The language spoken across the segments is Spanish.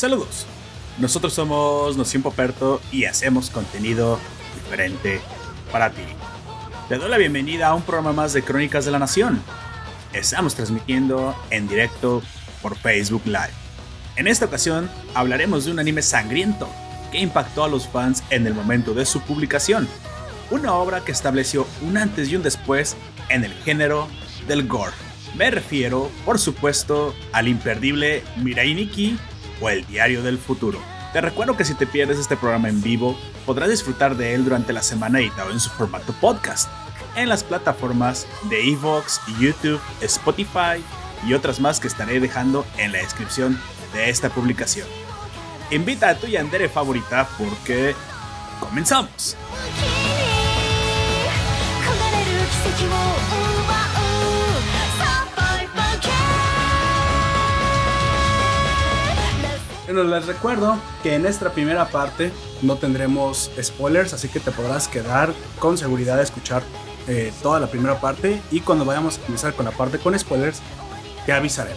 Saludos. Nosotros somos Noción Poperto y hacemos contenido diferente para ti. Te doy la bienvenida a un programa más de Crónicas de la Nación. Estamos transmitiendo en directo por Facebook Live. En esta ocasión hablaremos de un anime sangriento que impactó a los fans en el momento de su publicación. Una obra que estableció un antes y un después en el género del gore. Me refiero, por supuesto, al imperdible Mirai Nikki o El Diario del Futuro. Te recuerdo que si te pierdes este programa en vivo, podrás disfrutar de él durante la semana editado en su formato podcast, en las plataformas de Evox, YouTube, Spotify y otras más que estaré dejando en la descripción de esta publicación. Invita a tu Yandere favorita porque comenzamos. Bueno, les recuerdo que en esta primera parte no tendremos spoilers, así que te podrás quedar con seguridad de escuchar eh, toda la primera parte y cuando vayamos a comenzar con la parte con spoilers, te avisaré.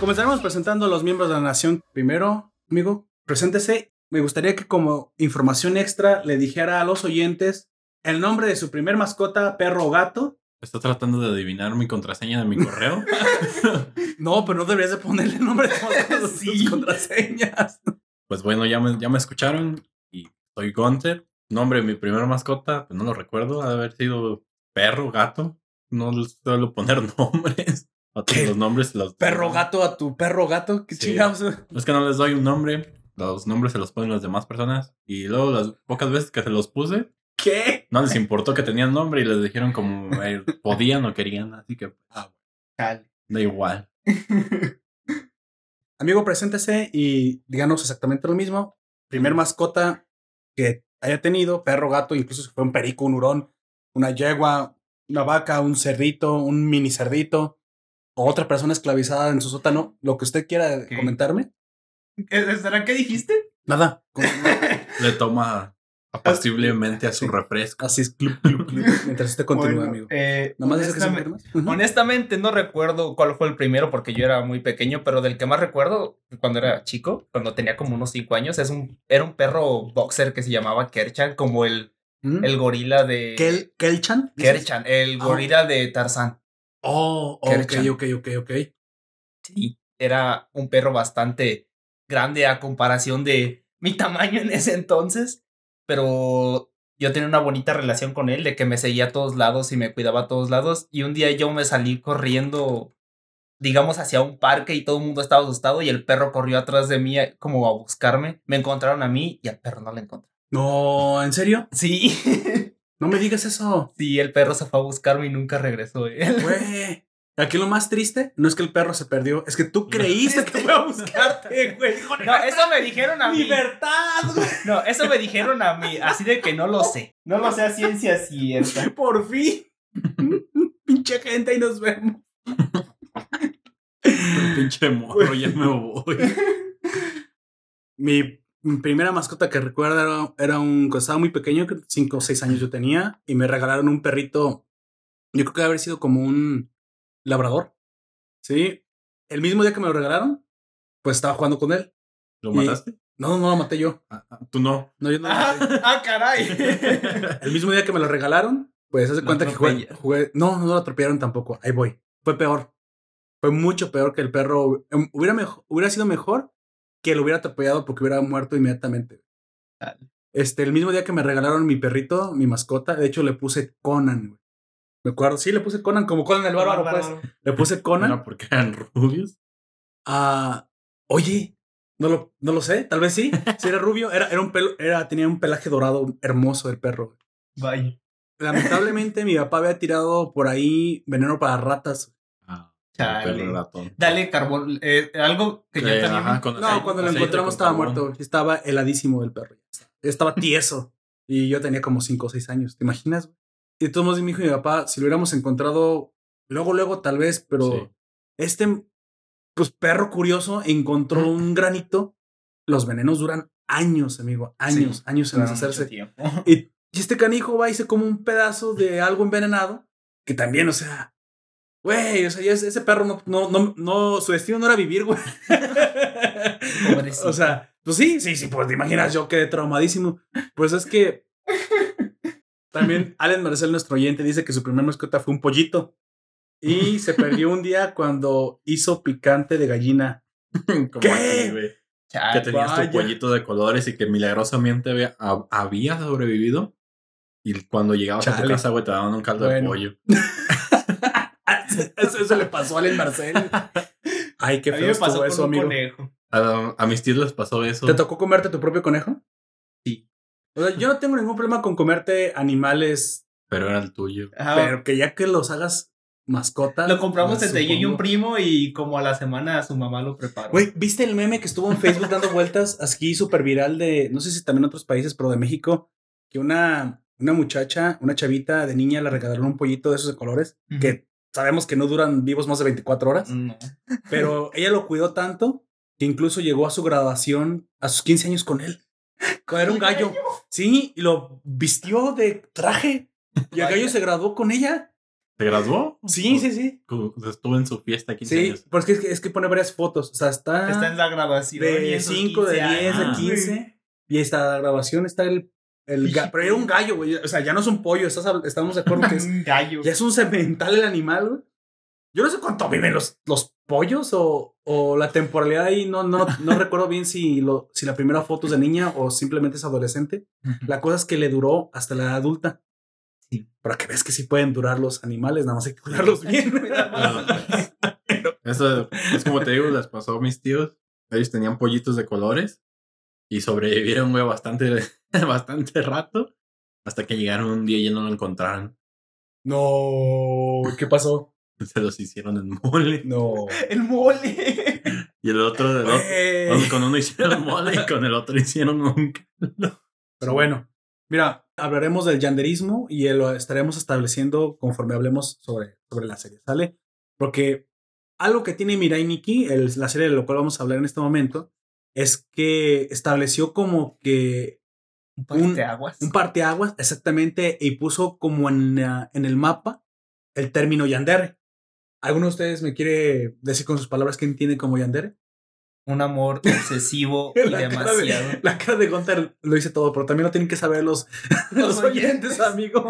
Comenzaremos presentando a los miembros de la nación. Primero, amigo, preséntese. Me gustaría que como información extra le dijera a los oyentes el nombre de su primer mascota, perro o gato. ¿Está tratando de adivinar mi contraseña de mi correo? no, pero no deberías de ponerle nombre de todas sus contraseñas. Pues bueno, ya me, ya me escucharon y soy Gunter. Nombre de mi primera mascota, pues no lo recuerdo, ha de haber sido perro, gato. No suelo poner nombres. Los nombres los... Perro gato a tu perro gato, qué chingados. Es que no les doy un nombre, los nombres se los ponen las demás personas. Y luego las pocas veces que se los puse, ¿Qué? No les importó que tenían nombre y les dijeron como eh, podían o querían, así que ah, da igual. Amigo, preséntese y díganos exactamente lo mismo. Primer mascota que haya tenido, perro, gato, incluso si fue un perico, un hurón, una yegua, una vaca, un cerdito, un mini cerdito, o otra persona esclavizada en su sótano, lo que usted quiera comentarme. ¿Será qué dijiste? Nada. Le toma apaciblemente a su refresco. Así es, club, club, club. Mientras usted continúa, amigo. Eh, honestamente, honestamente, no recuerdo cuál fue el primero porque yo era muy pequeño, pero del que más recuerdo cuando era chico, cuando tenía como unos cinco años, es un, era un perro boxer que se llamaba Kerchan, como el, ¿Mm? el gorila de. ¿Kel, ¿Kelchan? Kerchan, el ah. gorila de Tarzán. Oh, ok, ok, ok, ok. Sí, era un perro bastante grande a comparación de mi tamaño en ese entonces pero yo tenía una bonita relación con él, de que me seguía a todos lados y me cuidaba a todos lados. Y un día yo me salí corriendo, digamos, hacia un parque y todo el mundo estaba asustado y el perro corrió atrás de mí eh, como a buscarme. Me encontraron a mí y al perro no le encontré. No, ¿en serio? Sí. no me digas eso. Sí, el perro se fue a buscarme y nunca regresó. Güey. Aquí lo más triste no es que el perro se perdió, es que tú creíste que fue a buscarte, güey. No, eso me dijeron a mí. ¡Libertad, güey! No, eso me dijeron a mí, así de que no lo sé. No lo sé a ciencia cierta. Por fin. Pinche gente y nos vemos. Pinche morro, ya me voy. Mi, primera mascota que recuerdo era, un. estaba muy pequeño, 5 o 6 años yo tenía, y me regalaron un perrito. Yo creo que debe haber sido como un labrador. Sí. El mismo día que me lo regalaron, pues estaba jugando con él. ¿Lo mataste? No, no lo maté yo. Ah, ah, tú no. No, yo no. ah, caray. el mismo día que me lo regalaron, pues hace cuenta que jugué, No, no lo atropellaron tampoco. Ahí voy. Fue peor. Fue mucho peor que el perro. Em, hubiera, hubiera sido mejor que lo hubiera atropellado porque hubiera muerto inmediatamente. Este, el mismo día que me regalaron mi perrito, mi mascota, de hecho le puse Conan, me acuerdo, sí, le puse Conan, como Conan el bárbaro, pues. Le puse Conan. No, porque eran rubios. Ah, oye, no lo, no lo sé, tal vez sí. Si era rubio, era, era un pelo, era, tenía un pelaje dorado hermoso el perro. Vaya. Lamentablemente mi papá había tirado por ahí veneno para ratas. Ah, Dale, Dale carbón, eh, algo que ya tenía. no, cuando lo encontramos estaba muerto. Estaba heladísimo el perro. Estaba tieso. y yo tenía como 5 o 6 años. ¿Te imaginas? Y todos mi hijo y mi papá, si lo hubiéramos encontrado luego, luego tal vez, pero este, pues perro curioso encontró un granito. Los venenos duran años, amigo, años, años en deshacerse. Y, y este canijo va y se come un pedazo de algo envenenado, que también, o sea, Güey, o sea, ya ese ese perro no, no, no, no, su destino no era vivir, güey. O sea, pues sí, sí, sí, pues te imaginas, yo quedé traumadísimo. Pues es que también Allen Marcel, nuestro oyente, dice que su primer mascota fue un pollito. Y se perdió un día cuando hizo picante de gallina. Como ¿Qué? Chale. Que tenías vaya. tu pollito de colores y que milagrosamente había, hab- había sobrevivido. Y cuando llegabas a tu Chale. casa, güey, te daban un caldo de pollo. eso, eso le pasó a Allen Marcel. Ay, qué A mí feo me pasó con eso, un amigo. conejo. A, a mis tíos les pasó eso. ¿Te tocó comerte tu propio conejo? O sea, yo no tengo ningún problema con comerte animales, Pero era el tuyo. Ajá. pero que ya que los hagas mascotas. Lo compramos entre yo y un primo y como a la semana su mamá lo preparó. Güey, ¿viste el meme que estuvo en Facebook dando vueltas aquí súper viral de, no sé si también en otros países, pero de México, que una, una muchacha, una chavita de niña le regalaron un pollito de esos de colores, que sabemos que no duran vivos más de 24 horas, No. pero ella lo cuidó tanto que incluso llegó a su graduación a sus 15 años con él. Era un gallo. Sí, y lo vistió de traje. Y el gallo se graduó con ella. ¿Te graduó? Sí, sí, sí. Cu- Estuve en su fiesta 15 Sí, años. porque es que, es que pone varias fotos. O sea, está, Está en la grabación. y de en sus 5, de 15 10, de años. 15. Y esta la grabación está el. el ga- pero era un gallo, güey. O sea, ya no es un pollo. estás estamos de acuerdo que es. Un gallo. Ya es un cemental el animal, güey. Yo no sé cuánto viven los, los pollos o, o la temporalidad ahí. No, no, no recuerdo bien si, lo, si la primera foto es de niña o simplemente es adolescente. La cosa es que le duró hasta la edad adulta. Sí. Para que veas que sí pueden durar los animales, nada más hay que cuidarlos bien. Eso es como te digo, les pasó a mis tíos. Ellos tenían pollitos de colores y sobrevivieron, güey, bastante, bastante rato hasta que llegaron un día y ya no lo encontraron. no, ¿qué pasó? Se los hicieron en mole. No. El mole. Y el otro, del otro con uno hicieron mole y con el otro hicieron un Pero bueno, mira, hablaremos del yanderismo y lo estaremos estableciendo conforme hablemos sobre, sobre la serie, ¿sale? Porque algo que tiene Mirai Nikki, el- la serie de la cual vamos a hablar en este momento, es que estableció como que Un de aguas. un parteaguas exactamente y puso como en, en el mapa el término yandere. ¿Alguno de ustedes me quiere decir con sus palabras qué entiende como yandere? Un amor obsesivo y La cara, demasiado. de, la cara de Gunter lo dice todo, pero también lo tienen que saber los, los oyentes, amigo.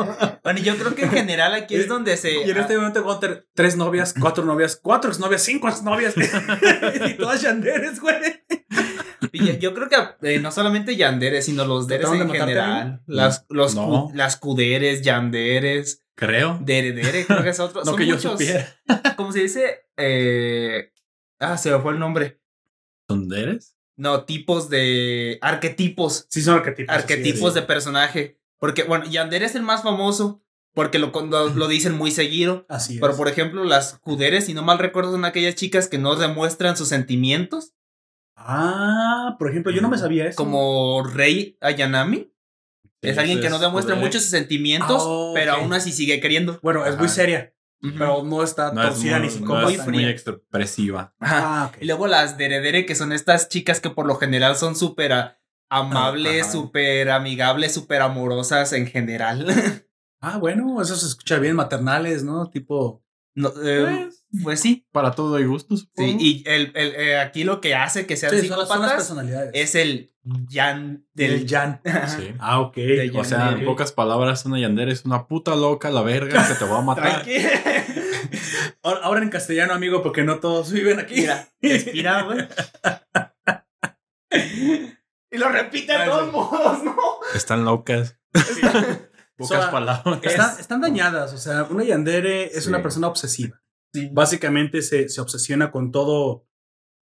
Bueno, yo creo que en general aquí es donde se. Y en este momento Gunter, tres novias, cuatro novias, cuatro exnovias, cinco exnovias. y todas yanderes, güey. Y yo, creo que eh, no solamente yanderes, sino los deres ¿Trataron en general. Las, los, No. cu- las cuderes, yanderes, Creo. deredere, creo que es otro. No Son que yo muchos, supiera. ¿Cómo se dice? Eh, ah, se me fue el nombre. ¿Sonderes? No, tipos de. Arquetipos. Sí, son arquetipos. arquetipos sí. de personaje. Porque, bueno, Yandere es el más famoso. Porque lo, lo, lo dicen muy seguido. Así es. Pero, por ejemplo, las Kuderes, si no mal recuerdo, son aquellas chicas que no demuestran sus sentimientos. Ah, por ejemplo, yo no me sabía eso. Como Rei Ayanami. Es alguien que no demuestra muchos sus sentimientos, Ah, pero aún así sigue queriendo. Bueno, es muy seria, pero no está No es torcida muy, ni no psicópata. es muy expresiva. Ajá. Ah, ok. Y luego las Deredere, que son estas chicas que por lo general son súper amables, súper amigables, súper amorosas en general. Ah, bueno, eso se escucha bien, maternales, ¿no? Tipo. No, eh, pues sí. Para todo hay gusto, Sí, y el, el, eh, aquí lo que hace que sean Sí, psicópatas personalidades. es el Yan del Jan. Sí. Ah, ok. De O sea, en pocas palabras, una yandera es una puta loca, la verga, que te va a matar. Ahora, ahora en castellano, amigo, porque no todos viven aquí. Mira, respira, güey. Y lo repite de todos modos, ¿no? Están locas. Pocas O sea, palabras. Están, están dañadas, o sea, una yandere es Sí. una persona obsesiva. Sí. Básicamente se, se obsesiona con todo.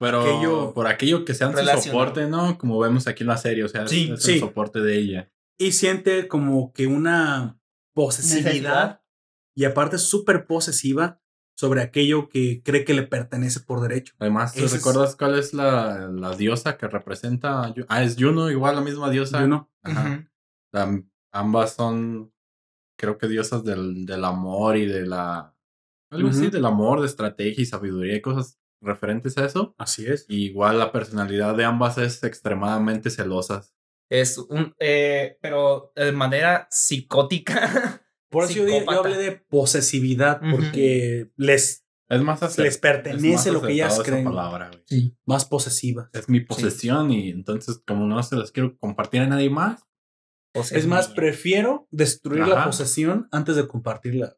Pero aquello- por aquello que sean su soporte, ¿no? Como vemos aquí en la serie, o sea, es- Sí, es, sí. el soporte de ella. Y siente como que una posesividad Necesidad. y aparte súper posesiva sobre aquello que cree que le pertenece por derecho. Además, ¿te Ese es- recuerdas cuál es la, la diosa que representa? Ah, es Juno, igual la misma diosa. Juno. Ajá. Am- ambas son, creo que diosas del, del amor y de la... Algo así, del amor, de estrategia y sabiduría y cosas referentes a eso. Así es. Y igual la personalidad de ambas es extremadamente celosas. Es un. Eh, pero de manera psicótica. Por eso yo, yo hablé de posesividad, porque les Es más les es pertenece más lo que ellas creen. palabra, güey. Sí. Más posesiva. Es mi posesión y entonces como no se las quiero compartir a nadie más, Es más, prefiero destruir la posesión antes de compartirla.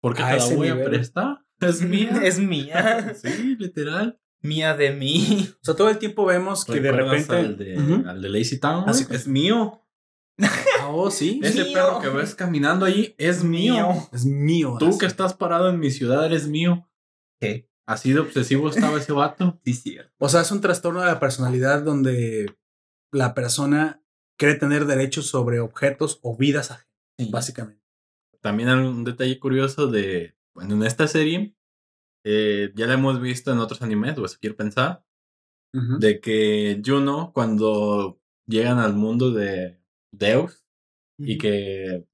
porque A te la voy a prestar. Es mía. Es mía. Sí, literal. mía de mí. O sea, todo el tiempo vemos que de ¿Recuerdas repente. Al de, Ujú. al de Lazy Town, Así es mío. Ah, oh, sí. Ese Mío. perro que ves caminando ahí es mío. Es mío. Tú así. que estás parado en mi ciudad eres mío. ¿Qué? Así de obsesivo estaba ese vato. Sí, cierto. O sea, es un trastorno de la personalidad donde la persona quiere tener derechos sobre objetos o vidas ajenas, básicamente. También hay un detalle curioso de, bueno, en esta serie, eh, ya la hemos visto en otros animes, o eso quiero pensar, de que Juno, cuando llegan al mundo de Deus y que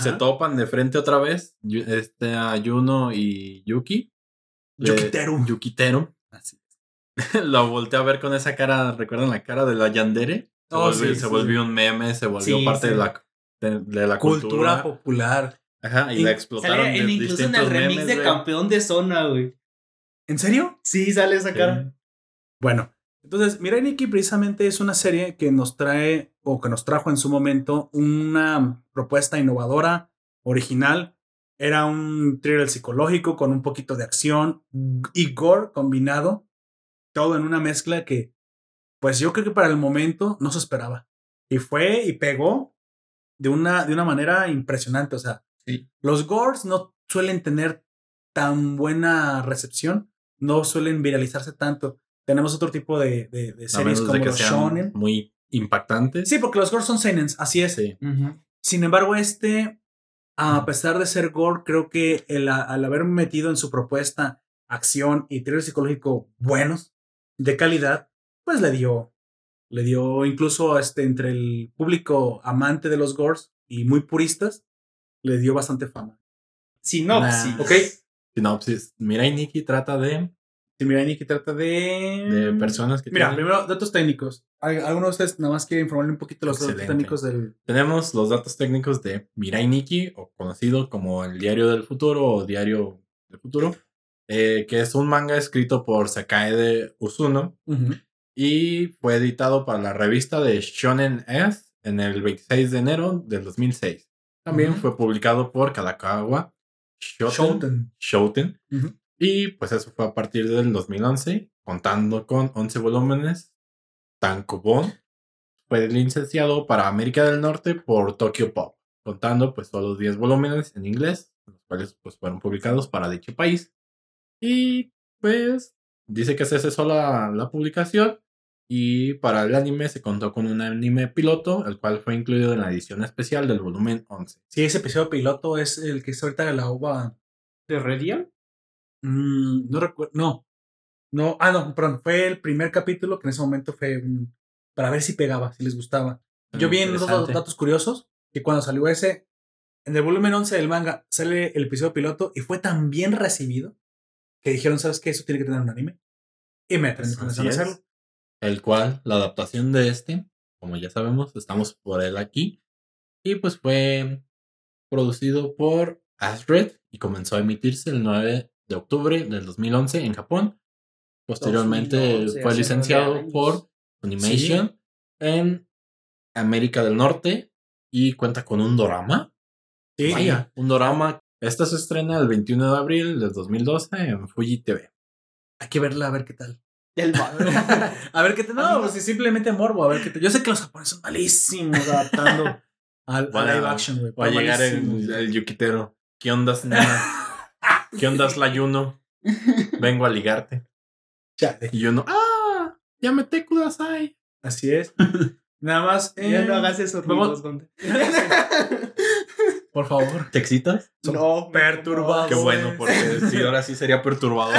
se topan de frente otra vez, este, a Juno y Yuki. Yukiteru. Yukiteru. Así. Lo volteé a ver con esa cara, ¿recuerdan la cara de la Yandere? Se, Oh, volvió, sí, se sí. volvió un meme, se volvió Sí, parte de la, de, de la Cultura, cultura. popular. Ajá, y Y la explotaron Sale en, de incluso en el remix memes, de güey. campeón de zona, güey. ¿En serio? Sí, sale esa cara. Bueno, entonces, Mirai Nikki precisamente es una serie que nos trae o que nos trajo en su momento una propuesta innovadora, original. Era un thriller psicológico con un poquito de acción y gore combinado, todo en una mezcla que, pues yo creo que para el momento no se esperaba. Y fue y pegó de una, de una manera impresionante. O sea, Sí. los gores no suelen tener tan buena recepción, no suelen viralizarse tanto. Tenemos otro tipo de, de, de series de como que los sean shonen. muy impactantes. Sí, porque los gore son seinens, así es. Sí. Sin embargo, este, a pesar de ser gore, creo que el, al haber metido en su propuesta acción y thriller psicológico buenos, de calidad, pues le dio, le dio incluso este, entre el público amante de los gores y muy puristas, le dio bastante fama. Sinopsis. Ok. Sinopsis. Mirai Nikki trata de, Si mira, Nikki trata de... de personas que Mira, tienen- primero, datos técnicos. ¿Al- ¿Alguno de ustedes nada más quiere informarle un poquito los datos técnicos del... Tenemos los datos técnicos de Mirai Nikki, o conocido como el Diario del Futuro o Diario del Futuro, eh, que es un manga escrito por Sakae de Usuno y fue editado para la revista de Shonen S en el 26 de enero del 2006. También Ujú. fue publicado por Kalakawa Shoten, Shoten. Shoten, Ujú. y pues eso fue a partir del 2011, contando con 11 volúmenes. Tankobon fue licenciado para América del Norte por Tokyo Pop, contando pues solo 10 volúmenes en inglés, los cuales pues fueron publicados para dicho país. Y pues dice que se cesó la, la publicación y para el anime se contó con un anime piloto, el cual fue incluido en la edición especial del volumen 11. Sí, ese episodio piloto es el que es ahorita de la uva. ¿De Redian? Mm, no recuerdo. No. No. Ah, no, perdón. Fue el primer capítulo que en ese momento fue para ver si pegaba, si les gustaba. Yo vi en Interesante. datos curiosos que cuando salió ese, en el volumen 11 del manga, sale el episodio piloto y fue tan bien recibido que dijeron, ¿sabes qué? Eso tiene que tener un anime. Y me comenzaron a hacerlo. El cual la adaptación de este, como ya sabemos, estamos por él aquí, y pues fue producido por Astrid y comenzó a emitirse el 9 de octubre del 2011 en Japón. Posteriormente 2011, fue licenciado por Funimation en América del Norte y cuenta con un dorama. Sí. Vaya, un dorama. Esta se estrena el 21 de abril del 2012 en Fuji TV. Hay que verla a ver qué tal. El a ver qué tal. No, pues simplemente morbo, a ver qué tal. Yo sé que los japoneses son malísimos adaptando al, a live action, güey. Va a llegar el, el yuquitero. ¿Qué ondas, nena? ¿Qué ondas, la Yuno? Vengo a ligarte. Chale. Y Yuno, ¡ah! ¡Yamete kudasai! Así es. Nada más. Ya eh, no hagas esos vamos- ruidos, Gonte. Por favor. ¿Te excitas? Son No, perturbados. Qué bueno, porque sí, ahora sí sería perturbador.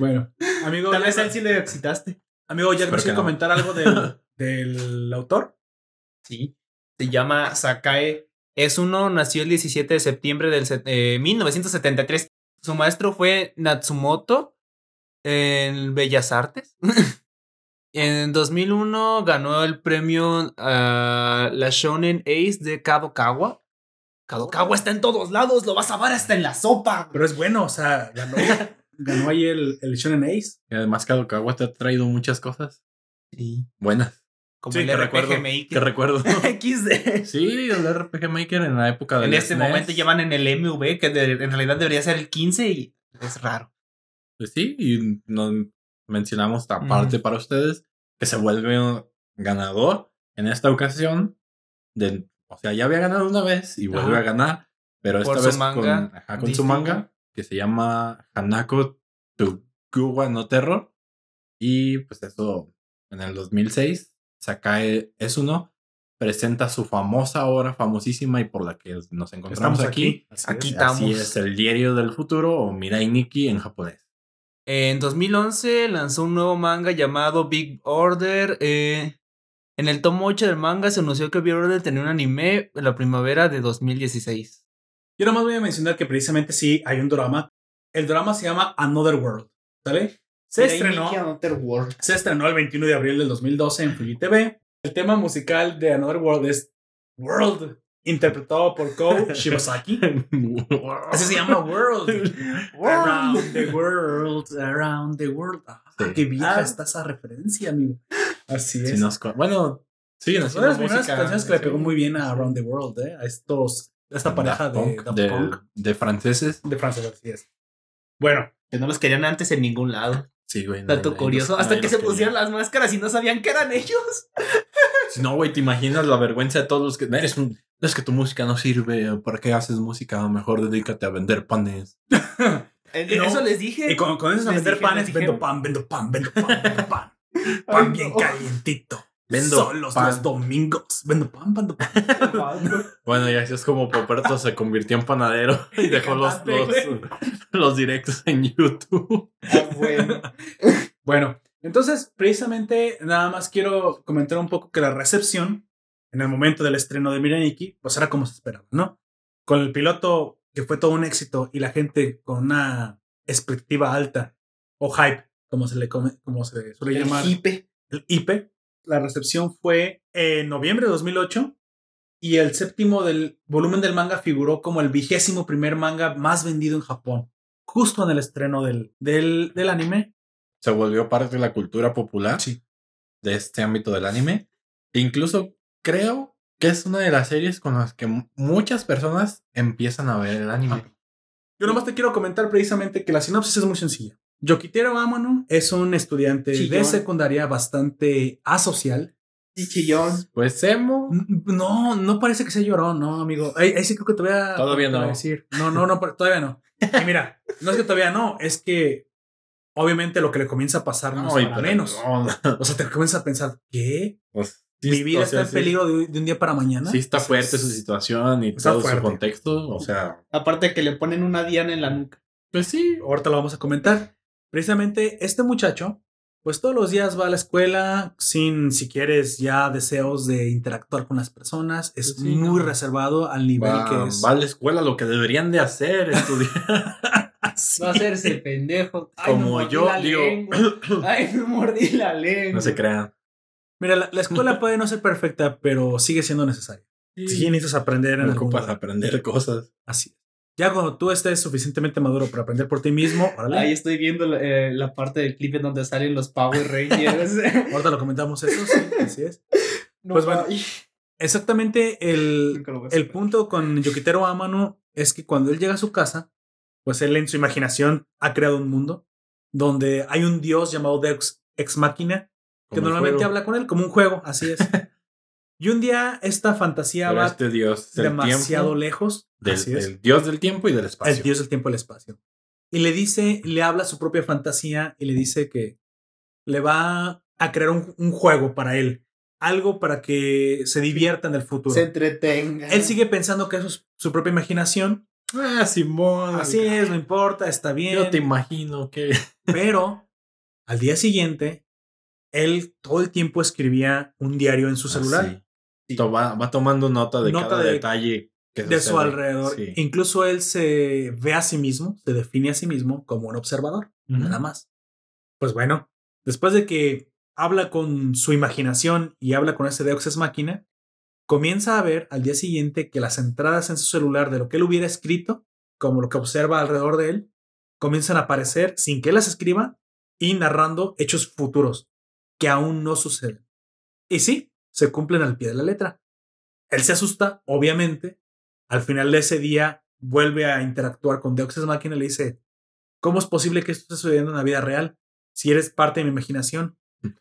Bueno, amigo. Tal vez él sí le excitaste. Amigo, ¿ya quieres no. comentar algo del, del autor? Sí. Se llama Sakae. Es uno, nació el 17 de septiembre del eh, 1973. Su maestro fue Natsumoto en Bellas Artes. en 2001 ganó el premio a la Shonen Ace de Kadokawa. Kadokawa está en todos lados, lo vas a ver hasta en la sopa. Pero es bueno, o sea, ganó, ganó ahí el, el Shonen Ace. Y además Kadokawa te ha traído muchas cosas Sí. buenas. Como Sí, el que RPG recuerdo, Maker. que recuerdo. XD. sí, el RPG Maker en la época de En este momento llevan en el MV, que de- en realidad debería ser el 15 y es raro. Pues sí, y nos mencionamos aparte para ustedes que se vuelve un ganador en esta ocasión. Del, o sea, ya había ganado una vez y vuelve Ajá. a ganar, pero esta Por su vez manga con, ajá, con su manga que se llama Hanako Tokuwa no Terror. Y pues eso, en el 2006, Sakae es uno presenta su famosa obra famosísima y por la que nos encontramos Estamos aquí. aquí. Así Aquí es. estamos. Así es, el diario del futuro o Mirai Nikki en japonés. En 2011 lanzó un nuevo manga llamado Big Order. eh, en el tomo 8 del manga se anunció que Big Order tenía un anime en la primavera de 2016. Yo nomás voy a mencionar que precisamente sí hay un drama. El drama se llama Another World. ¿Sale? Se estrenó, se estrenó el 21 de abril del 2012 en Fuji TV. El tema musical de Another World es World, interpretado por Ko Shibasaki. Así se llama World. Around the world, around the world. Ah, Sí. qué vieja Ah. está esa referencia, amigo. Así es. Sí nos co- bueno, sí, Una nos de las primeras canciones que le pegó muy bien a Around the World, ¿eh? A estos, esta pareja de Daft de, Punk de franceses. de Francia, así es. Bueno, Que no los querían antes en ningún lado. Sí, güey. no, curioso. no, Hasta no, que se pusieron las máscaras y no sabían que eran ellos. Si no, güey, te imaginas la vergüenza de todos los que. Eres un. Es que tu música no sirve. ¿Para qué haces música? Mejor dedícate a vender panes. Eh, No. Eso les dije. y con, con eso a vender dije, panes, vendo pan, vendo pan, vendo pan, vendo pan. Pan bien no. calientito. Vendo Solos pan. los domingos. Vendo pan, vendo pan. Bueno, y así es como Poperto se convirtió en panadero y dejó los, los, los directos en YouTube. Ah, bueno. Bueno, entonces, precisamente, nada más quiero comentar un poco que la recepción en el momento del estreno de Miraniki, pues era como se esperaba, ¿no? Con el piloto que fue todo un éxito y la gente con una expectativa alta o hype, como se le, come- como se suele El llamar, hipe. el IP, la recepción fue en noviembre de 2008 y el séptimo del volumen del manga figuró como el vigésimo primer manga más vendido en Japón, justo en el estreno del, del, del anime. Se volvió parte de la cultura popular Sí. de este ámbito del anime. E incluso creo que es una de las series con las que mu- muchas personas empiezan a ver el anime. Yo nomás te quiero comentar precisamente que la sinopsis es muy sencilla. Yokitero Amano es un estudiante de secundaria bastante asocial. Y chillón. Pues emo. No, no parece que sea llorón, no, amigo. Ahí, ahí sí creo que te voy a, Todavía te voy a no. decir. No, no, no, pero todavía no. Y mira, no es que todavía no, es que obviamente lo que le comienza a pasar no, es y para pero menos. no, no, O sea, te comienzas a pensar, ¿qué? pues, sí, Mi vida o sea, está en sí- peligro de, de un día para mañana. Sí está O sea, fuerte es- su situación y todo fuerte. su contexto. O sea, Aparte que le ponen una diana en la nuca. pues sí. ahorita lo vamos a comentar. Precisamente este muchacho, pues todos los días va a la escuela sin, si quieres, ya deseos de interactuar con las personas. Es sí, muy no. reservado al nivel Va, que es. va a la escuela lo que deberían de hacer, estudiar. A hacerse pendejo. Ay, me Como mordí yo la digo. lengua. Ay, me mordí la lengua. no se crean. Mira, la, la escuela puede no ser perfecta, pero sigue siendo necesaria. Sí, necesitas aprender en no ocupas aprender cosas. Así. Ya cuando tú estés suficientemente maduro para aprender por ti mismo, órale. Ahí estoy viendo la, eh, la parte del clip en donde salen los Power Rangers. Ahorita lo comentamos eso, sí, así es. No, Pues bueno, Exactamente el, El punto con Yokitero Amano es que cuando él llega a su casa, pues él en su imaginación ha creado un mundo donde hay un dios llamado Deus Ex Machina que Como normalmente habla con él como un juego, así es. y un día esta fantasía Pero va este dios demasiado tiempo, lejos, del, así es, del dios del tiempo y del espacio. el dios del tiempo y el espacio. Y le dice, le habla su propia fantasía y le dice que le va a crear un, un juego para él, algo para que se divierta en el futuro. Se entretenga. Él sigue pensando que eso es su propia imaginación. Ah, Simón. Así es, no importa, está bien. Yo te imagino que. Pero al día siguiente, él todo el tiempo escribía un diario en su celular Así. Va, va tomando nota de Nota cada de- detalle que de su alrededor. Sí. Incluso él se ve a sí mismo, se define a sí mismo como un observador, nada más. Pues bueno, después de que habla con su imaginación y habla con ese Deus Ex Máquina, comienza a ver al día siguiente que las entradas en su celular de lo que él hubiera escrito, como lo que observa alrededor de él, comienzan a aparecer sin que él las escriba y narrando hechos futuros que aún no suceden. Y sí, se cumplen al pie de la letra. Él se asusta, obviamente. Al final de ese día vuelve a interactuar con Deus Ex Machina y le dice, ¿cómo es posible que esto esté sucediendo en la vida real si eres parte de mi imaginación?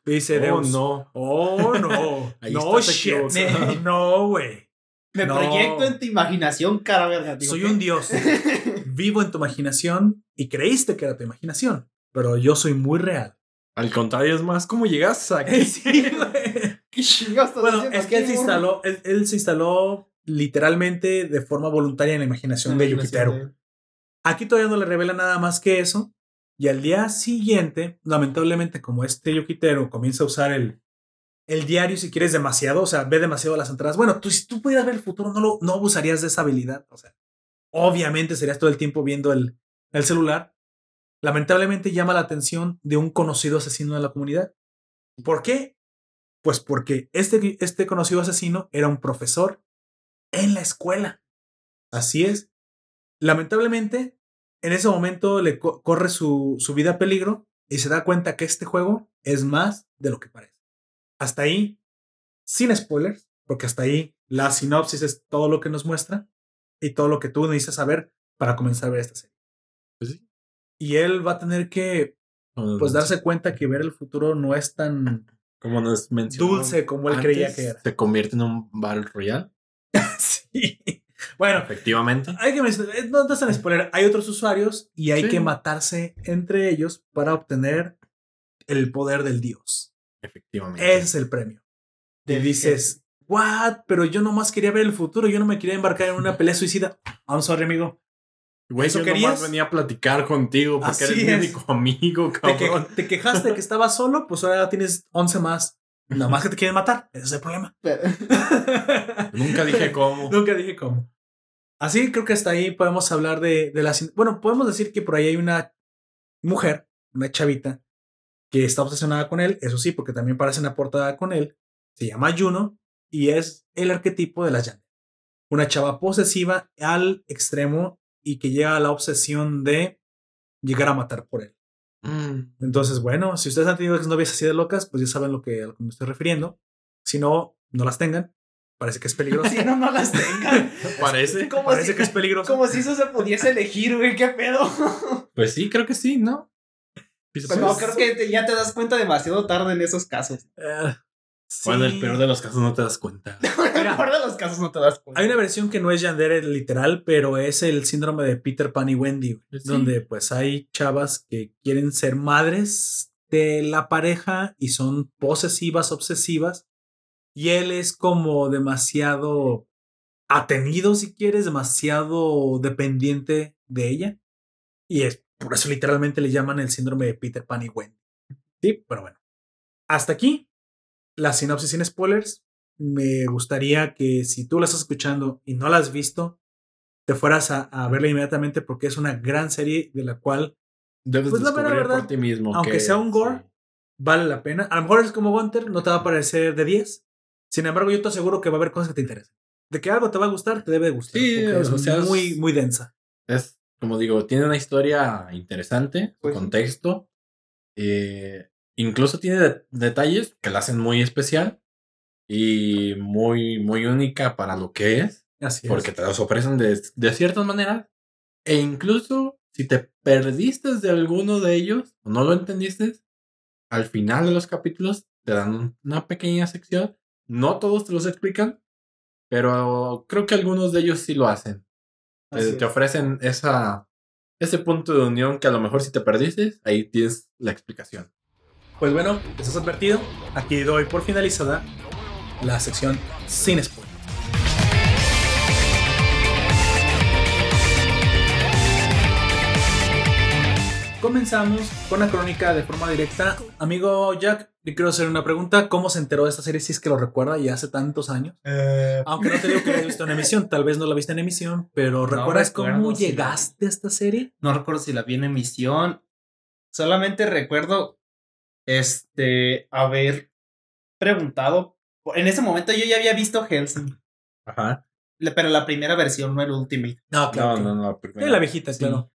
Y dice Oh, Deus, no. oh no, Ahí no shit, no güey. Me No. proyecto en tu imaginación, cara verga. Digo, Soy ¿qué? un dios. Vivo en tu imaginación y creíste que era tu imaginación, pero yo soy muy real. Al contrario, es más, ¿cómo llegaste aquí? Sí, güey. ¿Qué chingados estás Bueno, haciendo es que él se instaló, él, él se instaló literalmente de forma voluntaria en la imaginación de Yukiteru. Aquí todavía no le revela nada más que eso. Y al día siguiente, lamentablemente, como este Yukiteru comienza a usar el, el diario, si quieres, demasiado, o sea, ve demasiado las entradas. Bueno, tú, si tú pudieras ver el futuro, no, lo, no abusarías de esa habilidad. O sea, obviamente serías todo el tiempo viendo el, el celular. Lamentablemente llama la atención de un conocido asesino de la comunidad. ¿Por qué? Pues porque este, este conocido asesino era un profesor en la escuela. Así es. Lamentablemente, en ese momento le co- corre su, su vida a peligro y se da cuenta que este juego es más de lo que parece. Hasta ahí, sin spoilers, porque hasta ahí la sinopsis es todo lo que nos muestra y todo lo que tú necesitas saber para comenzar a ver esta serie. Pues sí. Y él va a tener que pues darse cuenta que ver el futuro no es tan Como nos mencionó dulce como él antes, creía que era. Se convierte en un Battle Royale. sí. Bueno, Efectivamente. hay que mencionar, eh, no, no es tan spoiler, hay otros usuarios y hay Sí. que matarse entre ellos para obtener el poder del dios. Efectivamente. Ese es el premio. Del dices, what? Pero yo nomás quería ver el futuro, yo no me quería embarcar en una pelea suicida. I'm sorry, amigo. Güey, ¿Eso yo querías? nomás venía a platicar contigo porque Así eres mi único amigo, Te, que- cabrón. te quejaste de que estabas solo, pues ahora tienes 11 más. Nada más que te quieren matar. Ese es el problema. Nunca dije cómo. Nunca dije cómo. Así creo que hasta ahí podemos hablar de, de las... Bueno, podemos decir que por ahí hay una mujer, una chavita, que está obsesionada con él, eso sí, porque también parece una portada con él. Se llama Juno y es el arquetipo de la yandere. Una chava posesiva al extremo y que llega a la obsesión de llegar a matar por él. Mm, Entonces, bueno, si ustedes han tenido novias así de locas, pues ya saben lo que, a lo que me estoy refiriendo. Si no, no las tengan. Parece que es peligroso. Si no, no las tengan. Parece. Como Parece si, que es peligroso. como si eso se pudiese elegir, güey. ¿Qué pedo? Pues sí, creo que sí, ¿no? Pues no, pues, creo que te- ya te das cuenta demasiado tarde en esos casos. Bueno, sí. el peor de los casos no te das cuenta. En el mejor de los casos no te das cuenta. Hay una versión que no es Yandere literal, pero es el síndrome de Peter Pan y Wendy, Sí. donde pues hay chavas que quieren ser madres de la pareja y son posesivas, obsesivas, y él es como demasiado atenido, si quieres, demasiado dependiente de ella, y es por eso literalmente le llaman el síndrome de Peter Pan y Wendy. Sí, pero bueno. Hasta aquí la sinopsis sin spoilers me gustaría que si tú la estás escuchando y no la has visto, te fueras a, a verla inmediatamente porque es una gran serie de la cual Debes Pues la descubrir verdad, por ti mismo. aunque que- sea un gore, sí. vale la pena. A lo mejor es como Gunter, no te va a parecer de 10. Sin embargo, yo te aseguro que va a haber cosas que te interesen. De que algo te va a gustar, te debe de gustar. Sí, es o sea, muy, muy densa. Es, como digo, tiene una historia interesante, Pues contexto. eh, incluso tiene de- detalles que la hacen muy especial y muy, muy única para lo que es. Así porque es. te los ofrecen de, de ciertas maneras. E incluso si te perdiste de alguno de ellos o no lo entendiste, al final de los capítulos te dan una pequeña sección. No todos te los explican, pero creo que algunos de ellos sí lo hacen. Te, te ofrecen esa, ese punto de unión que a lo mejor si te perdiste, ahí tienes la explicación. Pues bueno, estás advertido. Aquí doy por finalizada la sección sin spoilers. Comenzamos con la crónica de forma directa. Amigo Jack, le quiero hacer una pregunta. ¿Cómo se enteró de esta serie si es que lo recuerda ya hace tantos años? Aunque no te digo que la hayas visto en emisión, tal vez no la viste en emisión, pero ¿recuerdas cómo llegaste a esta serie? No recuerdo si la vi en emisión. Solamente recuerdo este haber preguntado. En ese momento yo ya había visto Helsing. Ajá. Le- Pero la primera versión, no el Ultimate. No, claro. No, no, no. la Sí, primera. la viejita, Sí. claro.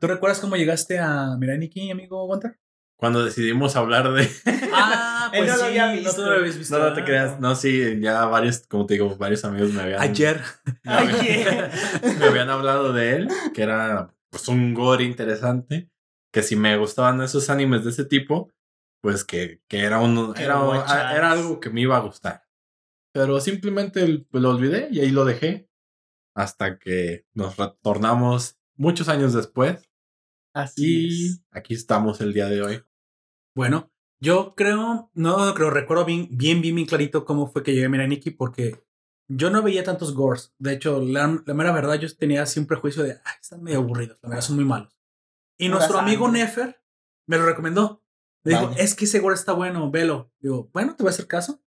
¿Tú recuerdas cómo llegaste a Miraniki, amigo Gunter? Cuando decidimos hablar de. Ah, Él no lo había no visto. tú no lo habías visto. No, no te Ah. creas. No, sí, ya varios, como te digo, varios amigos me habían. Ayer. me habían- me habían hablado de él, que era pues un gore interesante. Que si me gustaban esos animes de ese tipo, pues que, que era un era, echas. era algo que me iba a gustar. Pero simplemente pues, lo olvidé y ahí lo dejé. Hasta que nos retornamos muchos años después. Así Y es. aquí estamos el día de hoy. Bueno, yo creo, no creo, recuerdo bien, bien, bien, bien clarito cómo fue que llegué a Miraniki porque yo no veía tantos gores. De hecho, la, la mera verdad, yo tenía un prejuicio de, ay, están medio aburridos, la verdad, son muy malos. Y nuestro amigo. Nefer me lo recomendó. Vaya. es que ese gore está bueno, velo. Digo, bueno, te voy a hacer caso.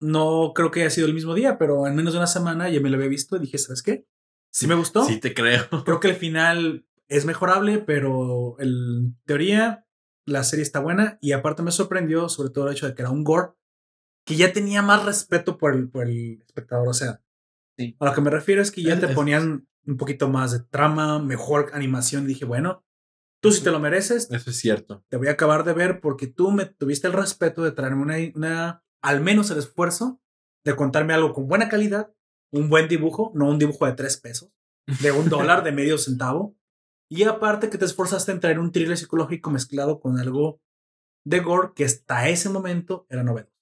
No creo que haya sido el mismo día, pero en menos de una semana ya me lo había visto y dije, ¿sabes qué? Sí me gustó. Sí te creo. Creo que el final es mejorable, pero en teoría la serie está buena y aparte me sorprendió sobre todo el hecho de que era un gore que ya tenía más respeto por el, por el espectador. O sea, Sí. a lo que me refiero es que ya Es- te ponían un poquito más de trama, mejor animación. Dije, bueno, tú si te lo mereces, Eso es cierto. te voy a acabar de ver porque tú me tuviste el respeto de traerme una, una al menos el esfuerzo de contarme algo con buena calidad, un buen dibujo, no un dibujo de tres pesos, de un dólar, de medio centavo. Y aparte que te esforzaste en traer un thriller psicológico mezclado con algo de gore que hasta ese momento era novedoso.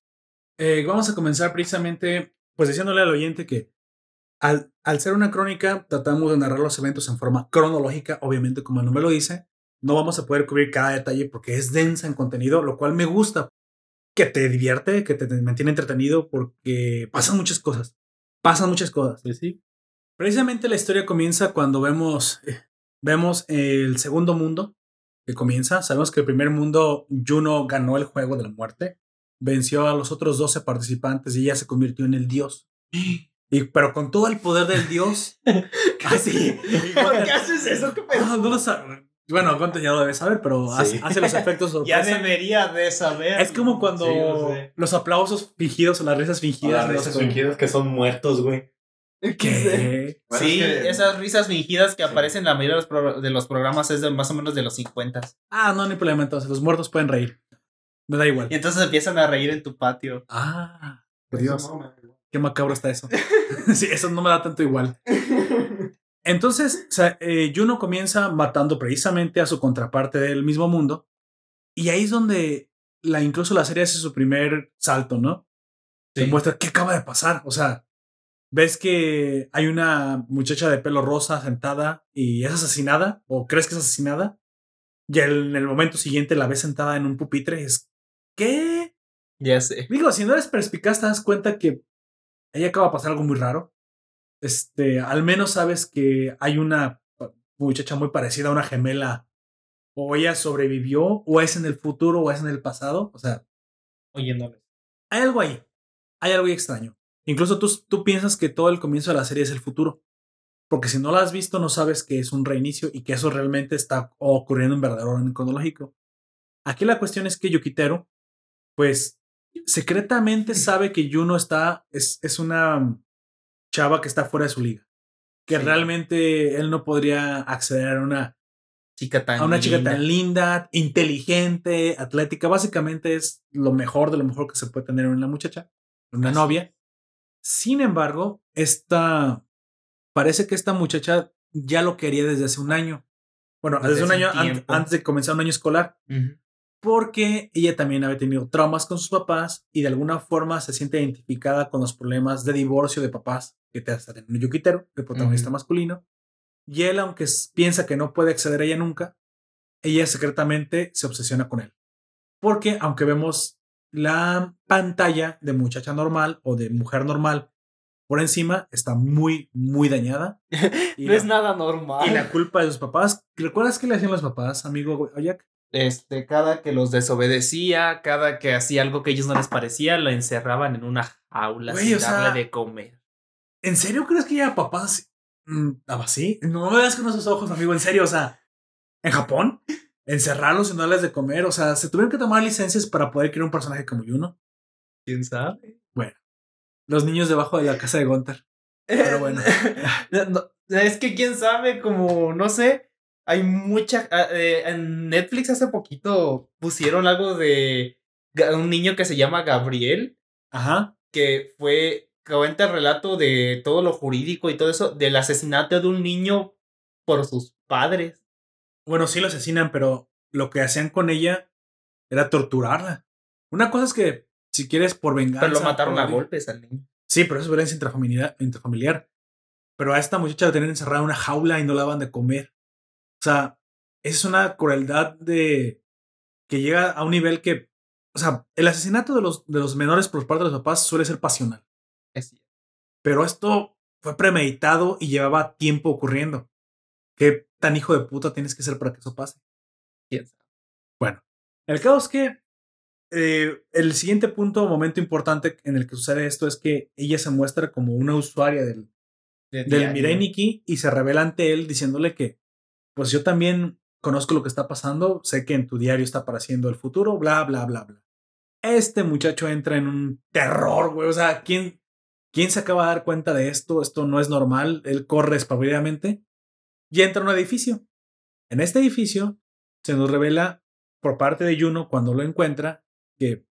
Eh, vamos a comenzar precisamente pues diciéndole al oyente que al, al ser una crónica tratamos de narrar los eventos en forma cronológica, obviamente como el nombre lo dice, no vamos a poder cubrir cada detalle porque es densa en contenido, lo cual me gusta, que te divierte, que te mantiene entretenido porque pasan muchas cosas, pasan muchas cosas. Sí, sí. Precisamente la historia comienza cuando vemos, eh, vemos el segundo mundo que comienza. Sabemos que el primer mundo, Juno ganó el juego de la muerte, venció a los otros 12 participantes y ella se convirtió en el dios. Y, pero con todo el poder del dios. así. ¿Por qué haces eso? ¿Qué? Ah, no lo sabe. Bueno, Gonta ya lo debe saber, pero hace, Sí. hace los efectos Ya sorpresa. debería de saber. Es como cuando Sí, lo sé. los aplausos fingidos o las risas fingidas. no sé. que son muertos, güey. ¿Qué? Bueno, sí, es que- esas risas fingidas que Sí. aparecen en la mayoría de los, pro- de los programas es de más o menos de los 50. Ah, no, no hay problema entonces. Los muertos pueden reír. Me da igual. Y entonces empiezan a reír en tu patio. Ah, por Dios. Qué macabro está eso. sí, eso no me da tanto igual. Entonces, o sea, eh, Juno comienza matando precisamente a su contraparte del mismo mundo. Y ahí es donde la, incluso la serie hace su primer salto, ¿no? Te Sí. muestra qué acaba de pasar. O sea, ves que hay una muchacha de pelo rosa sentada y es asesinada, o crees que es asesinada, y en el momento siguiente la ves sentada en un pupitre y es, ¿qué? Ya sé. Digo, si no eres perspicaz, te das cuenta que ahí acaba de pasar algo muy raro. Este, al menos sabes que hay una muchacha muy parecida a una gemela. O ella sobrevivió, o es en el futuro, o es en el pasado. O sea, Oyéndole. hay algo ahí. Hay algo ahí extraño. Incluso tú, tú piensas que todo el comienzo de la serie es el futuro. Porque si no la has visto, no sabes que es un reinicio y que eso realmente está ocurriendo en verdadero orden cronológico. Aquí la cuestión es que Yukitero, pues, secretamente sabe que Juno está, es, es una chava que está fuera de su liga. Que Sí. realmente él no podría acceder a una, Chica tan a una chica linda. tan linda, inteligente, atlética. Básicamente es lo mejor de lo mejor que se puede tener en una muchacha, una Así novia. Sin embargo, esta parece que esta muchacha ya lo quería desde hace un año. Bueno, desde, Desde un año an- antes de comenzar un año escolar, porque ella también había tenido traumas con sus papás y de alguna forma se siente identificada con los problemas de divorcio de papás que te hace tener Yukitero, el protagonista masculino. Y él, aunque piensa que no puede acceder a ella nunca, ella secretamente se obsesiona con él. Porque aunque vemos la pantalla de muchacha normal o de mujer normal por encima, está muy, muy dañada. Y, No es la, nada normal. y la culpa de sus papás. ¿Recuerdas qué le hacían los papás, amigo Oyak? Este, cada que los desobedecía, cada que hacía algo que a ellos no les parecía, lo encerraban en una jaula Güey, sin sea, darle de comer. ¿En serio crees que ella papás mm, así? No me veas con esos ojos, amigo, en serio, o sea, en Japón, encerrarlos y no darles de comer, o sea, se tuvieron que tomar licencias para poder crear un personaje como Yuno. ¿Quién sabe? Los niños debajo de la casa de Gunther. Pero bueno. No, es que quién sabe, como, no sé, hay mucha... ah, eh, en Netflix hace poquito pusieron algo de un niño que se llama Gabriel, Ajá. que fue, cuenta el relato de todo lo jurídico y todo eso, del asesinato de un niño por sus padres. Bueno, sí lo asesinan, pero lo que hacían con ella era torturarla. Una cosa es que si quieres por venganza. Pero lo mataron por a golpes al niño. Sí, pero eso es violencia intrafamiliar, intrafamiliar. Pero a esta muchacha la tenían encerrada en una jaula y no la daban de comer. O sea, es una crueldad de que llega a un nivel que, o sea, el asesinato de los, de los menores por parte de los papás suele ser pasional. Pero esto fue premeditado y llevaba tiempo ocurriendo. ¿Qué tan hijo de puta tienes que ser para que eso pase? ¿Quién sabe? Bueno, el caso es que eh, el siguiente punto momento importante en el que sucede esto es que ella se muestra como una usuaria del, De del Nikki y se revela ante él diciéndole que, pues yo también conozco lo que está pasando, sé que en tu diario está apareciendo el futuro, bla, bla, bla, bla. Este muchacho entra en un terror, güey. O sea, ¿quién, ¿quién se acaba de dar cuenta de esto? Esto no es normal. Él corre espabilidamente y entra a un edificio. En este edificio se nos revela por parte de Juno cuando lo encuentra que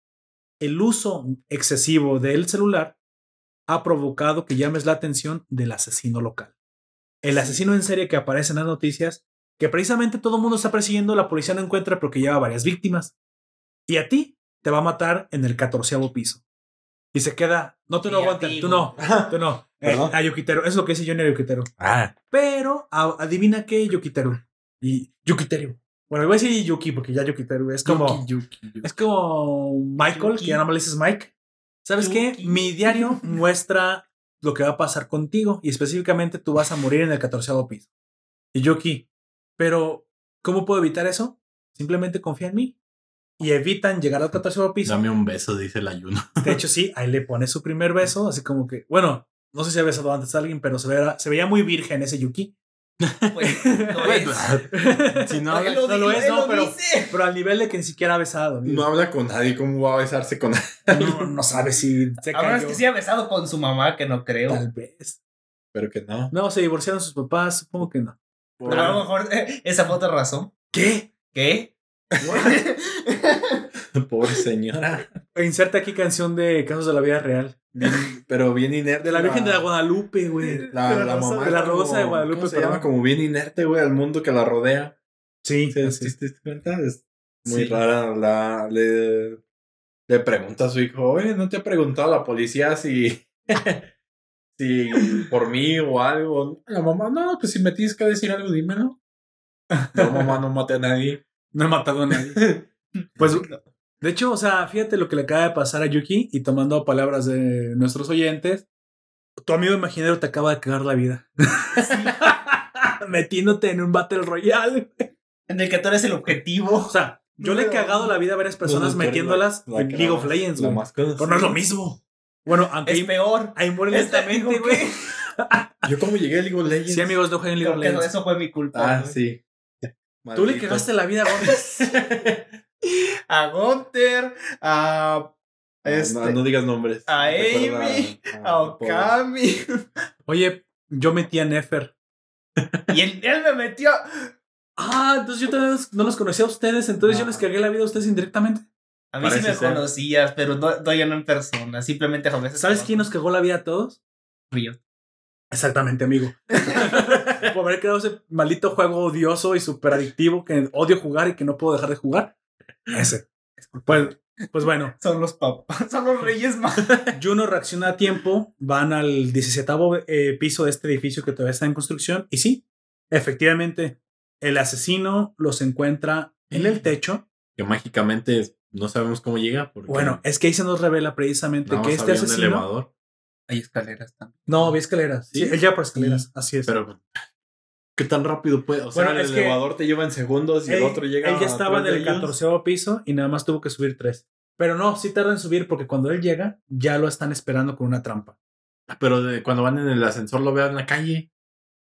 el uso excesivo del celular ha provocado que llames la atención del asesino local. El asesino en serie que aparece en las noticias, que precisamente todo el mundo está persiguiendo, la policía no encuentra porque lleva varias víctimas. Y a ti te va a matar en el catorceavo piso. Y se queda, no te lo aguantan, tú no, tú no. Eh, a Yukiteru, es lo que dice Johnny a Yukiteru. Ah, Pero a- adivina qué, Yukiteru. Y Yukiteru. Bueno, voy a decir Yuki porque ya Yukiteru es como. Yuki, Yuki. Es como Michael, Yuki. que ya no me le dices Mike. ¿Sabes qué? Mi diario muestra lo que va a pasar contigo y específicamente tú vas a morir en el catorceavo piso. Y Yuki, pero ¿cómo puedo evitar eso? Simplemente confía en mí. Y evitan llegar al catorceavo piso. Dame un beso, dice el ayuno. De hecho, sí, ahí le pone su primer beso, así como que, bueno, no sé si ha besado antes a alguien, pero se veía, se veía muy virgen ese Yuki. Pues, lo es. si no, habla, lo no lo es, no, lo pero- dice. Pero al nivel de que ni siquiera ha besado. no habla con nadie, ¿cómo va a besarse con nadie? No, no sabe si se A menos cayó. que sí ha besado con su mamá, que no creo. Tal vez. Pero que no. No, se divorciaron sus papás, supongo que no. Pero a lo mejor eh, esa otra razón. ¿Qué? ¿Qué? Pobre señora. Inserta aquí canción de casos de la vida real. Bien- pero bien inerte. De la Virgen de la Guadalupe, güey. La, de la mamá de la como- Rosa de Guadalupe, ¿cómo se llama? Como bien inerte, güey, al mundo que la rodea. Sí, ¿Te, sí. te diste cuenta? Es muy Sí. rara. La, le, le pregunta a su hijo, oye, ¿no te ha preguntado la policía si, si por mí o algo? La mamá, no, pues si me tienes que decir algo, dímelo. No, mamá, no mate a nadie. No he matado a nadie. Pues, de hecho, o sea, fíjate lo que le acaba de pasar a Yuki y tomando palabras de nuestros oyentes, tu amigo imaginario te acaba de cagar la vida. Metiéndote en un Battle Royale. En el que tú eres el objetivo. O sea, yo le he cagado la vida a varias personas eres metiéndolas la- la en League of Legends, güey. Pero no es lo mismo. Bueno, aunque Es peor. ahí mueren Es- lentamente, digo, güey. Yo como llegué a League of Legends. Sí, amigos, no jueguen League Creo of que Legends. eso fue mi culpa. Ah, sí. Tú le cagaste la vida a Gómez. A Gunter, a. Ah, Este, no, no digas nombres. a Amy, a- a a- Okami. Oye, yo metí a Nefer. Y él, él me metió. Ah, entonces yo también los- no los conocía a ustedes, entonces yo les cagué la vida a ustedes indirectamente. A mí sí me ser. conocías, pero no, no, yo no en persona. Simplemente a veces. ¿Sabes quién nos cagó la vida a todos? Río. Exactamente, amigo. Por haber creado ese maldito juego odioso y súper adictivo que odio jugar y que no puedo dejar de jugar. Ese. Pues, pues bueno, Son los papás. Son los reyes más. Juno reacciona a tiempo, van al 17 eh, piso de este edificio que todavía está en construcción y sí, efectivamente, el asesino los encuentra en el techo. Que mágicamente no sabemos cómo llega. Porque Bueno, es que ahí se nos revela precisamente que este asesino... Hay escaleras también. No, había escaleras. Sí, ¿Sí? él lleva por escaleras, así es. Pero, ¿qué tan rápido puede? O sea, Bueno, el elevador te lleva en segundos y el otro llega. él ya estaba en el ellos. 14 piso y nada más tuvo que subir tres. Pero no, sí tarda en subir porque cuando él llega ya lo están esperando con una trampa. Pero de- cuando van en el ascensor lo vean en la calle.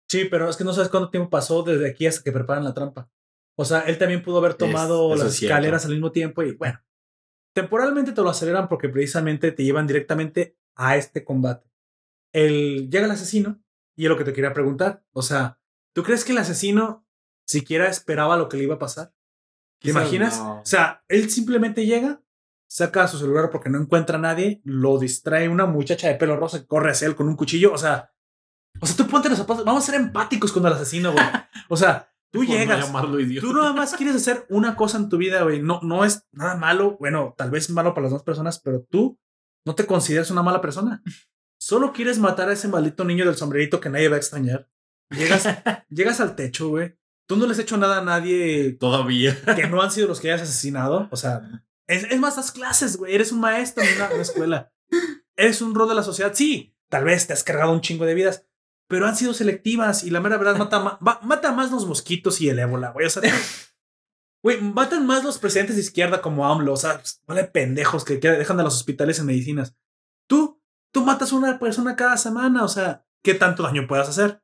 Sí, pero es que no sabes cuánto tiempo pasó desde aquí hasta que preparan la trampa. O sea, él también pudo haber tomado las es cierto. escaleras al mismo tiempo y bueno, temporalmente te lo aceleran porque precisamente te llevan directamente a este combate. el, llega el asesino y es lo que te quería preguntar. O sea, ¿tú crees que el asesino siquiera esperaba lo que le iba a pasar? ¿Te imaginas? no. O sea, él simplemente llega, saca su celular porque no encuentra a nadie, lo distrae una muchacha de pelo rosa que corre hacia él con un cuchillo. O sea, o sea, tú ponte los zapatos. Vamos a ser empáticos con el asesino, güey. O sea, tú no llegas. idiota. Tú nada más quieres hacer una cosa en tu vida, güey. No, no es nada malo. Bueno, tal vez malo para las dos personas, pero tú no te consideras una mala persona. Solo quieres matar a ese maldito niño del sombrerito que nadie va a extrañar. Llegas, llegas al techo, güey. Tú no les has hecho nada a nadie Todavía. que no han sido los que hayas asesinado. O sea, es, es más, das clases, güey. Eres un maestro en una, una escuela. Eres un rol de la sociedad. Sí, tal vez te has cargado un chingo de vidas, pero han sido selectivas y la mera verdad mata, ma- mata más los mosquitos y el ébola, güey. O sea, güey, matan más los presidentes de izquierda como AMLO. O sea, vale pendejos que, que dejan de los hospitales en medicinas. Tú, tú matas a una persona cada semana. O sea, ¿qué tanto daño puedas hacer?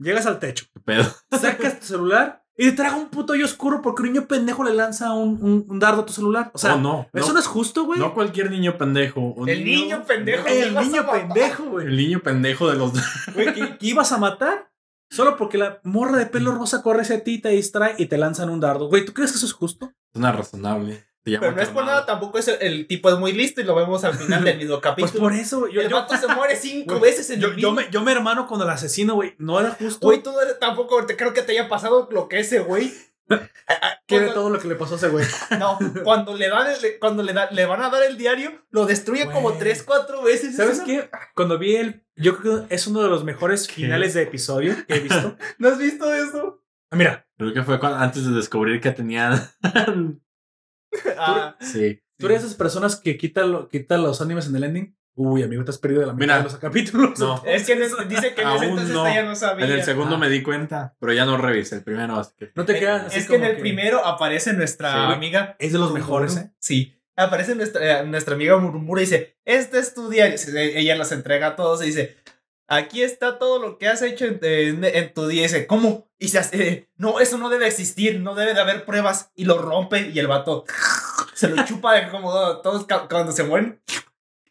Llegas al techo ¿Qué pedo? sacas tu celular y te traga un puto hoyo oscuro porque un niño pendejo le lanza un, un- un dardo a tu celular. O sea, Oh, no. eso no, no es justo, güey. no cualquier niño pendejo. El niño pendejo. el niño pendejo, güey. El niño pendejo de los. Güey, que, que ibas a matar solo porque la morra de pelo rosa corre hacia ti, te distrae y te lanzan un dardo. Güey, ¿tú crees que eso es justo? Suena razonable. Se llama Pero no es por nada, tampoco es el, el tipo es muy listo y lo vemos al final del video Pues capítulo. por eso, güey. Yo, el yo, vato se muere cinco veces en yo, el yo video. me, yo me hermano con el asesino, güey. No era justo. Güey, tú no eres- tampoco te creo que te haya pasado lo que ese güey. Ah, ah, ¿Qué de cuando- todo lo que le pasó a ese güey? No, cuando le dan el- cuando le, da- le van a dar el diario, lo destruye como Güey. tres, cuatro veces. ¿Sabes ¿Eso qué? Cuando vi el. Yo creo que es uno de los mejores finales de episodio que he visto. ¿No has visto eso? Ah, mira, Creo que fue cuando- antes de descubrir que tenían. Ah, sí. ¿Tú eres de esas personas que quitan lo- quita los animes en el ending? Uy, amigo, te has perdido de la mitad Mira. de los capítulos. No. es que en ese- dice que en ese Aún entonces no. ella no sabía. En el segundo Ah. me di cuenta, pero ya no revisé el primero, así que. No te Eh, quedas así es que en como el primero aparece nuestra Sí. amiga. Es de los mejores, ¿eh? Sí. Aparece nuestra, eh, nuestra amiga Murmura y dice, este es tu diario. Se- Ella los entrega a todos y dice, aquí está todo lo que has hecho en, en- en tu día. Y dice, ¿cómo? Y se hace, eh, no, eso no debe existir, no debe de haber pruebas. Y lo rompe y el vato se lo chupa de como todos ca- cuando se mueren.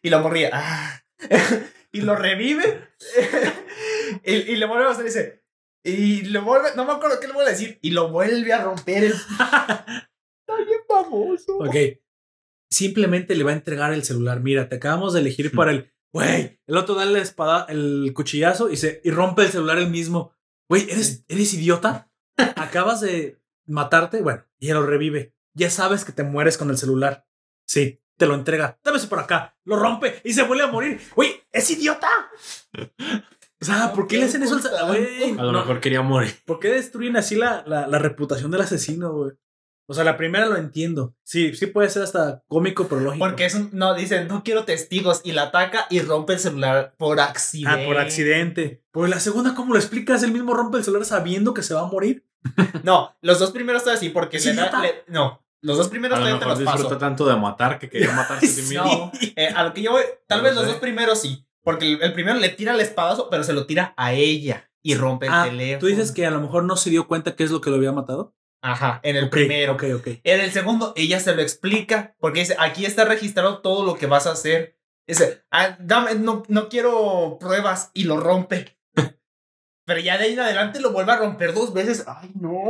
Y lo morría. "Ah". y lo revive. y, y le vuelve a hacer ese. Y le vuelve, no me acuerdo qué le vuelve a decir. Y lo vuelve a romper el. Está bien famoso. Ok. Simplemente le va a entregar el celular. Mira, te acabamos de elegir para el. Güey, el otro da la espada, el cuchillazo y se y rompe el celular el mismo. Güey, ¿eres, ¿eres idiota? Acabas de matarte. Bueno, y lo revive. Ya sabes que te mueres con el celular. Sí, te lo entrega. Dame por acá. Lo rompe y se vuelve a morir. Güey, ¿es idiota? O sea, ¿por qué le hacen eso al güey? A lo no, mejor quería morir. ¿Por qué destruyen así la, la, la reputación del asesino, güey? O sea, la primera lo entiendo. Sí, sí puede ser hasta cómico, pero lógico. Porque es un. No, dicen, no quiero testigos. Y la ataca y rompe el celular por accidente. Ah, por accidente. Por la segunda, ¿cómo lo explicas? Él mismo rompe el celular sabiendo que se va a morir. No, los dos primeros están así porque Sí, le da. le- no, los dos primeros A lo te los paso. tanto de matar que quería matarse a sí mismo. No, eh, a lo que yo voy. Tal No vez lo los dos primeros sí. Porque el, el primero le tira el espadazo, pero se lo tira a ella. Y rompe el Ah, teléfono. tú dices que a lo mejor no se dio cuenta qué es lo que lo había matado. Ajá, en el primero. Ok, ok. En el segundo, ella se lo explica. Porque dice: aquí está registrado todo lo que vas a hacer. Dice: ah, dame, no, no quiero pruebas. Y lo rompe. Pero ya de ahí en adelante lo vuelve a romper dos veces. Ay, no.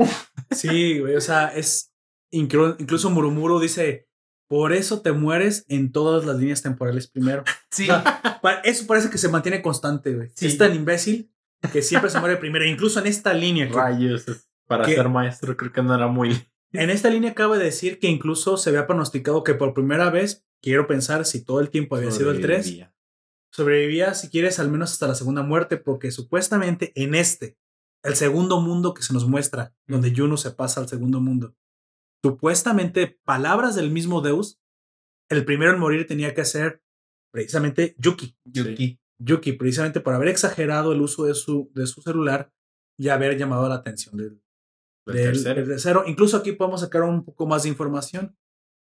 Sí, güey. O sea, es. Inclu- Incluso Murumuro dice: Por eso te mueres en todas las líneas temporales primero. Sí. O sea, pa- eso parece que se mantiene constante, güey. Sí. Es tan imbécil que siempre se muere primero. Incluso en esta línea. que- Rayos. Para ser maestro creo que no era muy. En esta línea acaba de decir que incluso se había pronosticado que por primera vez, quiero pensar si todo el tiempo había sido el 3, sobrevivía. sobrevivía si quieres al menos hasta la segunda muerte, porque supuestamente en este, el segundo mundo que se nos muestra, donde Juno se pasa al segundo mundo, supuestamente palabras del mismo Deus, el primero en morir tenía que ser precisamente Yuki. Yuki. Yuki, precisamente por haber exagerado el uso de su, de su celular y haber llamado la atención del, El del, tercero. del tercero. Incluso aquí podemos sacar un poco más de información.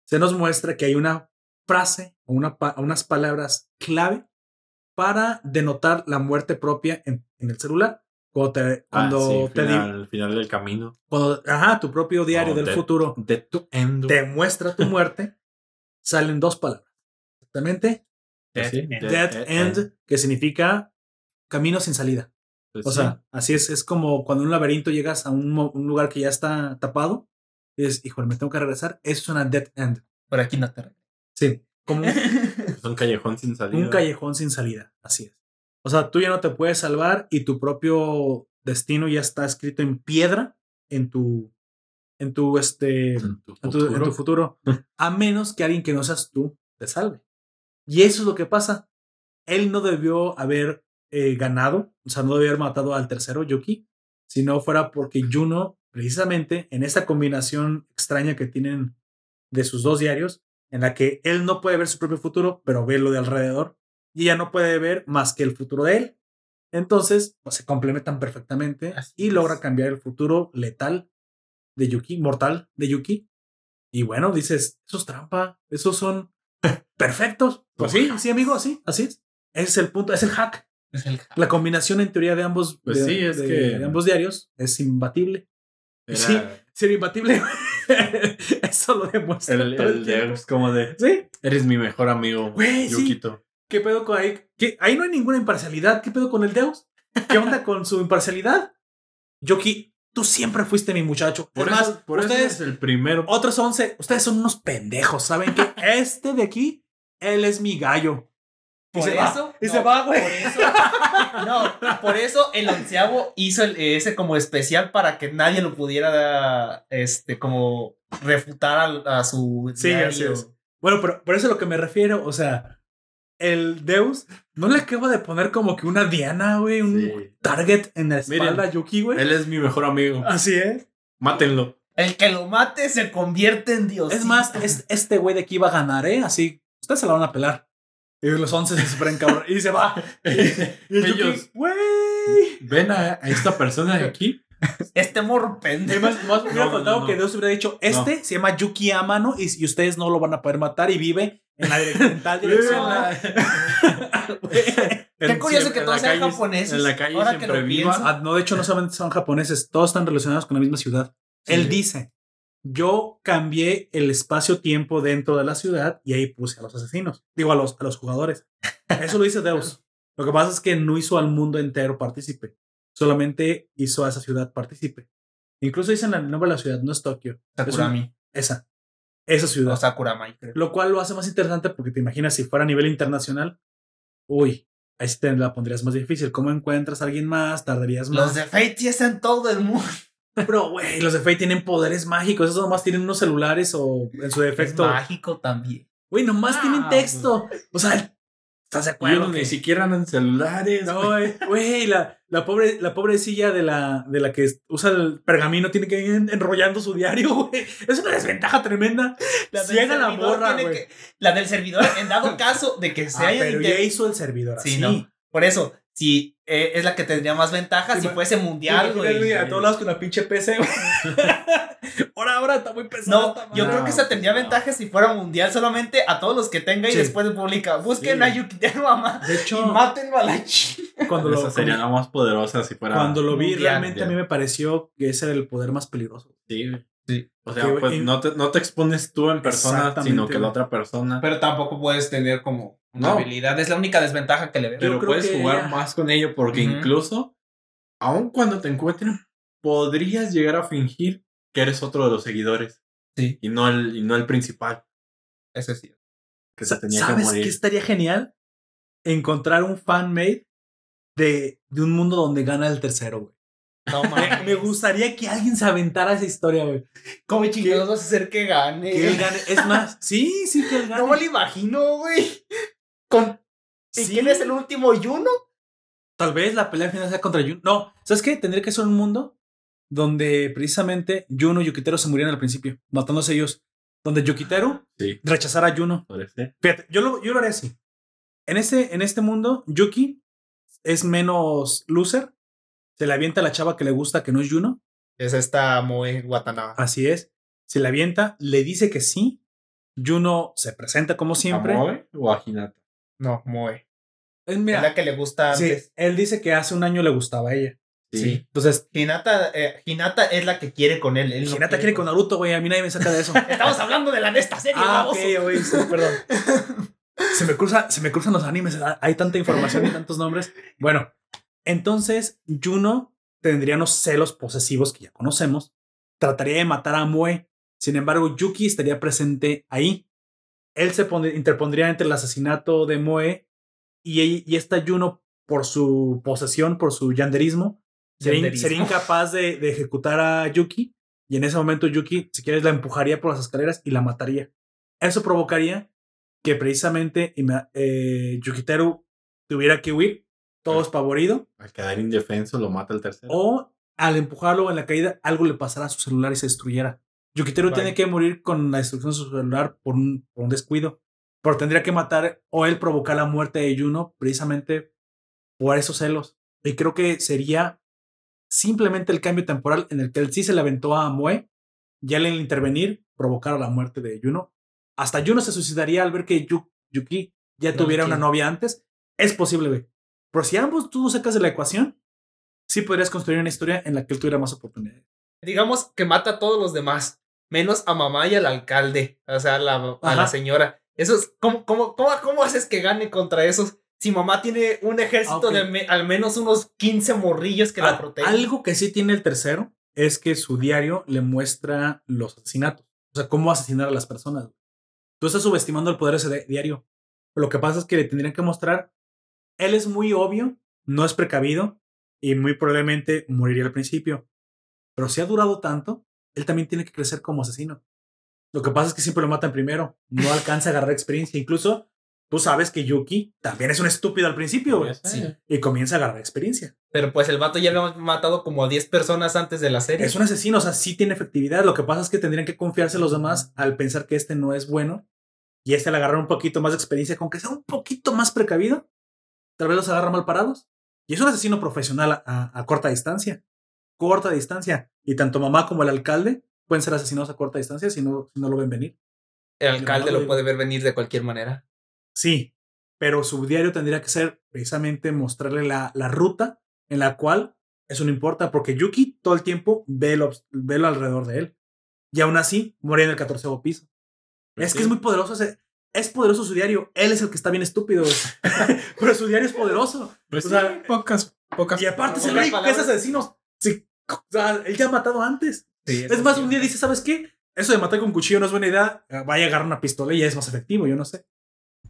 Se nos muestra que hay una frase o una, unas palabras clave para denotar la muerte propia en, en el celular. Cuando te, Ah, cuando sí, te final, al final del camino. cuando- ajá, tu propio diario Oh, del de- futuro De tu end. te muestra tu muerte, salen dos palabras. Exactamente, Sí, Dead dead dead end, que significa camino sin salida. Pues O sí. sea, así es. Es como cuando en un laberinto llegas a un, un lugar que ya está tapado. Y dices, híjole, me tengo que regresar. Eso es una dead end. Por aquí no te Sí. Como un, es un callejón sin salida. un callejón sin salida. Así es. O sea, tú ya no te puedes salvar y tu propio destino ya está escrito en piedra en tu. En tu este. En tu en tu, en futuro. tu futuro, a menos que alguien que no seas tú te salve. Y eso es lo que pasa. Él no debió haber eh, ganado, o sea, no debió haber matado al tercero, Yuki, si no fuera porque Juno, precisamente en esta combinación extraña que tienen de sus dos diarios, en la que él no puede ver su propio futuro, pero ve lo de alrededor, y ella no puede ver más que el futuro de él. Entonces, pues, se complementan perfectamente Así y es. logra cambiar el futuro letal de Yuki, mortal de Yuki. Y bueno, dices, eso es trampa, esos son perfectos. Pues sí, sí, amigo, así, así es. Ese es el punto, es el hack. Es el La combinación en teoría de ambos, Pues de, sí, es de- que- de ambos diarios es imbatible. Era Sí, ser imbatible. Eso lo demuestra. El, el el. Deus como de, Sí, eres mi mejor amigo, Güey, sí. ¿Qué pedo con ahí? ¿Qué? Ahí no hay ninguna imparcialidad. ¿Qué pedo con el Deus? ¿Qué onda con su imparcialidad? Yoki, tú siempre fuiste mi muchacho. Por es más, eso, por eso ustedes, es el primero. otros 11, ustedes son unos pendejos. ¿Saben qué? Este de aquí, él es mi gallo. Y Por se va, eso. y no, se va, güey. Por eso. No, por eso el onceavo hizo el- ese como especial para que nadie lo pudiera, este, como refutar a, a su. Sí, así es. Bueno, pero por eso es a lo que me refiero. O sea, el Deus no le acaba de poner como que una diana, güey, un Sí. target en la espalda Miren, a Yuki, güey. Él es mi mejor amigo. Así es. Mátenlo. El que lo mate se convierte en Dios. Es más, es, este güey de aquí va a ganar, ¿eh? Así, ustedes se la van a pelar. Y los 11 se superan cabrón. Y se va. Y, y el Yuki, Ellos güey. ven a, a esta persona de aquí. Este morro Y pendejo. más, más me hubiera No, no. que Dios hubiera dicho, este se llama Yuki Amano y, y ustedes no lo van a poder matar y vive en la dire- en tal dirección. Qué curioso que todos sean japoneses. En la calle Ahora que siempre lo viva. pienso. Ah, no, de hecho, no solamente son japoneses, todos están relacionados con la misma ciudad. Él dice, yo cambié el espacio-tiempo dentro de la ciudad y ahí puse a los asesinos. Digo, a los, a los jugadores. Eso lo dice Deus. Lo que pasa es que no hizo al mundo entero partícipe. Solamente hizo a esa ciudad partícipe. Incluso dicen el nombre de la ciudad, no es Tokio. Sakurami. Esa. Esa ciudad. O Sakuramai, creo. Lo cual lo hace más interesante porque te imaginas si fuera a nivel internacional. Uy, ahí sí te la pondrías más difícil. ¿Cómo encuentras a alguien más? Tardarías más. Los de Fate sí están en todo el mundo. Pero, güey, los de Fate tienen poderes mágicos. Esos nomás tienen unos celulares o en su Es defecto. mágico también. Güey, nomás Ah, tienen texto. O sea, ¿estás de acuerdo? que- ni siquiera andan celulares. No, güey, güey, la, la, pobre, la pobrecilla de la, de la que usa el pergamino tiene que ir en- enrollando su diario, güey. Es una desventaja tremenda. La del Ciega la servidor morra, tiene güey. que- La del servidor, en dado caso de que se Ah, haya pero inter- ya hizo el servidor así. Sí, no. Por eso, si eh, es la que tendría más ventaja Sí, si fuese mundial, güey. A todos lados con la pinche PC, güey. ahora, ahora está muy pesado. No, esta yo creo que esa tendría ventaja si fuera mundial solamente a todos los que tenga y Sí. después publica. Busquen Sí. a Yukiteru Ama De y hecho, mátenlo a la chica. cuando lo, Esa sería la más poderosa si fuera. cuando lo vi, mundial, realmente a mí me pareció que ese era el poder más peligroso. Sí, güey. Sí. O sea, Que, pues en- no te, no te expones tú en persona, sino que la otra persona. Pero tampoco puedes tener como una No. habilidad. Es la única desventaja que le veo. Pero creo puedes que jugar más con ello porque incluso, aun cuando te encuentren, podrías llegar a fingir que eres otro de los seguidores. Sí. Y no el, y no el principal, Eso es cierto. que se tenía que ¿Sabes morir. qué estaría genial? Encontrar un fanmade de, de un mundo donde gana el tercero, güey. No me gustaría que alguien se aventara esa historia, güey. ¿Cómo chingados vas a hacer que gane? Que él gane. Es más, sí, sí, que él gane. No me lo imagino, güey. Con... ¿Y Sí. quién es el último Yuno? Tal vez la pelea final sea contra Juno. No, ¿sabes qué? Tendría que ser un mundo donde precisamente Juno y Yukiteru se murieran al principio, matándose ellos. Donde Yukiteru Sí, rechazara a Juno. parece. Fíjate, yo lo, yo lo haré así. En este, en este mundo, Yuki es menos loser. Se le avienta a la chava que le gusta, que no es Juno. Es esta Moe Watanabe. Así es. Se le avienta, le dice que sí. Juno se presenta como siempre. ¿A Moe o a Hinata? No, Moe. Eh, Es mira, la que le gusta sí, él dice que hace un año le gustaba a ella. Sí. Entonces, Hinata, eh, Hinata es la que quiere con él. él no Hinata quiere con Naruto, güey. A mí nadie me saca de eso. Estamos hablando de la de esta serie, ah, baboso. ok, güey, sí, perdón. Se me, cruza, se me cruzan los animes. Hay tanta información y tantos nombres. Bueno, Entonces, Juno tendría unos celos posesivos que ya conocemos. Trataría de matar a Moe. Sin embargo, Yuki estaría presente ahí. Él se interpondría entre el asesinato de Moe y, y esta Juno, por su posesión, por su yanderismo, sería, sería incapaz de, de, ejecutar a Yuki. Y en ese momento, Yuki, si quieres, la empujaría por las escaleras y la mataría. Eso provocaría que precisamente eh, Yukiteru tuviera que huir, todo espavorido. Al quedar indefenso, lo mata el tercero. O al empujarlo en la caída, algo le pasará a su celular y se destruyera. Yukiteru tiene que morir con la destrucción de su celular por un, por un descuido. Pero tendría que matar o él provocar la muerte de Juno precisamente por esos celos. Y creo que sería simplemente el cambio temporal en el que él sí se le aventó a Moe y al intervenir provocar la muerte de Juno. Hasta Juno se suicidaría al ver que Yuki ya tuviera una novia antes. Es posible, güey. Pero si ambos tú sacas de la ecuación, sí podrías construir una historia en la que él tuviera más oportunidades. Digamos que mata a todos los demás, menos a mamá y al alcalde, o sea, a la, a la señora. Esos, ¿cómo, cómo, cómo, ¿Cómo haces que gane contra esos? Si mamá tiene un ejército de al menos unos 15 morrillos que la protegen. Algo que sí tiene el tercero es que su diario le muestra los asesinatos. O sea, cómo asesinar a las personas. Tú estás subestimando el poder de ese diario. Lo que pasa es que le tendrían que mostrar. Él es muy obvio, no es precavido y muy probablemente moriría al principio. Pero si ha durado tanto, él también tiene que crecer como asesino. Lo que pasa es que siempre lo matan primero. No alcanza a agarrar experiencia. Incluso tú sabes que Yuki también es un estúpido al principio. Y comienza a agarrar experiencia. Pero pues el vato ya había matado como a 10 personas antes de la serie. Es un asesino, o sea, sí tiene efectividad. Lo que pasa es que tendrían que confiarse los demás al pensar que este no es bueno. Y este le agarra un poquito más de experiencia, con que sea un poquito más precavido. Tal vez los agarra mal parados. Y es un asesino profesional a, a corta distancia. Corta distancia. Y tanto mamá como el alcalde pueden ser asesinados a corta distancia si no, no lo ven venir. El alcalde lo puede ver venir de cualquier manera. Sí, pero su diario tendría que ser precisamente mostrarle la, la ruta en la cual eso no importa, porque Yuki todo el tiempo ve lo, ve lo alrededor de él. Y aún así, muere en el catorceavo piso. Pues es que es muy poderoso. Ese, es poderoso su diario. Él es el que está bien estúpido. pero su diario es poderoso. Pues o sea, pocas, pocas. Y aparte es el que es asesino. O sea, él ya ha matado antes es más, un día dice, ¿sabes qué? Eso de matar con cuchillo no es buena idea. Vaya a agarrar una pistola y ya es más efectivo, yo no sé.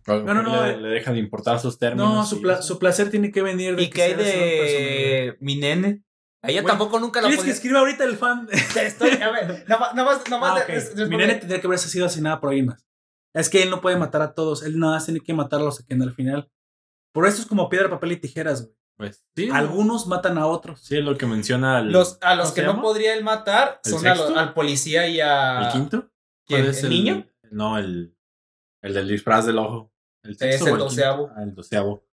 No, no, no. Le, le, deja de importar sus términos. No, su, su placer tiene que venir de. ¿Y qué hay de mi nene? A ella tampoco nunca la ¿Quieres que escriba ahorita el fan? Estoy, a ver, nada más, nada más. Ah, mi nene tendría que haberse sido asesinada por alguien más. Es que él no puede matar a todos. Él nada más tiene que matarlos a quien al final. Por eso es como piedra, papel y tijeras, güey. Pues, Algunos matan a otros. Sí, es lo que menciona. los, a los que no podría él matar son al policía y a. ¿El quinto? ¿Quién, es ¿El, niño? No, el, el del disfraz del ojo. El es el doceavo. Ah, el doceavo.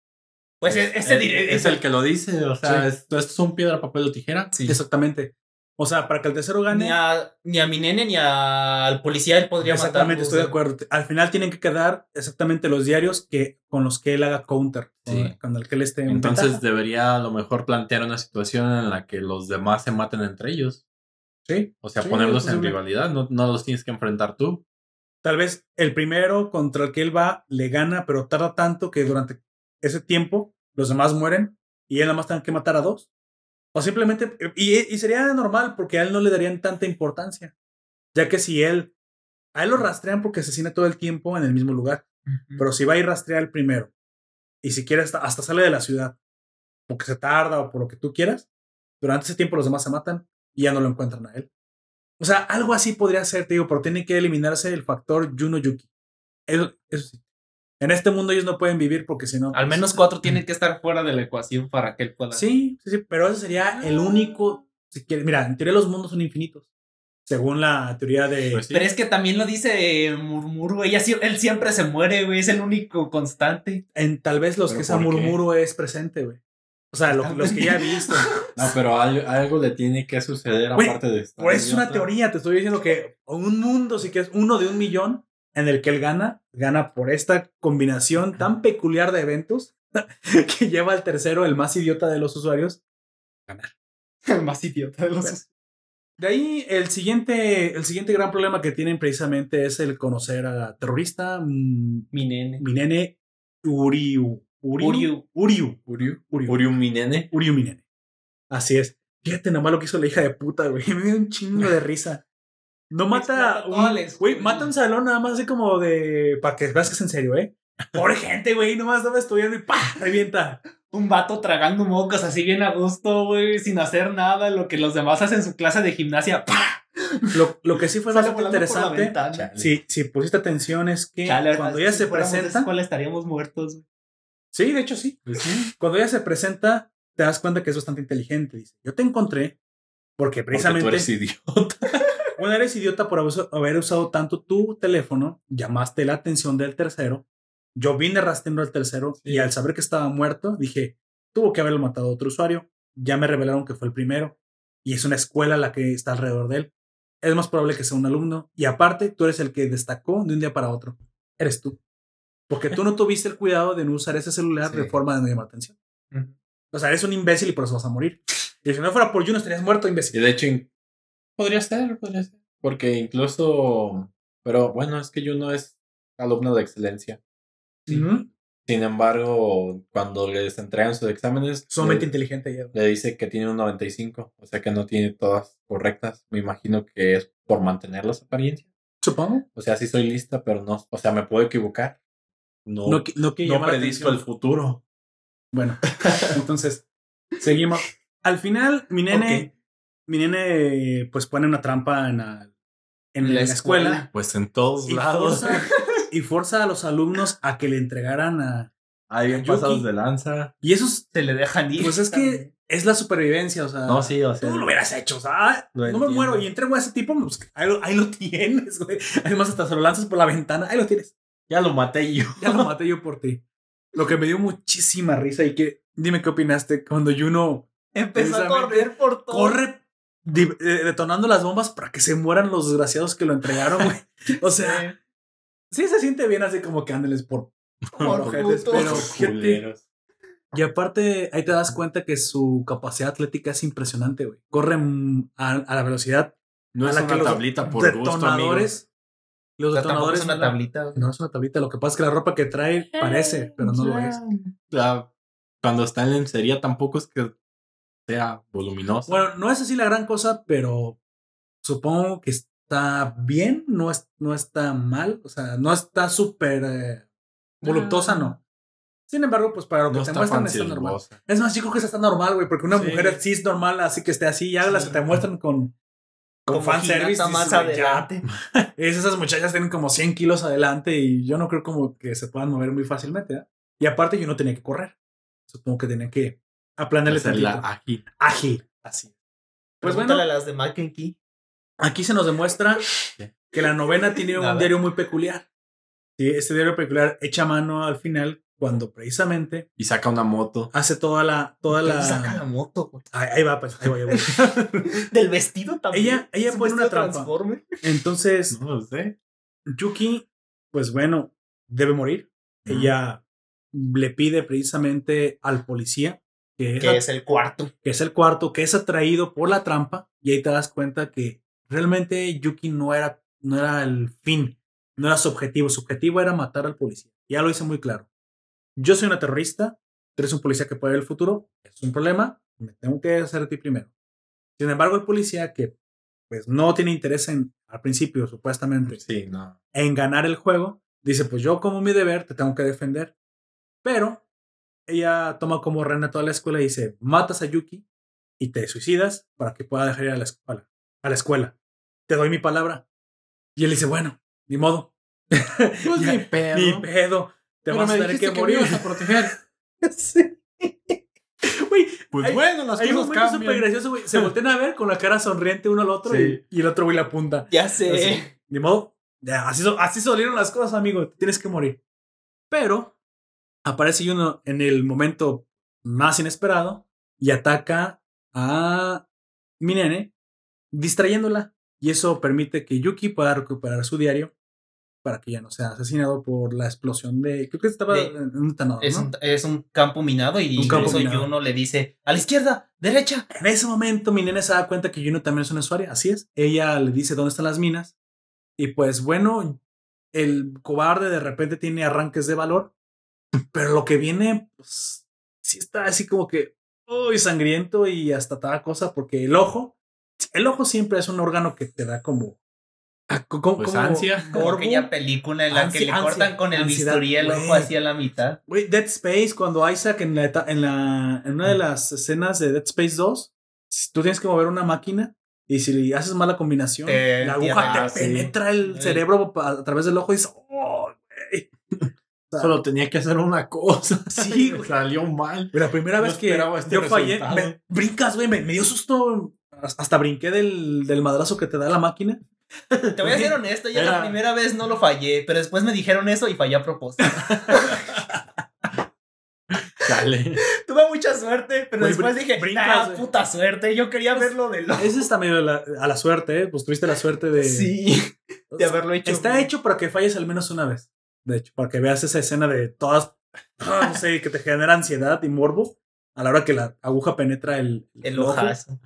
Pues ese es, es, el que lo dice. O sea, esto, es un piedra, papel o tijera. Sí, exactamente. O sea, para que el tercero gane. Ni a, ni a mi nene ni al policía él podría matar. Exactamente, estoy de acuerdo. Al final tienen que quedar exactamente los diarios que, con los que él haga counter. Con el que él esté en Entonces debería a lo mejor plantear una situación en la que los demás se maten entre ellos. Sí. O sea, ponerlos en rivalidad. No, no los tienes que enfrentar tú. Tal vez el primero contra el que él va le gana, pero tarda tanto que durante ese tiempo los demás mueren y él nada más tiene que matar a dos. O simplemente, y, y, sería normal porque a él no le darían tanta importancia, ya que si él, a él lo rastrean porque asesina todo el tiempo en el mismo lugar, pero si va a ir rastrear el primero, y si quiere hasta, hasta sale de la ciudad, porque se tarda o por lo que tú quieras, durante ese tiempo los demás se matan y ya no lo encuentran a él. O sea, algo así podría ser, te digo, pero tiene que eliminarse el factor Juno Yuki. Eso, eso sí. En este mundo ellos no pueden vivir porque si no. Al menos pues, cuatro tienen que estar fuera de la ecuación para que él pueda. Sí, sí, sí, pero ese sería el único. Si quieres, mira, en teoría los mundos son infinitos. Según la teoría de. Pues pero es que también lo dice Murmuro, ella, él siempre se muere, güey, es el único constante. En tal vez los que esa Murmuro es presente, güey. O sea, los que ya he visto. No, pero algo, le tiene que suceder aparte de esto. Pues es una teoría, te estoy diciendo que un mundo, si quieres, uno de un millón, en el que él gana, gana por esta combinación tan peculiar de eventos que lleva al tercero, el más idiota de los usuarios, ganar. El más idiota de los usuarios. De ahí, el siguiente, el siguiente gran problema que tienen precisamente es el conocer a la terrorista mm, mi nene. Mi nene Uriu. Uriu. Uriu. Uriu. Uriu. Uriu. Uriu Minene. Uriu Minene. Así es. Fíjate nomás lo que hizo la hija de puta, güey. Me dio un chingo de risa. No mata. Güey, mata un salón nada más así como de. Para que veas que es en serio, ¿eh? Pobre gente, güey. Nomás estaba estudiando y ¡pah! Revienta. Un vato tragando mocos así bien a gusto, güey, sin hacer nada, lo que los demás hacen en su clase de gimnasia. ¡pah! Lo, lo que sí fue bastante interesante. Si, si pusiste atención es que Chale, cuando si ella se de esa presenta. escuela estaríamos muertos. güey. Sí, de hecho sí. Pues sí. Cuando ella se presenta, te das cuenta que es bastante inteligente. Dice, yo te encontré porque Porque tú precisamente... eres idiota. Bueno, eres idiota por haber- usado tanto tu teléfono, llamaste la atención del tercero. Yo vine rastreando al tercero Sí. y al saber que estaba muerto, dije, tuvo que haberlo matado otro usuario. Ya me revelaron que fue el primero y es una escuela la que está alrededor de él. Es más probable que sea un alumno y aparte tú eres el que destacó de un día para otro. Eres tú. Porque tú no tuviste el cuidado de no usar ese celular de forma de no llamar atención. Ujú. O sea, eres un imbécil y por eso vas a morir. Y si no fuera por Juno estarías muerto, Y imbécil. de hecho, podría ser, podría ser. Porque incluso. Pero bueno, es que yo no es alumno de excelencia. Sin embargo, cuando les entregan sus exámenes, Sumamente le, inteligente ya. le dice que tiene un 95, o sea que no tiene todas correctas. Me imagino que es por mantener las apariencias. Supongo. O sea, sí soy lista, pero no, o sea, me puedo equivocar. No, No, no, que no predisco el futuro. Bueno, entonces, seguimos. Al final, mi nene, mi nene, pues pone una trampa en la, en la escuela, Pues en todos y lados. forza, y forza a los alumnos a que le entregaran a... Hay bien pasados de lanza. Y eso es, Se le dejan ir. pues es que es la supervivencia, o sea... No, sí, o sea. Tú lo hubieras hecho, o sea, Lo no me muero y entrego a ese tipo, pues ahí lo, ahí lo tienes, güey. Además, hasta se lo lanzas por la ventana, ahí lo tienes. Ya lo maté yo. Ya lo maté yo por ti. Lo que me dio muchísima risa y que, dime qué opinaste cuando Juno Empezó a correr por todo. corre detonando las bombas para que se mueran los desgraciados que lo entregaron, güey. O sea, sí se siente bien así como que ándeles por... Por pero Culeros. y aparte ahí te das cuenta que su capacidad atlética es impresionante, güey. Corre a, a la velocidad No a es la una que los tablita por gusto, detonadores... Los O sea, detonadores... es una tablita. No es una tablita, lo que pasa es que la ropa que trae parece, pero no lo es. La- cuando está en lencería tampoco es que sea voluminosa. Bueno, no es así la gran cosa, pero supongo que está bien, no, es, no está mal, o sea, no está súper eh, voluptuosa, no. Sin embargo, pues para lo que no te está muestran está normal. Es más, creo que esa está normal, güey, porque una Sí. mujer sí es normal, así que esté así, ya las Sí. que te muestran con, con fanservice. Más adelante. Es- esas muchachas tienen como 100 kilos adelante y yo no creo como que se puedan mover muy fácilmente. ¿eh? Y aparte yo no tenía que correr. Supongo que tenía que aplanarle Hacerla tantito. ágil. Ágil. Así. Pues Pregúntale bueno, a las de Mac and Key. aquí se nos demuestra que la novena tiene un diario muy peculiar. Sí, este diario peculiar echa mano al final cuando precisamente Y saca una moto. hace toda la... Toda la... Saca la moto. Ahí, ahí va, pues, ahí voy, ahí voy. Del vestido también. Ella- ella pone una trampa. Entonces, No lo sé. Yuki, pues bueno, debe morir. Ella le pide precisamente al policía, que es, Que es el cuarto. que es el cuarto, que es atraído por la trampa, y ahí te das cuenta que realmente Yuki no era, no era el fin, no era su objetivo, su objetivo era matar al policía. Ya lo hice muy claro. Yo soy una terrorista, tú eres un policía que puede ver el futuro, es un problema, me tengo que hacer a ti primero. Sin embargo, el policía que pues no tiene interés en, al principio, supuestamente, Sí, no. en ganar el juego, dice, pues yo como mi deber te tengo que defender. Pero ella toma como reina toda la escuela y dice, matas a Yuki y te suicidas para que pueda dejar ir a la escuela. A la escuela. Te doy mi palabra. Y él dice, bueno, ni modo. Pues Ya, ni pedo. Ni pedo. Te Pero vas a me tener que que me morir. ibas a proteger. Sí. Güey, Pues Hay- bueno, las hay un cosas momento súper cambian. gracioso, güey. Se voltean a ver con la cara sonriente uno al otro Sí. y, y el otro güey la apunta. Ya sé. Así, ni modo. Ya, así, así salieron las cosas, amigo. Tienes que morir. Pero aparece uno en el momento más inesperado y ataca a mi nene, distrayéndola. Y eso permite que Yuki pueda recuperar su diario para que ya no sea asesinado por la explosión de. Creo que estaba De- en un detonador, Es, ¿no? un, es un campo minado y Un campo minado. Juno le dice a la izquierda, derecha. En ese momento, mi nene se da cuenta que Juno también es una usuaria. Así es. Ella le dice dónde están las minas. Y pues bueno, el cobarde de repente tiene arranques de valor Pero lo que viene, pues sí está así como que uy, sangriento y hasta toda cosa, porque el ojo, el ojo siempre es un órgano que te da como. ah, Pues como ansia. Como aquella película en la Ansia- que le ansia- cortan con el ansiedad, bisturí el ojo güey. hacia la mitad. Dead Space, cuando Isaac en, la, en, la, en una de las escenas de Dead Space 2, si tú tienes que mover una máquina y si le haces mala combinación, Te la aguja te sí. penetra el cerebro a través del ojo y dices, sea, Solo tenía que hacer una cosa. Sí, güey. Salió mal. la primera no vez que este yo fallé, me- brincas, güey, me, me dio susto. Hasta brinqué del, del madrazo que te da la máquina. Te voy a ser honesto, yo la Era- primera vez no lo fallé, pero después me dijeron eso y fallé a propósito. Dale. Tuve mucha suerte, pero después dije, güey. puta suerte, yo quería verlo de lo... Ese está medio a la, a la suerte, ¿eh? Pues tuviste la suerte de. Sí, de haberlo hecho. Está hecho para que falles al menos una vez. De hecho, para que veas esa escena de todas, ah, no sé, que te genera ansiedad y morbo a la hora que la aguja penetra el, El ojo. ojazo.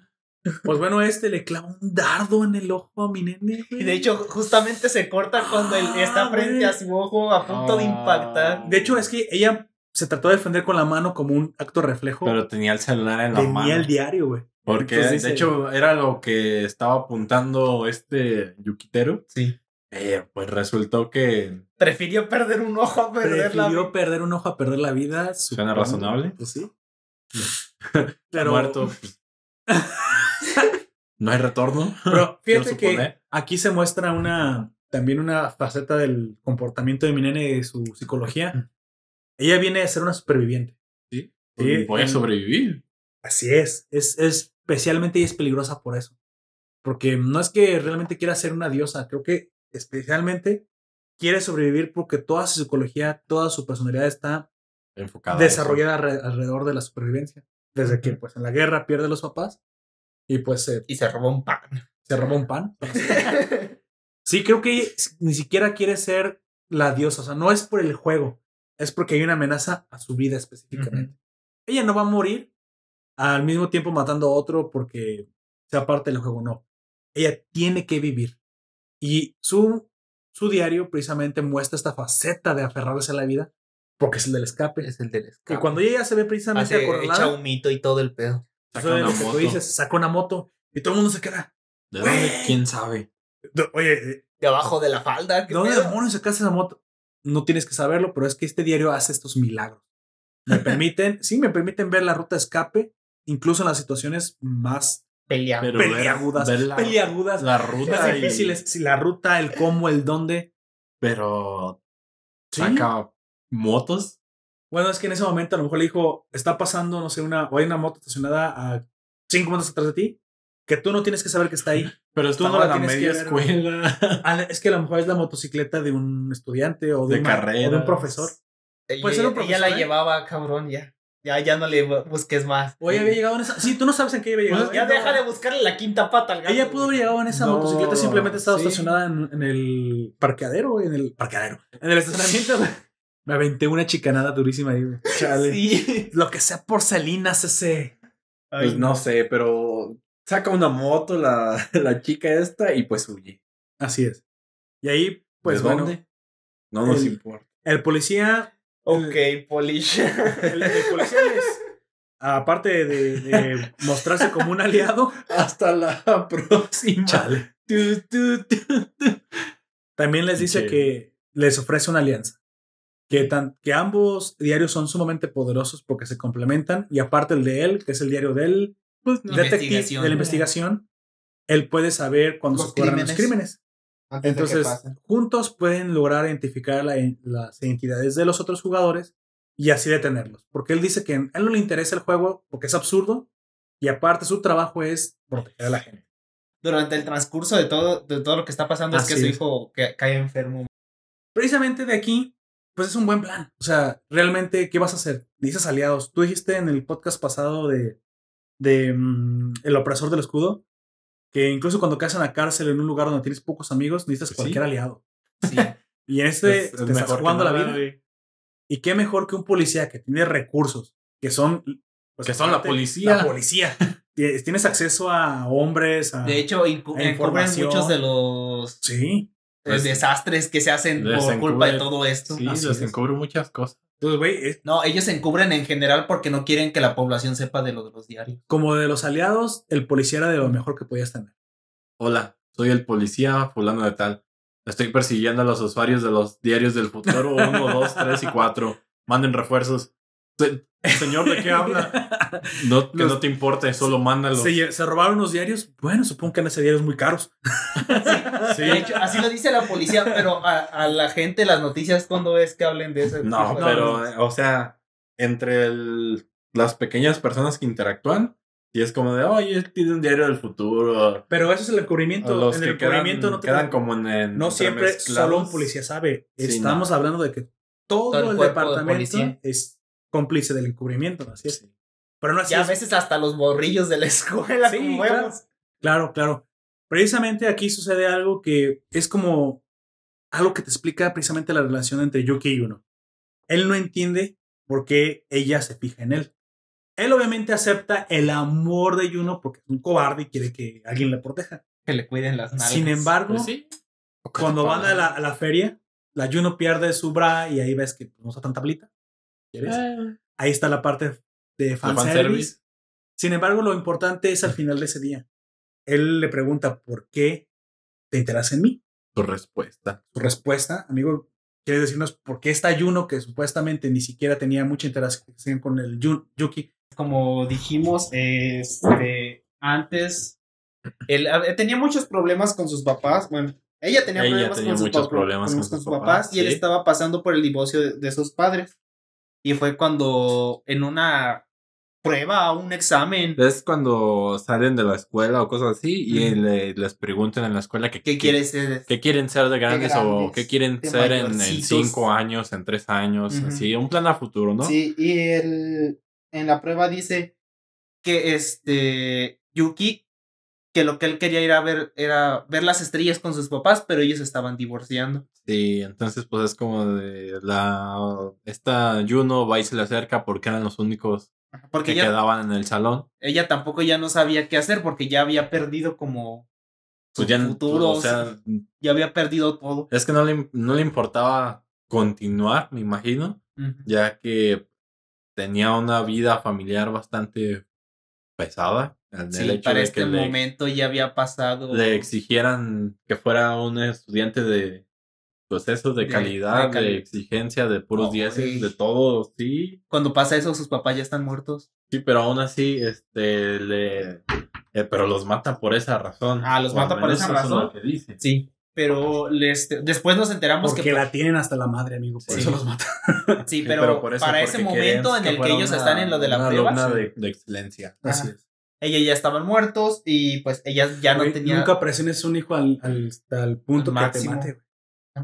Pues bueno, este le clava un dardo en el ojo a mi nene, güey. Y de hecho, justamente se corta cuando él está Ah, frente güey. a su ojo a punto de Ah. impactar. De hecho, es que ella se trató de defender con la mano como un acto reflejo. Pero tenía el celular en la Tenía mano. el diario, güey. Porque Entonces de dice- hecho era lo que estaba apuntando este Yukitero. Sí. Eh, pues resultó que Prefirió perder un ojo a perder la Prefirió perder un ojo a perder la vida. supongo. razonable. Pues sí. Pero muerto. pues, no hay retorno. Pero fíjate que aquí se muestra una también una faceta del comportamiento de mi nene y de su psicología. Ella viene a ser una superviviente. Sí. Sí, Voy a sobrevivir. Así es. Es, es especialmente ella es peligrosa por eso. Porque no es que realmente quiera ser una diosa, creo que especialmente quiere sobrevivir porque toda su psicología, toda su personalidad está Enfocada. desarrollada alre- alrededor de la supervivencia. Desde que pues en la guerra pierde a los papás y pues se, Y se robó un pan. se roba un pan. Sí, creo que ni siquiera quiere ser la diosa. O sea, no es por el juego. Es porque hay una amenaza a su vida específicamente. Ella no va a morir al mismo tiempo matando a otro porque sea parte del juego. No. Ella tiene que vivir. Y su, su diario precisamente muestra esta faceta de aferrarse a la vida porque es el del escape. Es el del Y escape. cuando ella se ve precisamente Hace, echa acorralada, un mito y todo el pedo. Saca una tú moto. dices, saca una moto y todo el mundo se queda. ¿De dónde? ¿Quién sabe? Oye, De abajo de la falda. ¿De ¿qué dónde demonios sacaste esa moto? No tienes que saberlo, pero es que este diario hace estos milagros. Me permiten, sí, me permiten ver la ruta de escape, incluso en las situaciones más Pelea. Pero ver- peliagudas. ver la- peliagudas. La más ruta. y- difíciles. Si la ruta, el cómo, el dónde. Pero Sí. saca motos. Bueno, es que en ese momento a lo mejor le dijo, está pasando, no sé, una, o hay una moto estacionada a cinco metros atrás de ti, que tú no tienes que saber que está ahí. Pero Tú no la en la tienes media que ver, escuela. Ah, Es que a lo mejor es la motocicleta de un estudiante o de, De un ma- o de carreras. un profesor. Ella, Puede ser un ella profesor, la ¿eh? llevaba, cabrón, ya. Ya, ya no le bu- busques más. O ella había llegado en esa. Sí, tú no sabes en qué había llegado. Pues ya deja de buscarle la quinta pata al gato. Ella pudo haber llegado en esa No, motocicleta, simplemente estaba sí. estacionada en, en el parqueadero, en el parqueadero, en el estacionamiento. Me aventé una chicanada durísima ahí. Chale. Sí. Lo que sea porcelinas ese. Pues no sé, pero saca una moto la, la chica esta y pues huye. Así es. Y ahí, pues ¿De bueno, dónde? No nos el- importa. el policía, Ok, Polish. el, el policía les, aparte de, de mostrarse como un aliado, Hasta la próxima. chale. Tu, tu, tu, tu. También les dice que les ofrece una alianza. Que, tan, que ambos diarios son sumamente poderosos porque se complementan. Y aparte el de él, que es el diario del Pues detective Investigación. de la investigación, él puede saber cuando Los se ocurren los crímenes. Antes Entonces, pasen. juntos pueden lograr identificar la- las identidades de los otros jugadores y así detenerlos. Porque él dice que a él no le interesa el juego porque es absurdo y aparte su trabajo es proteger a la gente. Durante el transcurso de todo, de todo lo que está pasando es que su hijo que, cae enfermo. Precisamente de aquí, pues es un buen plan. O sea, realmente, ¿qué vas a hacer? Necesitas aliados. Tú dijiste en el podcast pasado de, de mm, El opresor del escudo que incluso cuando caes en la cárcel en un lugar donde tienes pocos amigos, necesitas Pues cualquier sí. aliado. Sí. Y en este Es- es te estás jugando la vida. Y qué mejor que un policía que tiene recursos, que son... pues, Que son la policía. La policía. Tienes acceso a hombres, a... De hecho, encubren muchos de los sí. eh, Pues, desastres que se hacen por culpa de todo esto. Sí, Así les es. encubre muchas cosas. Entonces, güey, es No, ellos se encubren en general porque no quieren que la población sepa de lo de los diarios. como de los aliados, el policía era de lo mejor que podías tener. Hola, soy el policía fulano de tal. Estoy persiguiendo a los usuarios de los diarios del futuro 1, 2, 3 y 4. Manden refuerzos. Se- Señor, ¿de qué habla? No, que Los- no te importe, solo mándalos. Se, robaron unos diarios. Bueno, supongo que han de ser diarios muy caros. Sí. De hecho, así lo dice la policía, pero a, a la gente las noticias cuando es que hablen de eso. No, pero, o sea, entre el- las pequeñas personas que interactúan, y es como de, oye, él tiene un diario del futuro. Pero eso es el encubrimiento. los en que el quedan, no te quedan como en, en No siempre solo un policía sabe. Sí, Estamos hablando de que todo, Todo el el, de departamento es cómplice del encubrimiento. Así es. Sí. Pero no así Ya a es. veces hasta los borrillos de la escuela, Sí, como claro. Claro, claro. Precisamente aquí sucede algo que es como algo que te explica precisamente la relación entre Yuki y Uno. Él no entiende por qué ella se fija en él. Él obviamente acepta el amor de Yuno porque es un cobarde y quiere que alguien le proteja. Que le cuiden las nalgas. Sin embargo, Pues sí. cuando van a la, a la feria, la Juno pierde su bra y ahí ves que no usa tanta tablita. ¿Quieres? Ahí está la parte de fanservice. fanservice. Sin embargo, lo importante es al final de ese día. Él le pregunta, ¿por qué te interesas en mí? Tu respuesta. Su respuesta, amigo, quiere decirnos por qué está Juno, que supuestamente ni siquiera tenía mucha interacción con el Yuki. Como dijimos, este, antes, él tenía muchos problemas con sus papás. Bueno, ella tenía Ella problemas tenía con, sus, muchos pap- problemas con sus papás, y él estaba pasando por el divorcio de, de sus padres. Y fue cuando en una prueba, un examen, Es cuando salen de la escuela o cosas así y le- les preguntan en la escuela que, ¿qué quiere ser? ¿Qué quieren ser de grandes, o grandes, qué quieren ser en, cinco años, en tres años? Así, un plan a futuro, ¿no? Sí, y él en la prueba dice que este Yuki, que lo que él quería ir a ver era ver las estrellas con sus papás, pero ellos estaban divorciando. Sí, entonces pues es como de la... Esta Juno va y se le acerca porque eran los únicos Porque que ella, quedaban en el salón. ella tampoco ya no sabía qué hacer porque ya había perdido como su Pues ya, futuro, o sea, ya había perdido todo. es que no le, no le importaba continuar, me imagino, ya que tenía una vida familiar bastante pesada. Sí, hecho para de este que le- momento ya había pasado. le exigieran que fuera un estudiante de pues eso, de, De- calidad, de exigencia, de puros No, dieces, de todo, sí, Cuando pasa eso, sus papás ya están muertos. sí, pero aún así, este, le, eh, pero los mata por esa razón. Ah, los al mata por esa razón. lo que dice. Sí. Pero este, después nos enteramos Porque que la tienen hasta la madre, amigo. Por Sí. eso los mata. Sí, Sí, pero, por eso, para ese momento en el que ellos una- están en lo de la una prueba, de, de excelencia. Así es. ellos ya estaban muertos y pues ella ya no Güey, tenía. Nunca presiones un hijo al, al- hasta el punto Al que te máximo. mate. güey.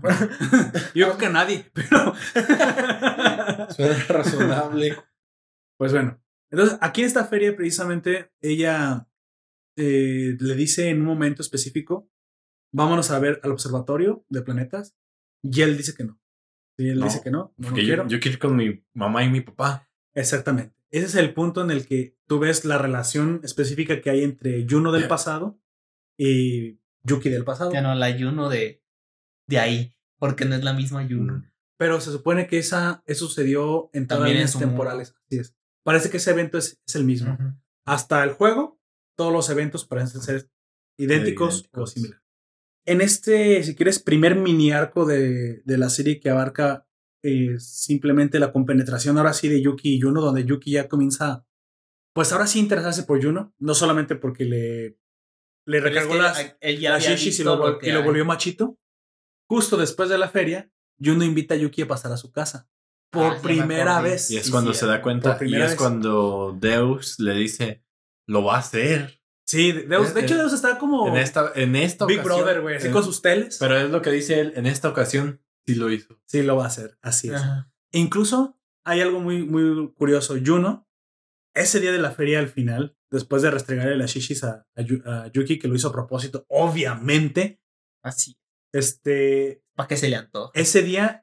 Yo creo que a nadie, pero. Suena razonable. Pues bueno. Entonces, aquí en esta feria, precisamente, ella eh, le dice en un momento específico: Vámonos a ver al observatorio de planetas. Y él dice que no. Y él No, dice que no, no, no Porque quiero. yo, yo quiero ir con mi mamá y mi papá. Exactamente. Ese es el punto en el que tú ves la relación específica que hay entre Juno del pasado y Yuki del pasado. Ya no, la Yuno de, de ahí. Porque no es la misma Yuno. Mm. Pero se supone que esa, eso sucedió en todas las También en su temporales. Así es. Parece que ese evento es, es el mismo. Hasta el juego, todos los eventos parecen ser idénticos, Idénticos. o similares. En este, si quieres, primer mini arco de, de la serie que abarca eh, simplemente la compenetración ahora sí de Yuki y Juno, donde Yuki ya comienza, pues ahora sí interesarse por Juno, no solamente porque le, le es recargó que las, él ya las y lo, y lo volvió machito. Justo después de la feria, Juno invita a Yuki a pasar a su casa. Por Ah, primera vez. Y es cuando sí, se da cuenta, y es vez. cuando Deus le dice, lo va a hacer. Sí, Deus, de Eh, hecho eh, Deus está como En esta, en esta Big ocasión. Brother, güey, así en- con sus teles. Pero es lo que dice él, en esta ocasión sí lo hizo. Sí, lo va a hacer, así es. Ajá. E incluso hay algo muy, muy curioso. Juno, ese día de la feria al final, después de restregarle las shishis a, a a Yuki, que lo hizo a propósito, obviamente, Así. Este, Para que se le antoje. ese día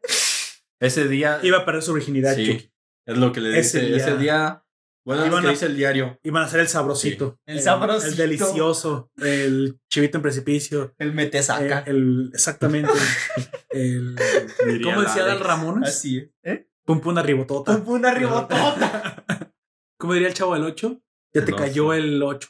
Ese día iba a perder su virginidad. Sí. Es lo que le Ese dice. día- ese día, bueno, es Iban que a- dice el diario. Iban a ser el sabrosito. El sabrosito. El delicioso. El chivito en precipicio. El metesaca. El, el- exactamente. el, ¿Cómo decía. Dal Ramones? Así es. ¿Eh? Pum pum una ribotota. Pum, pum, una ribotota. ¿Cómo diría el chavo del 8? Ya te cayó el 8.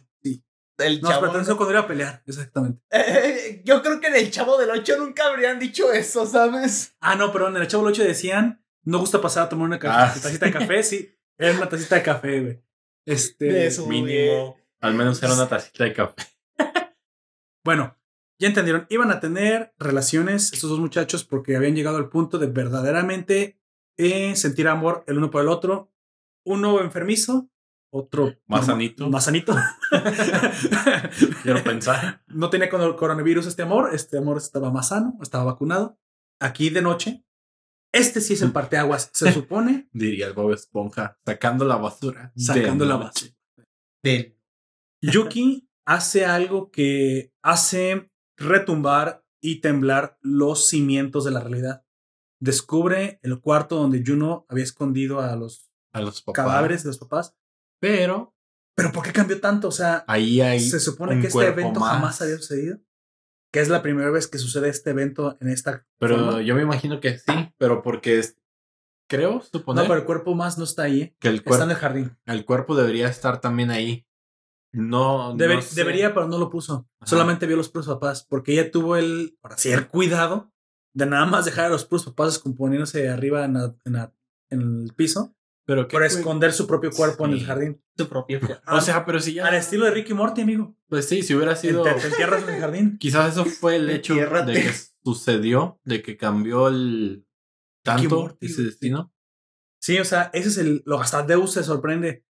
El No, chavo. pero eso cuando iba a pelear, exactamente. Eh, yo creo que en el chavo del 8 nunca habrían dicho eso, ¿sabes? Ah, no, perdón, en el chavo del 8 decían, no gusta pasar a tomar una Ah, tacita de café, sí. Era una tacita de café, güey. Este. De eso. Mínimo. Al menos era una tacita de café. Bueno, ya entendieron, iban a tener relaciones estos dos muchachos porque habían llegado al punto de verdaderamente eh, sentir amor el uno por el otro. Uno enfermizo, otro Más sanito. Más sanito. Quiero pensar. no tenía con el coronavirus este amor, este amor estaba más sano, estaba vacunado. Aquí de noche, este sí es el parteaguas, se supone, Diría el Bob Esponja. Sacando la basura. sacando De la base. Del. Yuki hace algo que hace retumbar y temblar los cimientos de la realidad. Descubre el cuarto donde Juno había escondido a los A los cadáveres de los papás. Pero Pero ¿por qué cambió tanto? O sea, ahí hay. se supone que este evento más. jamás había sucedido. Que es la primera vez que sucede este evento en esta Pero forma. yo me imagino que sí. Pero porque es- creo No, suponer pero el cuerpo más no está ahí. que el Está en el jardín. el cuerpo debería estar también ahí. No. Debe- no sé. Debería, pero no lo puso. Ajá. Solamente vio los puros papás, porque ella tuvo el, sí, el cuidado de nada más dejar a los puros papás descomponiéndose arriba en, la- en, la- en el piso Pero qué por esconder su propio cuerpo en el Sí. jardín. Su propio. O sea, pero si ya. Al estilo de Ricky Morty, amigo. Pues sí, si hubiera sido. Te, te entierras en el jardín. Quizás eso fue el hecho Entiérrate. de que sucedió, de que cambió el tanto Morty, ese destino. Sí, o sea, ese es el. Lo hasta Deus se sorprende.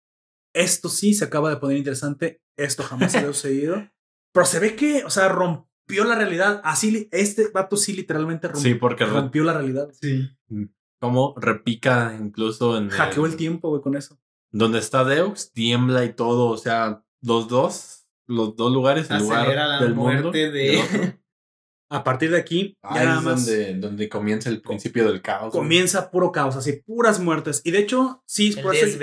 Esto sí se acaba de poner interesante. Esto jamás había sucedido. Pero se ve que, o sea, rompió la realidad. Así, este vato sí literalmente rompió, Sí, porque rompió la realidad. Sí. Como repica incluso en Hackeó el tiempo, güey, con eso. donde está Deux, tiembla y todo, o sea, los dos, los dos lugares, el lugar la del muerte mundo, de-. A partir de aquí, ya Ahí nada es más donde, donde comienza el principio del caos. güey. comienza puro caos, así, puras muertes. Y de hecho, sí, es por eso.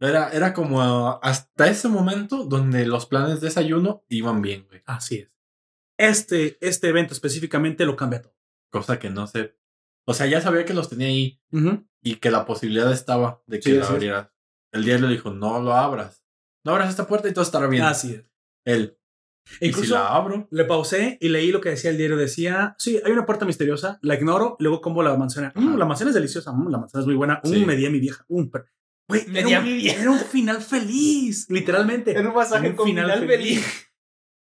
Era, era como ah, hasta ese momento donde los planes de desayuno iban bien, güey. Así es. Este, este evento específicamente lo cambia todo. Cosa que no sé. O sea, ya sabía que los tenía ahí y que la posibilidad estaba de que Sí, es. abrieras. El diario le dijo, no lo abras. No abras esta puerta y todo estará bien. Así es. Él. ¿y Incluso si la abro. le pausé y leí lo que decía el diario. Decía, sí, hay una puerta misteriosa, la ignoro, luego como la manzana. Mm, la manzana es deliciosa, mm, la manzana es muy buena. Mm, Sí. me di a mi vieja. Pero- Güey, era. Era un final feliz, literalmente. Era un masaje Un con final, feliz.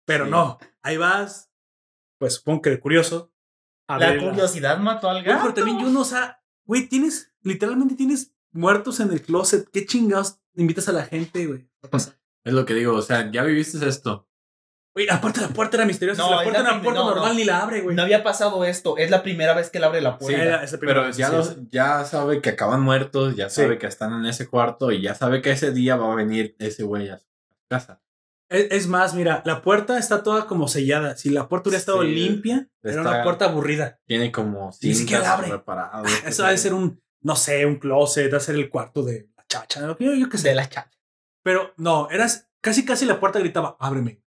Pero Sí. no, ahí vas. Pues supongo que de curioso. A La ver curiosidad mató al Güey, gato. pero también yo no, o sea, güey, tienes, literalmente tienes muertos en el closet. ¿Qué chingados invitas a la gente, güey? ¿Qué pasa? Es lo que digo, o sea, ya viviste esto. Güey, aparte la puerta era misteriosa. No, si la es puerta la era una puerta no, normal no. ni la abre, güey. No había pasado esto. Es la primera vez que él abre la Sí, puerta. era esa primera Pero vez, ya, sí. los, ya sabe que acaban muertos, ya Sí. sabe que están en ese cuarto y ya sabe que ese día va a venir ese güey a su casa. Es, es más, mira, la puerta está toda como sellada. Si la puerta hubiera estado Sí, limpia, era una puerta aburrida. Tiene como Ni siquiera abre. reparadas. Eso ha de ser un, no sé, un closet, a ser el cuarto de la chacha, lo que yo, yo qué sé. de la chat. Pero no, eras casi casi la puerta gritaba, ábreme.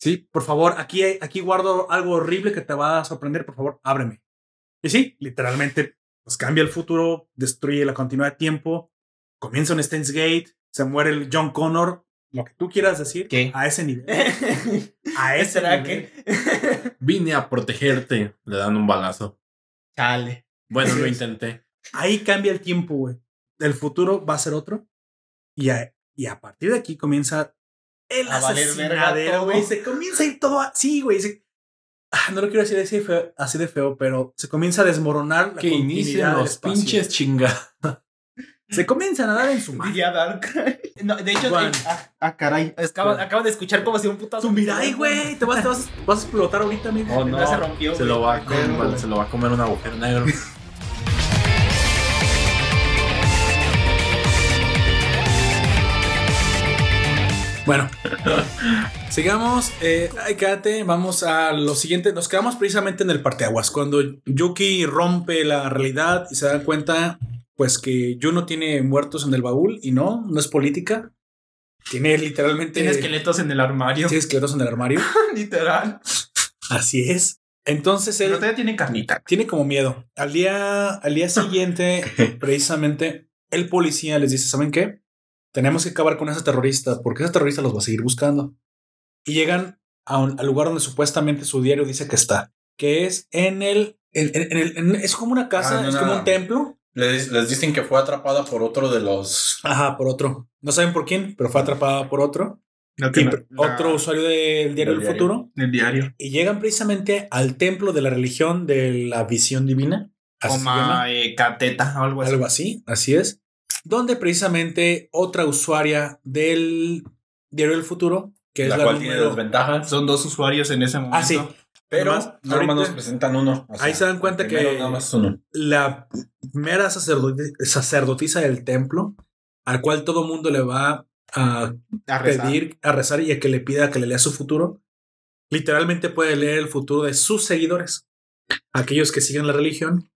Sí, Por favor, aquí, aquí guardo algo horrible que te va a sorprender, por favor, ábreme. Y sí, literalmente, pues cambia el futuro, destruye la continuidad de tiempo, comienza un Steins Gate, se muere el John Connor, lo que tú quieras decir, ¿Qué? a ese nivel. A ese ¿Será nivel. que? vine a protegerte. Le dan un balazo. Chale. Bueno, lo intenté. Ahí cambia el tiempo, güey. El futuro va a ser otro. Y a, y a partir de aquí comienza el A asesinadero, güey. Se comienza a ir todo así, güey. Ah, no lo quiero decir así de, feo, así de feo, pero se comienza a desmoronar la Que del los espacio. pinches chingados. Se comienzan a dar en su madre. No, de hecho, Juan. eh, ah, ah, caray. Acaban, acaban de escuchar como si un putazo. Tú mira ahí, güey. Te vas, te vas, vas a explotar ahorita, amigo. Oh, no. Se rompió, Se güey. lo, va a comer, se lo va a comer un agujero negro. Bueno, sigamos. Eh, ay, cállate, vamos a lo siguiente. Nos quedamos precisamente en el parteaguas. Cuando Yuki rompe la realidad y se da cuenta, pues que Juno tiene muertos en el baúl y no, no es política. Tiene literalmente. Tiene esqueletos en el armario. Tiene esqueletos en el armario. Literal. Así es. Entonces él Pero todavía tiene carnita. tiene como miedo. Al día, al día siguiente, precisamente, el policía les dice, ¿saben qué? Tenemos que acabar con esa terrorista porque esa terrorista los va a seguir buscando. Y llegan a un- al lugar donde supuestamente su diario dice que está, que es en el... en- en- en el- es como una casa, Ah, es como un templo. Les, les dicen que fue atrapada por otro de los. Ajá, por otro. No saben por quién, pero fue atrapada por otro. No, Y otro usuario del diario Del del diario. futuro. El diario. Y llegan precisamente al templo de la religión de la visión divina. Como eh, cateta o algo así. Algo así, así es. Donde precisamente otra usuaria del Diario del Futuro, que la es la cual tiene número- desventajas. Son dos usuarios en ese momento. Ah, sí. Pero Además, nada más nos presentan uno. o sea, Ahí se dan cuenta que- Nada más uno. la mera sacerdotisa del templo, al cual todo mundo le va a pedir, a rezar y a que le pida que le lea su futuro, literalmente puede leer el futuro de sus seguidores, aquellos que siguen la religión.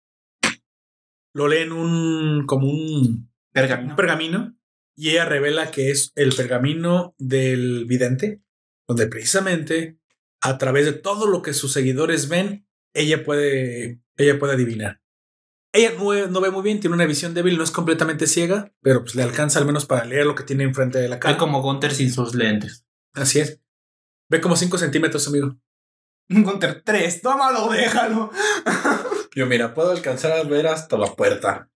Lo leen un como un Pergamino. un pergamino y ella revela que es el pergamino del vidente, donde precisamente a través de todo lo que sus seguidores ven, ella puede, ella puede adivinar. Ella no, ve- no ve muy bien, tiene una visión débil, no es completamente ciega, pero pues le alcanza al menos para leer lo que tiene enfrente de la Ve cara. como Gunter sin sus lentes. Así es. Ve como 5 centímetros, amigo. Gunter 3, tómalo, déjalo. Yo, mira, puedo alcanzar a ver hasta la puerta.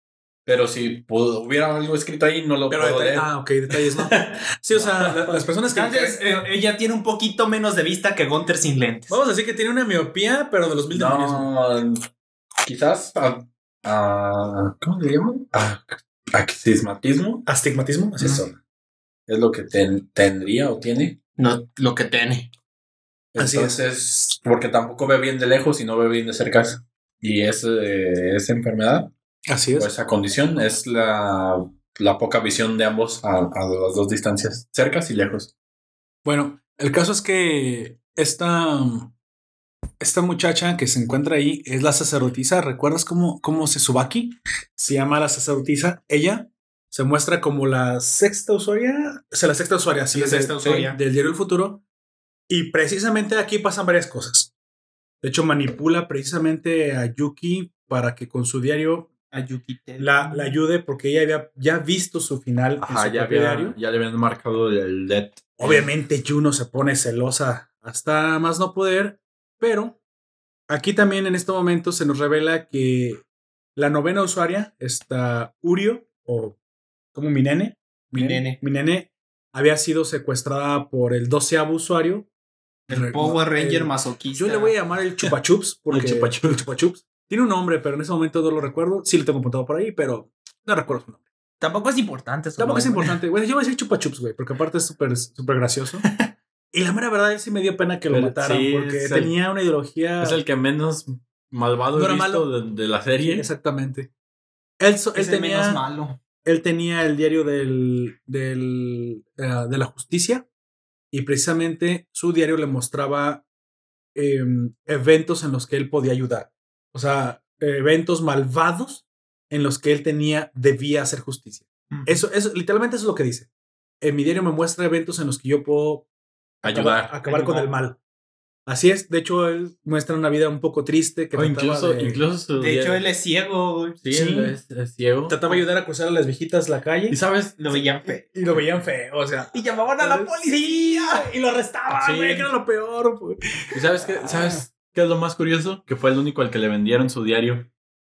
Pero si pudo- hubiera algo escrito ahí, no lo Pero puedo leer. ah, ok, detalles no. Sí, o sea, la- las personas que... Entonces, eh, ella tiene un poquito menos de vista que Gunter sin lentes. Vamos a decir que tiene una miopía, pero de los mil demonios. No, quizás a, a- ¿cómo le llaman? A, axismatismo. Astigmatismo, así es. Eso es lo que ten- tendría o tiene. No, lo que tiene. Así es. Entonces, porque tampoco ve bien de lejos y no ve bien de cerca. Y ese, esa enfermedad Así es. o esa condición es la, la poca visión de ambos a, a las dos distancias, cercas y lejos. Bueno, el caso es que esta, esta muchacha que se encuentra ahí es la sacerdotisa. ¿Recuerdas cómo, cómo se Subaki se llama la sacerdotisa? Ella se muestra como la sexta usuaria, o sea, la sexta usuaria, sí, La es de- sexta usuaria. del diario del futuro. Y precisamente aquí pasan varias cosas. De hecho, manipula precisamente a Yuki para que con su diario A Yuki la, la ayude porque ella había ya visto su final en Ajá, su ya, propio había- diario. ya le habían marcado el LED. Obviamente Juno se pone celosa hasta más no poder, pero aquí también en este momento se nos revela que la novena usuaria, esta Urio, o como mi nene, Mi nene. mi nene había sido secuestrada por el doceavo usuario. El Power Ranger El- masoquista. Yo le voy a llamar el Chupa Chups porque El Chupa Chups. el Chupa Chups. Tiene un nombre, pero en ese momento no lo recuerdo. Sí lo tengo apuntado por ahí, pero no recuerdo su nombre. Tampoco es importante. su Tampoco es importante. Bueno, yo voy a decir chupa chups, güey, porque aparte es súper súper gracioso. y la mera verdad, él sí me dio pena que lo Pero mataran, sí, porque el- tenía una ideología. Es el que menos malvado No he era visto malo. de, de la Sí, serie. exactamente. Él, el menos tenía, malo. él tenía el diario del, del, eh, de la justicia y precisamente su diario le mostraba em, eventos en los que él podía ayudar. O sea, eventos malvados en los que él tenía, debía hacer justicia. Eso, eso, literalmente eso es lo que dice. En mi diario me muestra eventos en los que yo puedo Ayudar. acabar, acabar con Ayudar. el mal. Así es. De hecho, él muestra una vida un poco triste que O trataba incluso, de, incluso su De hecho, él es ciego. sí, sí. él es, es ciego. trataba de ayudar a cruzar a las viejitas la calle Y sabes, Lo veían feo. y lo veían feo. O sea, Y llamaban a la policía. y lo arrestaban, Sí. güey, que era lo peor. güey. ¿y sabes qué, sabes qué es lo más curioso? Que fue el único al que le vendieron su diario.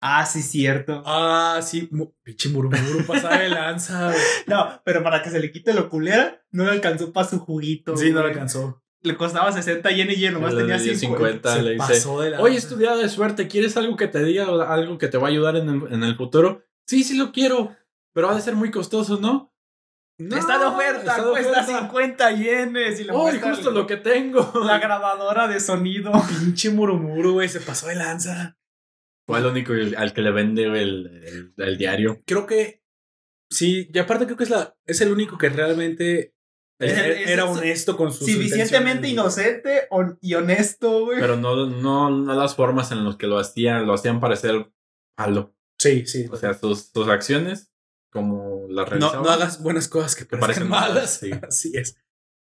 Ah, sí, cierto. Ah, sí, mu- pinche murmuro pasaba de lanza. güey. No, pero para que se le quite lo culera, no le alcanzó para su juguito. Sí, no le alcanzó. Le costaba 60 yen y nomás tenía dio 50. le Se dice, pasó de lanza. Oye, es tu día de suerte, ¿quieres algo que te diga o algo que te va a ayudar en el, en el futuro? Sí, sí lo quiero, pero ha de ser muy costoso, ¿no? No, está de oferta, está de cuesta oferta. 50 yenes. Y le ¡Uy, muestra justo lo que tengo! La grabadora de sonido. Pinche murmuro, güey, se pasó de lanza. Fue el único al al que le vende el, el- el diario. creo que sí, y aparte creo que es la es el único que realmente Es- era, es- era es- honesto con sus Suficientemente inocente y honesto, güey. Pero no, no, no las formas en las que lo hacían, lo hacían parecer malo. Sí, sí. O sea, sus, sus acciones, como no, no hagas buenas cosas que Que parecen parecen malas. malas, sí. Así es.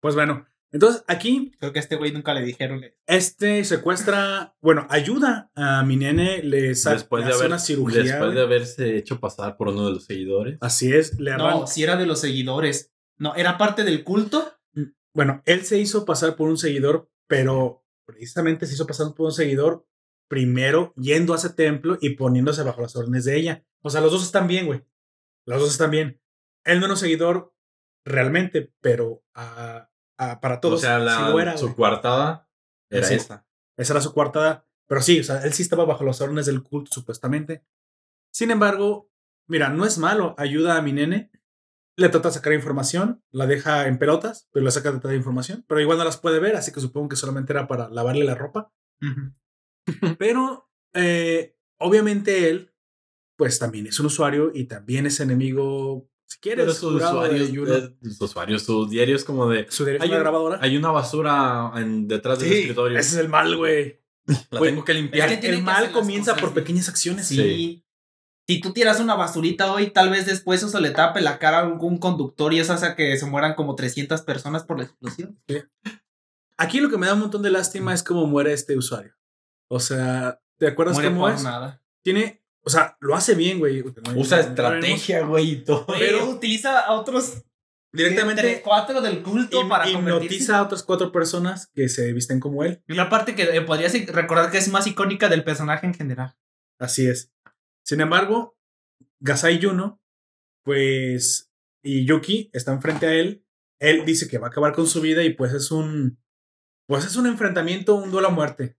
Pues bueno, Entonces, aquí, Creo que a este güey nunca le dijeron. este secuestra, bueno, ayuda a mi nene, le, sa- Después de, hace haber, una cirugía. después güey. de haberse hecho pasar por uno de los seguidores. Así es, le arranca. No, si era de los seguidores. No, era parte del culto. Bueno, él se hizo pasar por un seguidor, pero precisamente se hizo pasar por un seguidor primero yendo a ese templo y poniéndose bajo las órdenes de ella. O sea, los dos están bien, güey. Los dos están bien. Él un seguidor realmente, pero ah, ah, para todos o sea, la, sí lo era, su güey. coartada era Sí. esa. Esa era su cuartada. Pero sí, o sea, él sí estaba bajo las órdenes del culto, supuestamente. Sin embargo, mira, no es malo. Ayuda a mi nene. Le trata de sacar información. La deja en pelotas, pero le saca de toda información. Pero igual no las puede ver, así que supongo que solamente era para lavarle la ropa. Pero, eh, obviamente él, pues también es un usuario y también es enemigo, si quieres, Pero sus de usuarios, eh, sus usuarios, sus diarios como de... Su derecho hay una un- grabadora. Hay una basura en, detrás del Sí, escritorio. ese es el mal, güey. La tengo que limpiar. es que tiene El que mal comienza cosas por pequeñas acciones. Sí. Si tú tiras una basurita hoy, tal vez después eso le tape la cara a algún conductor y eso hace que se mueran como 300 personas por la explosión. Aquí lo que me da un montón de lástima es cómo muere este usuario. O sea, ¿te acuerdas Muere cómo por es? nada. Tiene, o sea, lo hace bien, güey. Usa estrategia, güey, y todo. Pero utiliza a otros Directamente tres, cuatro del culto hip- para hipnotiza a otras cuatro personas que se visten como él. Y la parte que eh, podrías recordar que es más icónica del personaje en general. Así es. Sin embargo, Gasai Yuno, pues, y Yuki están frente a él. Él dice que va a acabar con su vida y pues es un, pues es un enfrentamiento, un duelo a muerte.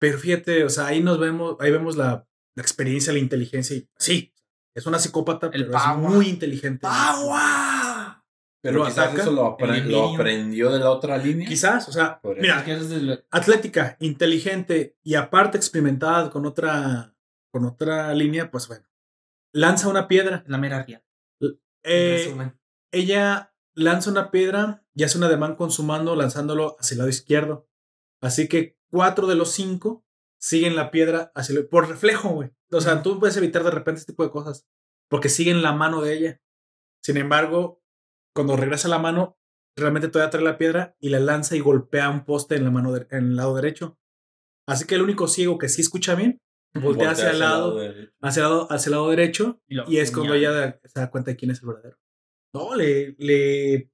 Pero fíjate, o sea, ahí nos vemos, ahí vemos la, la experiencia, la inteligencia y sí, es una psicópata, El pero es muy inteligente. Pero Lo quizás ataca, eso lo, apre- aprendió de la otra línea. Quizás, o sea, Por mira, Que es del- atlética, inteligente y aparte experimentada con otra, con otra línea, pues bueno, lanza una piedra. la mera ría. Eh, ella lanza una piedra y hace un ademán con su mano lanzándolo hacia el lado izquierdo. Así que cuatro de los cinco siguen la piedra hacia el- por reflejo, güey. O sea, tú puedes evitar de repente este tipo de cosas porque siguen la mano de ella. Sin embargo, cuando regresa la mano, realmente todavía trae la piedra y la lanza y golpea un poste en la mano de- en el lado derecho. Así que el único ciego que sí escucha bien voltea hacia el lado, hacia el lado, hacia el lado derecho Y, es cuando ella se da cuenta de quién es el verdadero. No, le, le,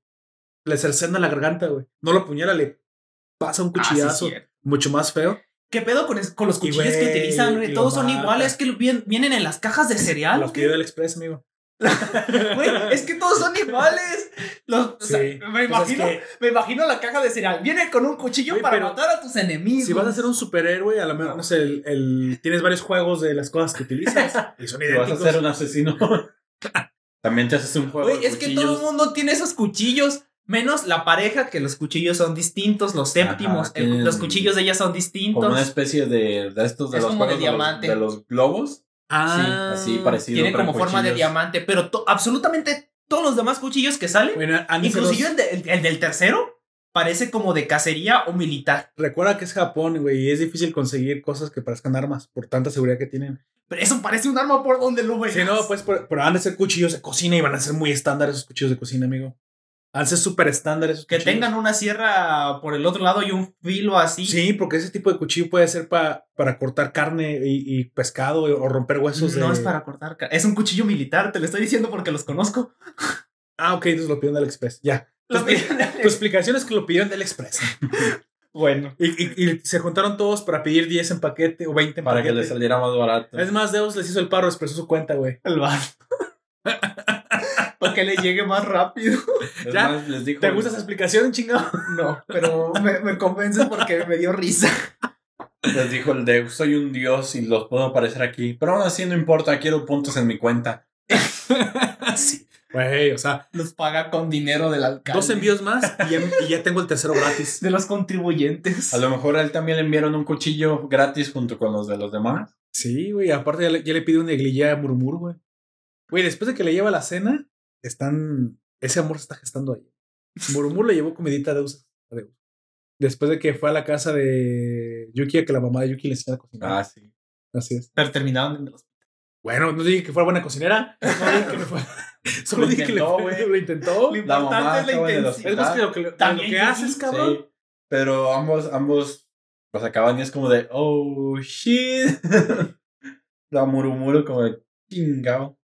le cercena la garganta, güey. No lo apuñala, le pasa un Ah, sí, cuchillazo mucho más feo. ¿Qué pedo con, es- con los cuchillos que utilizan? Todos son iguales, que vien- vienen en las cajas de cereal. Los ¿o pidió del Express, amigo. Güey, es que todos son iguales. Los, o sea, Sí. me, Pues es imagino, que me imagino la caja de cereal. Viene con un cuchillo para matar a tus enemigos. si vas a ser un superhéroe, a lo mejor, no sé, el, el- tienes varios juegos de las cosas que utilizas y son Si vas a idénticos. ser un asesino. También te haces un juego. Güey, es que todo el mundo tiene esos cuchillos. Menos la pareja, que los cuchillos son distintos, los séptimos, el- los cuchillos de ella son Como una distintos. especie de, de estos de Es los como de de los- diamante. de los globos. Ah, así parecido. Tiene pero como forma de diamante, pero to- absolutamente todos los demás cuchillos que salen, Bueno, inclusive los- el, de- el- el del tercero, parece como de cacería o militar. recuerda que es Japón, güey, y es difícil conseguir cosas que parezcan armas por tanta seguridad que tienen. Pero eso parece un arma por donde lo veas. Sí, no, pues, pero, pero van a ser cuchillos de cocina y van a ser muy estándar esos cuchillos de cocina, amigo. Van a ser súper estándar esos Que cuchillos. tengan una sierra por el otro lado y un filo así. Sí, porque ese tipo de cuchillo puede ser pa- para cortar carne y, y pescado o romper huesos no de... es para cortar. ca- Es un cuchillo militar, te lo estoy diciendo porque los conozco. Ah, ok, entonces lo pidieron del Express. Ya. Tu, expli- tu explicación es que lo pidieron del Express. Bueno. Y, y- y se juntaron todos para pedir 10 en paquete o 20 en Para que paquete. le saliera más barato. Es más, Deus les hizo el paro, expresó su cuenta, güey. El bar. para que le llegue más rápido. Es ya. más, les dijo, ¿Te gusta esa explicación, chingado? No, pero me, me convences porque me dio risa. Les dijo el Deus, soy un dios y los puedo aparecer aquí. Pero aún así no importa, quiero puntos en mi cuenta. Sí. Güey, o sea, Los paga con dinero del alcalde. dos envíos más y ya, y ya tengo el tercero gratis. De los contribuyentes. A lo mejor a él también le enviaron un cuchillo gratis junto con los de los demás. Sí, güey, aparte ya le, ya le pide un negligé a Murmur, güey. Güey, después de que le lleva la cena, están... Ese amor se está gestando ahí. Murmur le llevó comidita a Deus. a Deus. Después de que fue a la casa de Yuki, a que la mamá de Yuki le enseñara a cocinar. Ah, sí. Así es. Pero terminaron en los Bueno, no dije que fuera buena cocinera. No dije que me fue. Solo Lo dije que le intentó, fue- güey. lo intentó. Lo La mamá importante es la intención. Es más que lo que, lo que haces, cabrón. Sí, pero ambos, ambos los acaban y es como de, oh, shit. la murmuro como de, chingao.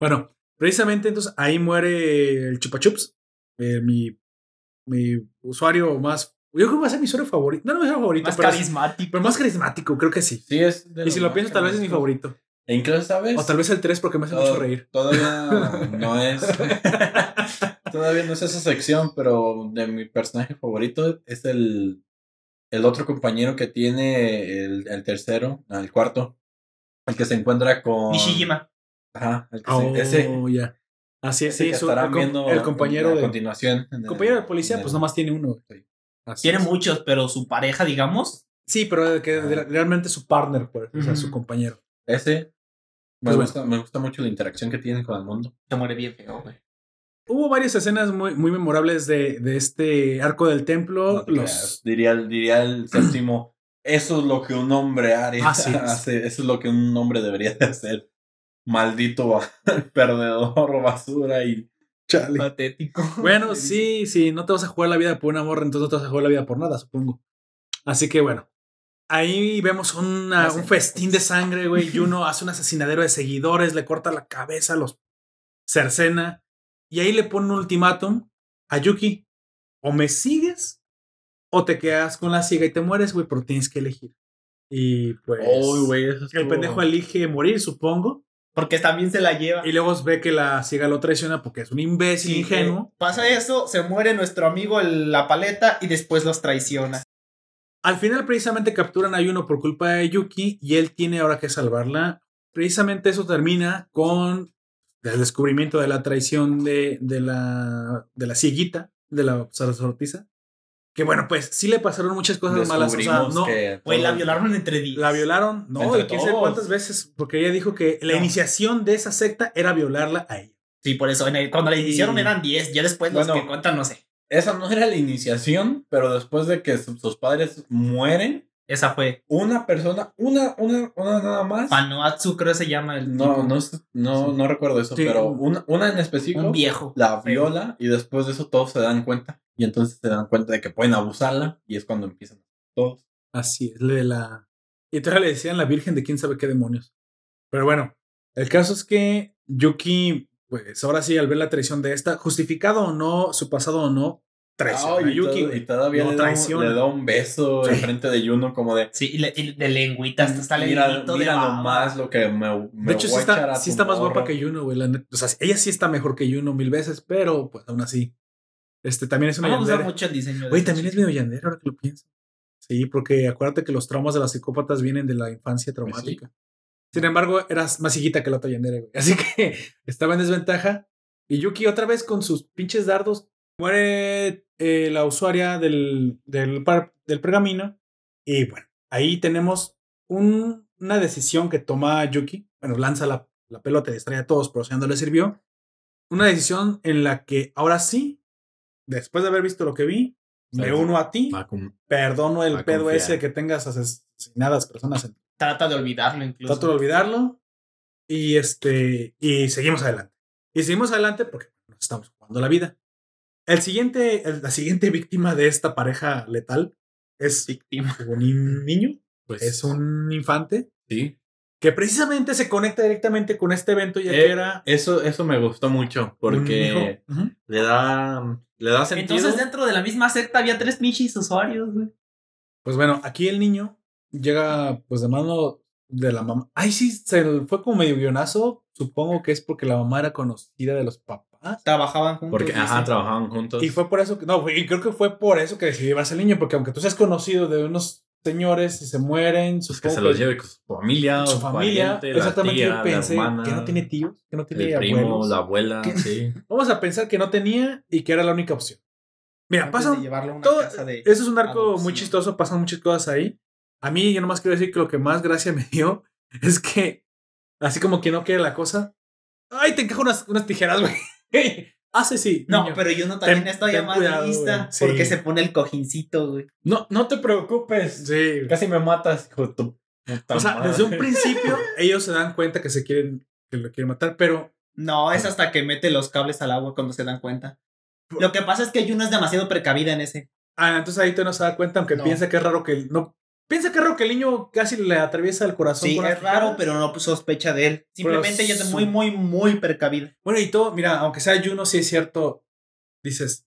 Bueno, precisamente entonces ahí muere el Chupa Chups. eh, mi, mi usuario más. Yo creo que va a ser mi usuario favorito. No, no mi usuario favorito, Más pero, carismático. pero más carismático, creo que sí. Sí, es de Y si lo más piensas, tal vez es mi favorito. E incluso, ¿sabes? O tal vez el 3 porque me hace mucho reír. Todavía no es. todavía no es esa sección, pero de mi personaje favorito es el. El otro compañero que tiene el, el tercero, el cuarto. El que se encuentra con. Nishijima. Ajá, el que Oh, se, ese, ya. Así es, sí. que su- estarán el, viendo el compañero a de. continuación. el- compañero de policía, en pues nomás tiene uno. Sí. Tiene es. muchos, pero su pareja, digamos, Sí, pero que Ah. de- realmente su partner, pues, o sea, su compañero. Ese. Me, Pues bueno. gusta, me gusta mucho la interacción que tiene con el mundo. se muere bien feo, güey. Hubo varias escenas muy, muy memorables de, de este arco del templo. No te los. Diría, el- diría el séptimo. Eso es lo que un hombre haría. Así es. hace. Eso es lo que un hombre debería de hacer. Maldito perdedor, basura y. Chale. Patético. Bueno, sí, sí, no te vas a jugar la vida por una morra, entonces no te vas a jugar la vida por nada, supongo. Así que bueno, ahí vemos una- un festín de sangre, güey. Yuno hace un asesinadero de seguidores, le corta la cabeza, los cercena. Y ahí le pone un ultimátum a Yuki. O me sigues o te quedas con la ciega y te mueres, güey, pero tienes que elegir. Y pues Oh, eso el pendejo elige morir, supongo. Porque también se la lleva. Y luego ve que la ciega lo traiciona porque es un imbécil Sí, ingenuo. eh, pasa eso, se muere nuestro amigo el- la paleta y después los traiciona. Al final, precisamente capturan a Yuno por culpa de Yuki y él tiene ahora que salvarla. Precisamente eso termina con el descubrimiento de la traición de, de la, de la cieguita, de la sacerdotisa. Que bueno, pues sí le pasaron muchas cosas malas. O sea, no, que Güey, la violaron entre 10. la violaron, no, Entre y quién sabe cuántas veces, porque ella dijo que la No. iniciación de esa secta era violarla a ella. Sí, por eso. en el- cuando la iniciaron eran 10. Ya después los Bueno. que cuentan, no sé. Esa no era la iniciación, pero después de que su- sus padres mueren, Esa fue. una persona, una, una, una nada más. Panoatsu, creo que se llama el No, tipo. no, no, no recuerdo eso, Sí. pero una, una en específico Un viejo. la viola y después de eso todos se dan cuenta y entonces se dan cuenta de que pueden abusarla y es cuando empiezan todos. Así es, de la. Y todavía le decían la virgen de quién sabe qué demonios. Pero bueno, el caso es que Yuki, pues ahora sí, al ver la traición de esta, justificado o no, su pasado o no, traiciona Ay, a y, Yuki. todo- y todavía No le, da un, traiciona. le da un beso Sí. en frente de Juno como de Sí, y, le- y de lengüita hasta está mira, mira nomás lo que me, me de hecho, sí a está, a sí tu está más guapa que Yuno, güey. la. O sea, ella sí está mejor que Yuno mil veces, pero pues aún así. Este también es una No me gusta yandera. mucho el diseño. Güey, también es medio yandera ahora que lo pienso. Sí, porque acuérdate que los traumas de las psicópatas vienen de la infancia Pues traumática. Sin embargo, eras más hijita que la otra yandera, güey. Así que estaba en desventaja. Y Yuki otra vez con sus pinches dardos. Muere eh, la usuaria del, del, par- del pergamino. Y bueno, ahí tenemos un- una decisión que toma Yuki. Bueno, lanza la, la pelota y distrae a todos, pero si no le sirvió. Una decisión en la que ahora sí, después de haber visto lo que vi, me uno a ti. Perdono el pedo confiar. ese que tengas asesinadas personas en Trata de olvidarlo incluso. Trato de olvidarlo. Y este. Y seguimos adelante. Y seguimos adelante porque nos estamos jugando la vida. El siguiente, el- la siguiente víctima de esta pareja letal es Víctima. un ni- niño, pues es un infante, sí. que precisamente se conecta directamente con este evento, ya Eh, que era. Eso, eso me gustó mucho porque le da, le da sentido. Entonces dentro de la misma secta había tres pinches usuarios, güey. Pues bueno, aquí el niño llega, pues de mano de la mamá. Ay, sí, se le fue como medio guionazo. Supongo que es porque la mamá era conocida de los papás. Trabajaban juntos. porque, dice. ajá, trabajaban juntos. Y fue por eso que, no, y creo que fue por eso que decidió llevarse al niño, porque aunque tú seas conocido de unos señores y se mueren, Pues que se los lleve con su familia, su familia, pariente, la exactamente, tía, yo pensé la hermana, que no tiene tíos, que no tiene el primo, la abuela, sí. Vamos a pensar que no tenía y que era la única opción. Mira, Antes pasa de llevarlo a una todo, casa de eso es un arco adopción. muy chistoso, pasan muchas cosas ahí. A mí, yo nomás quiero decir que lo que más gracia me dio es que, así como que no quiere la cosa, ay, te encajo unas, unas tijeras, güey. Hace sí. No, niño. pero yo no también Ten- estoy ten más cuidado, lista. Sí. porque se pone el cojincito, güey. No, no te preocupes. Sí. Casi me matas, hijo de tu O sea, madre. desde un principio ellos se dan cuenta que se quieren, que lo quieren matar, pero No, es hasta que mete los cables al agua cuando se dan cuenta. Lo que pasa es que Juno es demasiado precavida en ese. ah, entonces ahí tú no se da cuenta, aunque No. piensa que es raro que no piensa que es raro que el niño casi le atraviesa el corazón. Sí, con es raro, pero no sospecha de él. Simplemente ella es muy, muy, muy precavida. Bueno, y todo, mira, aunque sea Juno, sí es cierto, dices,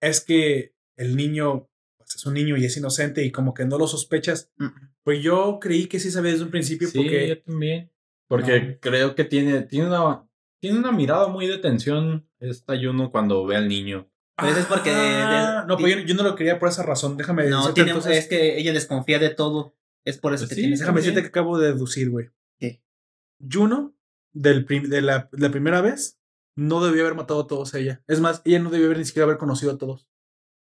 es que el niño pues, es un niño y es inocente y como que no lo sospechas. Pues yo creí que sí sabía desde un principio Sí, porque yo también. Porque No. creo que tiene, tiene, una, tiene una mirada muy de tensión esta Juno cuando ve al niño. Pues es porque de- Ah, de- no, pues yo, yo no lo quería por esa razón. Déjame No, decirte tiene, entonces- es que ella desconfía de todo. Es por eso Pues que sí, tiene Déjame decirte que acabo de deducir, güey. ¿Qué? Juno, del prim- de, la, de la primera vez, no debió haber matado a todos ella. Es más, ella no debió haber ni siquiera haber conocido a todos.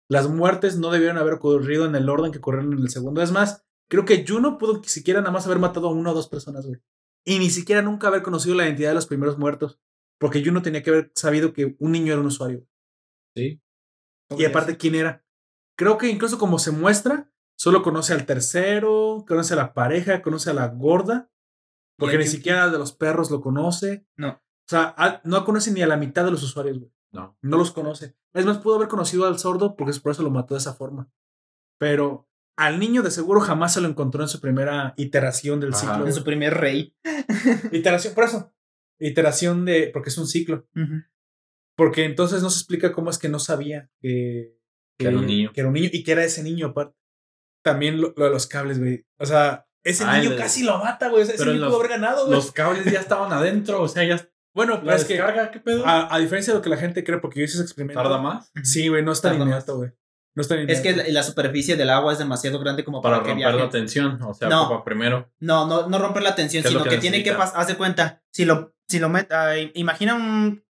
Las muertes no debieron haber ocurrido en el orden que ocurrieron en el segundo. Es más, creo que Juno pudo ni siquiera nada más haber matado a una o dos personas, güey. Y ni siquiera nunca haber conocido la identidad de los primeros muertos. Porque Juno tenía que haber sabido que un niño era un usuario. Sí. Y aparte, ¿quién era? Creo que incluso como se muestra, solo conoce al tercero, conoce a la pareja, conoce a la gorda, porque ni siquiera de los perros lo conoce. No. O sea, a- no conoce ni a la mitad de los usuarios, güey. No. No los conoce. Es más, pudo haber conocido al sordo porque es por eso lo mató de esa forma. Pero al niño de seguro jamás se lo encontró en su primera iteración del Ajá. ciclo. En su primer rey. Iteración, por eso. Iteración de. porque es un ciclo. Porque entonces no se explica cómo es que no sabía que, Que era un niño. Que era un niño y que era ese niño aparte. También lo, lo de los cables, güey. O sea, ese Ah, niño de- casi lo mata, güey. Ese Pero niño los- pudo haber ganado, güey. Los cables ya estaban adentro, o sea, ya Bueno, pero es que descarga, ¿qué pedo? a, a diferencia de lo que la gente cree, porque yo hice ese experimento. ¿Tarda más? Sí, güey, no es tan inmediato, güey. No es tan Es que la, la superficie del agua es demasiado grande como para, Para que romper viaje. la tensión, o sea, No. para primero. No, no, no romper la tensión, ¿Qué es lo sino que que, tiene que pasar. Haz de cuenta, si lo, si lo met, imagina un,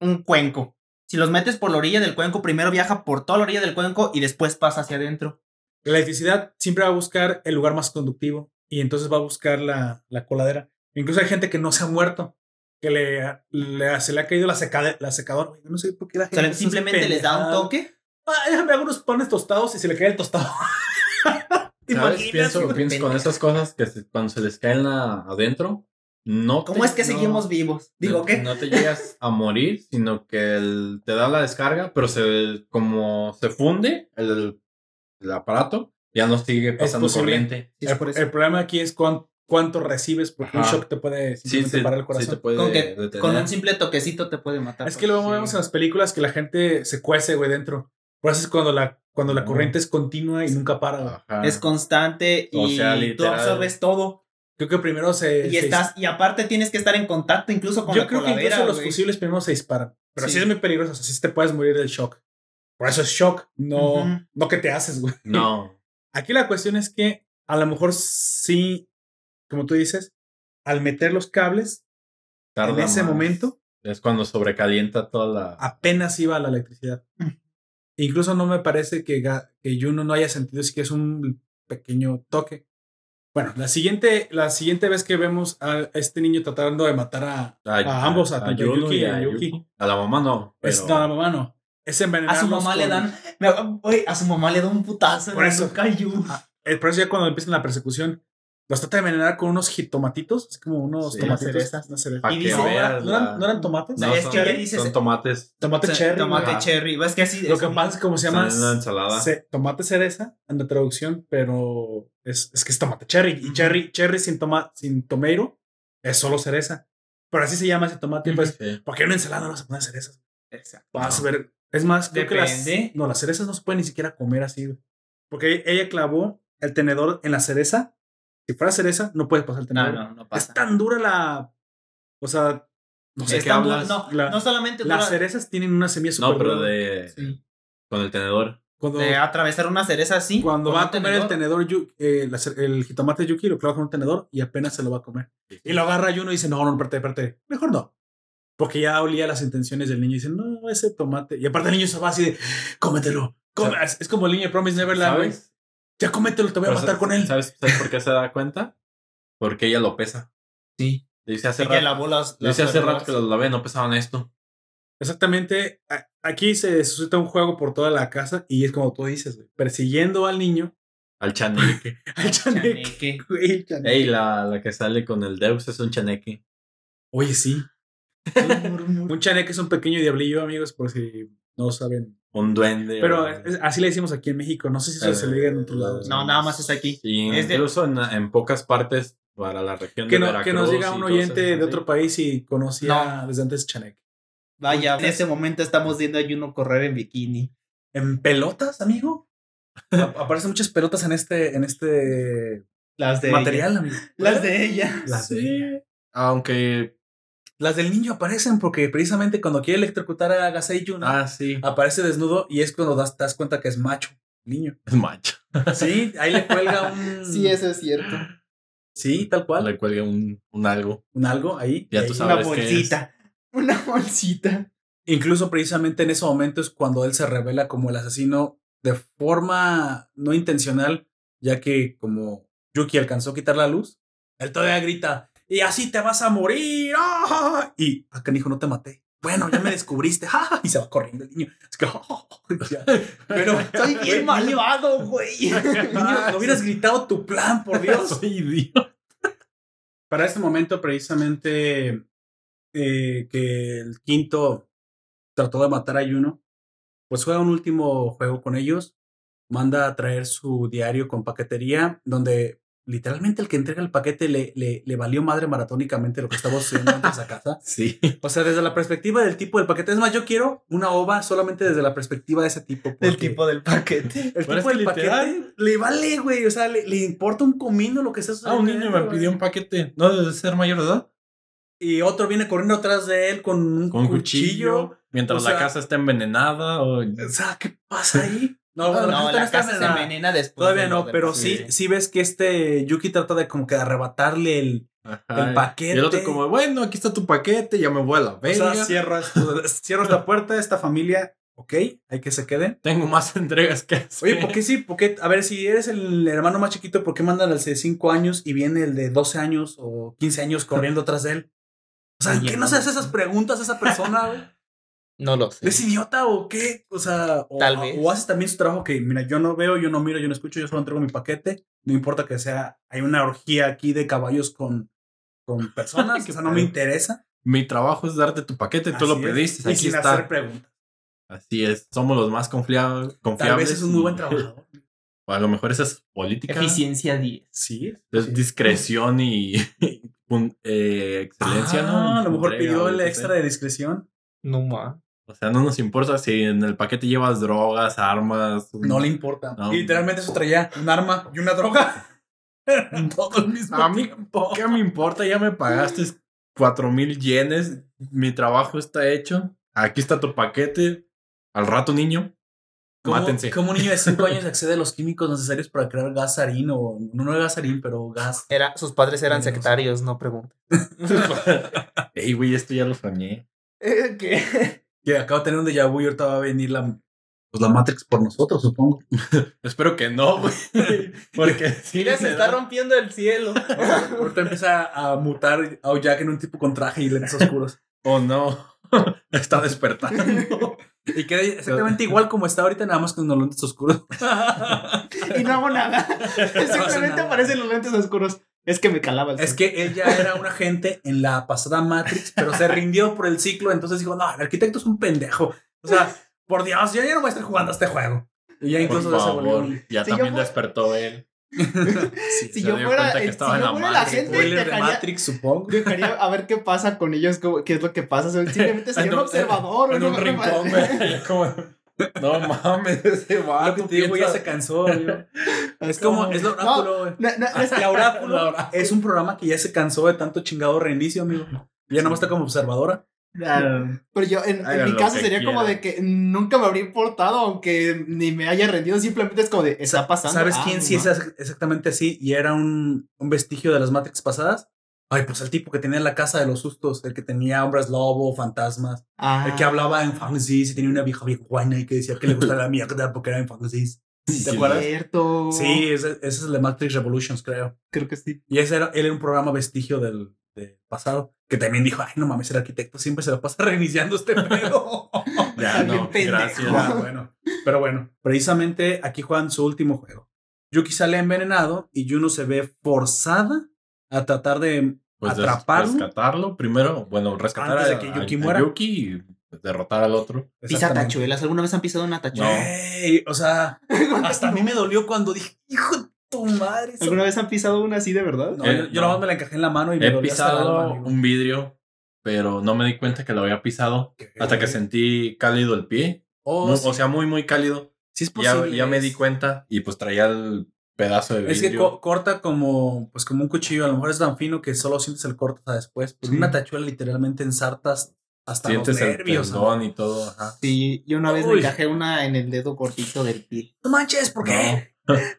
un cuenco. Si los metes por la orilla del cuenco, primero viaja por toda la orilla del cuenco y después pasa hacia adentro. La electricidad siempre va a buscar el lugar más conductivo y entonces va a buscar la, la coladera. Incluso hay gente que no se ha muerto, que le, le- se le ha caído la, secade- la secadora. No sé por qué la O gente. sea, simplemente les da un toque. Ah, déjame hago unos panes tostados y se le cae el tostado. ¿Te ¿Sabes? Pienso, pienso con esas cosas que se- cuando se les caen la, adentro, no ¿Cómo te- es que no- seguimos vivos? Digo, no, ¿qué? No te llegas a morir, sino que el- te da la descarga, pero se como se funde el, el aparato, ya no sigue pasando corriente. Sí, el, por eso. el problema aquí es cuán- cuánto recibes, porque un shock te puede Sí, parar el sí corazón. te puede con, que, un simple toquecito te puede matar. es que luego sí. vemos en las películas que la gente se cuece, güey, dentro. Por eso es cuando la, cuando la corriente es continua y nunca para. Ajá. Es constante y O sea, tú absorbes todo. Creo que primero se. Y se estás, y aparte tienes que estar en contacto incluso con Yo la creo que incluso los fusibles primero se disparan. Pero sí. Sí. es muy peligroso. O sea, sí te puedes morir del shock. Por eso es shock, no, no que te haces, güey. No. Aquí la cuestión es que a lo mejor sí, como tú dices, al meter los cables, tarda en ese más. momento, Es cuando sobrecalienta toda la. apenas iba la electricidad. Mm. Incluso no me parece que, que Juno no haya sentido sí que es un pequeño toque. Bueno, la siguiente, la siguiente vez que vemos a este niño tratando de matar a, a ambos, a, a Yuki y a a Yuki, Yuki. A la mamá no. Pero... es, no, a la mamá no. Es A envenenarlos su mamá le dan. me- güey, a su mamá le da un putazo. Por en eso. su cayú. Eh, por eso ya cuando empiezan la persecución, los trata de envenenar con unos jitomatitos, así como unos Sí, tomatitos. cerezas. unas cerezas. Pa' Y dice- No, veas ¿no la- eran, no eran tomates? No, es son, que ya dices- son tomates. Tomate O sea, cherry. Tomate cherry. Es que así. Lo es que un- pasa es que como se llama la ensalada. ce- tomate cereza en la traducción, pero es, es que es tomate cherry. Y cherry, cherry sin, toma, sin tomeiro es solo cereza. Pero así se llama ese tomate. Pues, Sí. ¿por qué en una ensalada no vas a poner cerezas? Exacto. Vas a ver. Es más, creo que las, Depende. no, las cerezas no se pueden ni siquiera comer así, güey. Porque ella clavó el tenedor en la cereza. Si fuera cereza, no puedes pasar el tenedor. no, no es pasa. tan dura la. O sea, no sé Es tan dura-. No, La- no solamente las dura- cerezas tienen una semilla super No, pero dura. de. Sí. Con el tenedor. Cuando, de atravesar una cereza así. cuando va a comer el tenedor. eh, la el jitomate yuki, lo clava con un tenedor y apenas se lo va a comer. Y lo agarra y uno y dice, no, no, espérate, espérate. Mejor no. Porque ya olía las intenciones del niño y dice, no, ese tomate. Y aparte el niño se va así de, cómetelo. come". ¿Sabes? Es como el niño de Promise Neverland. ¿Sabes? Ya cómetelo, te voy a matar con él. ¿Sabes, ¿Sabes por qué se da cuenta? Porque ella lo pesa. Sí. Dice hace rato, lavó las. las dice hace rato que los lavé, no pesaban esto. Exactamente. Aquí se suscita un juego por toda la casa y es como tú dices, güey, persiguiendo al niño Al chaneque. Al chaneque. Chaneque. Güey, el chaneque. Ey, la, la que sale con el Deus es un chaneque. Oye, sí. un chaneque es un pequeño diablillo, amigos, por si no saben. Un duende. Pero o- así le decimos aquí en México. No sé si eso Eh, se le diga en otros lados. No, nada más es aquí. Sí, es de- incluso en, en pocas partes para la región Que, de no- Veracruz. que nos diga un oyente de así. otro país y conocía desde antes chaneque. Vaya, en este momento estamos viendo a Juno correr en bikini. ¿En pelotas, amigo? Aparecen muchas pelotas en este, en este Las de material, ella. amigo. Las de ella. Las de Sí. Aunque. Las del niño aparecen porque precisamente cuando quiere electrocutar a Gasei Juno, Ah, sí. aparece desnudo y es cuando das- te das cuenta que es macho, niño. Es macho. Sí, ahí le cuelga un. Sí, eso es cierto. Sí, tal cual. Le cuelga un, un algo. Un algo ahí. Ya tú sabes. Una qué es. bolsita. Una bolsita. Incluso precisamente en ese momento es cuando él se revela como el asesino de forma no intencional, ya que como Yuki alcanzó a quitar la luz, él todavía grita, y así te vas a morir. ¡ah!". Y acá dijo, no te maté. Bueno, ya me descubriste. ¡ah! Y se va corriendo el niño. Es que. Ya. Pero Soy bien malvado, güey. Niño, no hubieras gritado tu plan, por Dios. Soy idiota. Para este momento, precisamente, eh, que el quinto trató de matar a Yuno, pues juega un último juego con ellos, manda a traer su diario con paquetería, donde literalmente el que entrega el paquete le, le, le valió madre maratónicamente lo que estaba sucediendo antes a casa. Sí. O sea, desde la perspectiva del tipo del paquete. Es más, yo quiero una ova solamente desde la perspectiva de ese tipo. El tipo del paquete. El tipo del literal- paquete le vale, güey. O sea, le, le importa un comino lo que sea. Ah, un niño me pidió un paquete. ¿No debe ser mayor de edad? Y otro viene corriendo atrás de él con un Con cuchillo. cuchillo. Mientras O sea- la casa está envenenada. O... O sea, ¿qué pasa ahí? No, bueno, no, no la está casa se envenenada. envenena después. Todavía no, pero sí, sí ves que este Yuki trata de como que de arrebatarle el, Ajá. el paquete. Y el otro como, bueno, aquí está tu paquete, ya me voy a la o sea, cierras, cierras la puerta de esta familia. Ok, hay que se queden. Tengo más entregas que hacer. Oye, ¿por qué sí? Porque, a ver, si eres el hermano más chiquito, ¿por qué mandan al de 5 años y viene el de 12 años o 15 años corriendo atrás de él? O sea, ¿qué no se hace esas preguntas a esa persona, güey? No lo sé. ¿Es idiota o qué? O sea, o, Tal vez. o haces también su trabajo que, mira, yo no veo, yo no miro, yo no escucho, yo solo entrego mi paquete. No importa que sea, hay una orgía aquí de caballos con, con personas, o sea, no me interesa. Mi trabajo es darte tu paquete, tú Así lo es. pediste, Y aquí sin está. hacer preguntas. Así es, somos los más confia- confiables. Tal vez es un muy buen trabajador. O a lo mejor esa es política. Eficiencia 10. Sí. Es sí. discreción y un- eh, excelencia, ¿no? Ah, a lo mejor pidió el extra de discreción. No más. O sea, no nos importa si en el paquete llevas drogas, armas. un- No le importa. No. Y literalmente eso traía un arma y una droga. Todo el mismo A mí, tiempo. ¿qué me importa? Ya me pagaste cuatro mil yenes. Mi trabajo está hecho. Aquí está tu paquete. Al rato, niño. ¿Cómo, Mátense. cómo un niño de 5 años accede a los químicos necesarios para crear gas sarín o no, no gas sarín, pero gas? Era, sus padres eran secretarios, no pregunto. Ey, güey, esto ya lo soñé. ¿Qué? Que acabo de tener un déjà vu y ahorita va a venir la, pues, la Matrix por nosotros, supongo. Espero que no, güey. Porque sí. Mira, se está da- rompiendo el cielo. ahorita empieza a mutar a Jack en un tipo con traje y lentes oscuros. Oh, no. está despertando. Y queda exactamente igual como está ahorita, nada más con los lentes oscuros. y no hago nada. Simplemente nada. aparecen los lentes oscuros. Es que me calaba el Es que él ya era un agente en la pasada Matrix, pero se rindió por el ciclo, entonces dijo, no, el arquitecto es un pendejo. O sea, por Dios, yo ya no voy a estar jugando a este juego. Y ya Por incluso se volvió favor. un- Ya Si yo también despertó él. Sí, si se yo dio fuera, cuenta que si estaba en yo la fuera la gente, de dejaría- Matrix, supongo. Dejaría a ver qué pasa con ellos, qué es lo que pasa. Simplemente sería un un- observador. En ¿no? un rincón, güey. Como, No mames, ese vato. digo, ya se cansó. Es como, es lo oráculo, güey. No, no, es La oráculo La oráculo. es un programa que ya se cansó de tanto chingado reinicio, amigo. Ya nomás está como observadora. Pero yo, en, mi caso, sería como de que nunca me habría importado, aunque ni me haya rendido. Simplemente es como de, está pasando. ¿Sabes Ah, quién no sí es exactamente así? Y era un, un vestigio de las Matrix pasadas. Ay, pues el tipo que tenía la casa de los sustos, el que tenía hombres lobo, fantasmas, Ah. el que hablaba en fantasies y tenía una vieja bien guayna y que decía que le gustaba la mierda porque era en fantasies. Sí, ¿Te acuerdas? Cierto. Sí, ese, ese es el de Matrix Revolutions, creo. creo que sí. Y ese era, él era un programa vestigio del, del pasado, que también dijo, ay, no mames, el arquitecto siempre se lo pasa reiniciando este pedo. Ya, no, gracias. Ya, bueno. Pero bueno, precisamente aquí juegan su último juego. Yuki sale envenenado y Juno se ve forzada a tratar de Pues atraparlo. rescatarlo primero. Bueno, rescatar Antes de a, que Yuki a muera. Yuki y derrotar al otro. Pisa tachuelas. ¿Alguna vez han pisado una tachuela? Güey, o sea, hasta a mí me dolió cuando dije, hijo de tu madre. eso-". ¿Alguna vez han pisado una así de verdad? No, Eh, yo, no. nomás me la encajé en la mano y me He dolió pisado alma, un vidrio, pero no me di cuenta que lo había pisado hasta que sentí cálido el pie. Oh, Muy- sí. O sea, muy, muy cálido. Sí es posible. ya me di cuenta y pues traía el pedazo de Es que vidrio. co- corta como, pues como un cuchillo, a lo mejor es tan fino que solo sientes el corte hasta después. Pero Sí. una tachuela literalmente ensartas hasta Sientes los el nervios. tendón y todo. Ajá. Sí, yo una vez Uy. me encajé una en el dedo cortito del pie. No manches, ¿por qué?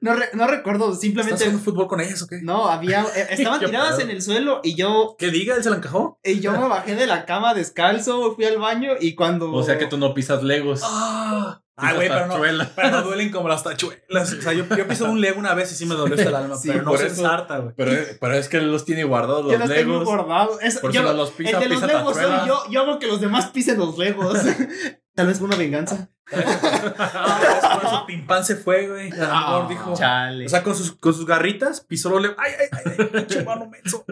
No, re- no recuerdo, ¿Estás simplemente. jugando fútbol con ellas o qué? No, había. eh, Estaban tiradas en el suelo y yo. ¿Qué diga? ¿Él se la encajó? Y yo me bajé de la cama descalzo, fui al baño y cuando. O sea que tú no pisas legos. Ah, pisas güey, pero no, pero no duelen como las tachuelas. O sea, yo, yo piso un lego una vez y sí me dolió hasta el alma, Sí, pero no se eso. ensarta, güey. Pero, pero es que él los tiene guardados Yo los los tengo legos. guardados. Es- Por yo- si no los el pisa, de los pisa legos soy yo. Yo hago que los demás pisen los legos. Tal vez fue una venganza. Ah, por eso Pimpán se fue, güey. A lo mejor dijo. Chale. O sea, con sus, con sus garritas pisó los legos. ¡Ay, ay, ay! ay pinche mano menso!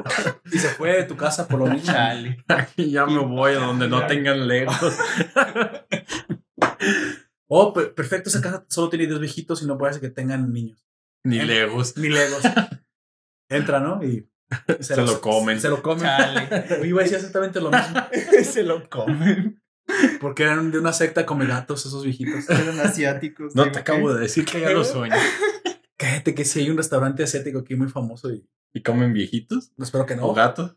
Y se fue de tu casa por lo mismo. chale. Aquí ya me voy a donde no tengan legos. Oh, per- perfecto, esa casa solo tiene dos viejitos y no parece que tengan niños. Ni legos. Ni legos. Entra, ¿no? Y Se lo comen. Se lo comen. Chale. Iba a decir exactamente lo mismo. Se lo comen. Porque eran de una secta come gatos esos viejitos. Eran asiáticos. No te acabo de decir que ya lo sueño. Cállate que sí hay un restaurante asiático aquí muy famoso y ¿Y comen viejitos? no espero que no. ¿O gatos?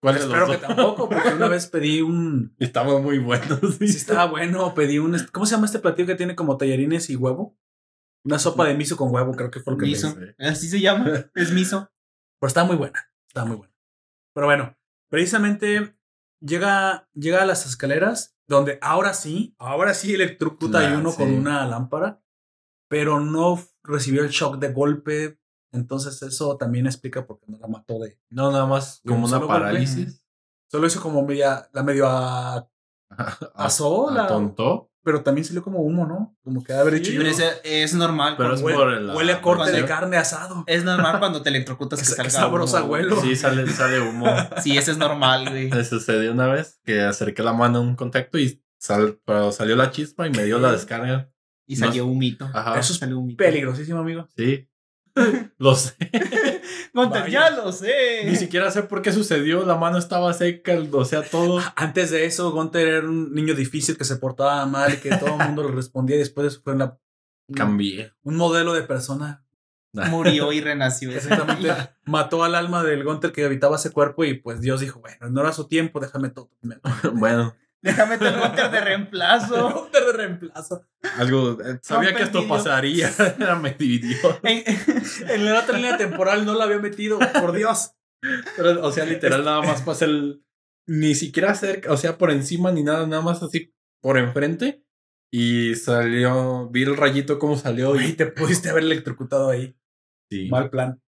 ¿Cuál es Espero que tampoco, porque una vez pedí un. Estaban muy buenos. Si estaba bueno, pedí un. ¿Cómo se llama este platillo que tiene como tallarines y huevo? Una sopa de miso con huevo, creo que fue lo que. Miso. Así se llama. Es miso. Pero estaba muy buena. Estaba muy buena. Pero bueno, precisamente llega, llega a las escaleras donde ahora sí, ahora sí electrocuta a Ah, uno sí. con una lámpara, pero no recibió el shock de golpe. Entonces eso también explica por qué no la mató de... No, nada más como una golpe. parálisis. Solo hizo como media, la medio a, asó, la- Atontó. pero también salió como humo, ¿no? Como que haber hecho Sí, ese es normal. Pero cuando- es por el. Huele a corte de carne asado. Es normal cuando te electrocutas que Qué salga sabrosa, abuelo. Sí, sale, sale humo. Sí, ese es normal, güey. Me sucedió una vez que acerqué la mano a un contacto y sal, pero salió la chispa y me dio la descarga. Y salió un mito. Ajá. Eso es. Peligrosísimo, amigo. Sí. Lo sé. Gunter, ya lo sé. Ni siquiera sé por qué sucedió. La mano estaba seca, el- o sea, todo. Antes de eso, Gunter era un niño difícil que se portaba mal y que todo el mundo le respondía y después de eso fue una- Cambié. un modelo de persona. Murió y renació. Exactamente. Mató al alma del Gunter que habitaba ese cuerpo y pues Dios dijo, bueno, no era su tiempo, déjame todo. primero". Bueno, Déjame tener Gunter de reemplazo. Gunter de reemplazo. algo. eh, sabía que esto pasaría. Era me dividió. En- En la otra línea temporal no la había metido, por Dios. Pero, o sea, literal, nada más pasa el. Ni siquiera cerca, o sea, por encima ni nada, nada más así por enfrente. Y salió. Vi el rayito cómo salió. Y, te pudiste haber electrocutado ahí. sí. Mal plan.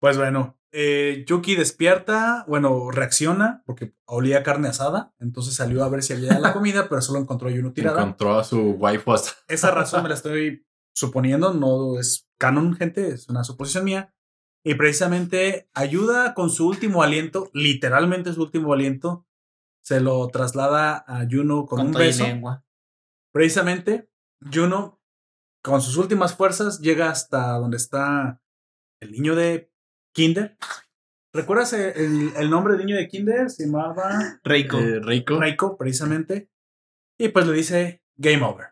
Pues bueno, eh, Yuki despierta, bueno, reacciona porque olía carne asada, entonces salió a ver si había la comida, pero solo encontró a Yuno tirada. Encontró a su waifu hasta. Esa razón me la estoy suponiendo, no es canon, gente, es una suposición mía. Y precisamente ayuda con su último aliento, literalmente su último aliento, se lo traslada a Juno con, Con un beso. lengua. Precisamente, Juno, con sus últimas fuerzas, llega hasta donde está el niño de Kinder. ¿Recuerdas el, nombre del niño de Kinder? Se llamaba Reiko. Eh, Reiko. Reiko, precisamente. Y pues le dice, Game over.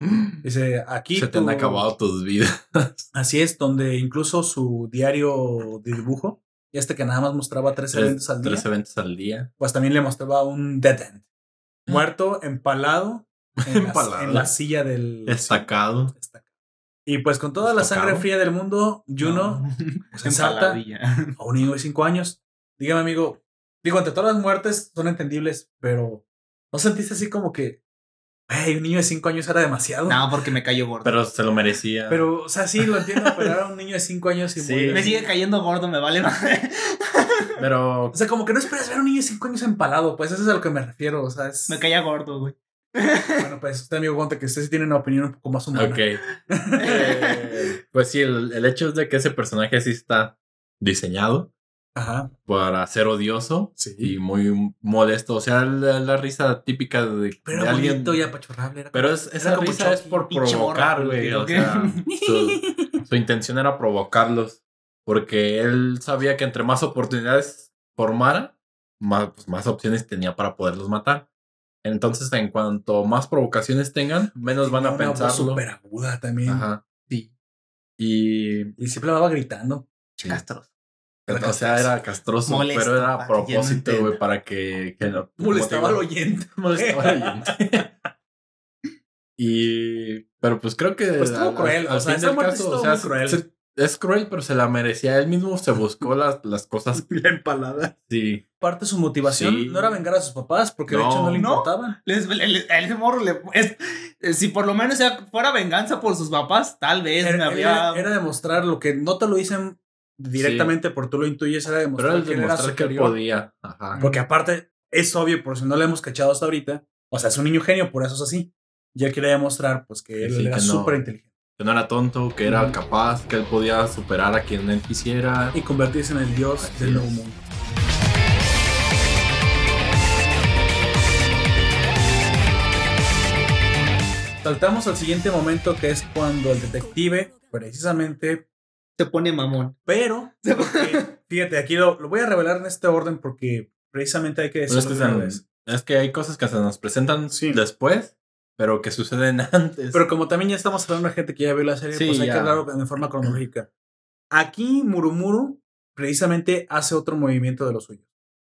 Dice, aquí Se te han acabado tus vidas. Así es, donde incluso su diario de dibujo, este que nada más mostraba tres, eventos al día, tres eventos al día. pues también le mostraba un dead end. Muerto, empalado, en, la- Empalado. en la silla del... Destacado. Estacado. Y pues con toda la Estocado. sangre fría del mundo, Juno No. pues, ensarta Empaladilla. a un niño de 5 años. Dígame, amigo, digo, entre todas las muertes son entendibles, pero ¿no sentiste así como que, hey, un niño de 5 años era demasiado? No, porque me cayó gordo. Pero se lo merecía. Pero, o sea, sí, lo entiendo, pero era un niño de 5 años y Sí. muere. me sigue cayendo gordo, me vale madre. Pero O sea, como que no esperas ver a un niño de 5 años empalado, pues eso es a lo que me refiero, o sea, es... Me caía gordo, güey. Bueno, pues usted, amigo Gonte, que usted sí tiene una opinión un poco más humana. Ok. Eh, pues sí, el, el hecho es de que ese personaje sí está diseñado Ajá. para ser odioso Sí. y muy molesto. O sea, la, la risa típica de, Pero de alguien. y apachurrable. Era Pero es, esa como risa es por provocar, morra, güey. ¿o sea, su, su intención era provocarlos. Porque él sabía que entre más oportunidades formara, más, pues, más opciones tenía para poderlos matar. Entonces, en cuanto más provocaciones tengan, menos van a voz pensarlo. súper aguda también. Ajá. Sí. Y. Y siempre hablaba gritando. sí. Castros. Era O sea, era castroso, Molesto, pero era a propósito, güey, para que, que no- Molestaba al oyente. molestaba al oyente. y, pero pues creo que Pues estuvo al- cruel, al o sea, fin del caso, o estuvo sea, muy cruel. se- es cruel, pero se la merecía. Él mismo se buscó las, las cosas. La empalada. Sí. Parte de su motivación Sí. no era vengar a sus papás, porque de hecho no le ¿No? importaban. Les, le- le- a ese morro le. es- eh, si por lo menos fuera venganza por sus papás, tal vez me Era, habría. era- era demostrar lo que no te lo dicen directamente, porque tú lo intuyes, era demostrar que era demostrar que podía. Ajá. Porque aparte, es obvio, por si no lo hemos cachado hasta ahorita, o sea, es un niño genio, por eso es así. Y él quería demostrar, pues, que él Sí, era no. súper inteligente. Que no era tonto, que era capaz, que él podía superar a quien él quisiera. Y convertirse en el dios Así del nuevo mundo. Saltamos al siguiente momento, que es cuando el detective, precisamente, Se pone mamón. pero, porque, fíjate, aquí lo, lo voy a revelar en este orden porque precisamente hay que Pero es, decirlo que es que hay cosas que se nos presentan Sí. después, pero que suceden antes. Pero como también ya estamos hablando de gente que ya vio la serie, Sí, pues hay ya. que hablarlo de forma cronológica. Aquí Murumuru precisamente hace otro movimiento de los suyos.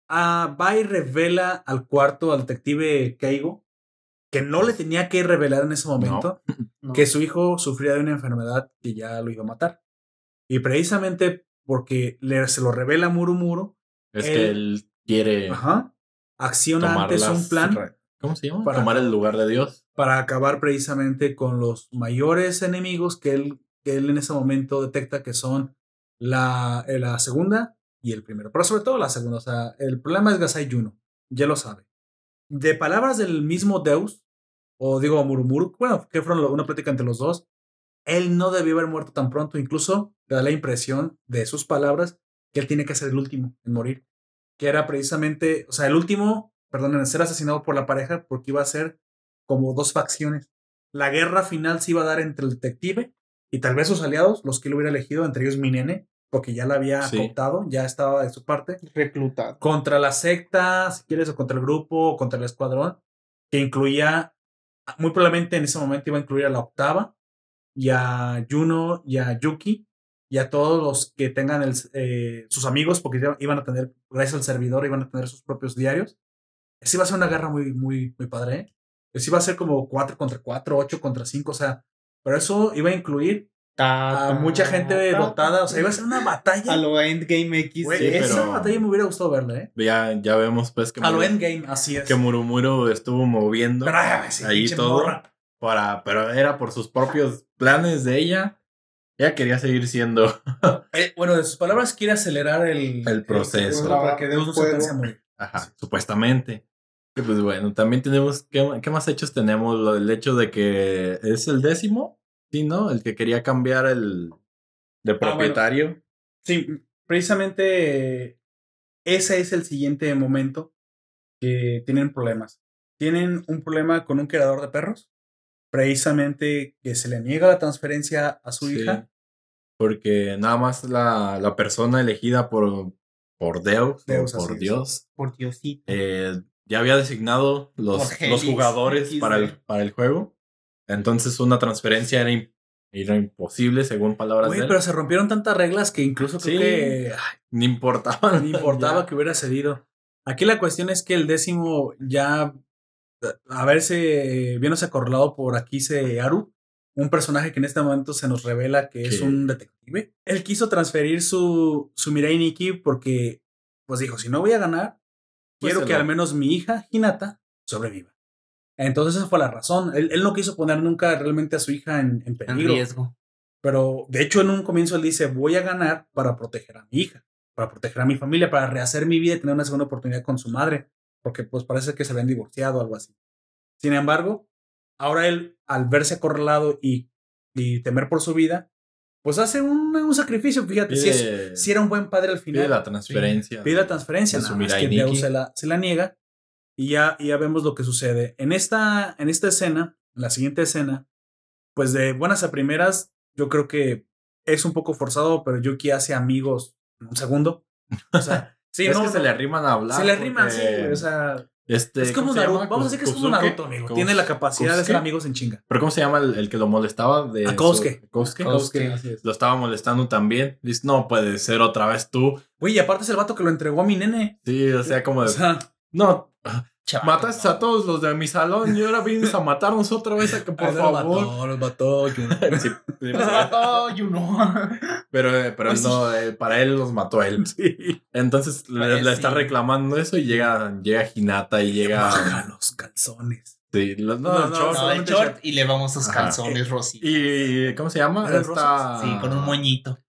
Ah, va y revela al cuarto al detective Keigo que no le tenía que revelar en ese momento No. que su hijo sufría de una enfermedad que ya lo iba a matar. Y precisamente porque le, se lo revela Murumuru, es él- que él quiere ajá, acciona tomar antes un plan ¿Cómo se llama? Para- tomar el lugar de Dios. Para acabar precisamente con los mayores enemigos que él, que él en ese momento detecta que son la, eh, la segunda y el primero. Pero sobre todo la segunda. O sea, el problema es Gasai Juno. Ya lo sabe. De palabras del mismo Deus, o digo Murumuru, bueno, que fueron una plática entre los dos, él no debió haber muerto tan pronto. Incluso da la impresión de sus palabras que él tiene que ser el último en morir. Que era precisamente, o sea, el último, perdón, en ser asesinado por la pareja porque iba a ser como dos facciones. La guerra final se iba a dar entre el detective y tal vez sus aliados, los que él hubiera elegido, entre ellos mi nene, porque ya la había Sí. cooptado, ya estaba de su parte, Reclutado. contra la secta, si quieres, o contra el grupo, o contra el escuadrón, que incluía, muy probablemente en ese momento iba a incluir a la octava, y a Juno, y a Yuki, y a todos los que tengan el, eh, sus amigos, porque iba- iban a tener, gracias al servidor, iban a tener sus propios diarios. Sí iba a ser una guerra muy, muy, muy padre. ¿eh? Sí iba a ser como 4 contra 4, 8 contra 5, o sea, pero eso iba a incluir Ta, a mucha gente ta, dotada, o sea, iba a ser una batalla. A lo Endgame X. Güey, Sí, esa pero- batalla me hubiera gustado verla, ¿eh? Ya, ya vemos pues que, A lo Endgame, así es. que Murumuro estuvo moviendo Pero, ay, sí, ahí todo. morra. para, pero era por sus propios planes de ella. Ella quería seguir siendo. Eh, bueno, de sus palabras, quiere acelerar el, El proceso. para que Deus no se a morir. Ajá, supuestamente. Y pues bueno, también tenemos. ¿qué, qué más hechos tenemos? Lo del hecho de que es el décimo, ¿sí, no? El que quería cambiar el de bueno. propietario. Sí, precisamente ese es el siguiente momento que tienen problemas. Tienen un problema con un criador de perros, precisamente que se le niega la transferencia a su Sí, hija. Porque nada más la, la persona elegida por, por Deus, por es. Dios, Por Diosito. eh, ya había designado los, los jugadores para el, para el juego. Entonces una transferencia era, era imposible según palabras de él. pero se rompieron tantas reglas que incluso creo Sí. que ay, Ni importaba. ni importaba que hubiera cedido. Aquí la cuestión es que el décimo ya a verse viéndose acorralado por Akise Aru, un personaje que en este momento se nos revela que es un detective. Él quiso transferir su, su Mirai Nikki porque, pues dijo, si no voy a ganar, quiero se que al menos mi hija, Hinata, sobreviva. Entonces esa fue la razón. Él, él no quiso poner nunca realmente a su hija en, en En peligro. riesgo. Pero de hecho en un comienzo él dice, voy a ganar para proteger a mi hija, para proteger a mi familia, para rehacer mi vida y tener una segunda oportunidad con su madre, porque pues parece que se habían divorciado o algo así. Sin embargo, ahora él, al verse acorralado y, y temer por su vida, pues hace un, un sacrificio. Fíjate, si, Pide, es, si era un buen padre al final. pide la transferencia. Pide la transferencia, nada más que Deus se la, se la niega y ya, ya vemos lo que sucede. En esta, en esta escena, en la siguiente escena, pues de buenas a primeras, yo creo que es un poco forzado, pero Yuki hace amigos en un segundo. O sea, sí, es no, que no, se le arriman a hablar. se le riman, sí, o sea, este, es como ¿cómo se Naruto. Vamos a decir que es como. Naruto, amigo. Tiene la capacidad de ser amigos en chinga. Pero ¿cómo se llama el, el que lo molestaba? De A su- Kosuke. Kosuke. Kosuke. así es. Lo estaba molestando también. Dice, no puede ser otra vez tú. Güey, y aparte es el vato que lo entregó a mi nene. Sí, o sea, como O de, sea, no, Chaval, mataste no. a todos los de mi salón y ahora vienes a matarnos otra vez a que por a él lo favor. mató, lo mató. yo- Sí, sí, Oh, you know. pero eh, pero Pues no, eh, para él los mató él. Sí. Entonces le, Pues le está sí. reclamando eso y llega, llega Hinata y llega. Baja los calzones. Sí, los- no, No, no, short. No, el short y le vamos sus Ajá. calzones rositos. Y ¿cómo se llama? ¿Eran Esta- Sí, con un moñito.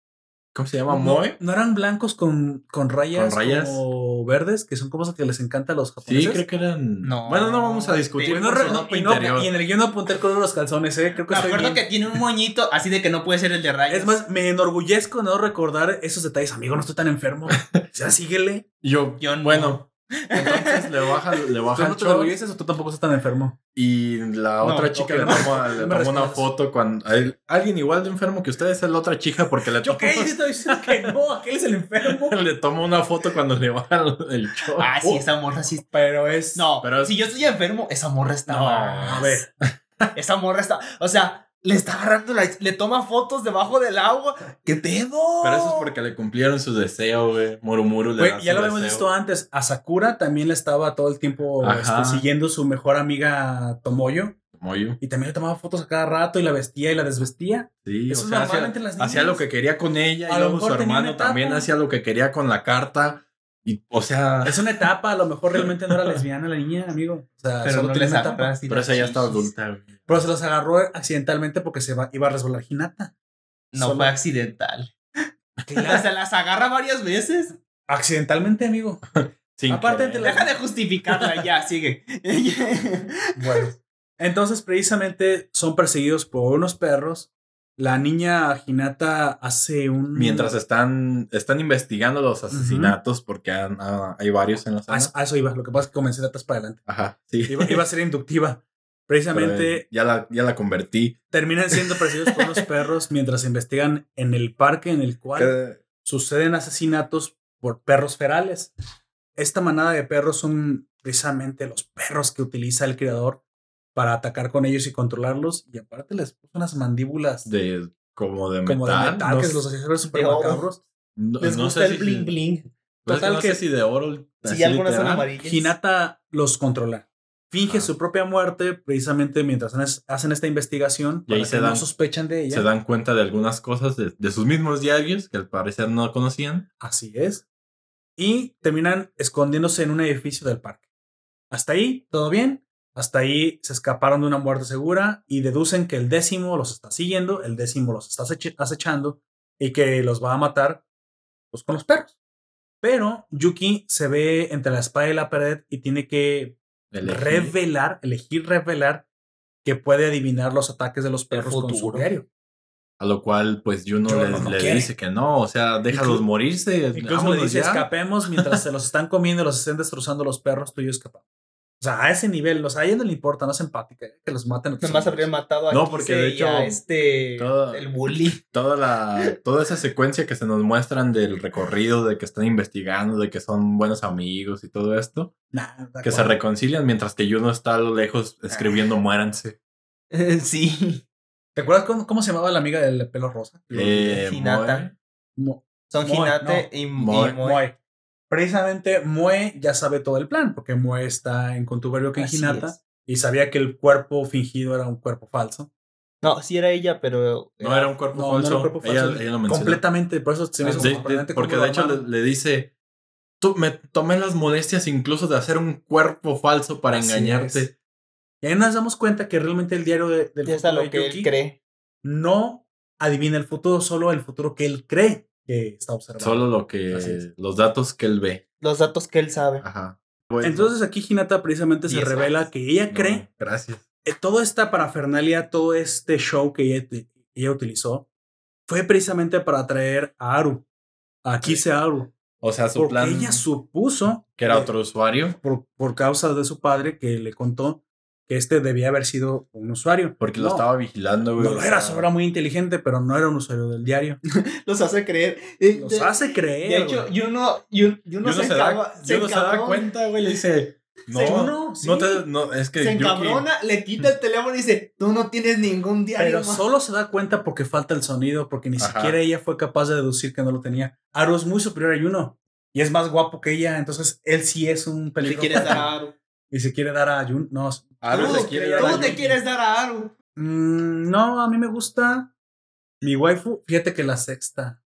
¿Cómo se llama? No, Moe. ¿No eran blancos con, con rayas, Con rayas. como verdes? Que son cosas que les encanta a los Sí, japoneses. creo que eran. No. Bueno, no vamos a discutir. Y, no, no, no- en el guion no apunté el color de los calzones, ¿eh? Creo que Me acuerdo bien. que tiene un moñito así de que no puede ser el de rayas. Es más, me enorgullezco no recordar esos detalles. Amigo, no estoy tan enfermo. O sea, síguele. Yo, Yo no. bueno, entonces le baja, le ¿Tú baja no el te short enorgulleces o tú tampoco estás tan enfermo? y la No, otra chica le no. toma, le No me toma una foto cuando hay alguien igual de enfermo que ustedes es la otra chica porque le ¿Yo toma, qué? Yo estoy diciendo que no. Aquel es el enfermo. le toma una foto cuando le baja el short. Ah, sí, esa morra sí. Pero es. No, Pero es- si yo estoy enfermo, esa morra está No, más. a ver. Esa morra está. O sea, le está agarrando la. Le toma fotos debajo del agua. ¿Qué pedo? Pero eso es porque le cumplieron su deseo, güey. Murumuru le Güey, da ya su lo habíamos visto antes. A Sakura también le estaba todo el tiempo este, siguiendo su mejor amiga Tomoyo. Moyo. Y también le tomaba fotos a cada rato y la vestía y la desvestía. Sí, Eso o sea, hacía, las niñas. hacía lo que quería con ella A y luego su hermano también hacía lo que quería con la carta. Y, o sea, Es una etapa, a lo mejor realmente no era lesbiana la niña, amigo. O sea, Pero solo no una etapa. pero esa ya está adulta, güey. Pero se los agarró accidentalmente porque se va- iba a resbalar Hinata. No Solo- fue accidental. Se las agarra varias veces. Accidentalmente, amigo. Sin Aparte la- Deja de justificarla, ya, sigue. Bueno. Entonces, precisamente son perseguidos por unos perros. La niña Hinata hace un. Mientras están, están investigando los asesinatos, porque han- ah, hay varios en la A zona. eso, a eso iba. Lo que pasa es que comencé de atrás para adelante. Ajá, sí. Iba, iba a ser inductiva. Precisamente eh, ya, la, ya la convertí. terminan siendo perseguidos por unos perros mientras investigan en el parque en el cual suceden asesinatos por perros ferales. Esta manada de perros son precisamente los perros que utiliza el criador para atacar con ellos y controlarlos. Y aparte les puso unas mandíbulas de, como de como metal. de metal no que los hacía ver súper macabros. no- Les no gusta sé el si- bling bling. Total no que- sé si de oro. Sí, algunas son amarillas. Hinata los controla. Finge Ah. su propia muerte precisamente mientras hacen esta investigación Y ahí se que no dan- sospechan de ella. Se dan cuenta de algunas cosas de, de sus mismos diarios que al parecer no conocían. Así es. Y terminan escondiéndose en un edificio del parque. Hasta ahí, todo bien. Hasta ahí se escaparon de una muerte segura y deducen que el décimo los está siguiendo, el décimo los está acechando y que los va a matar pues, con los perros. Pero Yuki se ve entre la espada y la pared y tiene que Elegir. revelar, elegir revelar que puede adivinar los ataques de los perros con su diario. A lo cual, pues Juno le, no, no le quiere. dice que no, o sea, déjalos Inclu- morirse. Incluso le dice, ya. escapemos mientras se los están comiendo y los estén destrozando los perros, tú y yo escapamos. O sea, a ese nivel, o sea, a ella no le importa, no es empática, que los maten. otros Nomás amigos. habrían matado a No, porque de hecho, a este. todo- El bully. Toda, la, toda esa secuencia que se nos muestran del recorrido, de que están investigando, de que son buenos amigos y todo esto, Nah, que se reconcilian mientras que Juno está a lo lejos escribiendo muéranse. sí. ¿Te acuerdas cómo, cómo se llamaba la amiga del pelo rosa? Eh, Hinata. Mo- Son Moe, Hinate no. y, y Moe. Moe. Precisamente Moe ya sabe todo el plan, porque Moe está en contubernio con Hinata y sabía que el cuerpo fingido era un cuerpo falso. No, sí era ella, pero. No era un cuerpo No, no era falso. un cuerpo ella, falso. ella lo menciona. Completamente, por eso se me hizo de- porque de hecho le, dice, tú me tomé las molestias incluso de hacer un cuerpo falso para Así engañarte. es. Y ahí nos damos cuenta que realmente el diario de- del Ya está futuro lo de que Yuki él cree. no adivina el futuro, solo el futuro que él cree que está observando. Solo lo que, los datos que él ve. Los datos que él sabe. Ajá. Bueno, Entonces aquí Hinata precisamente se revela que ella no, cree Gracias. eh, toda esta parafernalia, todo este show que ella, te- ella utilizó, fue precisamente para atraer a Aru, a Kise Aru. O sea, su Porque plan. ella supuso Que era otro usuario. por, por causa de su padre que le contó que este debía haber sido un usuario. Porque No, lo estaba vigilando, güey. No lo era, era muy inteligente, pero no era un usuario del diario. Los hace creer. Eh, Los de- hace creer. De hecho, no se, se, da, se yo no se da encabrona, cuenta, güey. Le dice. No, Yuno, sí. no te. No, es que. Se Yuki- encabrona, le quita el teléfono y dice, tú no tienes ningún diario Pero más". solo se da cuenta porque falta el sonido, porque ni Ajá. siquiera ella fue capaz de deducir que no lo tenía. Aru es muy superior a Yuno y es más guapo que ella, entonces él sí es un Le peligro. quieres dar a Aru. Y se quiere dar a Yuno. No, Aru le quiere dar tú a te Yuki. quieres dar a Aru. Mm, no, a mí me gusta mi waifu. Fíjate que la sexta,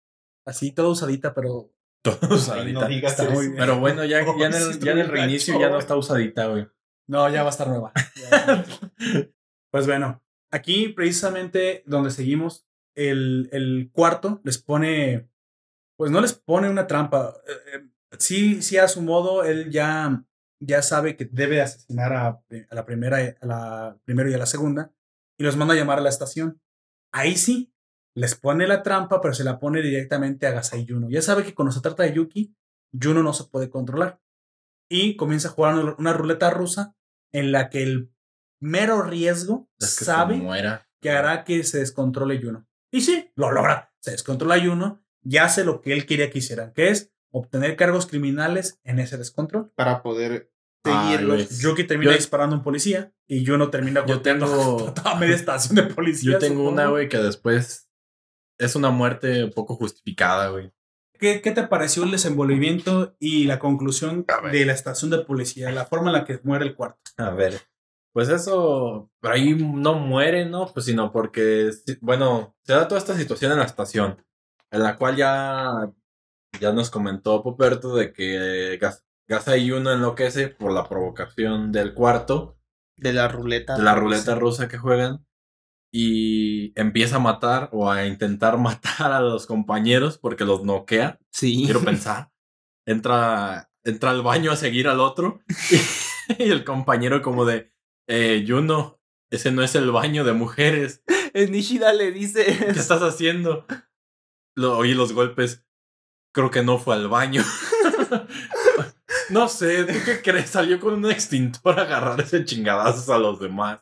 así toda usadita, pero Todo Ay, usadita. no digas Está eso. muy bien. Pero bueno, ya, ya en el, está ya en muy el reinicio gacho, ya no está usadita, güey. no, ya va a estar nueva. Ya va a estar nueva. pues bueno, aquí precisamente donde seguimos, el, el cuarto les pone, pues no les pone una trampa. Eh, eh, sí, sí, a su modo, él ya, ya sabe que debe asesinar a, a la primera, a la primero y a la segunda, y los manda a llamar a la estación. Ahí sí, les pone la trampa, pero se la pone directamente a Gasai Juno. Ya sabe que cuando se trata de Yuki, Juno no se puede controlar. Y comienza a jugar una, una ruleta rusa en la que el mero riesgo Es que sabe muera. que hará que se descontrole Juno. Y sí, lo logra. Se descontrola Juno y hace lo que él quería que hicieran, que es obtener cargos criminales en ese descontrol. Para poder Ay, seguirlo. güey. Yuki termina Yo- disparando a un policía y Juno termina Yo tengo- toda media estación de policía. Yo tengo supongo. una, güey, que después es una muerte un poco justificada, güey. ¿Qué, ¿Qué te pareció el desenvolvimiento y la conclusión de la estación de policía? La forma en la que muere el cuarto. A ver. Pues eso, por ahí no muere, ¿no? Pues sino porque, bueno, se da toda esta situación en la estación, en la cual ya, ya nos comentó Poperto de que Gas- Gaza y uno enloquece por la provocación del cuarto, De la ruleta. de la ruleta rusa que juegan, y empieza a matar o a intentar matar a los compañeros porque los noquea, Sí. quiero pensar. Entra, entra al baño a seguir al otro y el compañero como de, eh, Juno, ese no es el baño de mujeres. El Nishida le dice. ¿Qué estás haciendo? Lo, oí los golpes. Creo que no fue al baño. no sé, ¿tú qué crees? Salió con un extintor a agarrarse chingadazos a los demás.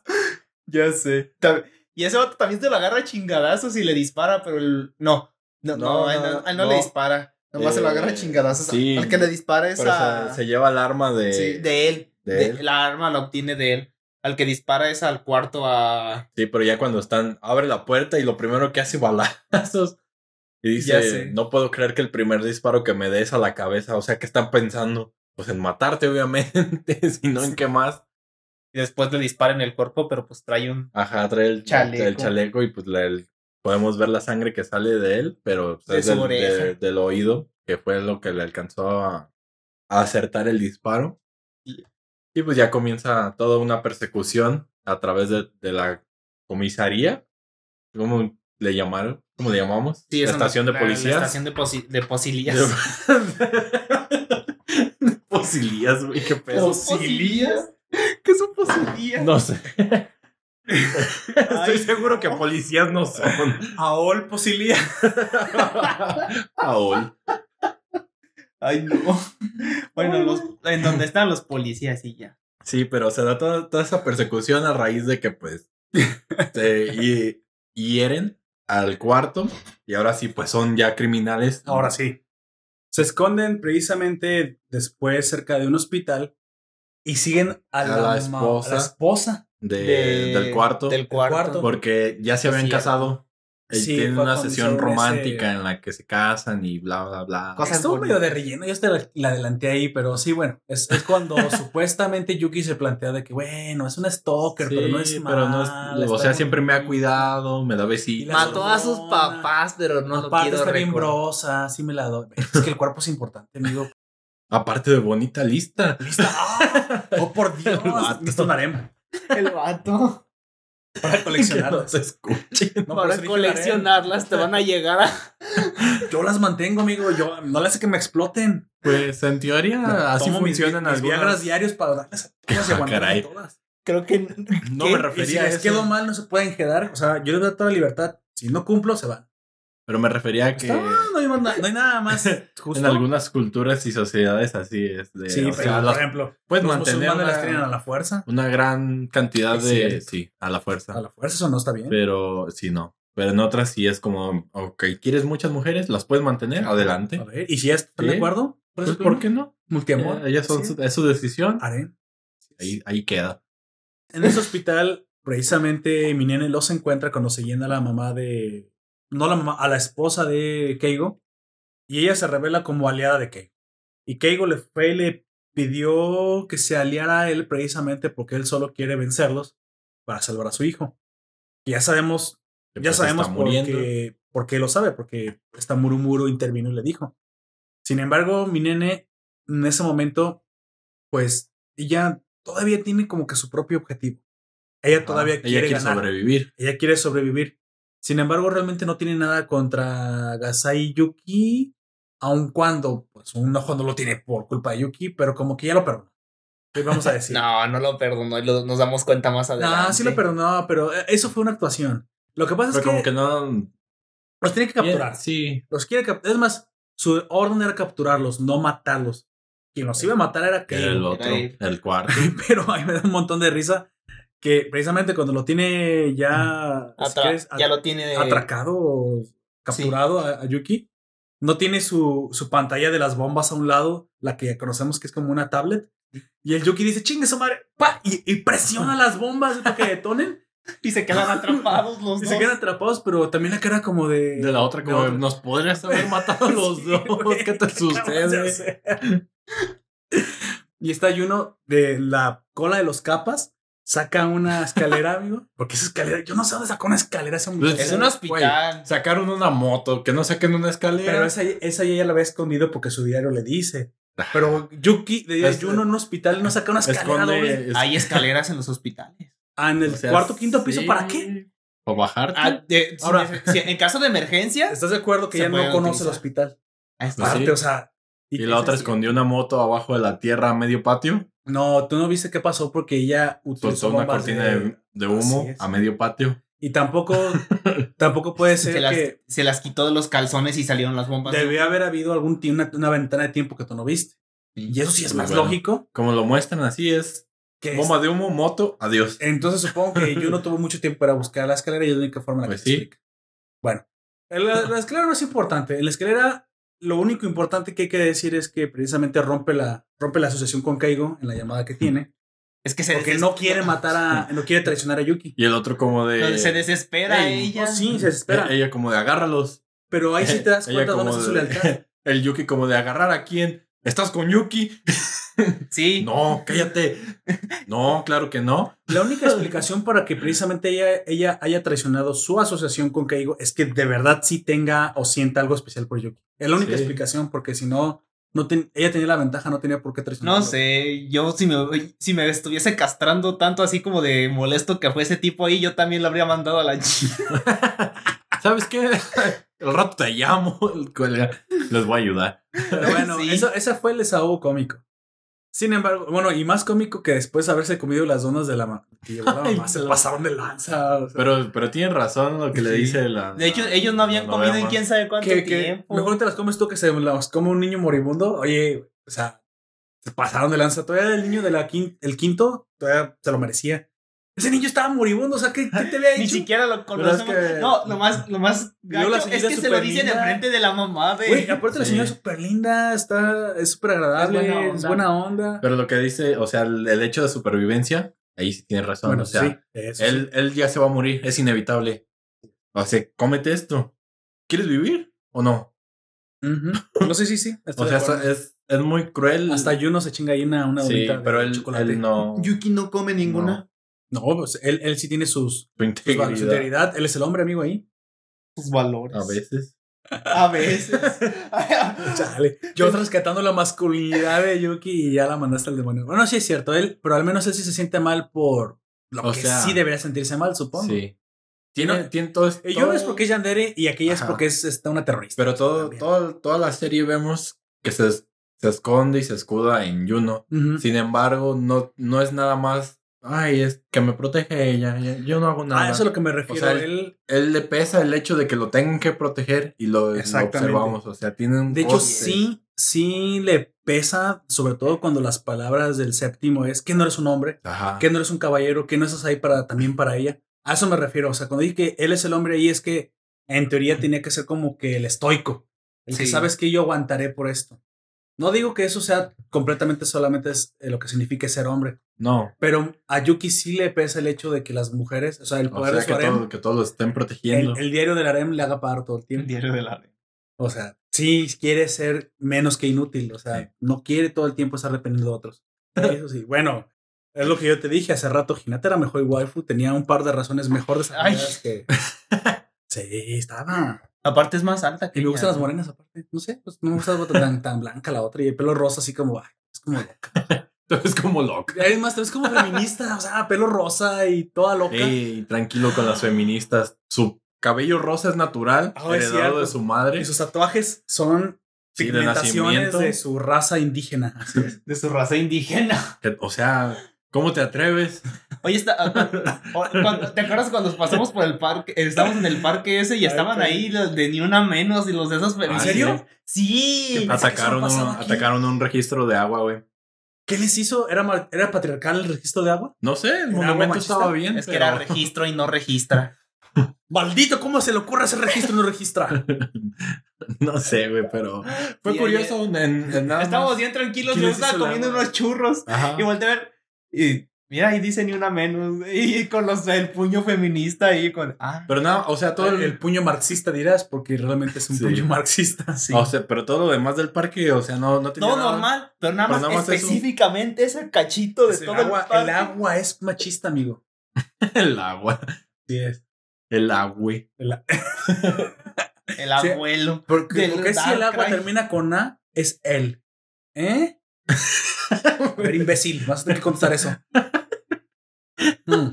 Ya sé. Y ese vato también se lo agarra a chingadazos y le dispara, pero el. No. No, no, No, a él no, no, a él no no. le dispara. Nomás se lo agarra Eh, chingadazos. sí. Al que le dispara es a. se, lleva el arma de... sí, de él. de De- él. La arma la obtiene de él. Al que dispara es al cuarto a. Sí, pero ya cuando están, abre la puerta y lo primero que hace balazos. Y dice, no puedo creer que el primer disparo que me des a la cabeza, o sea, que están pensando, pues en matarte, obviamente, si no en qué más. Y después le dispara en el cuerpo, pero pues trae un. Ajá, trae el Chaleco. el chaleco y pues la- el- podemos ver la sangre que sale de él, pero pues, De es del, de- del oído, que fue lo que le alcanzó a, a acertar el disparo. Y, y, pues ya comienza toda una persecución a través de, de la comisaría. ¿Cómo le llamaron? ¿Cómo le llamamos? Sí, la estación de la- policías. La estación de, posi- de posilías. Posilías, güey, qué pedo. ¿Posilías? ¿Qué son posilías? No sé. Estoy seguro que policías no son. Aol Posilia. Aol. Ay, no. Bueno, los, en donde están los policías y ya. Sí, pero se da toda, toda esa persecución a raíz de que, pues, se hi- hieren al cuarto y ahora sí, pues son ya criminales. Ahora sí. Se esconden precisamente después cerca de un hospital y siguen a, A la, la ma- a esposa. la esposa. de- De- del cuarto. Del cuarto. Porque ya se habían Sí, casado. Eh, Sí, Tienen fue una sesión romántica ese- en la que se casan y bla, bla, bla. Cosas Estuvo medio de relleno, yo hasta la, la adelanté ahí, pero sí, bueno, es, es cuando supuestamente Yuki se plantea de que, bueno, es un stalker, pero no es Sí, pero no es- mala, o sea, siempre me ha cuidado, me da Y besitos. Mató a sus papás, pero no lo Aparte quiero está bien brosa, sí me la doy. Es que el cuerpo es importante, amigo. Aparte de bonita lista. Lista. ¡Ah! ¡Oh, por Dios! El vato. Listo un harem El vato. Para Que coleccionarlas. no se escuche. No, Para harem. coleccionarlas te van a llegar a. Yo las mantengo, amigo. Yo no le hace que me exploten. Pues en teoría así Tomo mis- funcionan mis algunas. Viagras diarios para darles a todas y Ah, aguantar todas. Creo que. No ¿Qué? me Y si refería a eso. quedó mal, no se pueden quedar. O sea, yo les doy toda la libertad. Si no cumplo, se van. Pero me refería a que Está- no, hay más na- no hay nada más justo. en algunas culturas y sociedades así es. De, Sí, pero sea, por las- ejemplo, puedes los mantener musulmanes las tienen a una, la fuerza. una gran cantidad de. Sí, a la fuerza. A la fuerza eso no está bien. Pero sí, no. Pero en otras sí es como, ok, ¿quieres muchas mujeres? ¿Las puedes mantener? Adelante. A ver, y si ya están de Sí. acuerdo, Pues, ¿por qué no? Multiamor. Eh, ellas son Sí. su, es su decisión. Haré. Ahí, ahí queda. En ese hospital, precisamente mi nene los encuentra cuando se llena a la mamá de. No la mamá, a la esposa de Keigo. Y ella se revela como aliada de Keigo. Y Keigo le fue y le pidió que se aliara a él precisamente porque él solo quiere vencerlos para salvar a su hijo. Y ya sabemos, Que, ya sabemos por qué, lo sabe, porque esta Murumuro intervino y le dijo. Sin embargo, mi nene en ese momento, pues ella todavía tiene como que su propio objetivo. Ella todavía Ah, quiere, ella quiere ganar. sobrevivir. Ella quiere sobrevivir. Sin embargo, realmente no tiene nada contra Gasai Yuki, aun cuando, pues, un ojo no lo tiene por culpa de Yuki, pero como que ya lo perdonó. ¿Qué vamos a decir? No, no lo perdonó y lo- nos damos cuenta más adelante. No, sí lo perdonó, pero eh, eso fue una actuación. Lo que pasa Pero es como que, que no. los tiene que capturar. Sí. Los quiere cap- Es más, su orden era capturarlos, no matarlos. Quien los iba a matar era Keigo. el otro, el cuarto. Pero a mí me da un montón de risa que precisamente cuando lo tiene ya, si Atra- quieres, ya lo tiene. atracado o capturado a, a Yuki, no tiene su, su pantalla de las bombas a un lado, la que conocemos que es como una tablet. Y el Yuki dice, chingue su madre, pa, y, y presiona las bombas para que detonen Y se quedan atrapados los y dos. se quedan atrapados, pero también la cara como de... De la otra, como de otra. nos podrías haber matado a los Sí, dos. ¿Qué te sucede? y está Yuno de la cola de los capas, saca una escalera, amigo. Porque esa escalera, yo no sé dónde sacó una escalera ese Pues, Es muchacho. un hospital. Sacaron una moto, que no saquen una escalera. Pero esa, esa ya la había escondido porque su diario le dice. Pero Yuki, de Es- Yuno en un hospital no saca una escalera doble. Esconde. es- Hay escaleras en los hospitales. Ah, en el o sea, cuarto quinto piso, sí. ¿para qué? ¿Para bajarte? Ah, Ahora- si en caso de emergencia. ¿Estás de acuerdo que ella no conoce el hospital? Pues Aparte, sí. o sea. y qué la otra es- escondió una moto abajo de la tierra a medio patio. No, tú no viste qué pasó porque ella utilizó Soltó una cortina de, de humo a medio patio. Y tampoco, tampoco puede ser Se las, que se las quitó de los calzones y salieron las bombas. debió haber habido algún ti- una, una ventana de tiempo que tú no viste. Y eso sí es Pues más bueno. lógico. Como lo muestran así, es Que es- bomba de humo, moto, adiós. Entonces supongo que yo no tuve mucho tiempo para buscar la escalera y es la única forma en la Pues que se sí. explica. Bueno, la, la escalera no es importante. En la escalera, lo único importante que hay que decir es que precisamente rompe la, rompe la asociación con Kaigo en la llamada que tiene. Es que se Porque no quiere matar a. No quiere traicionar a Yuki. Y el otro como de... Se desespera Ey, ella. Oh, sí, se desespera. Ella como de agárralos. Pero ahí sí te das cuenta dónde está su lealtad. El Yuki como de agarrar a quién. ¿Estás con Yuki? Sí. No, cállate. No, claro que no. La única explicación para que precisamente ella, ella haya traicionado su asociación con Keigo es que de verdad sí tenga o sienta algo especial por Yuki. Es la única Sí. explicación porque si no, no ten- ella tenía la ventaja, no tenía por qué traicionar. No sé, yo si me, si me estuviese castrando tanto así como de molesto que fue ese tipo ahí, yo también lo habría mandado a la chica. ¿Sabes qué? El rato te llamo. Les voy a ayudar. Pero bueno, Sí. eso, ese fue el desahogo cómico. Sin embargo, bueno, y más cómico que después de haberse comido las donas de la mamá. Que llevó la Ay, mamá, se no. pasaron de lanza. o sea, Pero, pero tienen razón lo que le dice la. De hecho, ellos no habían comido en quién sabe cuánto tiempo. mejor te las comes tú que se las come un niño moribundo. Oye, o sea, se pasaron de lanza. Todavía el niño de la quin- el quinto, todavía se lo merecía. Ese niño estaba moribundo, o sea, ¿qué, qué te había Ni dicho? siquiera lo conocemos. que- No, lo más, lo más la gacho es que se lo dicen enfrente de la mamá de. Güey, aparte la Sí. señora es súper linda, está, es súper agradable, Es buena es onda. buena onda. Pero lo que dice, o sea, el, el hecho de supervivencia, ahí sí tiene razón. Bueno, o sea, sí, sí. él, él ya se va a morir, es inevitable. O sea, cómete esto. ¿Quieres vivir o no? Ujú. No sé, sí, sí. estoy O sea, es, es muy cruel. Hasta Juno se chinga ahí una, una Sí, pero él, chocolate. él no. Yuki no come ninguna. No, pues él, él sí tiene sus, Su sus val- su integridad. Él es el hombre, amigo, ahí. Sus valores. A veces. A veces. Chale. Yo rescatando la masculinidad de Yuki y ya la mandaste al demonio. Bueno, sí es cierto, él, pero al menos él sí se siente mal por lo O que sea, sí debería sentirse mal, supongo. Sí. Tiene, No, tiene todo esto. Y yo es porque es Yandere y aquella es porque es está una terrorista. Pero todo, todo, toda la serie vemos que se, se esconde y se escuda en Juno. Ujú. Sin embargo, no, no es nada más, ay, es que me protege ella, yo no hago nada. Ah, eso es lo que me refiero. sea, él, Él le pesa el hecho de que lo tengan que proteger y lo, observamos. O sea, tiene un de hecho, sí, sí le pesa, sobre todo cuando las palabras del séptimo es que no eres un hombre, Ajá. que no eres un caballero, que no estás ahí para también para ella. A eso me refiero. O sea, cuando dije que él es el hombre ahí es que en teoría tenía que ser como que el estoico, el que Sí. sabes que yo aguantaré por esto. No digo que eso sea completamente solamente es eh, lo que significa ser hombre, No. pero a Yuki sí le pesa el hecho de que las mujeres, o sea, el O poder sea, de su que, harem, todo- que todos lo estén protegiendo. el, el diario del harem le haga pagar todo el tiempo. diario de la O sea, sí quiere ser menos que inútil. O sea, Sí. no quiere todo el tiempo estar dependiendo de otros. Eso sí, bueno, es lo que yo te dije hace rato. Hinata era mejor waifu, tenía un par de razones mejor desarrolladas que. Sí, estaba. Aparte es más alta que Y me gustan las morenas, aparte. No sé, pues no me gusta tan, tan blanca la otra y el pelo rosa, así como. ay, es como loca. es como loco. Es más, es como feminista, o sea, pelo rosa y toda loca. Ey, tranquilo con las feministas. Su cabello rosa es natural, es heredado cierto. de su madre. Y sus tatuajes son Sí, de pigmentaciones de su raza indígena. Así es. De su raza indígena. O sea, ¿cómo te atreves? Oye, está, ah, cuando- ¿te acuerdas cuando pasamos por el parque? Estábamos en el parque ese y estaban ahí los de ni una menos y los de esos ¿En feministas. serio? Sí. Atacaron, un, atacaron registro de agua, güey. ¿Qué les hizo? ¿Era, ¿Era patriarcal el registro de agua? No sé, el ¿Era agua monumento estaba bien. Es que era registro y no registra. Maldito, ¿cómo se le ocurre hacer registro y no registra? no sé, güey, pero fue Y curioso en, en nada Estábamos más. bien tranquilos, ¿Qué yo estaba comiendo agua? unos churros Ajá. y volteé a ver y mira, ahí dice ni una menos y con los el puño feminista ahí con ah, Pero nada, o sea, todo el, puño marxista dirás, porque realmente es un Sí. puño marxista. sí. o sea, pero todo lo demás del parque, o sea, no, no tenía no nada. normal, pero nada Pero más, nada más eso. específicamente ese cachito de Es el, todo agua, el, parque. el agua es machista, amigo. El agua. Sí es. El agua. El a- el Sí. abuelo. porque porque si el agua termina con A, es él. ¿Eh? Pero imbécil, vas a tener que contestar eso. Mm,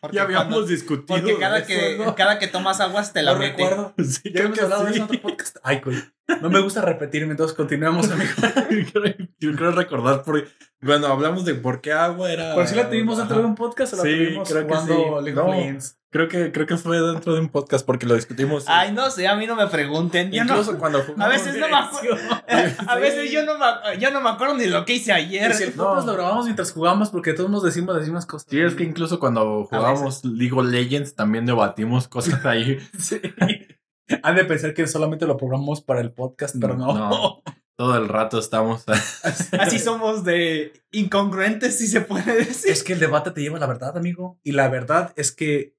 Porque Ya habíamos cuando- discutido. porque cada que ¿no? cada que tomas aguas te la no mete. recuerdo. Sí, Ya hemos de sí. eso en otro podcast. Ay, coño. No me gusta repetirme, entonces continuemos, amigo. Yo creo recordar por bueno, hablamos de por qué agua era. Por si la tuvimos dentro de un podcast o la Sí, tuvimos creo que jugando sí. League of No. Creo que creo que fue dentro de un podcast porque lo discutimos. Ay, no sé, a mí no me pregunten. Yo no- Incluso cuando a veces no me acuerdo. A veces yo no me, yo no me acuerdo ni lo que hice ayer. Y si el No. lo grabamos mientras jugamos porque todos nos decimos las mismas cosas. Sí, es que incluso cuando jugábamos League of Legends también debatimos cosas ahí. Sí. Han de pensar que solamente lo programamos para el podcast, pero no. No. Todo el rato estamos. Así somos de incongruentes, si se puede decir. Es que el debate te lleva a la verdad, amigo. Y la verdad es que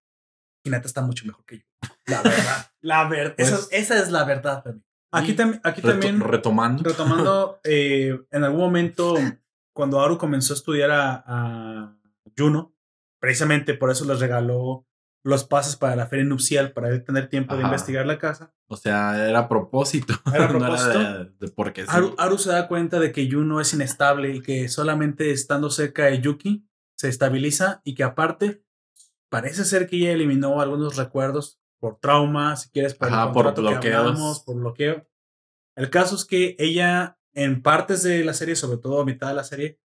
Hinata está mucho mejor que yo. La verdad. la verdad. Pues- esa, esa es la verdad, amigo. Aquí, tam- aquí Reto- también, retomando. retomando, eh, en algún momento, cuando Aru comenzó a estudiar a, a Juno, precisamente por eso les regaló los pases para la feria nupcial, para él tener tiempo de investigar la casa. O sea, era a propósito. Era a No propósito. de, de porque sí. Aru, Aru se da cuenta de que Juno es inestable y que solamente estando cerca de Yuki se estabiliza y que aparte parece ser que ella eliminó algunos recuerdos por trauma, si quieres, por, el Ajá, por contrato que bloqueos. hablamos, por bloqueo. El caso es que ella en partes de la serie, sobre todo a mitad de la serie,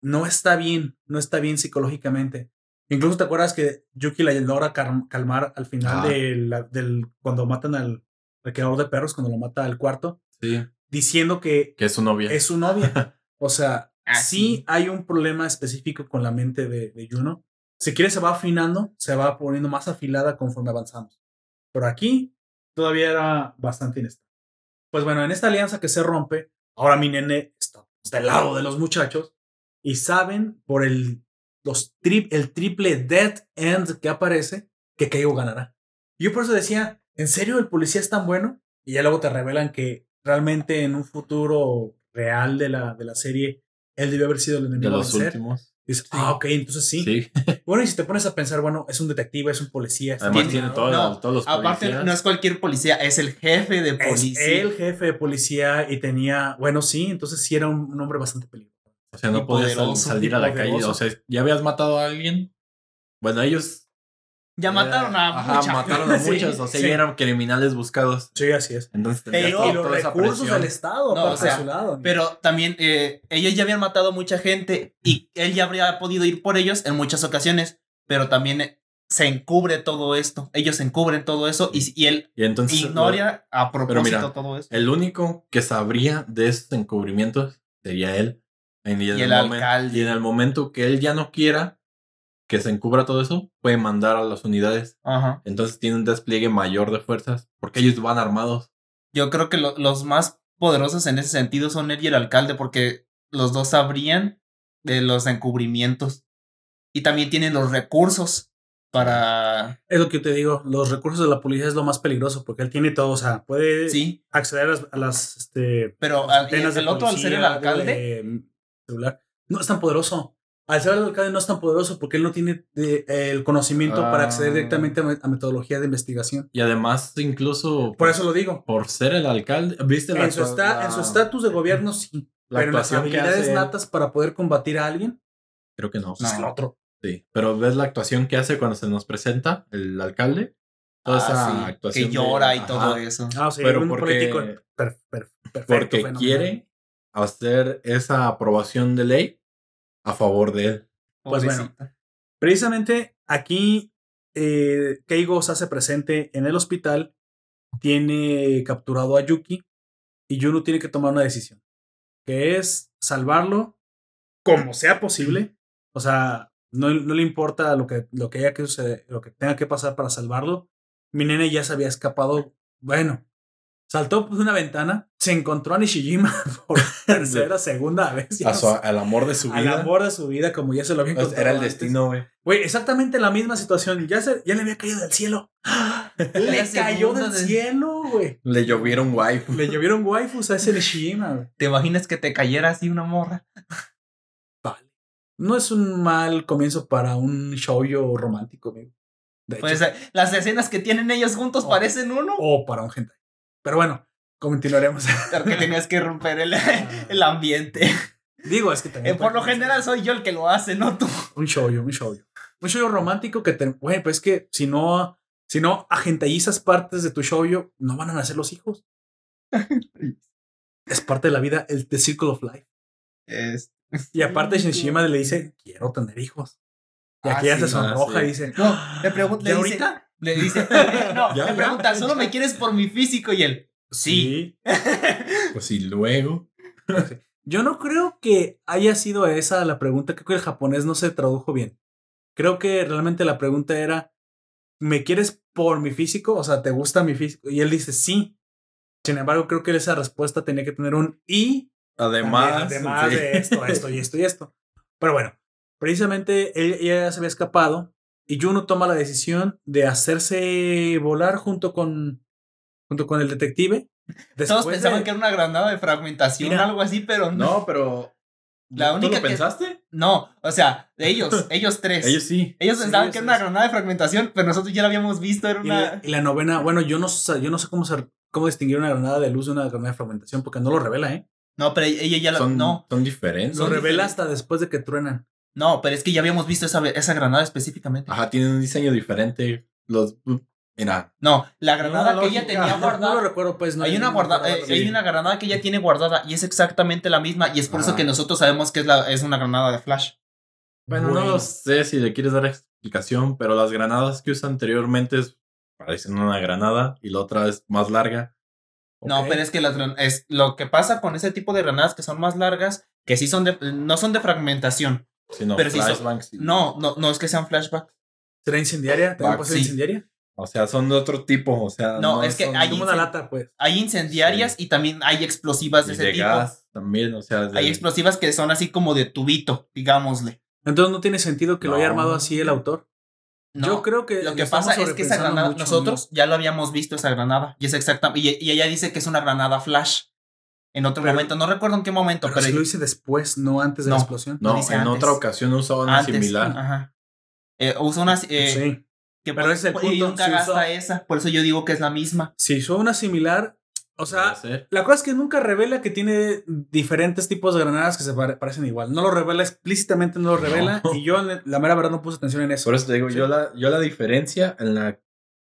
no está bien, no está bien psicológicamente. Incluso te acuerdas que Yuki la logra cal- calmar al final Ajá. de la- del cuando matan al, al creador de perros, cuando lo mata al cuarto, Sí, diciendo que que es su novia. es su novia. O sea, sí sí. hay un problema específico con la mente de, de Juno. Si quiere, se va afinando, se va poniendo más afilada conforme avanzamos. Pero aquí todavía era bastante inestable. Pues bueno, en esta alianza que se rompe, ahora mi nene está del lado de los muchachos y saben por el, los tri- el triple dead end que aparece que Keigo ganará. Yo por eso decía, ¿en serio el policía es tan bueno? Y ya luego te revelan que realmente en un futuro real de la, de la serie, él debió haber sido el enemigo de los vencer. últimos. Dices, ah, ok, entonces sí. Sí. Bueno, y si te pones a pensar, bueno, es un detective, es un policía. Además tiene entrenado. todo- No, todos los Aparte, policías. no es cualquier policía, es el jefe de Es policía. el jefe de policía y tenía, bueno, sí, entonces sí era un, un hombre bastante peligroso. O sea, no podías salir a la calle. O sea, ya habías matado a alguien. Bueno, ellos Ya mataron a Ajá, mucha mataron a Sí, muchos. O sea, sí. ya eran criminales buscados. Sí, así es. Entonces, Pero- y los recursos del Estado, No, aparte o sea, de su lado. Pero también eh, ellos ya habían matado a mucha gente y él ya habría podido ir por ellos en muchas ocasiones, pero también eh, se encubre todo esto. Ellos encubren todo eso y, y él Y entonces. ignora a propósito mira, todo eso. El único que sabría de esos encubrimientos sería él. En Y el momen- alcalde. Y en el momento que él ya no quiera que se encubra todo eso, puede mandar a las unidades. Ajá. Entonces tiene un despliegue mayor de fuerzas porque ellos van armados. Yo creo que lo- los más poderosos en ese sentido son él y el alcalde, porque los dos sabrían de los encubrimientos. Y también tienen los recursos para. Es lo que yo te digo, los recursos de la policía es lo más peligroso porque él tiene todo, o sea, puede Sí, acceder a las, a las, este, pero al- antenas el de otro, al ser el policía, alcalde, de celular, no es tan poderoso. Al ser el alcalde no es tan poderoso porque él no tiene eh, el conocimiento para acceder Ah. directamente a, me- a metodología de investigación. Y además, incluso Por eso lo digo. por ser el alcalde, ¿viste la En su, la- en su estatus de gobierno sí, la pero en las habilidades natas para poder combatir a alguien, Creo que no. pues es el otro. Sí, pero ves la actuación que hace cuando se nos presenta el alcalde. Toda ah, esa sí, actuación. que de- llora y ajá, todo eso. Ah, sea, Pero un porque- político per- per- perfecto, Porque fenomenal. quiere hacer esa aprobación de ley a favor de él. Pues bueno. Precisamente aquí eh, Keigo se hace presente en el hospital, tiene capturado a Yuki y Juno tiene que tomar una decisión, que es salvarlo como sea posible. O sea, no, no le importa lo que, lo que haya que suceder, lo que tenga que pasar para salvarlo. Mi nene ya se había escapado. Bueno, saltó por una ventana, se encontró a Nishijima por tercera, segunda vez. A su- al amor de su al vida. amor de su vida, como ya se lo había Pues, encontrado. era el antes. destino, güey. Güey, exactamente la misma situación. Ya, se, ya le había caído del cielo. Le cayó del de- cielo, güey. Le llovieron guay. Le llovieron waifus a ese Nishijima, güey. ¿Te imaginas que te cayera así una morra? Vale. No es un mal comienzo para un shoujo romántico, amigo. De Pues hecho. eh, las escenas que tienen ellos juntos parecen uno. o para un hentai. Pero bueno, continuaremos. Pero que tenías que romper el, el ambiente. Digo, es que Eh, también. por lo general soy yo el que lo hace, no tú. Un shoujo, un shoujo. Un shoujo romántico que te. Güey, pues es que si no. Si no agentallizas partes de tu shoujo, no van a nacer los hijos. es parte de la vida, el the circle of life. Es- Y aparte Shinshima le dice, quiero tener hijos. Y Ah, aquí sí, se sonroja sí. y dice, No, le pregunta, ¿Ya le dice, ahorita? Le dice, no, le pregunta, ¿solo me quieres por mi físico? Y él, sí. Pues y luego. Yo no creo que haya sido esa la pregunta. Creo que el japonés no se tradujo bien. Creo que realmente la pregunta era, ¿me quieres por mi físico? O sea, ¿te gusta mi físico? Y él dice, sí. Sin embargo, creo que esa respuesta tenía que tener un y. Además. también, además sí. de esto, esto y esto y esto. Pero bueno, precisamente él, ella ya se había escapado y Juno toma la decisión de hacerse volar junto con, junto con el detective. Todos pensaban de- que era una granada de fragmentación o algo así, pero no. No, pero. La ¿Tú única lo que- pensaste? No, o sea, de ellos, ellos tres. Ellos sí. Ellos Sí, pensaban ellos que era una granada de fragmentación, pero nosotros ya la habíamos visto, era Y la, una... y la novena, bueno, yo no, sé- yo no sé cómo, se- cómo distinguir una granada de luz de una granada de fragmentación, porque no lo revela, ¿eh? No, pero ella ya la... Son, No, son diferentes. Lo Son revela diferentes. hasta después de que truenan. No, pero es que ya habíamos visto esa, esa granada específicamente. Ajá, tienen un diseño diferente. Los. Mira. No, la granada No, que ella tenía No, No, guardada... lo recuerdo, pues. No, hay, una guarda- eh, hay una granada que ella tiene guardada y es exactamente la misma y es por eso Ajá. que nosotros sabemos que es, la, es una granada de flash. Bueno, Bueno. no sé si le quieres dar explicación, pero las granadas que usa anteriormente es- parecen una granada y la otra es más larga. No, pero es que las es lo que pasa con ese tipo de granadas que son más largas, que sí son de, no son de fragmentación. Pero sí son- flashbangs y- No, no, no es que sean flashback. ¿Será incendiaria? ¿También Back, puede ser sí. incendiaria? O sea, son de otro tipo. O sea, No, es que son- hay Como una incen- lata, pues. Hay incendiarias y también hay explosivas de y ese de tipo. gas también. O sea, de- Hay explosivas que son así como de tubito, digámosle. Entonces no tiene sentido que lo haya No. armado así el autor. No, Yo creo que Lo que pasa es que esa granada, nosotros ya lo habíamos visto esa granada. Y es exactamente. Y, y ella dice que es una granada flash. En otro Pero- momento, no recuerdo en qué momento, Pero, pero, si lo hice después, no antes de No. la explosión. No, dice en antes. otra ocasión usaba una antes. similar. Ajá. Eh, usa una. eh, sí. que pero por- ese es el y punto, nunca si gasta esa. Por eso yo digo que es la misma. Si usó una similar, O sea, la cosa es que nunca revela que tiene diferentes tipos de granadas que se parecen igual. No lo revela explícitamente, no lo revela. Y yo, la mera verdad, no puse atención en eso. Por eso te digo, yo, la, yo la diferencia en la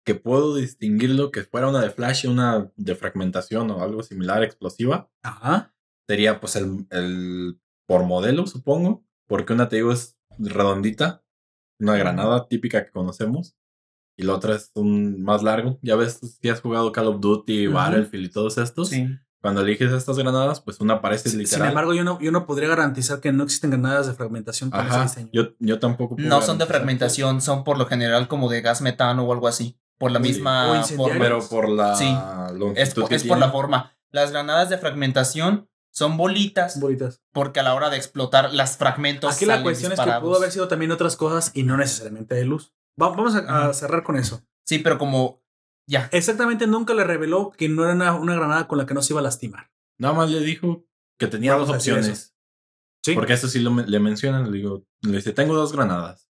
que puedo distinguirlo que fuera una de flash y una de fragmentación o algo similar, explosiva. Ajá. Sería pues el, el por modelo, supongo. Porque una, te digo, es redondita. Una granada típica que conocemos y la otra es un más largo. Ya ves si has jugado Call of Duty, Battlefield y todos estos. Sí. Cuando eliges estas granadas, pues una aparece literal. Sin embargo, yo no, yo no podría garantizar que no existen granadas de fragmentación con ese diseño. Yo, yo tampoco. No son de fragmentación, son por lo general como de gas metano o algo así. Por la misma forma. Pero por la sí. Es, es por la forma. Las granadas de fragmentación son bolitas. Bolitas. Porque a la hora de explotar las fragmentos. Aquí la cuestión es que pudo haber sido también otras cosas y no necesariamente de luz vamos a, cerrar con eso. Sí, pero como ya. Exactamente, nunca le reveló que no era una, granada con la que no se iba a lastimar. Nada más le dijo que tenía dos opciones. Sí. Porque eso sí le mencionan, le digo, le dice, tengo dos granadas.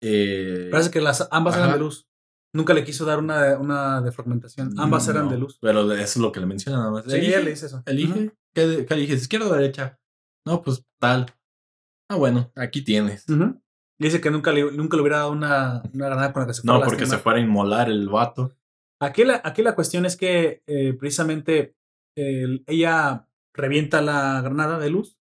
Eh, Parece que las ambas eran de luz. Nunca le quiso dar una, una de fragmentación. Ambas eran de luz. Pero eso es lo que le menciona nada más. Sí, elige, le dice eso. Elige. ¿Qué, ¿Qué, eliges? ¿Izquierda o derecha? No, pues tal. Ah, bueno, aquí tienes. Dice que nunca le, nunca le hubiera dado una, una granada con la que se fuera No, porque se fuera a inmolar el vato. Aquí la, aquí la cuestión es que eh, precisamente ella revienta la granada de luz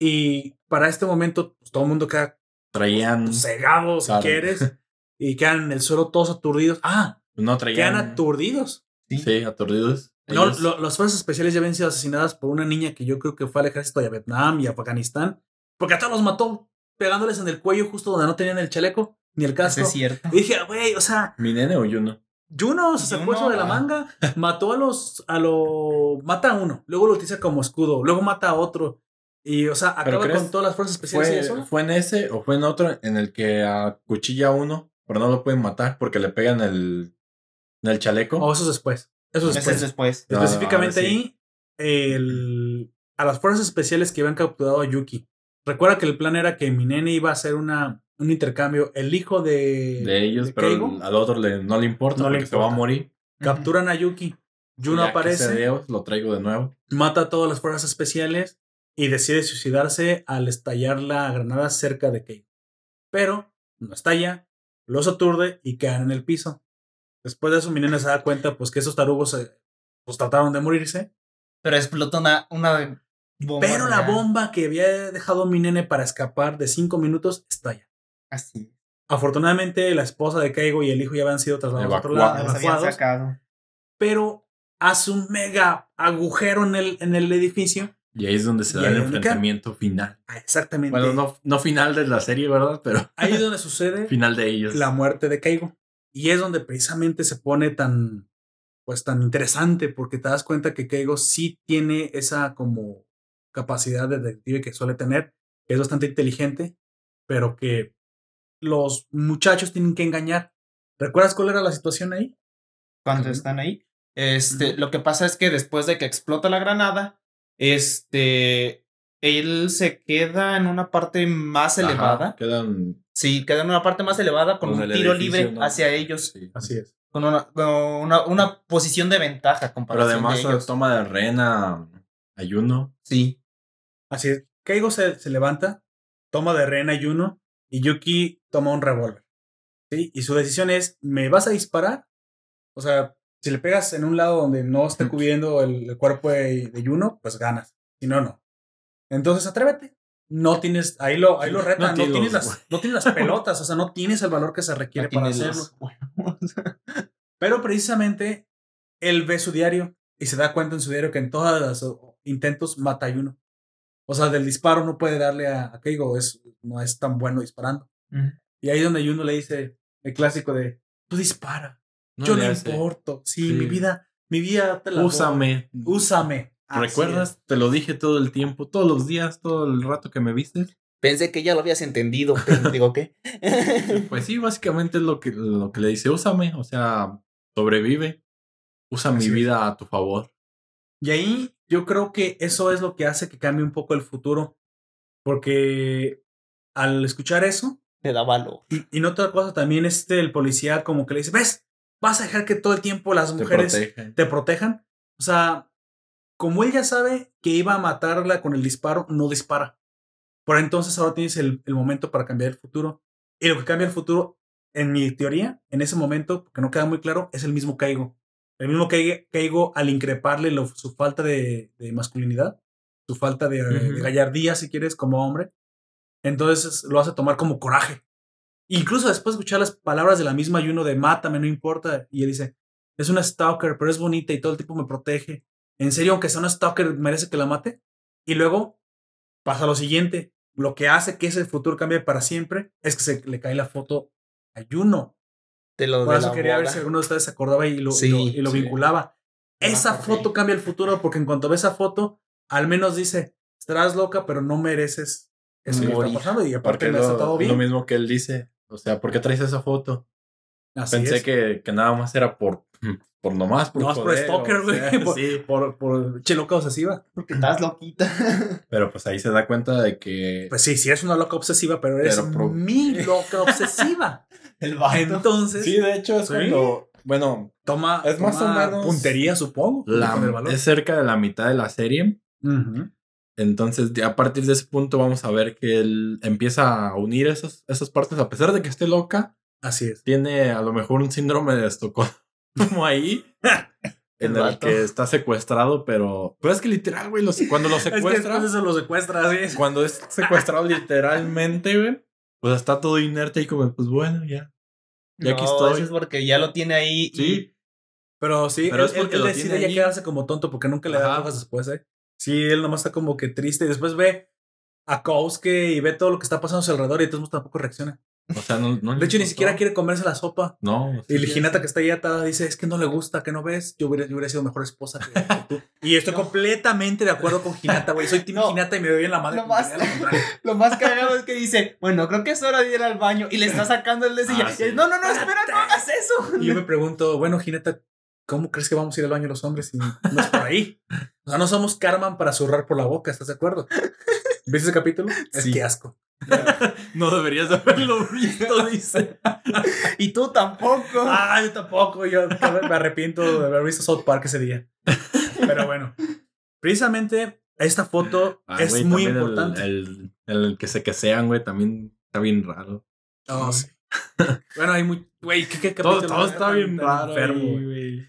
y para este momento pues, todo el mundo queda traían cegado si quieres y quedan en el suelo todos aturdidos. Ah, no traían. Quedan aturdidos. Sí, aturdidos. No, las fuerzas especiales ya habían sido asesinadas por una niña que yo creo que fue al ejército de Vietnam y Afganistán porque a todos los mató pegándoles en el cuello justo donde no tenían el chaleco ni el casco. Es cierto. Y dije, güey, o sea. ¿Mi nene o Juno? Juno se sacó eso de la manga, mató a los. a lo. mata a uno, luego lo utiliza como escudo, luego mata a otro. Y, o sea, acaba con todas las fuerzas especiales fue, y eso. ¿Fue en ese o fue en otro en el que acuchilla a uno, pero no lo pueden matar porque le pegan el. en el chaleco? O eso es después. Eso es después. después. Específicamente ahí, el, a las fuerzas especiales que habían capturado a Yuki Recuerda que el plan era que mi nene iba a hacer una, un intercambio. El hijo de. De ellos, pero al otro le, no le importa no porque se va a morir. Capturan a Yuki. Juno aparece. lo traigo de nuevo. Mata a todas las fuerzas especiales y decide suicidarse al estallar la granada cerca de Keigo. Pero no estalla, los aturde y quedan en el piso. Después de eso, mi nene se da cuenta pues que esos tarugos pues, trataron de morirse. Pero explotó una, una pero la bomba que había dejado mi nene para escapar de cinco minutos estalla. Así. Afortunadamente, la esposa de Keigo y el hijo ya habían sido trasladados a otro lado. Pero hace un mega agujero en el, en el edificio. Y ahí es donde se da el enfrentamiento final. Ah, exactamente. Bueno, no, no final de la serie, ¿verdad? Pero. Ahí es donde sucede. final de ellos. La muerte de Keigo. Y es donde precisamente se pone tan. Pues tan interesante, porque te das cuenta que Keigo sí tiene esa como capacidad de detective que suele tener, que es bastante inteligente, pero que los muchachos tienen que engañar. ¿Recuerdas cuál era la situación ahí? Cuando están ahí. Este, lo que pasa es que después de que explota la granada, este, él se queda en una parte más elevada. Quedan. Sí, queda en una parte más elevada con un tiro libre hacia ellos. así es. Con una, una, una, posición de ventaja Pero además toma de rena ayuno. Sí. Así es. Keigo se, se levanta, toma de rehén a Yuno y Yuki toma un revólver. ¿sí? Y su decisión es, ¿me vas a disparar? O sea, si le pegas en un lado donde no esté cubriendo el, cuerpo de, de, Yuno, pues ganas. Si no, no. Entonces, atrévete. No tienes, ahí lo, ahí lo retan, no, tienes las, no tienes las pelotas, o sea, no tienes el valor que se requiere para hacerlo. Pero precisamente él ve su diario y se da cuenta en su diario que en todos los intentos mata a Yuno. O sea, del disparo no puede darle a, a Keigo, es, no es tan bueno disparando. Y ahí donde Yuno le dice el clásico de, tú dispara, yo no importo, sí, mi vida, mi vida te la Úsame. Úsame. ¿Recuerdas? Te lo dije todo el tiempo, todos los días, todo el rato que me viste. Pensé que ya lo habías entendido, digo, ¿qué? pues sí, básicamente es lo que, lo que le dice, úsame, o sea, sobrevive, usa mi vida a tu favor. Y ahí yo creo que eso es lo que hace que cambie un poco el futuro. Porque al escuchar eso. Te da valor. Y, y no otra cosa, también este, el policía como que le dice, ¿ves? Vas a dejar que todo el tiempo las mujeres te, protejan. O sea, como él ya sabe que iba a matarla con el disparo, no dispara. Por entonces ahora tienes el, el momento para cambiar el futuro. Y lo que cambia el futuro, en mi teoría, en ese momento, porque no queda muy claro, es el mismo Kaigo. El mismo Kaigo al increparle lo- su falta de, de masculinidad, su falta de, gallardía, si quieres, como hombre. Entonces lo hace tomar como coraje. Incluso después de escuchar las palabras de la misma Yuno de mátame, no importa. Y él dice, es una stalker, pero es bonita y todo el tiempo me protege. En serio, aunque sea una stalker, merece que la mate. Y luego pasa lo siguiente. Lo que hace que ese futuro cambie para siempre es que se le cae la foto a Yuno. De lo Por de eso quería ver si alguno de ustedes se acordaba y lo, y Sí, lo, y lo sí. vinculaba. Me Esa foto cambia el futuro porque en cuanto ve esa foto, al menos dice, estarás loca, pero no mereces eso que está pasando. Y aparte Porque lo, todo bien. lo mismo que él dice. O sea, ¿por qué traes esa foto? Así Pensé es. que, que nada más era por, por nomás, por Nomás por joder, stalker, o güey, sea, por- sí. Por, por che loca obsesiva. Porque estás loquita. Pero pues ahí se da cuenta de que Pues sí, sí eres una loca obsesiva, pero eres Pero pro- mi loca obsesiva. El vato. Entonces, Sí, de hecho es Sí. cuando, bueno, toma, es más toma o menos puntería, supongo. la- con el valor. es cerca de la mitad de la serie. Ujú. Entonces, a partir de ese punto vamos a ver que él empieza a unir esas, esas partes, a pesar de que esté loca, Así es. tiene a lo mejor un síndrome de Estocolmo ahí, en El que está secuestrado, pero, pero es que literal, güey, los- cuando lo Es que secuestra, eso lo secuestra, así es. cuando es secuestrado literalmente, güey, pues está todo inerte y como, pues bueno, ya. Y aquí No, estoy. eso es porque ya lo tiene ahí. y- Sí, Pero sí, Pero él, es porque él lo decide tiene ya quedarse como tonto porque nunca le da hojas después, ¿eh? Sí, él nomás está como que triste y después ve a Kousuke y ve todo lo que está pasando a su alrededor y entonces tampoco reacciona. o sea, no, no De hecho, ni siquiera quiere comerse la sopa. No, Y sí, la Hinata que está ahí atada dice, es que no le gusta, que no ves, yo hubiera, yo hubiera sido mejor esposa que, tú. Y estoy No. completamente de acuerdo con Hinata, güey. Soy Team No. Hinata y me doy bien la madre. Más. lo más cagado es que dice, bueno, creo que es hora de ir al baño. Y le está sacando el de y Ah, sí. No, no, no, espera, no hagas eso. Y yo me pregunto, bueno, Hinata, ¿cómo crees que vamos a ir al baño los hombres si no es por ahí? O sea, no somos Carman para zurrar por la boca, ¿estás de acuerdo? ¿Viste ese capítulo? Es Sí. que asco. No deberías de haberlo visto, dice. Y tú tampoco. Ah, yo tampoco. Yo me arrepiento de haber visto South Park ese día. Pero bueno, precisamente esta foto Ah, es muy también el- importante. El, el, que se que sean, güey, también está bien raro. Oh, sí. bueno, hay muy. Güey, ¿qué, qué Todo, capítulo todo tan- está bien raro. enfermo, ahí, güey?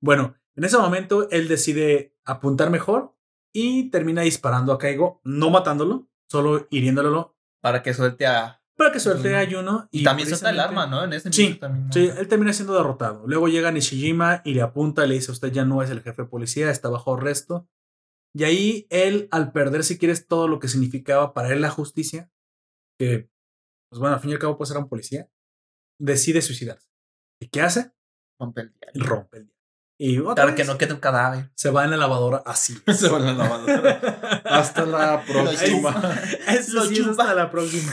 Bueno, en ese momento él decide apuntar mejor y termina disparando a Kaigo, no matándolo, solo hiriéndolo Para que suelte a. para que suelte a Yuno. Y, también suelta el arma, ¿no? En ese Sí, también. Sí, él termina siendo derrotado. Luego llega Nishijima y le apunta, le dice, usted ya no es el jefe de policía, está bajo arresto. Y ahí él, al perder, si quieres, todo lo que significaba para él la justicia, que, pues bueno, al fin y al cabo, pues era un policía, decide suicidarse. ¿Y qué hace? Rompe el diario. Rompe el día. Y otra que no quede un cadáver. se va en la lavadora así. Se van a la lavadora. Hasta la próxima. Eso Lo sí es chupa. hasta la próxima.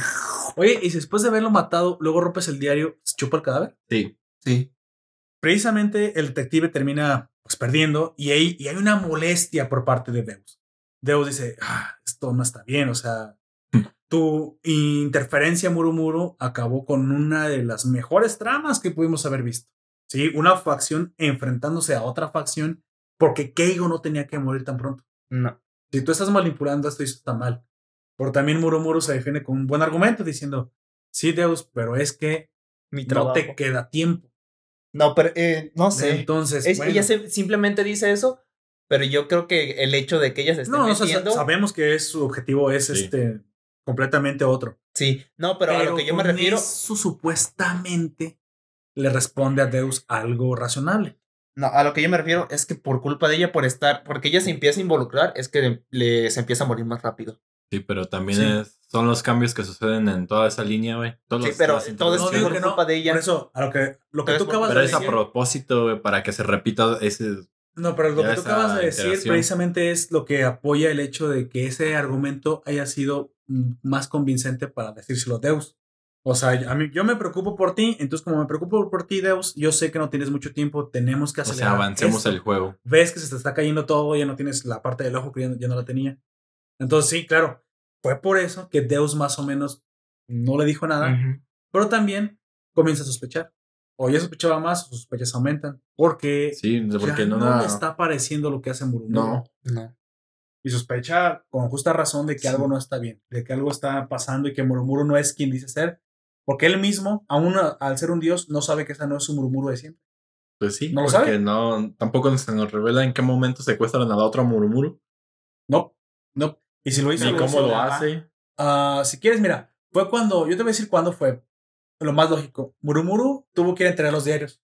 Oye, y si después de haberlo matado, luego rompes el diario, ¿se chupa el cadáver? Sí. Sí. precisamente el detective termina pues perdiendo y hay, y hay una molestia por parte de Deus. Deus dice, ah, esto no está bien, o sea, tu interferencia Murumuru acabó con una de las mejores tramas que pudimos haber visto. Sí, una facción enfrentándose a otra facción porque Keigo no tenía que morir tan pronto. No. Si tú estás manipulando esto, esto está mal. Pero también Murumuru se defiende con un buen argumento diciendo, sí, Deus, pero es que Mi no te queda tiempo. No, pero eh, no sé. Entonces, Es- bueno. Ella se- simplemente dice eso, pero yo creo que el hecho de que ella se esté No, o sea, metiendo. sabemos que es, su objetivo es Sí. este completamente otro. Sí, no, pero, a lo que yo me refiero. Eso supuestamente le responde a Deus algo razonable. No, a lo que yo me refiero es que por culpa de ella, por estar, porque ella se empieza a involucrar, es que le, se empieza a morir más rápido. Sí, pero también Sí. es- son los cambios que suceden en toda esa línea, güey. Todos Sí, los- pero todo es No digo que no, culpa de ella. Por eso, a lo que, lo que Pero tú es por- acabas Pero de es a decir. propósito, güey, para que se repita ese... No, pero lo que tú acabas de decir precisamente es lo que apoya el hecho de que ese argumento haya sido más convincente para decírselo a Deus. O sea, a mí, yo me preocupo por ti, entonces como me preocupo por ti, Deus, yo sé que no tienes mucho tiempo, tenemos que O acelerar. sea, avancemos esto. el juego. ves que se te está cayendo todo, ya no tienes la parte del ojo que ya, ya no la tenía. Entonces, sí, claro, fue por eso que Deus más o menos no le dijo nada, pero también comienza a sospechar. o ya sospechaba más, sus sospechas aumentan. Porque, Sí, porque ya no, le está apareciendo lo que hace Murumuru. No. No. Y sospecha con justa razón de que Sí. algo no está bien, de que algo está pasando y que Murumuru no es quien dice ser. Porque él mismo, aún al ser un dios, no sabe que esa no es su Murumuru de siempre. Pues sí, ¿No lo porque sabe? no, tampoco se nos revela en qué momento secuestran a la otra Murumuru. No, no. Y si lo hizo, Ni lo cómo hizo- lo hace. Ah, si quieres, mira, fue cuando, yo te voy a decir cuándo fue. Lo más lógico. Murumuru tuvo que ir a entregar los diarios.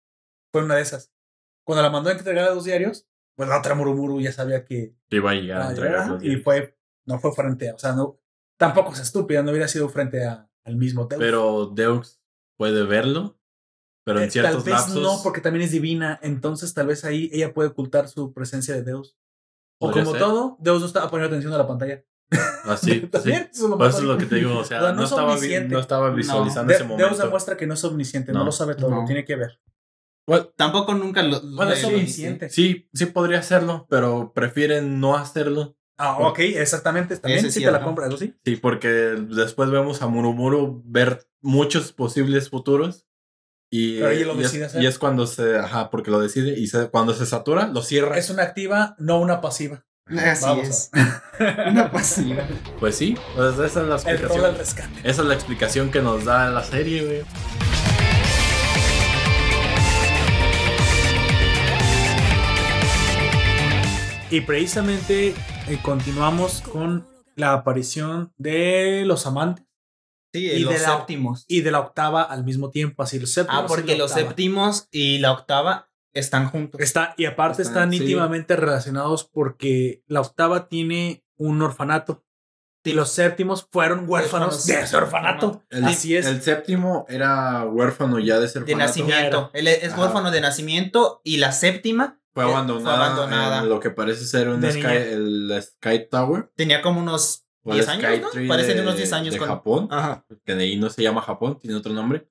Fue una de esas. Cuando la mandó a entregar los diarios, pues la otra Murumuru ya sabía que iba a llegar a entregar y fue, no fue frente a, o sea, no, tampoco es estúpida, no hubiera sido frente a, al mismo Deus. Pero Deux puede verlo, pero Eh, en ciertos tal vez lapsos. no, porque también es divina, entonces tal vez ahí ella puede ocultar su presencia de Deus. O como ser. todo, Deus no estaba poniendo atención a la pantalla. Así, sí. También, eso es lo Pues más eso es lo que te digo, o O sea, no, no es estaba, no estaba visualizando De- ese momento. Deus demuestra que no es omnisciente, no, No. lo sabe todo, No. tiene que ver. Tampoco nunca lo. Bueno, es lo- omnisciente. sí, sí podría hacerlo, pero prefieren no hacerlo. Ah, ok, exactamente, también es sí te la cierto. compra, eso sí. Sí, porque después vemos a Murumuru ver muchos posibles futuros. Y, Pero ella lo y es- decide hacer. y es cuando se, ajá, porque lo decide y se- cuando se satura, lo cierra. Es una activa, no una pasiva. Así Vamos es. Una pasiva. Pues sí, pues esa es la El rol al explicación. rescate. Esa es la explicación que nos da la serie, güey. Y precisamente eh, continuamos con la aparición de los amantes Sí, Y los de la- séptimos. y de la octava al mismo tiempo, así los séptimos. Ah, y porque la los octava. séptimos y la octava están juntos. Está, y aparte Están, están sí. íntimamente relacionados porque la octava tiene un orfanato. Y los séptimos fueron huérfanos Huérfanos. de ese orfanato. El, Así es. El séptimo era huérfano ya de ser De orfanato. nacimiento. Él es Ajá. huérfano de nacimiento y la séptima Fue abandonada, abandonada. en lo que parece ser un Sky, el Sky Tower. tenía como unos o el 10 años, Sky ¿no? Tree Parecen de- unos 10 años. De con- Japón. Ajá. Que de ahí no se llama Japón, tiene otro nombre.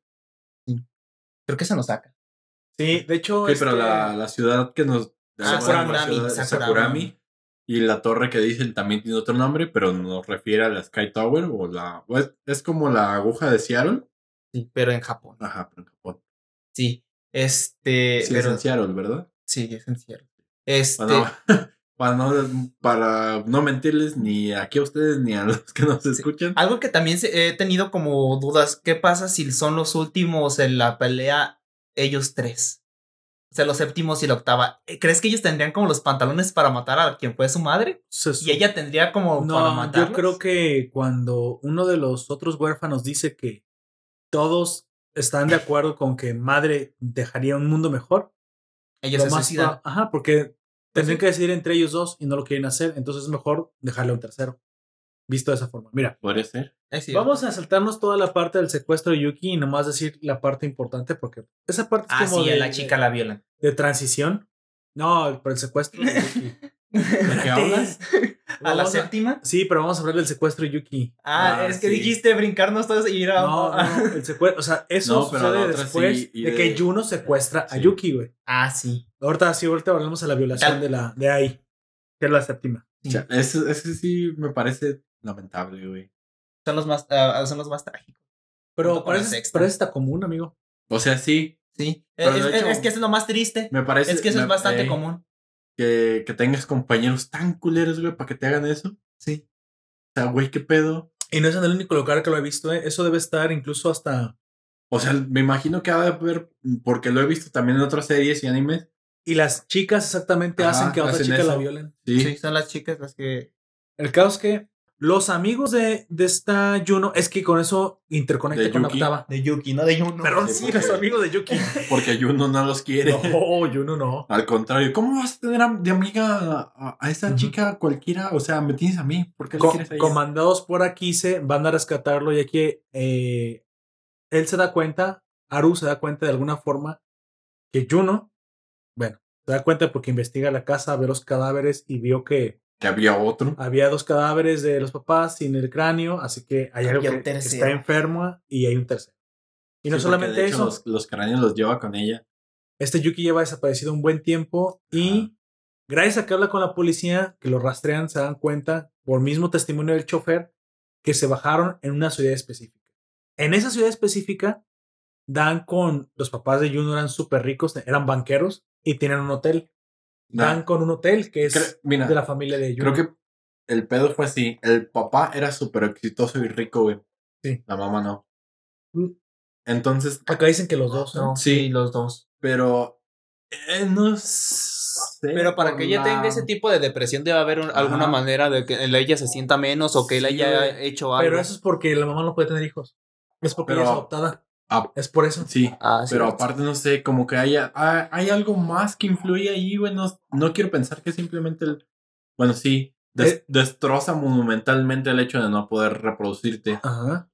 Creo que se nos saca. Sí, de hecho. Sí, este, pero la, la ciudad que nos. Ah, Sakurami, ciudad Sakurami. Sakurami. Y la torre que dicen también tiene otro nombre, pero nos refiere a la Sky Tower o la. o es, es como la aguja de Seattle. Sí, pero en Japón. Ajá, pero en Japón. Sí. Este. Sí, pero, es en Seattle, ¿verdad? Sí, es en Seattle. Este. Para no, para, no, para no mentirles ni aquí a ustedes ni a los que nos escuchan. Algo que también he tenido como dudas, ¿qué pasa si son los últimos en la pelea ellos tres? O sea, los séptimos y la octava. Eh, ¿Crees que ellos tendrían como los pantalones para matar a quien fue su madre? se Y ella tendría como para No, matar. yo creo que cuando uno de los otros huérfanos dice que todos están de acuerdo con que madre dejaría un mundo mejor, ellos lo se más suicidan. proba- Ajá, porque tendrían que decidir entre ellos dos y no lo quieren hacer, entonces es mejor dejarle a un tercero. Visto de esa forma. Mira, Podría ser. Vamos a saltarnos toda la parte del secuestro de Yuki y nomás decir la parte importante porque esa parte es Ah, como sí, de, a la chica la violan. de transición. No, por el secuestro de Yuki. ¿De qué hablas? ¿A la a- séptima? Sí, pero vamos a hablar del secuestro de Yuki. Ah, Ah, es que sí. dijiste brincarnos todos y ir a. No, no, el secuestro, o sea, eso No, sucede después sí, de, de- que Juno secuestra a. Yuki, güey. Ah, sí. Ahorita sí, ahorita hablamos de la violación Tal- de la de ahí, que es la séptima. O sea, ese, ese sí me parece lamentable, güey. Son los más, ah, son los más trágicos. Pero parece, parece está común, amigo. O sea, sí, Sí. Es, hecho- que eso es lo más triste. me parece. Es que eso me- es bastante eh, común. Que, que tengas compañeros tan culeros, güey, para que te hagan eso. Sí. O sea, güey, qué pedo. Y no es en el único lugar que lo he visto, ¿eh? Eso debe estar incluso hasta. O sea, me imagino que ha de haber, porque lo he visto también en otras series y animes. Y las chicas exactamente Ajá, hacen que a otra chica la violen. Sí. Sí, son las chicas las que. El caso es que los amigos de, de esta Juno, es que con eso interconecta De con la octava. De Yuki, no de Yuno. Perdón, Sí, los amigos de Yuki. Porque Juno no los quiere. No, Juno no. Al contrario, ¿cómo vas a tener a- de amiga a, a- esa chica cualquiera? O sea, me tienes a mí. ¿Por qué Co- quieres a ella? comandados por Akise, van a rescatarlo ya que eh, él se da cuenta, Aru se da cuenta de alguna forma que Juno, bueno, se da cuenta porque investiga la casa, ve los cadáveres y vio que Que había otro. había dos cadáveres de los papás sin el cráneo, así que hay un que, está enferma y hay un tercero. Y no Sí, solamente de hecho eso, Los, los cráneos los lleva con ella. este Yuki lleva desaparecido un buen tiempo y gracias a que habla con la policía, que lo rastrean, se dan cuenta, por mismo testimonio del chofer, que se bajaron en una ciudad específica. En esa ciudad específica, Dan con los papás de Juno eran súper ricos, eran banqueros y tenían un hotel. Dan Nah, con un hotel que es Cre- mira, de la familia de Juno. creo que el pedo fue así. El papá era súper exitoso y rico, güey. Sí. La mamá no. Mm. Entonces, Acá dicen que los dos. ¿no? No, Sí. sí, los dos. pero eh, no sé. Pero para que ella la- tenga ese tipo de depresión debe haber un- alguna manera de que ella se sienta menos o que él Sí, haya hecho algo. Pero eso es porque la mamá no puede tener hijos. Es porque Pero- ella es adoptada. Ah, Es por eso. sí. Ah, sí. Pero aparte, no sé, como que haya, hay, hay algo más que influye ahí, güey. No, no quiero pensar que simplemente el. Bueno, sí. des- Eh. destroza monumentalmente el hecho de no poder reproducirte. Ajá.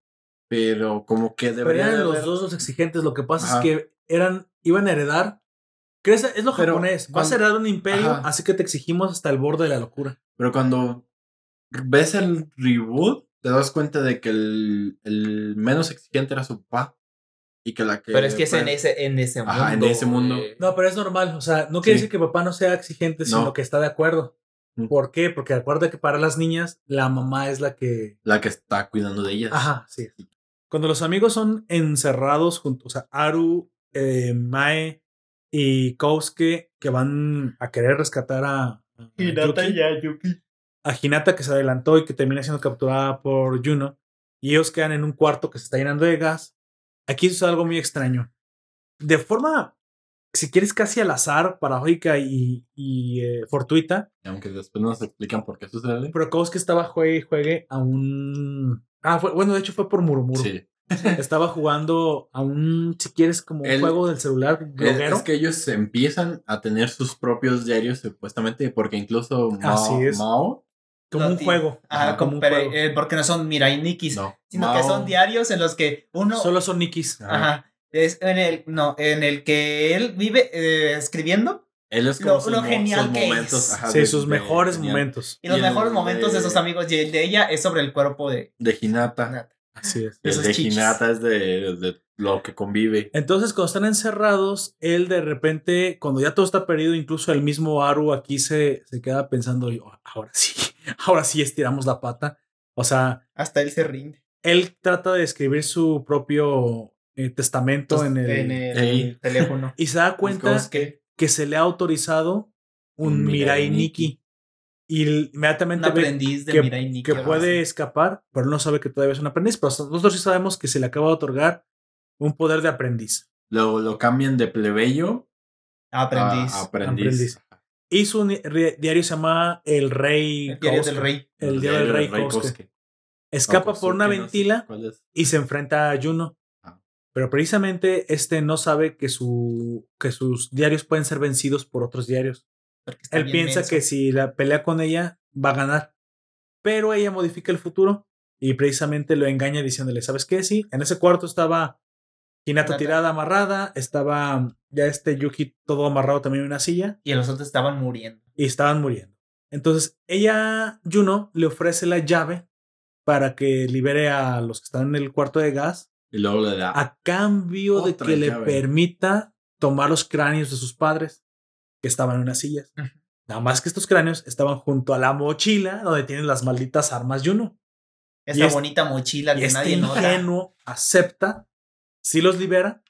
Pero como que Pero debería. eran de los haber- dos los exigentes. Lo que pasa Ajá. es que eran, iban a heredar. ¿Crees? Es lo Pero japonés. Vas a cuando- heredar un imperio, Ajá. así que te exigimos hasta el borde de la locura. Pero cuando ves el reboot, te das cuenta de que el, el menos exigente era su papá. Y que la que. Pero es que es en fue- ese, en ese mundo. Ajá, en ese mundo. No, pero es normal. O sea, no quiere Sí. decir que papá no sea exigente, sino No. que está de acuerdo. Mm. ¿Por qué? Porque acuerda que para las niñas, la mamá es la que. La que está cuidando de ellas. Ajá, sí. Cuando los amigos son encerrados juntos, o sea, Aru, eh, Mae y Kousuke, que van a querer rescatar a, a Yuki, a Hinata que se adelantó y que termina siendo capturada por Juno, y ellos quedan en un cuarto que se está llenando de gas. Aquí sucede algo muy extraño. De forma, si quieres, casi al azar, paradójica y, y eh, fortuita, Aunque después nos explican por qué sucede. pero Kousuke estaba juegue y juegue a un. Ah, fue, bueno, de hecho fue por Murmuru. Sí. Estaba jugando a un, si quieres, como un El- juego del celular Es, bloguero. es que ellos empiezan a tener sus propios diarios, supuestamente, porque incluso Mao, Así es. Mao como un juego. Ajá, como un juego. eh, porque no son Mirai Nikis, no. sino que son diarios en los que uno. Solo son Nikis. Ajá. Ajá. Es en el, no, en el que él vive eh, escribiendo Él es como lo- sus lo genial sus que momentos. es. ajá, sí, de- sus de- mejores genial. momentos. y los Y mejores momentos de de- sus amigos y el de ella es sobre el cuerpo de De Hinata. Nat. Así es. El de. Hinata es de, de lo que convive. Entonces, cuando están encerrados, él de repente, cuando ya todo está perdido, incluso el mismo Aru aquí se, se queda pensando, "Oh, ahora sí, ahora sí estiramos la pata. O sea, Hasta él se rinde. él trata de escribir su propio eh, testamento en el, en el teléfono. y se da cuenta Pues, que que se le ha autorizado un Mirai Mirai Nikki. Y inmediatamente aprendiz de que, Mirai Nikki. que puede escapar, pero no sabe que todavía es un aprendiz. Pero nosotros sí sabemos que se le acaba de otorgar un poder de aprendiz. Lo, lo cambian de plebeyo Aprendiz. a aprendiz. Aprendiz. Y su ni- ri- diario se llama El Rey. el diario del rey. El diario del Rey. Kousuke. Escapa por una Kosuke, no sé ventila cuál es. y se enfrenta a Juno. Ah. Pero precisamente este no sabe que, su, que sus diarios pueden ser vencidos por otros diarios. Él piensa menso. que si la pelea con ella va a ganar. Pero ella modifica el futuro y precisamente lo engaña diciéndole, ¿sabes qué? Sí, en ese cuarto estaba Hinata Hinata. tirada, amarrada, estaba ya este Yuki todo amarrado también en una silla Y los otros estaban muriendo. y estaban muriendo. Entonces ella, Juno, le ofrece la llave para que libere a los que están en el cuarto de gas Y luego le da. a cambio de que le permita tomar los cráneos de sus padres que estaban en unas sillas. Nada más que estos cráneos estaban junto a la mochila donde tienen las malditas armas Juno. Esa es- bonita mochila Y que este nadie nota. ingenuo acepta, sí los libera,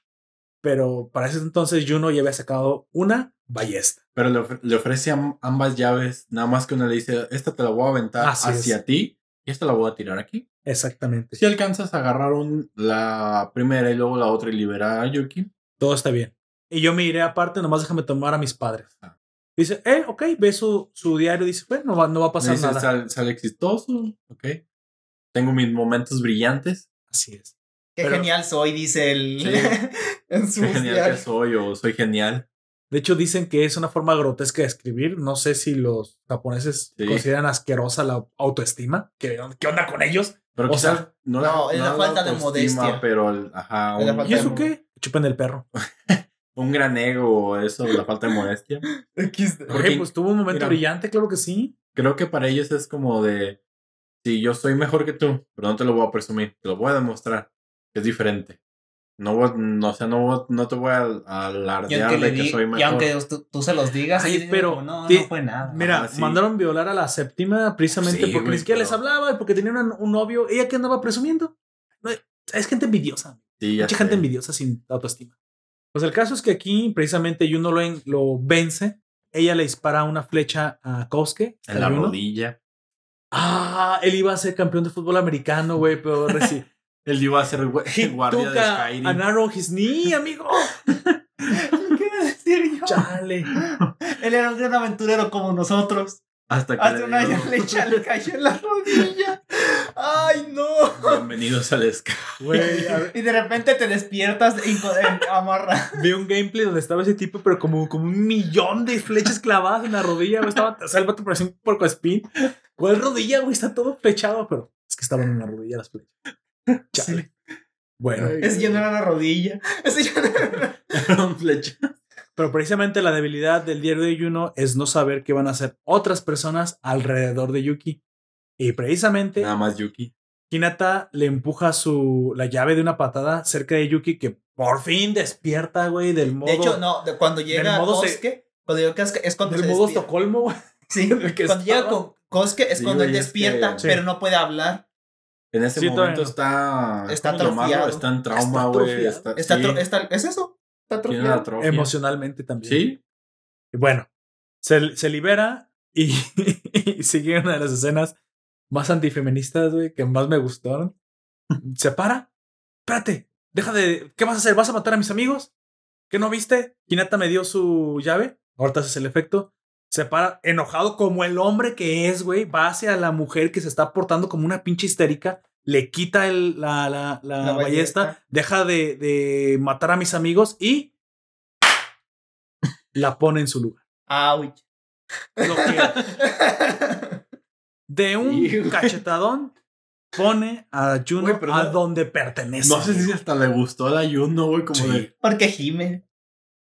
pero para ese entonces Juno ya había sacado una ballesta. Pero le, ofre- le ofrece am- ambas llaves. Nada más que una le dice: Esta te la voy a aventar Así hacia es. ti y esta la voy a tirar aquí. Exactamente. Si alcanzas a agarrar un, la primera y luego la otra y liberar a Yuki, Todo está bien. Y yo me iré aparte, nomás déjame tomar a mis padres. Ah. Dice, eh, ok, ve su, su diario, dice, bueno, no va, no va a pasar dice, nada. Sale, sale exitoso, ok. Tengo mis momentos brillantes. Así es. Qué Pero- genial soy, dice el. Sí. en su Qué genial que soy o soy genial. De hecho, dicen que es una forma grotesca de escribir. No sé si los japoneses Sí. consideran asquerosa la autoestima. ¿Qué, qué onda con ellos? Pero O quizás sea, no, no, es la falta de modestia. Pero, el- ajá, Es la un, falta ¿Y eso qué? Chupen el perro. un gran ego o eso, la falta de modestia. XD. Porque- pues tuvo un momento mira. brillante, claro que sí. Creo que para ellos es como de, si yo soy mejor que tú, pero no te lo voy a presumir, te lo voy a demostrar, es diferente. No, no, o sea, no, no te voy a, alardear de que soy mejor. y aunque tú, tú se los digas, Ay, pero como, no, no fue nada. Mira, Ajá, sí. mandaron violar a la séptima precisamente Sí, porque ni siquiera les hablaba y porque tenían un, un novio. Ella que andaba presumiendo. No, es gente envidiosa. Sí, ya Mucha gente envidiosa sin autoestima. Pues el caso es que aquí, precisamente, Yuno lo, en- lo vence. Ella le dispara una flecha a Kosuke. En la rodilla. Ah, él iba a ser campeón de fútbol americano, güey, pero Él iba a ser gu- He guardia took de Skyrim. an arrow his knee, amigo. ¿Qué iba a decir yo? Chale. Él era un gran aventurero como nosotros. Hasta que Hace dio- flecha le cayó en la rodilla. ¡Ay, no! Bienvenidos al Sky. Y de repente te despiertas amarra. vi un gameplay donde estaba ese tipo, pero como, como un millón de flechas clavadas en la rodilla, güey. Estaba, o sea, el vato parecía un porco spin. Güey, rodilla, güey, está todo flechado, pero es que estaban en la rodilla las flechas. Chale. Bueno, Ese ya no era la rodilla. Ese ya no era. Eran flechas. pero precisamente la debilidad del diario de Yuno es no saber qué van a hacer otras personas alrededor de Yuki. Y precisamente Nada más Yuki. Hinata le empuja su la llave de una patada cerca de Yuki que por fin despierta, güey, del modo De hecho, no, de cuando llega modo se- Kosuke, cuando llega Kosuke es cuando del se modo despierta. Estocolmo, güey. Sí, cuando llega con Kosuke es Sí, cuando él es despierta, Sí. pero no puede hablar. En ese Sí, momento no. está. Está. Está en trauma, güey. Está, Está sí, atro- está- ¿Es eso? Está atrofiado. Emocionalmente también. Sí. Y bueno, se, se libera y, y sigue una de las escenas más antifeministas, güey, que más me gustaron. Se para. Espérate, deja de. ¿Qué vas a hacer? ¿Vas a matar a mis amigos? ¿Qué no viste? Hinata me dio su llave. Ahorita haces el efecto. Se para, enojado como el hombre que es, güey. Va hacia la mujer que se está portando como una pinche histérica. Le quita el- la, la, la La ballesta. ballesta. Deja de, de matar a mis amigos y la pone en su lugar. Ouch. Lo que de un cachetadón pone a Juno a no- donde pertenece. No sé si hasta le gustó la Yuno, güey. Como Sí. de. Porque gime.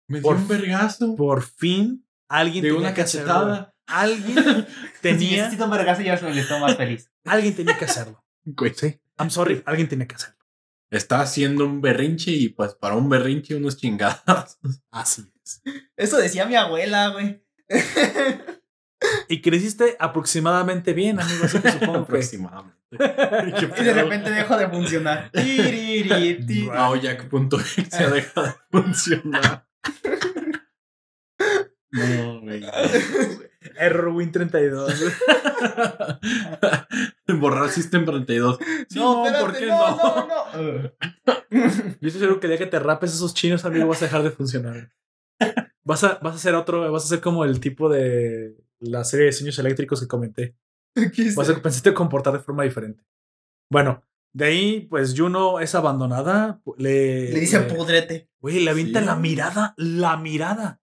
Me dio Por un vergazo. Por fin alguien De tenía una que hacerlo. cachetada. Alguien Si tenía, necesito un vergazo, ya se me estoy más feliz. alguien tenía que hacerlo. Güey. Sí. I'm sorry, alguien tenía que hacerlo. Está haciendo un berrinche y pues para un berrinche unos chingados. Así es. Eso decía mi abuela, güey. Y creciste aproximadamente bien, amigo. Así que supongo que. Aproximadamente. Y de repente dejó de funcionar. Tiriri, ti. No, Jack.exe deja de funcionar. No, güey. Error Win 32. Borrar System 32. No, Simón, espérate, ¿por qué no, no? no, no. Yo estoy seguro que el día que te rapes esos chinos, amigo, vas a dejar de funcionar. Vas a, vas a hacer otro, vas a ser como el tipo de la serie de sueños eléctricos que comenté. Vas a pensarte a comportar de forma diferente. Bueno, de ahí, pues Juno es abandonada. Le, Le dice le- pudrete. Güey, le avienta Sí. la mirada, la mirada.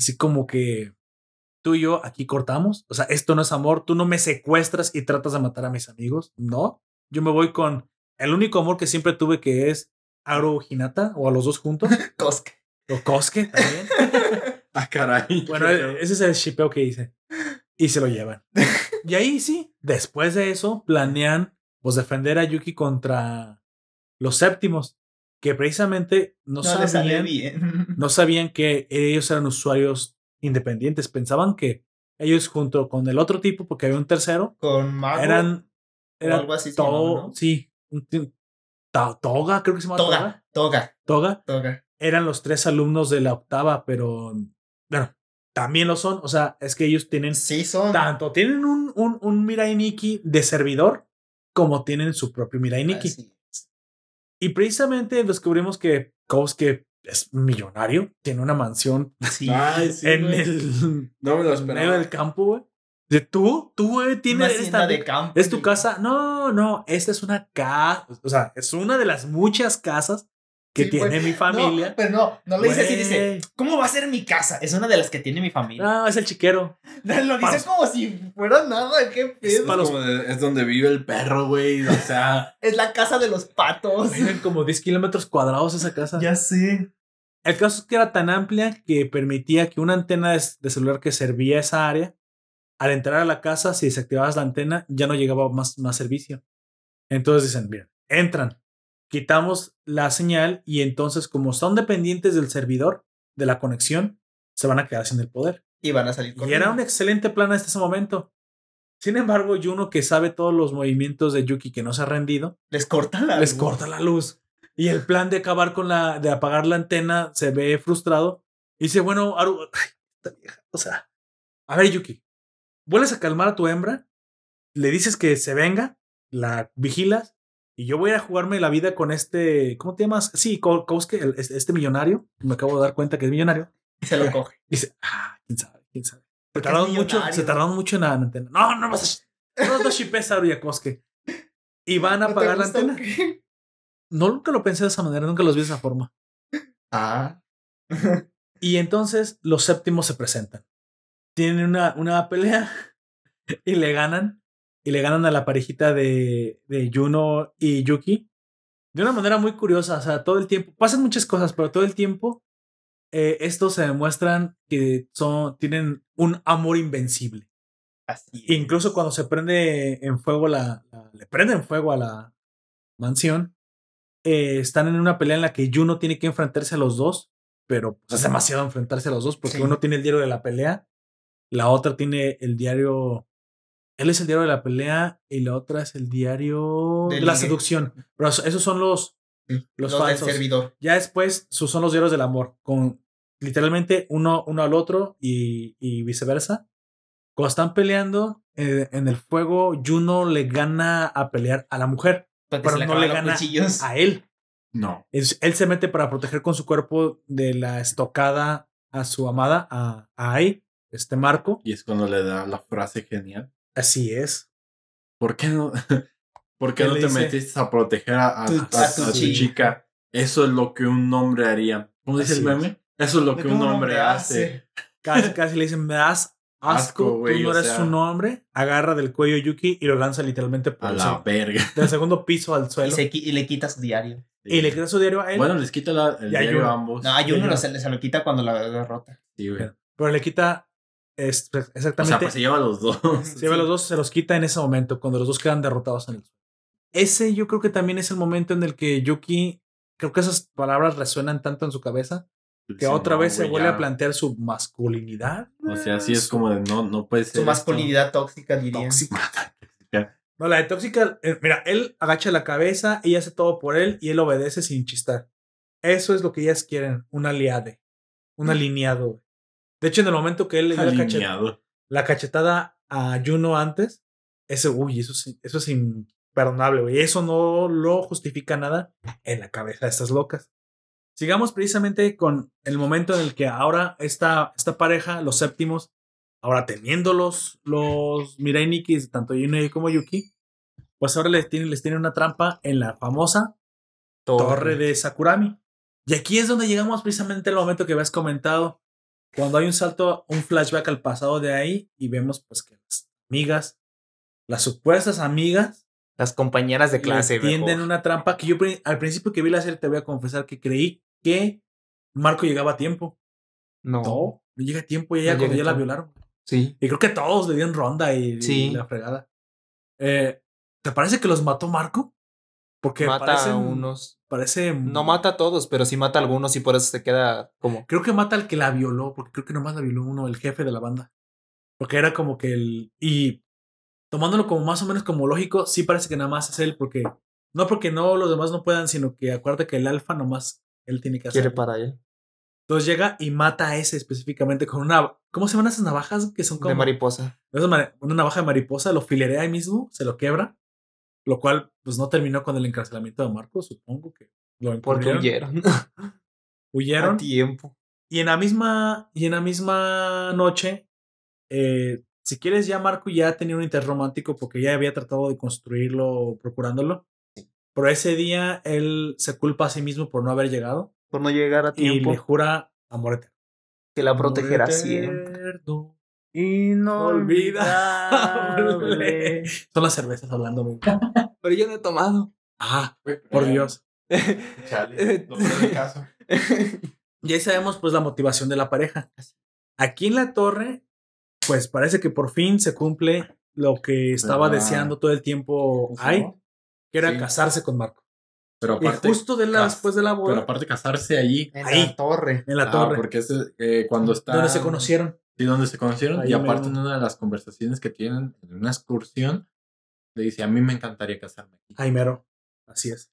Así como que tú y yo aquí cortamos. O sea, esto no es amor. Tú no me secuestras y tratas de matar a mis amigos. No. Yo me voy con el único amor que siempre tuve que es Aro Hinata o a los dos juntos. Cosque. o Kosuke también. Ah, caray. Bueno, e- ese es el shipeo que hice. Y se lo llevan. Y ahí sí, después de eso, planean pues defender a Yuki contra los séptimos. Que precisamente no, No, sabían, bien. no sabían que ellos eran usuarios independientes. Pensaban que ellos junto con el otro tipo, porque había un tercero, Con eran, algo así. se to- llamaba, ¿no? sí, toga, creo que se llama Toga. Toga. Toga. Toga. eran los tres alumnos de la octava, pero bueno, también lo son. O sea, es que ellos tienen Sí, son. tanto, tienen un, un, un Mirai Nikki de servidor, como tienen su propio Mirai Nikki. Así. Y precisamente descubrimos que Kosuke es millonario, tiene una mansión Sí. Ay, sí, en güey. el No me lo medio esperaba. del campo, güey. De tú, tú, güey, tienes esta- de campo. es tu casa. No, no, esta es una casa, o sea, es una de las muchas casas que Sí, tiene mi familia. No, pero no, no le dice así, dice. ¿cómo va a ser mi casa? Es una de las que tiene mi familia. No, es el chiquero. Lo dice para- como si fuera nada, qué Es, pedo. para los- es donde vive el perro, güey. O sea, Es la casa de los patos. Tienen como 10 kilómetros cuadrados esa casa. ya sé. El caso es que era tan amplia que permitía que una antena de, de celular que servía esa área, al entrar a la casa, si desactivabas la antena, ya no llegaba más, más servicio. Entonces dicen, bien, entran, quitamos la señal y entonces como son dependientes del servidor, de la conexión, se van a quedar sin el poder. Y van a salir con Y era un excelente plan hasta ese momento. Sin embargo, Juno, que sabe todos los movimientos de Yuki que no se ha rendido, Les corta la les luz. corta la luz. y el plan de acabar con la, de apagar la antena se ve frustrado. Y dice, bueno, Aru, ay, o sea, a ver, Yuki, vuelves a calmar a tu hembra, le dices que se venga, la vigilas, y yo voy a jugarme la vida con este, ¿cómo te llamas? Sí, Kowski, este este millonario, me acabo de dar cuenta que es millonario. Y se lo coge. Dice, ah, quién sabe, quién sabe. Se tardaron mucho, se tardaron mucho en la antena. No, no vas a. No, no shipees a Aru y. Y van a ¿No te apagar la antena. No, nunca lo pensé de esa manera, nunca los vi de esa forma. Ah. Y entonces los séptimos se presentan. Tienen una, una pelea y le ganan. Y le ganan a la parejita de, de Juno y Yuki. De una manera muy curiosa. O sea, todo el tiempo. Pasan muchas cosas, pero todo el tiempo. eh, estos se demuestran que son, tienen un amor invencible. Así. Incluso cuando se prende en fuego la, la- le prenden fuego a la mansión, eh, están en una pelea en la que Juno tiene que enfrentarse a los dos, pero pues, es demasiado enfrentarse a los dos porque Sí. uno tiene el diario de la pelea, la otra tiene el diario, él es el diario de la pelea y la otra es el diario De de la seducción. Pero eso- esos son los, los, Los del falsos. servidor. Ya después son los diarios del amor, con literalmente uno, uno al otro y, y viceversa. Cuando están peleando eh, en el fuego, Juno le gana a pelear a la mujer, Porque pero le no le los gana cuchillos. a él. No. Es- él se mete para proteger con su cuerpo de la estocada a su amada, a, a Ai, este Marco. Y es cuando le da la frase genial. Así es. ¿Por qué no, ¿por qué no te dice, metiste a proteger a, a- Tu- a- a tu a tu chica? chica? Eso es lo que un hombre haría. ¿Cómo dice el es. meme? Eso es lo que un hombre hace. Casi, casi le dicen, me das asco, Asco, güey, tú no eres sea. un hombre. Agarra del cuello a Yuki y lo lanza literalmente por A el la se- verga. del segundo piso al Y, suelo. se qui- y le quita su diario. Y le queda su diario a él. Bueno, les quita la, el Y diario a ambos. No, a Juno se, le- se lo quita cuando la derrota. Sí, güey. pero le quita es- O sea, exactamente. pues se lleva a los dos. se lleva a los dos, se los quita en ese momento, cuando los dos quedan derrotados en el suelo. Ese yo creo que también es el momento en el que Yuki, creo que esas palabras resuenan tanto en su cabeza que Sí, otra no, vez se vuelve ya. a plantear su masculinidad. O sea, sí es como de no, no puede ser. Su esto. masculinidad tóxica, diría. Tóxica. No, la de tóxica, eh, mira, él agacha la cabeza, ella hace todo por él y él obedece sin chistar. Eso es lo que ellas quieren, un aliade, un alineado. De hecho, en el momento que él le dio la, cachet- Alineado. la cachetada a Juno antes, ese, uy, eso, es- eso es imperdonable, güey. Eso no lo justifica nada en la cabeza de estas locas. Sigamos precisamente con el momento en el que ahora esta, esta pareja, los séptimos, ahora teniendo los, los Mirai Nikis, tanto Juno como Yuki, pues ahora les tienen, les tienen una trampa en la famosa torre de Sakurami. Y aquí es donde llegamos precisamente al momento que habías comentado, cuando hay un salto, un flashback al pasado de ahí y vemos pues que las amigas, las supuestas amigas, Las compañeras de clase, tienden mejor. una trampa que yo al principio que vi la serie te voy a confesar que creí que Marco llegaba a tiempo. No. No, no llega a tiempo y ella No cuando ya la violaron. Sí. Y creo que todos le dieron ronda y, y la fregada. Eh, ¿Te parece que los mató Marco? Porque mata parecen, a unos. Parece. No mata a todos, pero sí mata a algunos y por eso se queda como. Creo que mata al que la violó, porque creo que nomás la violó uno, el jefe de la banda. Porque era como que el. Y tomándolo como más o menos como lógico, sí parece que nada más es él, porque. No porque no los demás no puedan, sino que acuérdate que el alfa nomás él tiene que hacer. Quiere para él. Entonces llega y mata a ese específicamente con una. ¿Cómo se llaman esas navajas? Que son como. De mariposa. Una navaja de mariposa, lo filerea ahí mismo, se lo quebra. Lo cual, pues no terminó con el encarcelamiento de Marco, supongo que lo Porque encubrieron. huyeron. Huyeron. a tiempo. Y en la misma, y en la misma noche, eh, si quieres, ya Marco ya tenía un interromántico porque ya había tratado de construirlo, procurándolo. Pero ese día él se culpa a sí mismo por no haber llegado Por no llegar a y tiempo. le jura amor eterno. que la protegerá siempre. Inolvidable. Son las cervezas hablando. Pero yo no he tomado. Ah, por Dios. Chale, no el caso. Y ahí sabemos pues la motivación de la pareja. Aquí en la torre, pues parece que por fin se cumple lo que estaba deseando todo el tiempo Ai, que era Sí. casarse con Marco. Pero Y aparte, justo de la, cas- después de la pero boda, aparte casarse allí. En Ahí. la torre. en la Ah, torre, porque es eh, cuando está. donde se conocieron. Sí, donde se conocieron. Ahí y aparte, en una de las conversaciones que tienen en una excursión, le dice: A mí me encantaría casarme aquí. Ay, mero. Así es.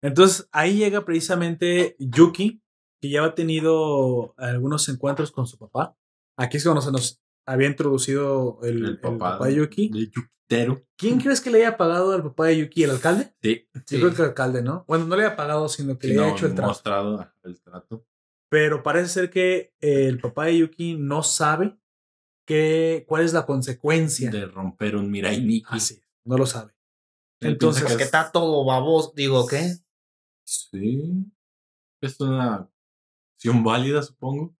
Entonces ahí llega precisamente Yuki, que ya ha tenido algunos encuentros con su papá. Aquí es cuando se nos había introducido el, El el papá de Yuki. De Yukitero. ¿Quién crees que le haya pagado al papá de Yuki? ¿El alcalde? Sí. Sí. Yo creo que el alcalde, ¿no? Bueno, no le haya pagado, sino que Sí, le haya no, hecho el trato. mostrado el trato. Pero parece ser que el papá de Yuki no sabe que, cuál es la consecuencia. De romper un Mirai Nikki. Así, no lo sabe. Él Entonces, que está todo baboso. Digo, ¿qué? Sí. Es una acción válida, supongo.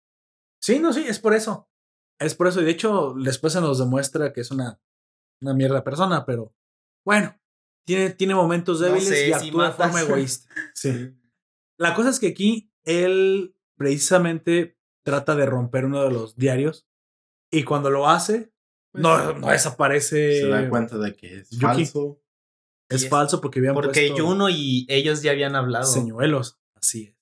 Sí, no, sí, es por eso. Es por eso. Y de hecho, después se nos demuestra que es una, una mierda persona, pero bueno, tiene, tiene momentos No débiles sé y si actúa de forma egoísta. Sí. La cosa es que aquí él precisamente trata de romper uno de los diarios y cuando lo hace, no, no desaparece. Pues, Se da cuenta de que es Yuki. falso. Es es- falso porque habían Porque puesto Juno y ellos ya habían hablado. señuelos. Así es.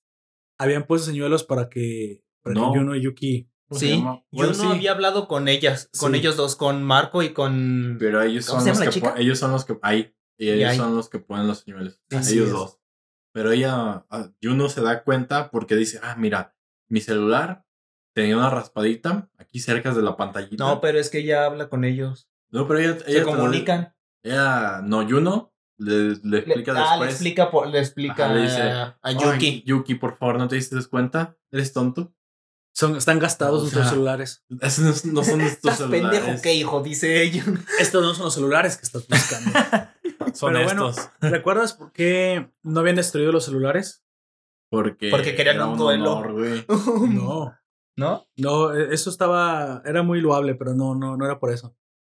Habían puesto señuelos para que, para No. que Juno y Yuki. ¿Cómo se Sí, llama? yo Bueno, no sí, había hablado con ellas, con Sí. ellos dos, con Marco y con... Pero ellos ¿Cómo son los que ellos son los que y Y ellos son los que ponen los señuelos. Así ellos es. dos. Pero ella, ah, Juno se da cuenta porque dice, ah, mira, mi celular tenía una raspadita aquí cerca de la pantallita. No, pero es que ella habla con ellos. No, pero ella, Se ella comunican. Ella, no, Juno le, le Le, explica ah, le después. explica, por- le explica Ajá, le dice, a, a "Ay, Yuki. Yuki, por favor, ¿no te diste cuenta? ¿Eres tonto? Son, están gastados nuestros sea, celulares. Esos no, no son estos ¿Estás celulares. pendejo qué, hijo? Dice ella. Estos no son los celulares que estás buscando. Son Pero bueno, estos. ¿recuerdas por qué no habían destruido los celulares? Porque, Porque querían un duelo. honor, güey. No. ¿No? No, e- eso estaba, era muy loable, pero no, no, no era por eso.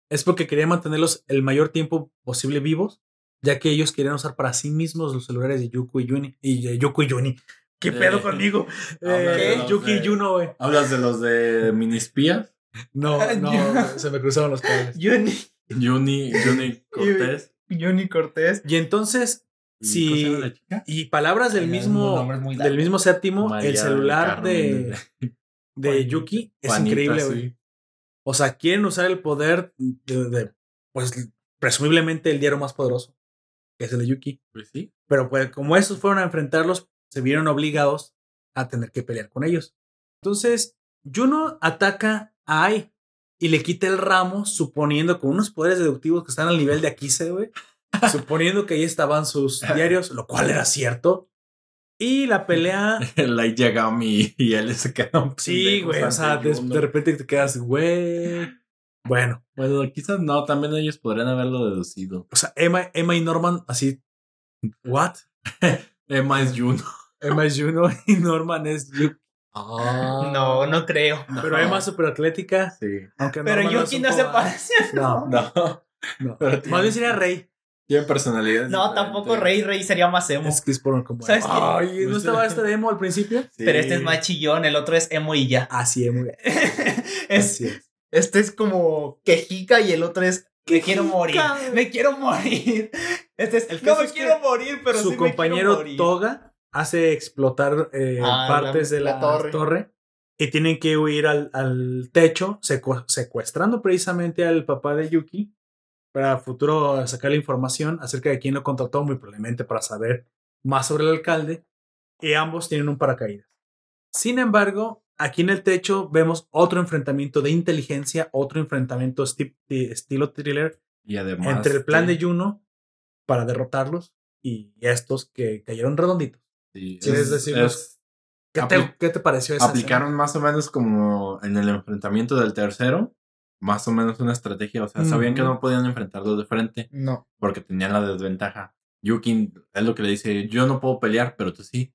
Es porque querían mantenerlos el mayor tiempo posible vivos, ya que ellos querían usar para sí mismos los celulares de Yuko y Yuni. Y de Yuko y Yuni. ¿Qué Eh, pedo conmigo? habla Eh, Yuki y Yuno, güey. ¿Hablas de los de minispías? No, no, se me cruzaron los cables. Yuni, Juni, Juni Cortés. Yuni Cortés. Y entonces, ¿Y Sí. cómo se llama la chica? y palabras del mismo, del mismo séptimo, María el celular de, de Juanita. Yuki es Juanita, increíble, sí. güey. O sea, quieren usar el poder de, de, pues, presumiblemente el diario más poderoso, que es el de Yuki. Pues sí. Pero pues como esos fueron a enfrentarlos, se vieron obligados a tener que pelear con ellos. Entonces, Juno ataca a Ai y le quita el ramo, suponiendo con unos poderes deductivos que están al nivel de Akise, güey. suponiendo que ahí estaban sus diarios, lo cual era cierto. Y la pelea Light Yagami y él se quedan Sí, güey. O sea, de repente te quedas, güey. Bueno, Bueno, quizás no, también ellos podrían haberlo deducido. o sea, Emma, Emma y Norman, así, ¿what? Emma es Juno. Emma es Juno y Norman es Ah. No, no creo. Pero Emma es súper atlética, Sí. aunque Pero Yuki no se parece. No, No. no. Pero Más bien sería Rey. Tiene personalidad. No, tampoco Rey. Rey sería más emo. Es que es por como. ¿Sabes? Ay, ¿no estaba este demo al principio? Pero este es más chillón, el otro es emo y ya. Así es, muy es, Así es. este es como quejica y el otro es me quiero morir. Me quiero morir. Este es El no me es quiero morir, pero Su sí me compañero quiero morir. Toga hace explotar eh, Ah, partes la- de la la, torre. torre. y tienen que huir al, al techo, secu- secuestrando precisamente al papá de Yuki para futuro sacar la información acerca de quién lo contrató, muy probablemente para saber más sobre el alcalde. Y ambos tienen un paracaídas. Sin embargo, aquí en el techo vemos otro enfrentamiento de inteligencia, otro enfrentamiento esti- estilo thriller Y además. entre el plan sí, de Juno para derrotarlos y estos que cayeron redonditos. Sí, ¿Quieres es- decirnos es- ¿Qué, te, qué te pareció esa aplicaron más o menos como en el enfrentamiento del tercero. Más o menos una estrategia. O sea, sabían que no podían enfrentarlos de frente No. porque tenían la desventaja. Yuki es lo que le dice: Yo no puedo pelear, pero tú sí.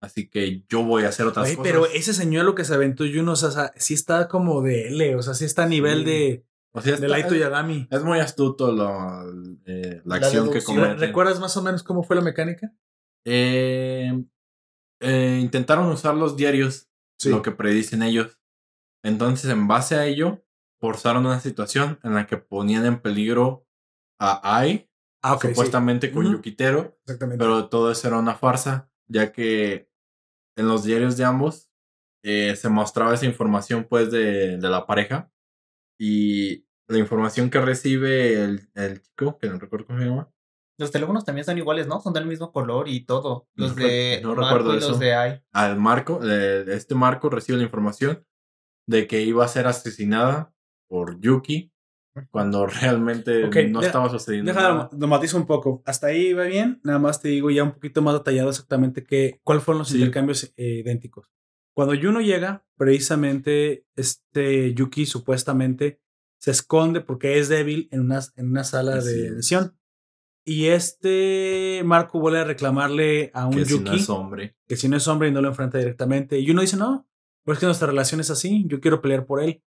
Así que yo voy a hacer otras Oye, cosas. pero ese señuelo que se aventó Juno, o sea, sí está como de L, o sea, sí está a nivel Sí. de, o sea, de está- Laito Yagami. es muy astuto lo- eh, la La acción que comete. ¿Recuerdas más o menos cómo fue la mecánica? Eh, eh, intentaron usar los diarios, lo que predicen ellos. Entonces, en base a ello, forzaron una situación en la que ponían en peligro a Ai, Ah, sí, supuestamente con. Yukitero, exactamente. pero todo eso era una farsa, ya que en los diarios de ambos eh, se mostraba esa información pues de, de la pareja y la información que recibe el, el chico, que no recuerdo cómo se llama, Los teléfonos también son iguales, ¿no? Son del mismo color y todo. Los No de no Marco recuerdo y los eso. de Ai. Al Marco, eh, este Marco recibe la información de que iba a ser asesinada por Yuki cuando realmente no de- estaba sucediendo Déjalo, nada. lo matizo un poco. Hasta ahí va bien. Nada más te digo ya un poquito más detallado exactamente qué, cuáles fueron los Sí. intercambios eh, idénticos. Cuando Juno llega, precisamente este Yuki supuestamente se esconde porque es débil en una, en una sala Así de es. Y este Marco vuelve a reclamarle a un Que si Yuki no es hombre. que si no es hombre y no lo enfrenta directamente. Y uno dice, no, pues es que nuestra relación es así, yo quiero pelear por él.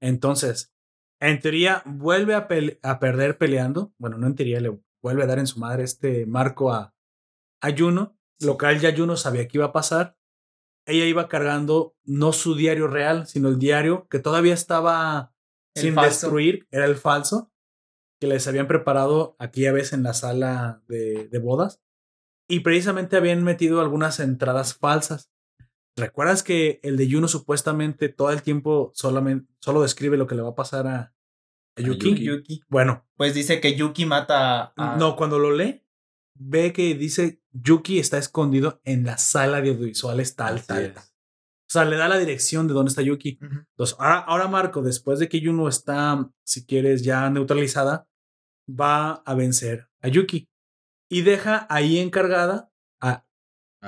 Entonces, en teoría, vuelve a, pele- a perder peleando. Bueno, no en teoría, le vuelve a dar en su madre este marco a, a Juno, lo cual ya Juno sabía que iba a pasar. Ella iba cargando no su diario real, sino el diario que todavía estaba El sin falso. destruir, era el falso, que les habían preparado aquella vez en la sala de, de bodas. Y precisamente habían metido algunas entradas falsas. ¿Recuerdas que el de Juno supuestamente todo el tiempo solamente, solo describe lo que le va a pasar a, a Yuki? Yuki. Yuki. Bueno, Pues dice que Yuki mata a. no, cuando lo lee, ve que dice Yuki está escondido en la sala de audiovisuales tal, Así tal. O sea, le da la dirección de dónde está Yuki. Entonces, ahora, ahora Marco, después de que Juno está, si quieres, ya neutralizada, va a vencer a Yuki. Y deja ahí encargada a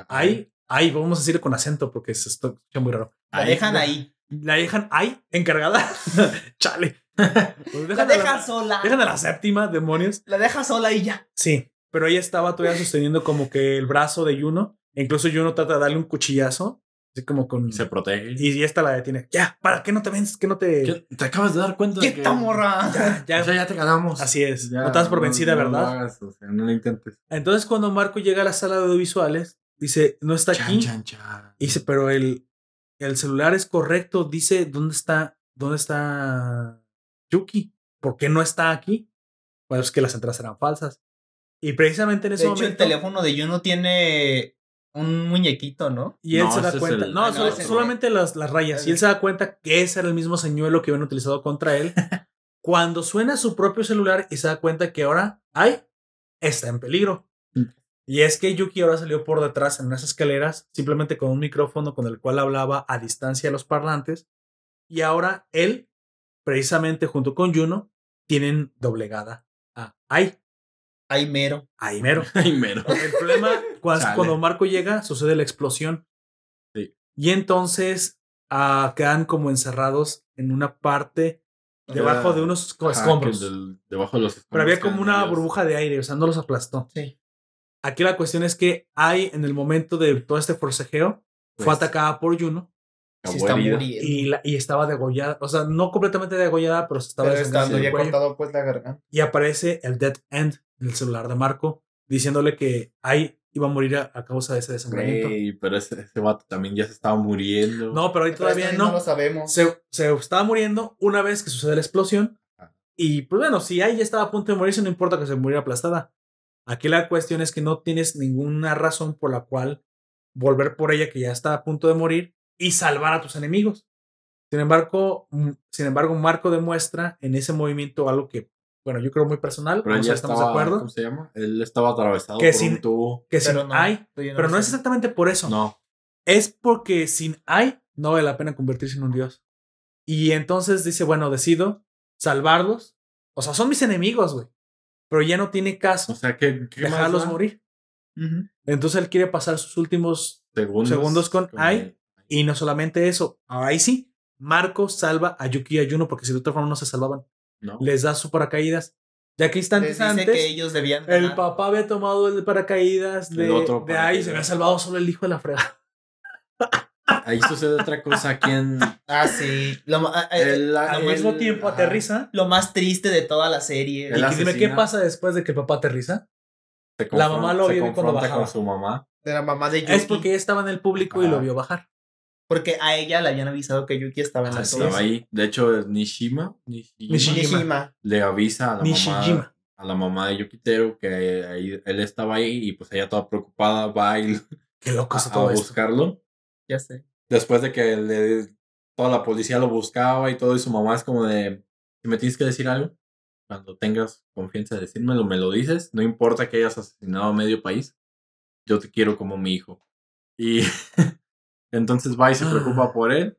ahí, ahí, vamos a decirle con acento porque se está muy raro. La dejan ahí. La dejan ahí encargada. Chale. Pues La dejan, sola. dejan a la séptima, demonios. La deja sola y ya. Sí, pero ella estaba todavía sosteniendo como que el brazo de Juno. E incluso Juno trata de darle un cuchillazo. Así como con. Se protege. Y, y esta la detiene. Ya, ¿para qué no te ves? ¿Qué no te.? ¿Qué? ¿Te acabas de dar cuenta de que. Ya, ya. O sea, ya te ganamos. Así es. Ya, no das por no- vencida, no lo ¿verdad? hagas, o sea, no lo intentes. Entonces, cuando Marco llega a la sala de audiovisuales, dice, no está Chan, aquí. chan, chan. Dice, pero el, el celular es correcto. Dice, ¿dónde está, dónde está Yuki? ¿Por qué no está aquí? Bueno, es que las entradas eran falsas. Y precisamente en ese De hecho, el teléfono de Juno tiene un muñequito, ¿no? Y él No, se da cuenta. el- No, Ah, no, solo- solamente las, las rayas. Y él se da cuenta que ese era el mismo señuelo que habían utilizado contra él. Cuando suena su propio celular y se da cuenta que ahora, ay, está en peligro. Mm. Y es que Yuki ahora salió por detrás en unas escaleras, simplemente con un micrófono con el cual hablaba a distancia a los parlantes. Y ahora él, precisamente junto con Juno, tienen doblegada a Ai, Ahí mero. Ai mero. Ay, mero. El problema cuando, Marco llega, sucede la explosión. Sí. Y entonces ah, quedan como encerrados en una parte debajo de unos escombros. del- debajo de los escombros. Pero había como una burbuja de aire, o sea, no los aplastó. Sí. Aquí la cuestión es que hay, en el momento de todo este forcejeo, fue Pues, atacada por Juno Sí acabó está y, la- y estaba degollada. O sea, no completamente degollada, pero se estaba Pero estando ya cortado pues la garganta. Y aparece el Dead End en el celular de Marco, diciéndole que ahí iba a morir a, a causa de ese desangramiento. Güey, pero ese, ese vato también ya se estaba muriendo. No, pero ahí Pero todavía no. no lo sabemos. se, se estaba muriendo una vez que sucede la explosión. Ajá. Y pues bueno, si ahí ya estaba a punto de morirse, no importa que se muriera aplastada. Aquí la cuestión es que no tienes ninguna razón por la cual volver por ella que ya está a punto de morir y salvar a tus enemigos. Sin embargo, sin embargo, Marco demuestra en ese movimiento algo que, bueno, yo creo muy personal, pero a ya estamos estaba, de acuerdo, ¿cómo se llama? Él estaba atravesado Que por sin- un tubo. que sin Pero no, hay, todavía pero no es exactamente por eso. No, Es porque sin hay no vale la pena convertirse en un dios. Y entonces dice, bueno, decido salvarlos. O sea, son mis enemigos, güey. Pero ya no tiene caso o sea, ¿qué, dejarlos morir. Entonces él quiere pasar sus últimos... Segundos, segundos con como- Ai. Y no solamente eso, ahí sí, Marco salva a Yuki y a Juno porque si de otra forma no se salvaban. No. Les da su paracaídas. Ya que instantes Les dice antes, que ellos debían el papá había tomado el paracaídas de, El otro de ahí, se paracaídas. había salvado solo el hijo de la frega. Ahí sucede otra cosa aquí en. Ah, sí. Lo, ah, eh, el- Al el- mismo tiempo ajá. aterriza. lo más triste de toda la serie. El Y que dime qué pasa después de que el papá aterriza. Se La mamá lo vio cuando bajaba. con su mamá. De la mamá de Yuki. Es porque ella estaba en el público y lo vio bajar. Porque a ella le habían avisado que Yuki estaba en la Así torre. Estaba ahí. De hecho, Nishima, Nishima, Nishijima. Le avisa a la mamá. Nishijima. A la mamá de Yukiteru que ahí, él estaba ahí y pues ella toda preocupada va ir Qué loco a, está a todo esto. buscarlo. Ya sé. Después de que le- toda la policía lo buscaba y todo y su mamá es como de, "Si ¿me tienes que decir algo? cuando tengas confianza de decírmelo, me lo dices. No importa que hayas asesinado a medio país. Yo te quiero como mi hijo. Y entonces va y se preocupa Ah. por él.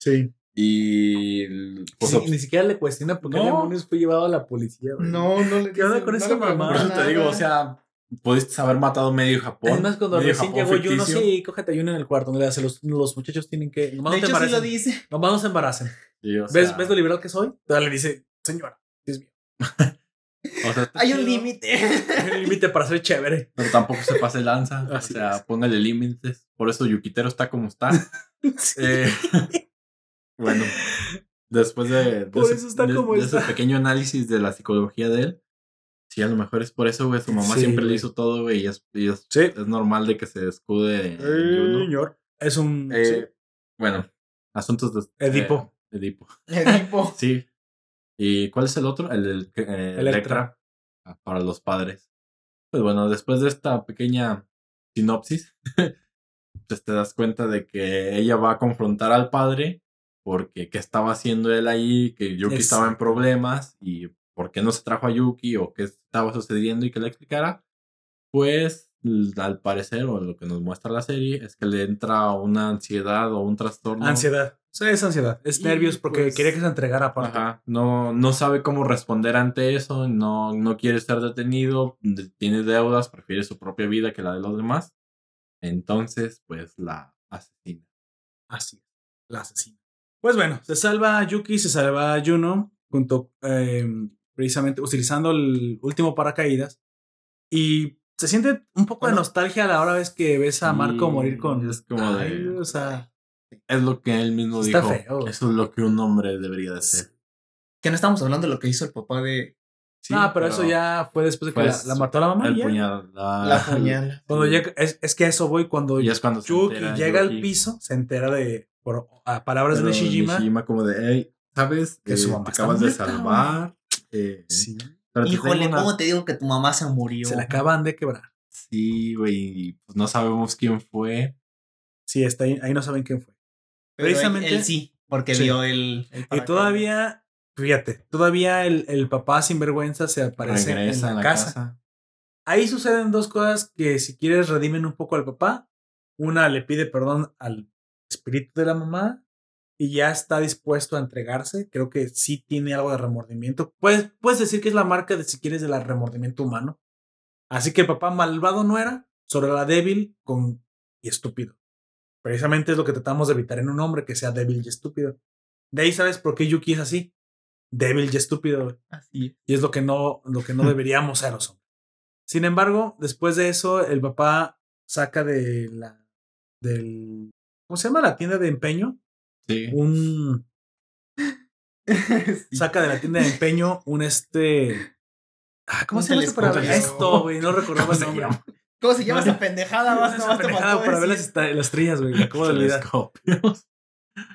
Sí. Y pues, Sí, ni siquiera le cuestiona por qué No. demonios fue llevado a la policía. güey. No, no le ¿Qué onda con no esa mamá? por eso te digo, o sea, pudiste haber matado medio Japón. Es más, cuando recién Japón llegó Juno, sí, cógete a Juno en el cuarto. No le hace, los, los muchachos tienen que. Nomás De no te hecho, sí lo dice. Nomás no se embaracen. Sí, o ¿Ves, sea, ¿Ves lo liberal que soy? Todavía le dice, señora, es mío. o sea, está Hay un límite. Hay un límite para ser chévere. Pero tampoco se pase lanza. Así o sea, es. póngale límites. Por eso Yukitero está como está. Eh, bueno, después de, de Por ese, eso está de- como de está. ese pequeño análisis de la psicología de él, sí, a lo mejor es por eso, güey. Su mamá Sí, siempre le hizo todo, güey, y es, y es, Sí. es normal de que se escude Juno. Señor. Es un. Eh, sí. Bueno, asuntos de... Edipo. eh, Edipo. Edipo. Sí. ¿Y cuál es el otro? El, el, eh, Electra. Electra. Ah, Para los padres. Pues bueno, después de esta pequeña sinopsis, pues te das cuenta de que ella va a confrontar al padre porque qué estaba haciendo él ahí, que Yuki estaba en problemas y por qué no se trajo a Yuki o qué estaba sucediendo y que le explicara. Pues al parecer, o lo que nos muestra la serie, es que le entra una ansiedad o un trastorno. Ansiedad. Sí, es ansiedad. Es Y, nervios porque pues, quería que se entregara aparte. Ajá, no, no sabe cómo responder ante eso, no, no quiere ser detenido, de- tiene deudas, prefiere su propia vida que la de los demás. Entonces, pues la asesina. Así es. La asesina. Pues bueno, se salva a Yuki, se salva a Juno, junto eh, precisamente utilizando el último paracaídas. Y se siente un poco de Bueno. nostalgia a la hora vez que ves a Marco morir con. es como de- Ay, o sea, Es lo que él mismo Está dijo. feo. Eso es lo que un hombre debería de ser. Que no estamos hablando de lo que hizo el papá de Sí, no, pero, eso ya fue después de que pues, la, la mató la mamá. El ya. puñal. la- la puñal. Cuando llega, es, es que a eso voy cuando Y es cuando se Yuki entera llega al piso, se entera de, por a palabras pero de Nishijima. Nishijima como de, hey, ¿sabes? Que su Eh, mamá te acabas de salvar. eh, Sí, Híjole, una- ¿cómo te digo que tu mamá se murió? se la acaban de quebrar. Sí, güey, y, pues no sabemos quién fue. Sí, está ahí, ahí no saben quién fue. Pero precisamente- Él, sí, porque Sí. vio el. el Y todavía, fíjate, todavía el, el papá sinvergüenza se aparece Regresa en a la, la casa. casa. Ahí suceden dos cosas que si quieres redimen un poco al papá. Una le pide perdón al espíritu de la mamá y ya está dispuesto a entregarse. Creo que sí tiene algo de remordimiento. Puedes, puedes decir que es la marca de si quieres del remordimiento humano. Así que el papá malvado no era, solo era débil con, y estúpido. Precisamente es lo que tratamos de evitar en un hombre que sea débil y estúpido. De ahí sabes por qué Yuki es así. Débil y estúpido. güey. Así. Y es lo que no, lo que no deberíamos ser los hombres. Sin embargo, después de eso, el papá saca de la. del. ¿Cómo se llama? La tienda de empeño. Sí. Un. Saca de la tienda de empeño un este. Ah, ¿Cómo Un se llama esto para güey? No recordaba el nombre. ¿Cómo se llama esa pendejada? Vas, Esa pendejada para ver las, estrellas, güey. Acabo de olvidar.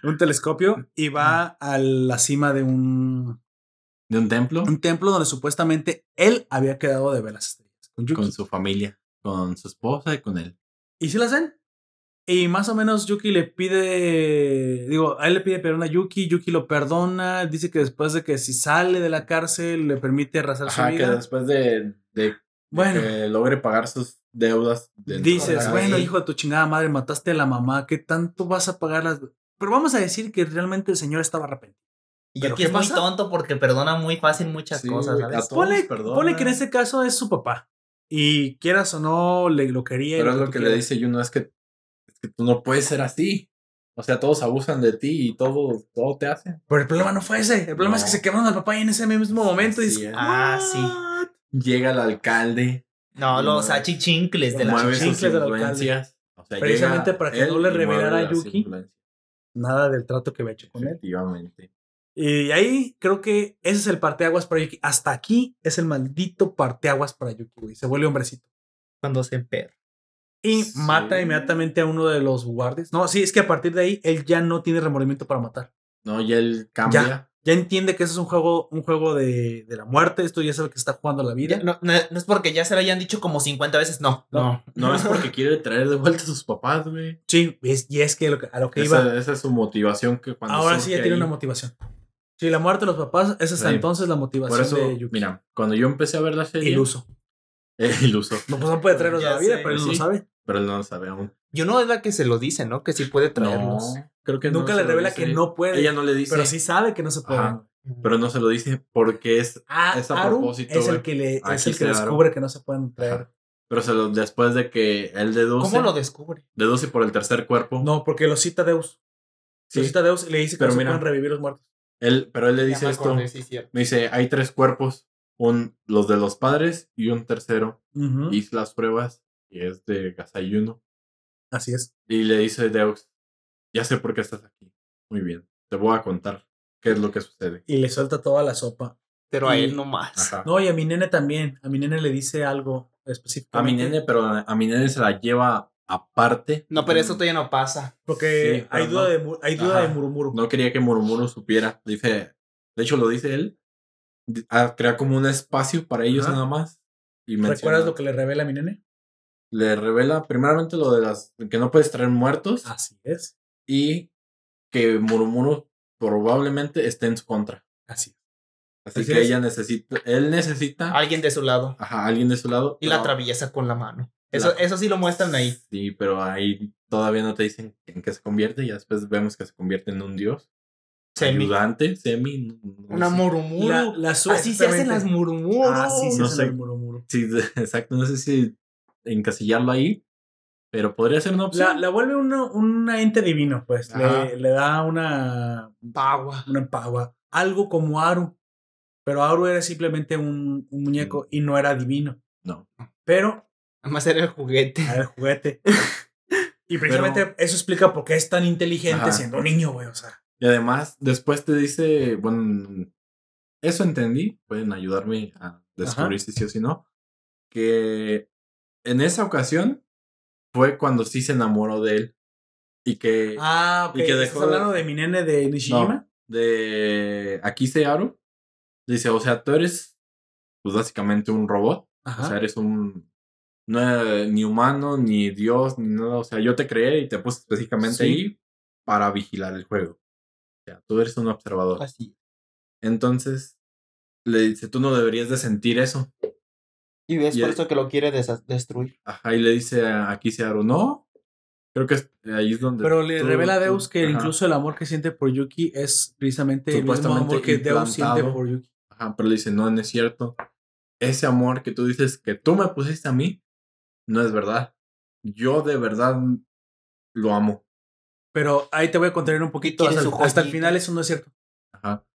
Un telescopio y va a la cima de un, De un templo un templo donde supuestamente él había quedado de ver las estrellas. Con Yuki. con su familia, con su esposa y con él. ¿Y si las ven? Y más o menos Yuki le pide, digo, a él le pide perdón a Yuki, Yuki lo perdona, dice que después de que si sale de la cárcel le permite arrasar su Ajá, que vida. después de, de Bueno, que logre pagar sus deudas. de dices, la bueno, hijo de tu chingada madre, mataste a la mamá, ¿qué tanto vas a pagar las...? Pero vamos a decir que realmente el señor estaba arrepentido. Y ¿Pero Yuki qué es muy pasa? tonto porque perdona muy fácil muchas Sí, cosas, ¿sabes? Ponle, que en este caso es su papá. Y quieras o no, le lo quería. y Pero es lo que le dice Juno, es que, es que tú no puedes ser así. O sea, todos abusan de ti y todo, todo te hacen. Pero el problema no fue ese. El problema es que se quemaron al papá y en ese mismo momento Así dices, es. Ah, sí. Llega el alcalde, No, Y los achichincles de la mueve sus chichincles del alcalde. influencias. O sea, Precisamente para que no le y revelara a las Yuki. Nada del trato que había hecho con él. Efectivamente. Y ahí creo que ese es el parteaguas para Yuki. Hasta aquí es el maldito parteaguas para Yuki, güey. Se vuelve hombrecito. Cuando se emperra. Y Sí. mata inmediatamente a uno de los guardias. No, sí, es que a partir de ahí él ya no tiene remordimiento para matar. No, ya él cambia. Ya entiende que eso es un juego, un juego de, de la muerte. Esto ya es el que está jugando la vida. Ya, no, no, no es porque ya se lo hayan dicho como 50 veces, no. No. No es porque quiere traer de vuelta a sus papás, güey. Sí, es- y es que, lo que- a lo que iba. Esa, esa es su motivación que cuando Ahora sí ya tiene ahí- una motivación. Si la muerte de los papás es hasta Sí. entonces la motivación Por eso, de Yuki. mira, cuando yo empecé a ver la serie. Iluso. Eh, iluso. No, pues no puede traerlos a Ya la vida, sé, pero él no lo sí. sabe. Pero él no lo sabe aún. Yo no es la que se lo dice, ¿no? Que sí puede traerlos. No, creo que no Nunca le revela dice. que no puede. Ella no le dice. Pero sí sabe que no se puede. Ajá. Pero no se lo dice porque es. Ah, Es a Aru propósito, es el güey. que le es Aquí el que se Aru. descubre que no se pueden traer. Ajá. Pero se lo, después de que él deduce. ¿Cómo lo descubre? Deduce por el tercer cuerpo. No, porque lo cita Deus. Sí. Lo cita Deus y le dice que Pero no mira. se pueden revivir los muertos. Él, pero él le dice esto. acordé, sí, cierto. Me dice, hay tres cuerpos. Un, los de los padres y un tercero. Hice las pruebas y es de Gasayuno. Así es. Y le dice Deus, ya sé por qué estás aquí. Muy bien, te voy a contar qué es lo que sucede. Y le suelta toda la sopa. Pero a él no más. Ajá. No, y a mi nene también. A mi nene le dice algo específico. A mi nene, pero a mi nene se la lleva aparte. No, pero eso todavía no pasa. Porque Sí, hay duda, no. de, hay duda Ajá. de Murumuru. No quería que Murmuro supiera. Dice, de hecho lo dice él. Di- ah, crea como un espacio para ellos Ajá. nada más. Y menciona- ¿Recuerdas lo que le revela a mi nene? Le revela primeramente lo de las que no puedes traer muertos Así es. Y que Murmuro probablemente esté en su contra. Así es. Así, Así que es. ella necesita, él necesita Alguien de su lado. ajá, alguien de su lado. Y la atraviesa con la mano. Eso, La- eso sí lo muestran ahí. Sí, pero ahí todavía no te dicen en qué se convierte. Y después vemos que se convierte en un dios. Semi. Ayudante, semi. no- no Una sé. murumuru. La, la su- Así se hacen las murumuros. Así se No hacen sé. las Murumuru. Sí, exacto. No sé si encasillarlo ahí. Pero podría ser una opción. La, la vuelve una- un ente divino, pues. Ajá. Le, le da una, Pagua. una pagua. Algo como Aru. Pero Aru era simplemente un, un muñeco y no era divino. No. Pero Además era el juguete. era el juguete. y precisamente eso explica por qué es tan inteligente Ajá. siendo un niño, güey. O sea, Y además, después te dice, bueno, eso entendí, pueden ayudarme a descubrir si sí o si no, que en esa ocasión fue cuando sí se enamoró de él y que ah. Y que ¿Estás dejó de- hablando de mi nene de Nishijima? no, de Akise Aru, dice, o sea, tú eres pues básicamente un robot, Ajá. o sea, eres un no eres ni humano, ni Dios, ni nada, o sea, yo te creé y te puse específicamente Sí. ahí para vigilar el juego. O sea, tú eres un observador. Así. Entonces, le dice, tú no deberías de sentir eso. Y es Y por el- eso que lo quiere destruir. Ajá, y le dice a Akise Aru, no. Creo que es, ahí es donde... Pero le tú- revela a tú- Deus que ajá, incluso el amor que siente por Yuki es precisamente el mismo amor que Deus siente por Yuki. Ajá, pero le dice, no, no es cierto. Ese amor que tú dices que tú me pusiste a mí, no es verdad. Yo de verdad lo amo. Pero ahí te voy a contraer un poquito. Hasta, hasta el final eso no es cierto. Ajá.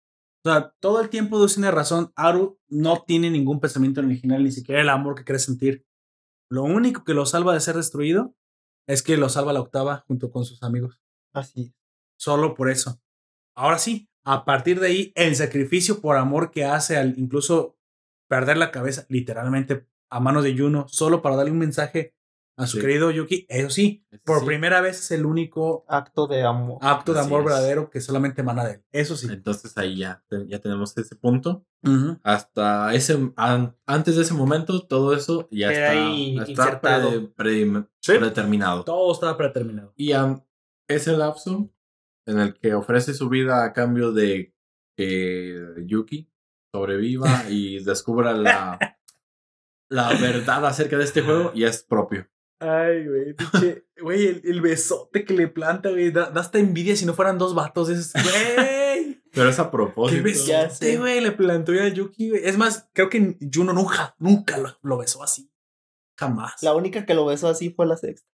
O sea, todo el tiempo Deus tiene razón. Aru no tiene ningún pensamiento original, ni siquiera el amor que quiere sentir. Lo único que lo salva de ser destruido es que lo salva la octava junto con sus amigos. Así. Solo por eso. Ahora sí, a partir de ahí, el sacrificio por amor que hace al incluso perder la cabeza, literalmente, a manos de Juno, solo para darle un mensaje a su Sí. querido Yuki, eso sí, por Sí. primera vez es el único Acto de amor. acto de Así amor es. verdadero que solamente emana de él. Eso sí. Entonces ahí ya, ya tenemos ese punto. Hasta ese, an- antes de ese momento, todo eso ya Queda está, está insertado. pre- pre- Sí. predeterminado. Todo estaba predeterminado. Y ese lapso en el que ofrece su vida a cambio de que Yuki sobreviva y descubra la, la verdad acerca de este juego, y es propio. Ay, güey, pinche, güey, el, el besote que le planta, güey, da, da hasta envidia si no fueran dos vatos. Es, güey, Pero es a qué propósito. Ya besote, güey, le plantó a Yuki, güey. Es más, creo que Juno nunca, nunca lo, lo besó así. Jamás. La única que lo besó así fue la sexta.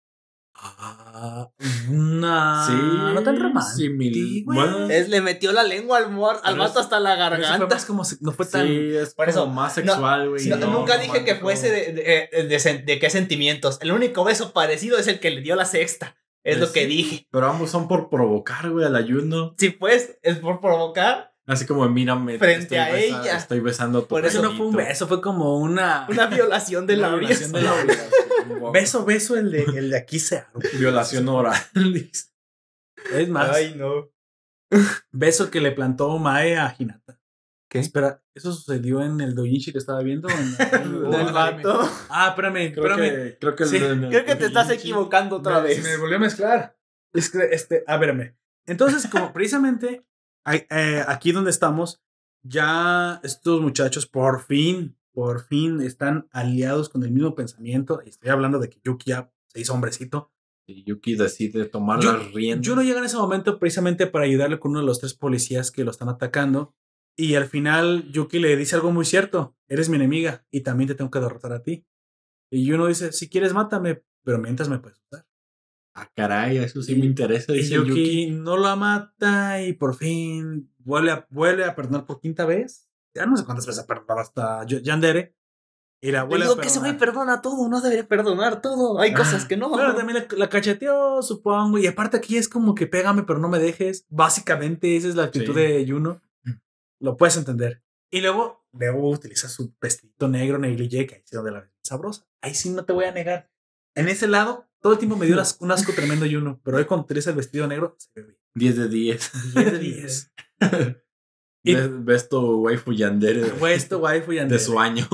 Ah, no, Sí, no tan romántico. sí, bueno, Es, le metió la lengua al, muer- al vato es- hasta la fue garganta. más como, se- no fue tan... Sí, es Por eso, más sexual, güey. No, no nunca dije que fuese de, de, de- de qué sentimientos. El único beso parecido es el que le dio la sexta. Es Pues lo que dije. Pero ambos son por provocar, güey, al ayuno. Sí, pues, es por provocar Así como, mírame. Frente estoy a besa- ella. Estoy besando a tu Por Eso no fue un beso, fue como una... una violación de Una labios. violación de labios. Beso, beso, el de, el de aquí se Violación oral. Es más, Ay, no. beso que le plantó Mae a Hinata. ¿Qué? Espera, ¿eso sucedió en el doujinshi que estaba viendo? o en- en vato. Ah, espérame, Creo espérame. que, creo que Sí, el- Creo que te estás el- equivocando otra me, vez. me volvió a mezclar. Es que, este, a verme. Entonces, como precisamente aquí donde estamos, ya estos muchachos por fin, por fin están aliados con el mismo pensamiento. Estoy hablando de que Yuki ya se hizo hombrecito. Y Yuki decide tomar Yo- las riendas. Yo no llega en ese momento precisamente para ayudarle con uno de los tres policías que lo están atacando. Y al final Yuki le dice algo muy cierto. Eres mi enemiga y también te tengo que derrotar a ti. Y Juno dice, si quieres mátame, pero mientras me puedes usar. Ah, caray, eso sí me interesa. Y Dice Yuki, Yuki. no la mata y por fin vuelve a, vuelve a perdonar por quinta vez. Ya no sé cuántas veces ha perdonado hasta Yandere. Y la vuelve digo que ese güey perdona todo, no debería perdonar todo. Hay cosas que no. Pero también la, la cacheteó, supongo. Y aparte aquí es como que pégame, pero no me dejes. Básicamente esa es la actitud Sí. de Juno. Lo puedes entender. Y luego, luego utiliza su vestidito negro negligé, que ahí sí donde la ves sabrosa. Ahí sí no te voy a negar. En ese lado, todo el tiempo me dio las- un asco tremendo Juno. Pero hoy cuando utiliza el vestido negro, se ve bien. 10 de 10. 10 de 10. Y- Ves, ves tu waifu yandere de, Puesto waifu y de Yandere. su año.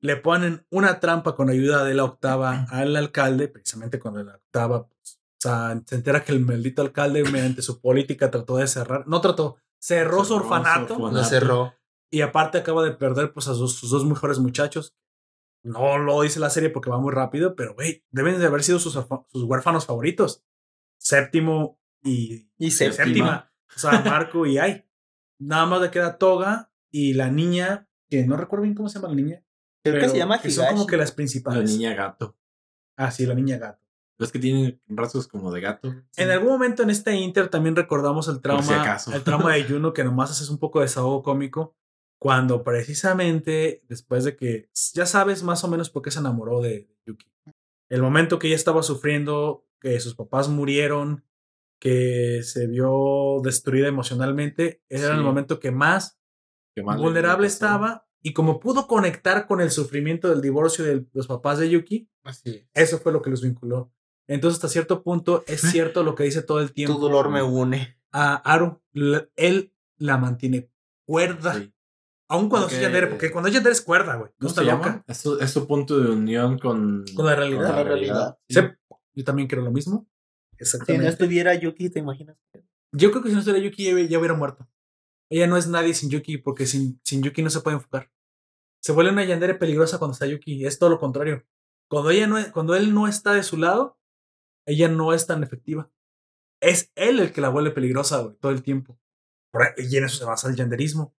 le ponen una trampa con ayuda de la octava al alcalde, precisamente cuando la octava pues, o sea, se entera que el maldito alcalde, mediante su política, trató de cerrar, no trató, cerró su Cerró su orfanato orfanato. Lo cerró. y aparte acaba de perder pues a sus, sus dos mejores muchachos. No lo dice la serie porque va muy rápido, pero güey, deben de haber sido sus, sus huérfanos favoritos. Séptimo y, Y séptima. séptima. O sea, Marco y ay. Nada más le queda Toga y la niña, que no recuerdo bien cómo se llama la niña. Creo que se llama que son como que las La principales. niña gato. Ah, sí, la niña gato. ¿Ves que tiene rasgos como de gato? En algún momento en este Inter también recordamos el trauma, el trauma de Juno, que nomás haces un poco de desahogo cómico, cuando precisamente después de que ya sabes más o menos por qué se enamoró de Yuki. El momento que ella estaba sufriendo, que sus papás murieron, que se vio destruida emocionalmente, era el Sí. momento que más Que más le- vulnerable estaba y como pudo conectar con el sufrimiento del divorcio de los papás de Yuki, Así. eso fue lo que los vinculó. Entonces, hasta cierto punto, es cierto lo que dice todo el tiempo. Tu dolor me une. A Aru, él la mantiene cuerda. Sí. Aun cuando Porque- es Yandere, porque cuando es Yandere es cuerda, güey. No ¿Cómo está loca. Es su, es su punto de unión con, Con la realidad. Con la realidad. Sí, Yo también creo lo mismo. Si no Exactamente. estuviera Yuki, ¿te imaginas? Yo creo que si no estuviera Yuki, ya, ya hubiera muerto. Ella no es nadie sin Yuki, porque sin, sin Yuki no se puede enfocar. Se vuelve una Yandere peligrosa cuando está Yuki. Es todo lo contrario. Cuando, ella no, cuando él no está de su lado, ella no es tan efectiva. Es él el que la vuelve peligrosa güey, todo el tiempo. Por ahí- Y en eso se basa el yanderismo.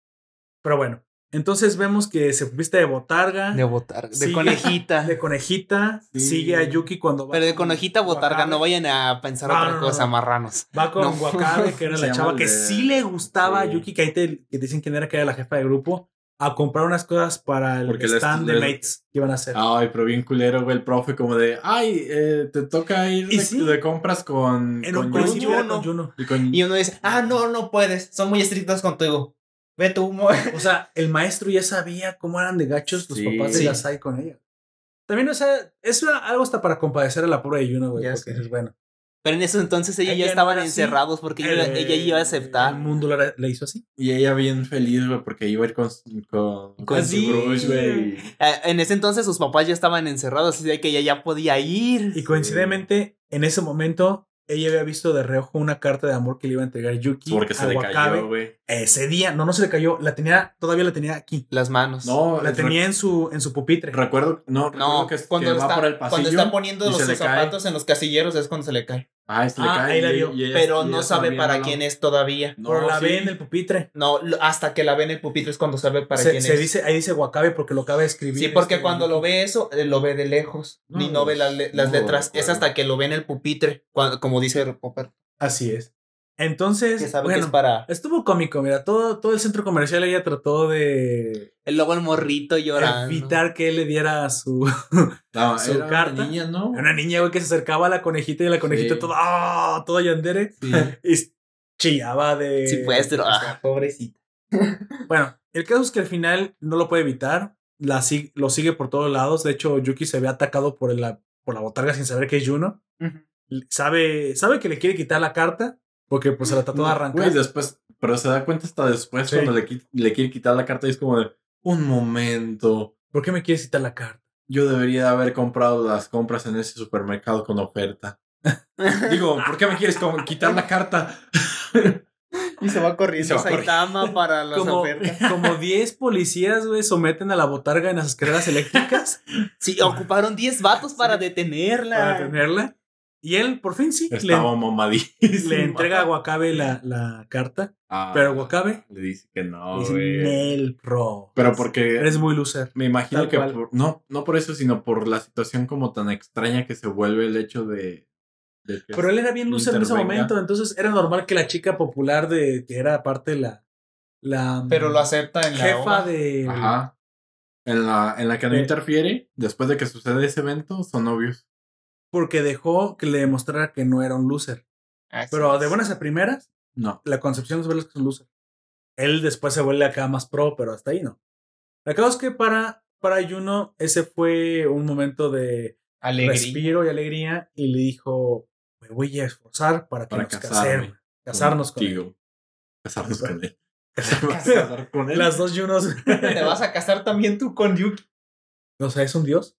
Pero bueno, entonces vemos que se viste de botarga, De botarga. De conejita. de conejita, Sí. sigue a Yuki cuando va. Pero de con conejita botarga, Wakabe. no vayan a pensar No, otra no, no, cosa, no. marranos. Va con No. Wakabe, que era la chava que sí le gustaba a. Yuki, que ahí te, que dicen quién era, que era la jefa de grupo, a comprar unas cosas para el Porque les- stand de les- mates que iban a hacer. Ay, pero bien culero, güey, el profe como de, ay, eh, te toca ir de, sí. de compras con... en con Juno. con Juno. y con- Y uno dice, ah, no, no puedes. Son muy estrictos contigo. Ve tú, mo- O sea, el maestro ya sabía cómo eran de gachos los Sí. papás de Sí. Gasai con ella. También, o sea, es una- algo hasta para compadecer a la pobre de Juno, güey. Porque sé. dices, bueno, Pero en ese entonces ellos Ella ya estaban encerrados porque ella, el- ella iba a El aceptar. mundo le, le hizo así. Y ella bien feliz, güey, porque iba a ir con, con, con su Sí. crush, güey. Eh, En ese entonces sus papás ya estaban encerrados, así de que ella ya podía ir. Y coincidentemente, en ese momento, ella había visto de reojo una carta de amor que le iba a entregar Yuki Porque se a le Wakabe. cayó, güey. Ese día, no, no se le cayó, la tenía, todavía la tenía aquí. Las manos. No, La tenía en su, en su pupitre. Recuerdo, no, recuerdo No, que, cuando, que va está, por el pasillo. cuando está poniendo los cae. zapatos en los casilleros es cuando se le cae. Ah, se le Ah, cae. ahí la vio. y ella- Pero y no sabe para quién es todavía. No, pero la sí. ve en el pupitre. No, lo- hasta que la ve en el pupitre es cuando sabe para se, quién se es. dice, ahí dice Wakabe porque lo acaba de escribir. Sí, porque este, cuando lo ve eso, eh, lo ve de lejos. No, ni no ve la las no letras. Es hasta que lo ve en el pupitre, cuando- como dice Popper. Así es. Entonces, Que sabe que bueno, es para. estuvo cómico, mira, todo, todo el centro comercial ella trató de El luego el morrito llorando. evitar que él le diera su... No, su era carta. una niña, ¿no? Una niña, güey, que se acercaba a la conejita y la conejita Sí. toda, ¡ah! toda yandere. Sí. Y chillaba de... Sí, pues, pero. ah, Pobrecita. Bueno, el caso es que al final no lo puede evitar. La, sig- lo sigue por todos lados. De hecho, Yuki se ve atacado por, la, por la botarga sin saber que es Juno. Sabe, sabe que le quiere quitar la carta porque pues se la trató de arrancar. Güey, después, pero se da cuenta hasta después Sí. cuando le, le quiere quitar la carta y es como de, un momento, ¿Por qué me quieres quitar la carta? yo debería haber comprado las compras en ese supermercado con oferta. Digo, ¿por qué me quieres quitar la carta? Y se va corriendo se va Saitama para las Como, ofertas. como 10 policías, güey, someten a la botarga en las escaleras eléctricas Sí, ocuparon 10 vatos para detenerla. para tenerla. Y él, por fin, sí, le, mamadísimo. le entrega a Wakabe la, la carta. Ah, Pero Wakabe Le dice que no, dice, bro. Pero porque Eres muy loser. me imagino Tal que por- no, no por eso, sino por la situación como tan extraña que se vuelve el hecho de, de que Pero él era bien loser en ese momento, entonces era normal que la chica popular de que era aparte la la Pero lo acepta en la jefa de Ajá. En la, en la que no De- interfiere, después de que sucede ese evento, son novios. Porque dejó que le demostrara que no era un loser. Así Pero de buenas a primeras, No. la concepción es verlos que es un loser. Él después se vuelve acá más pro, pero hasta ahí no. La cosa es que para, para Juno ese fue un momento de Alegría. respiro y alegría y le dijo, me voy a esforzar para que Para nos casarme casemos, casarnos con él. Casarnos con él. Casarnos. ¿Vas a casar con él? Las dos Junos. ¿Te vas a casar también tú con Yuki? o sea, ¿es un dios?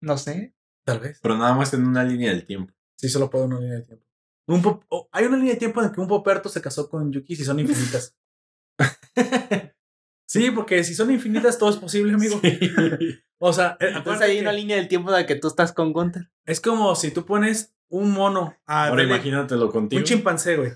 No sé. Tal vez. Pero nada más en una línea del tiempo. Sí, solo puede una línea de tiempo. Un pop- oh, hay una línea de tiempo en la que un Poperto se casó con Yuki si son infinitas. sí, porque si son infinitas todo es posible, amigo. O sea, eh, Entonces hay que una línea del tiempo en la que tú estás con Gunter. es como si tú pones un mono a Ahora imagínatelo contigo. un chimpancé, güey,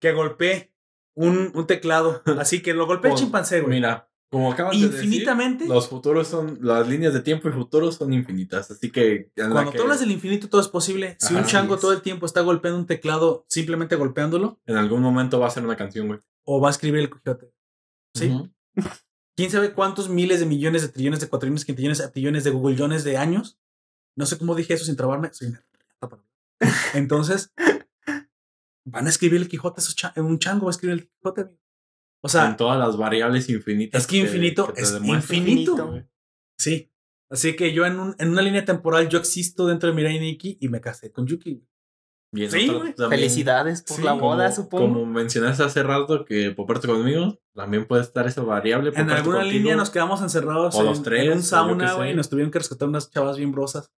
que golpee un, un teclado, así que lo golpea el chimpancé, güey. Mira, como acabas de decir, Infinitamente. los futuros son, las líneas de tiempo y futuros son infinitas. Así que. Cuando que tú hablas del infinito todo es posible. Si un chango es. todo el tiempo está golpeando un teclado, simplemente golpeándolo, En algún momento va a ser una canción, güey. o va a escribir el coyote. Sí. Quién sabe cuántos miles de millones de trillones de cuatrillones, quintillones, de googleyones de años. No sé cómo dije eso sin trabarme. Soy una. Entonces, van a escribir el Quijote, un chango va a escribir el Quijote. O en sea, todas las variables infinitas. es que infinito es infinito. sí. Así que yo en, un- en una línea temporal yo existo dentro de Mirai Nikki y me casé con Yuki. Y Sí, otro Felicidades por Sí, la como- boda, supongo. Como mencionaste hace rato que Poperto conmigo, también puede estar esa variable. En alguna contigo. línea nos quedamos encerrados o en, los tres, en o un sauna, güey, y nos tuvieron que rescatar unas chavas bien brosas.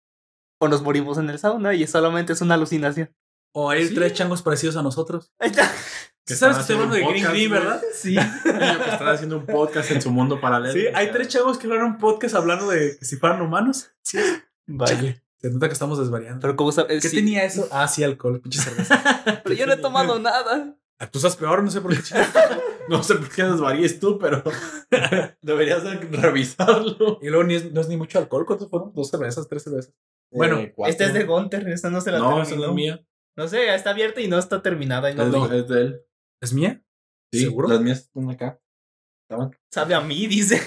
O nos morimos en el sauna y solamente es una alucinación. O hay Sí. tres changos parecidos a nosotros. Ahí está. ¿Sí están sabes que estoy hablando de Green Green, verdad? Sí. Que están haciendo un podcast en su mundo paralelo. Sí, hay sea, tres chavos que hablaron un podcast hablando de que si fueran humanos. Sí. Vaya. Se nota que estamos desvariando. Pero como sabes. ¿Qué sí. tenía eso? Ah, sí, alcohol, pinche cerveza. Pero yo no he tomado nada. Ah, Tú estás peor, no sé por qué. No sé por qué desvaríes tú, pero deberías de revisarlo. y luego ni es, no es ni mucho alcohol. ¿Cuántos fueron? Dos cervezas, tres cervezas. Bueno, Eh. Esta es de Gunter, esta no se la No, terminó. esa no es mía. No sé, está abierta y no está terminada. y no Es de, es de él. ¿Es mía? Sí, ¿Seguro? Las mías están acá. Estaban. Sabe a mí, dice.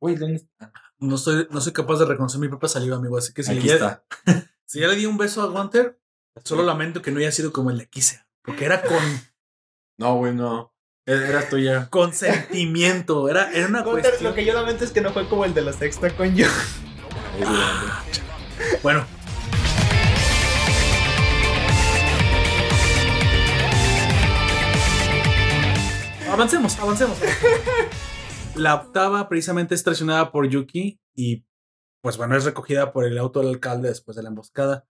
Güey, ¿dónde está? No soy, no soy capaz de reconocer mi propia saliva, amigo. Así que si, Aquí le, está. si ya le di un beso a Gunter, solo lamento que no haya sido como el de Kise. Porque era con No, güey, no. E- Era tuya. consentimiento. Era, era una Gunter, cuestión. lo que yo lamento es que no fue como el de la sexta con yo. Bueno. Avancemos, avancemos. La octava precisamente es traicionada por Yuki y pues bueno, es recogida por el auto del alcalde después de la emboscada.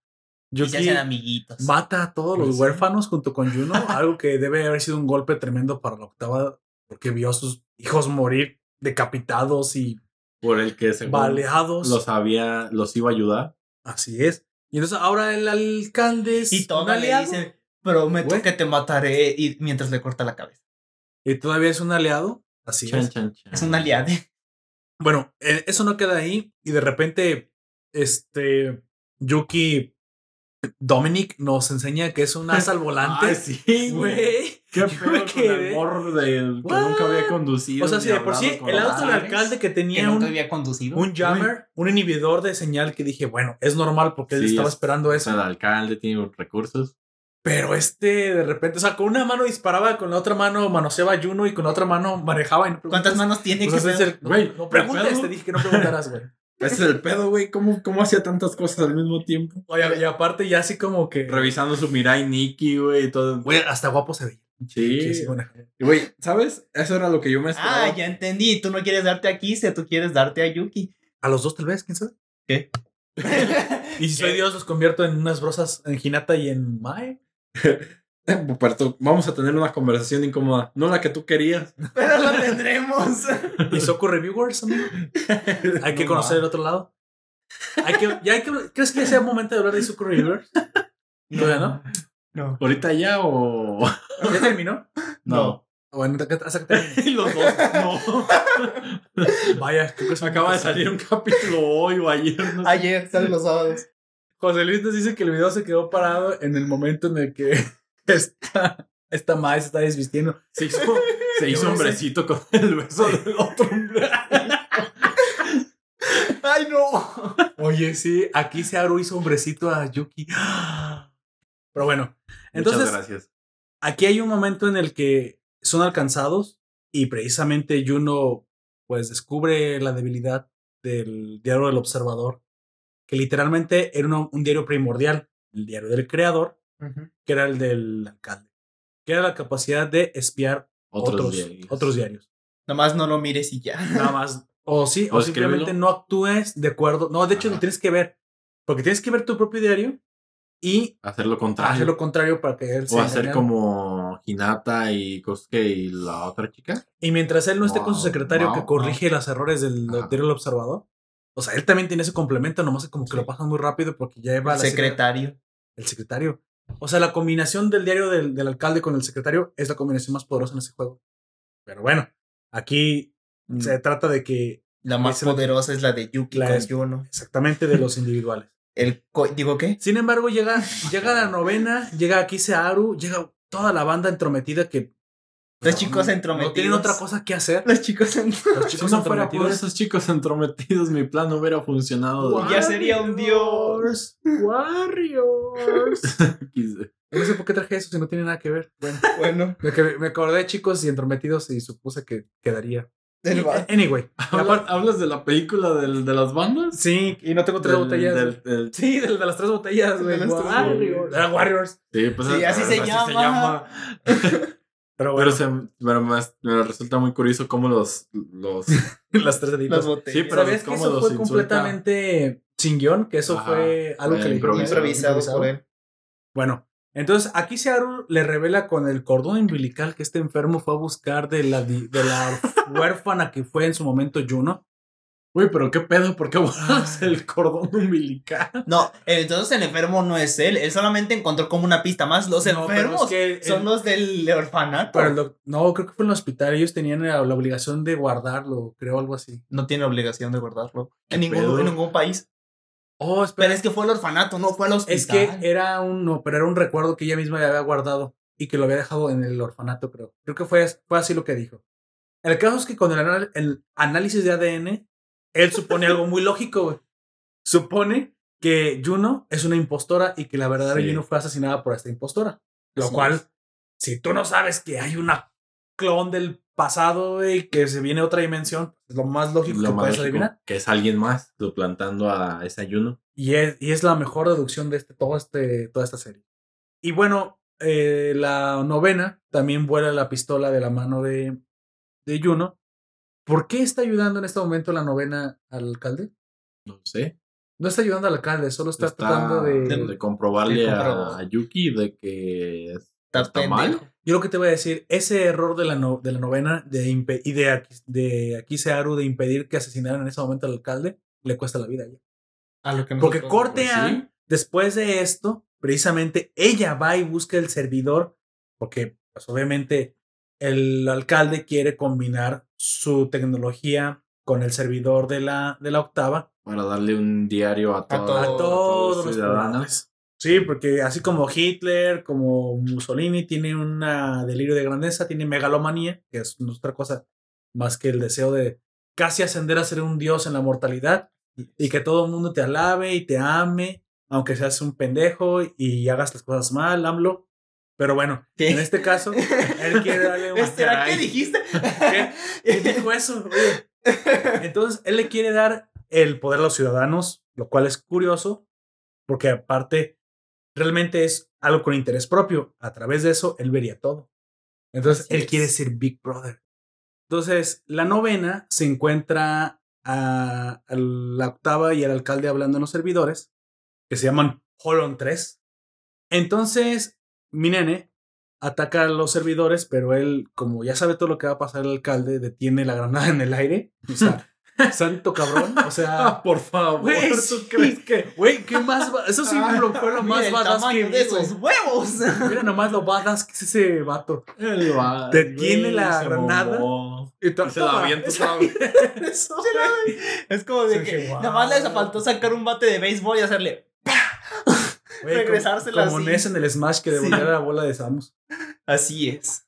Y se Yuki hacen amiguitos. mata a todos Pues los sí. huérfanos junto con Juno, algo que debe haber sido un golpe tremendo para la octava porque vio a sus hijos morir decapitados y Por el que según baleados. los había, los iba a ayudar. Así es. Y entonces ahora el alcalde es Y todavía le dice, prometo Güey. que te mataré y mientras le corta la cabeza. Y todavía es un aliado. Así Chan, es. chan, chan. Es un aliado. Bueno, eh, eso no queda ahí. Y de repente, este Yuki Dominic nos enseña que es un as al volante. Ay, sí, güey. Qué pedo con el morro que What? nunca había conducido. O sea, si de por sí el auto del alcalde que Que tenía nunca un, había conducido. un jammer, un inhibidor de señal que dije, bueno, es normal porque él estaba es- esperando eso. el alcalde tiene recursos. Pero este de repente, o sea, con una mano disparaba, con la otra mano manoseaba a Juno y con la otra mano manejaba. Y no ¿Cuántas manos tiene O que el- no, no preguntes, te dije que no preguntaras, güey. Ese es el pedo, güey. ¿Cómo, ¿Cómo hacía tantas cosas al mismo tiempo? Oye, y aparte ya así como que... Revisando su Mirai Nikki, güey, y todo. Güey, hasta guapo se veía. Sí. Y, Güey, ¿sabes? Eso era lo que yo me esperaba. Ah, ya entendí. Tú no quieres darte a Kise, tú quieres darte a Yuki. A los dos tal vez, quién sabe. ¿Qué? Y si soy Dios, los convierto en unas brosas en Hinata y en Mae. Puperto, vamos a tener una conversación incómoda. No la que tú querías. Pero lo tendremos. ¿Y Soco Reviewers, amigo? Hay que No conocer el otro lado. Hay que, ya hay que, ¿Crees que ya sea momento de hablar de Soco Reviewers? ¿Todavía no? No. ¿Ahorita ya o.? ¿Ya terminó? No. Bueno, hasta que termine. Y los dos, no. Vaya, creo que es Acaba de salir un capítulo hoy o ayer. No sé. Ayer, salen los sábados. José Luis nos dice que el video se quedó parado en el momento en el que esta, esta madre se está desvistiendo. Se hizo, se hizo hombrecito con el beso del otro hombre. ¡Ay, no! Oye, sí, aquí Searu hizo hombrecito a Yuki. Pero bueno, entonces Muchas gracias. aquí hay un momento en el que son alcanzados y precisamente Juno pues descubre la debilidad del diario del observador, que literalmente era un, un diario primordial, el diario del creador, que era el del alcalde, que era la capacidad de espiar Otros, otros, diarios. otros diarios. Nomás no lo mires y ya. Nada más. O sí, o, O simplemente no actúes de acuerdo. No, de hecho, Ajá. lo tienes que ver. Porque tienes que ver tu propio diario y Hacer lo contrario. hacer lo contrario para que él o se hacer como Hinata y Kosuke y la otra chica. Y mientras él no esté con su Wow, secretario que wow, corrige los errores del diario del observador. O sea, él también tiene ese complemento, nomás como que lo pasan muy rápido porque ya va El secretario. el secretario. O sea, la combinación del diario del, del alcalde con el secretario es la combinación más poderosa en ese juego. Pero bueno, aquí Mm. se trata de que La más poderosa es la de Yuki La con es- exactamente de los individuales. El ¿Digo qué? Sin embargo, llega, llega la novena, llega aquí Searu, llega toda la banda entrometida que. Los chicos no- entrometidos. No tienen otra cosa que hacer. Los chicos en- Los Si chicos no fuera por entrometidos. esos chicos entrometidos, mi plan no hubiera funcionado. Ya sería un dios. Warriors. No sé por qué traje eso si no tiene nada que ver. Bueno, Bueno, me, acordé de chicos y entrometidos y supuse que quedaría. del Anyway. ¿Habla- ¿Hablas de la película del- de las bandas? Sí, y no tengo tres Del- botellas. del- del- Sí, del de las tres botellas, güey. De las tres Warriors. Warriors. Sí, pues Sí, así se llama. Pero bueno, Pero, se, pero me, me resulta muy curioso cómo los. los las tres deditos. Las botellas. Sí, pero ¿Sabías que eso los fue insulta? completamente sin guion? Que eso Ajá, fue algo que le improvisado. improvisado por él. Bueno, entonces aquí Searu le revela con el cordón umbilical que este enfermo fue a buscar de la, de la huérfana que fue en su momento Juno. Uy, pero qué pedo, ¿por qué borras el cordón umbilical? No, entonces el enfermo no es él. Él solamente encontró como una pista más. Los No, enfermos es que son el- los del orfanato. Pero el doc- no, creo que fue en el hospital. Ellos tenían la, la obligación de guardarlo, creo, algo así. No tiene obligación de guardarlo. En ¿Qué ningún, en ningún país. Oh, espera. Pero es que fue al orfanato, no fue al hospital. Es que era un, no, pero era un recuerdo que ella misma había guardado y que lo había dejado en el orfanato, creo. Creo que fue, fue así lo que dijo. El caso es que con el, el análisis de ADN, él supone algo muy lógico, güey. Supone que Juno es una impostora y que la verdadera Sí. Juno fue asesinada por esta impostora. Lo Así cual, es. si tú no sabes que hay una clon del pasado y que se viene a otra dimensión, es lo más lógico Lo que más puedes lógico, adivinar. que es alguien más suplantando a ese ayuno. Y es, y es la mejor deducción de este, todo este, toda esta serie. Y bueno, eh, la novena también vuela la pistola de la mano de, de Juno. ¿Por qué está ayudando en este momento la novena al alcalde? No sé. No está ayudando al alcalde, solo está, Está tratando de... de comprobarle de a, Yuki de que Está mal. Yo lo que te voy a decir, ese error de la, no- de la novena de impe- y de aquí, de aquí Searu de impedir que asesinaran en ese momento al alcalde, le cuesta la vida a ella. A lo que Porque pues, a, sí. después de esto, precisamente ella va y busca el servidor, porque pues, obviamente el alcalde quiere combinar su tecnología con el servidor de la, de la octava. Para darle un diario a, todo- todo- A todos los los ciudadanos. Sí, porque así como Hitler, como Mussolini, tiene un delirio de grandeza, tiene megalomanía, que es otra cosa más que el deseo de casi ascender a ser un dios en la mortalidad y que todo el mundo te alabe y te ame, aunque seas un pendejo y hagas las cosas mal, AMLO. Pero bueno, ¿Qué? en este caso, él quiere darle un... ¿Será caray. que dijiste? ¿Qué? ¿Quién dijo eso? Oye. Entonces, él le quiere dar el poder a los ciudadanos, lo cual es curioso, porque aparte, realmente es algo con interés propio. A través de eso, él vería todo. Entonces, Así él es. quiere ser Big Brother. Entonces, la novena se encuentra a, a la octava y al alcalde hablando en los servidores, que se llaman Holon 3. Entonces, mi nene ataca a los servidores, pero él, como ya sabe todo lo que va a pasar el alcalde, detiene la granada en el aire. O sea, santo cabrón. O sea, Ah, por favor, Güey, ¿tú sí. crees que güey, ¿qué más? va- Eso sí lo- fue lo más el badass que de esos huevos. Mira nomás lo badass que es ese vato. el va- Detiene la granada. Y, Y se la avienta Es como de Sí, que dije, nada más les faltó sacar un bate de béisbol y hacerle. Regresársela como, como así. Ness en el Smash que devolviera la bola de Samus. Así es.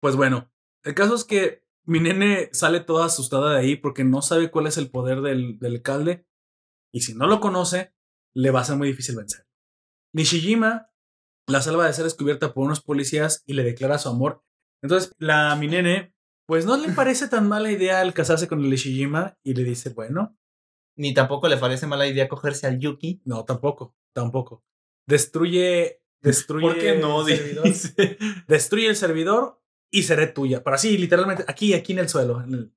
Pues bueno, el caso es que mi nene sale toda asustada de ahí porque no sabe cuál es el poder del, del alcalde. Y si no lo conoce, le va a ser muy difícil vencer. Nishijima la salva de ser descubierta por unos policías y le declara su amor. Entonces, la mi nene, pues no le parece tan mala idea el casarse con el Nishijima y le dice, bueno, Ni tampoco le parece mala idea cogerse al Yuki. no, tampoco, tampoco. Destruye, destruye. ¿Por qué no? el servidor. Destruye el servidor y seré tuya. Para así, literalmente, aquí, aquí en el suelo. en el-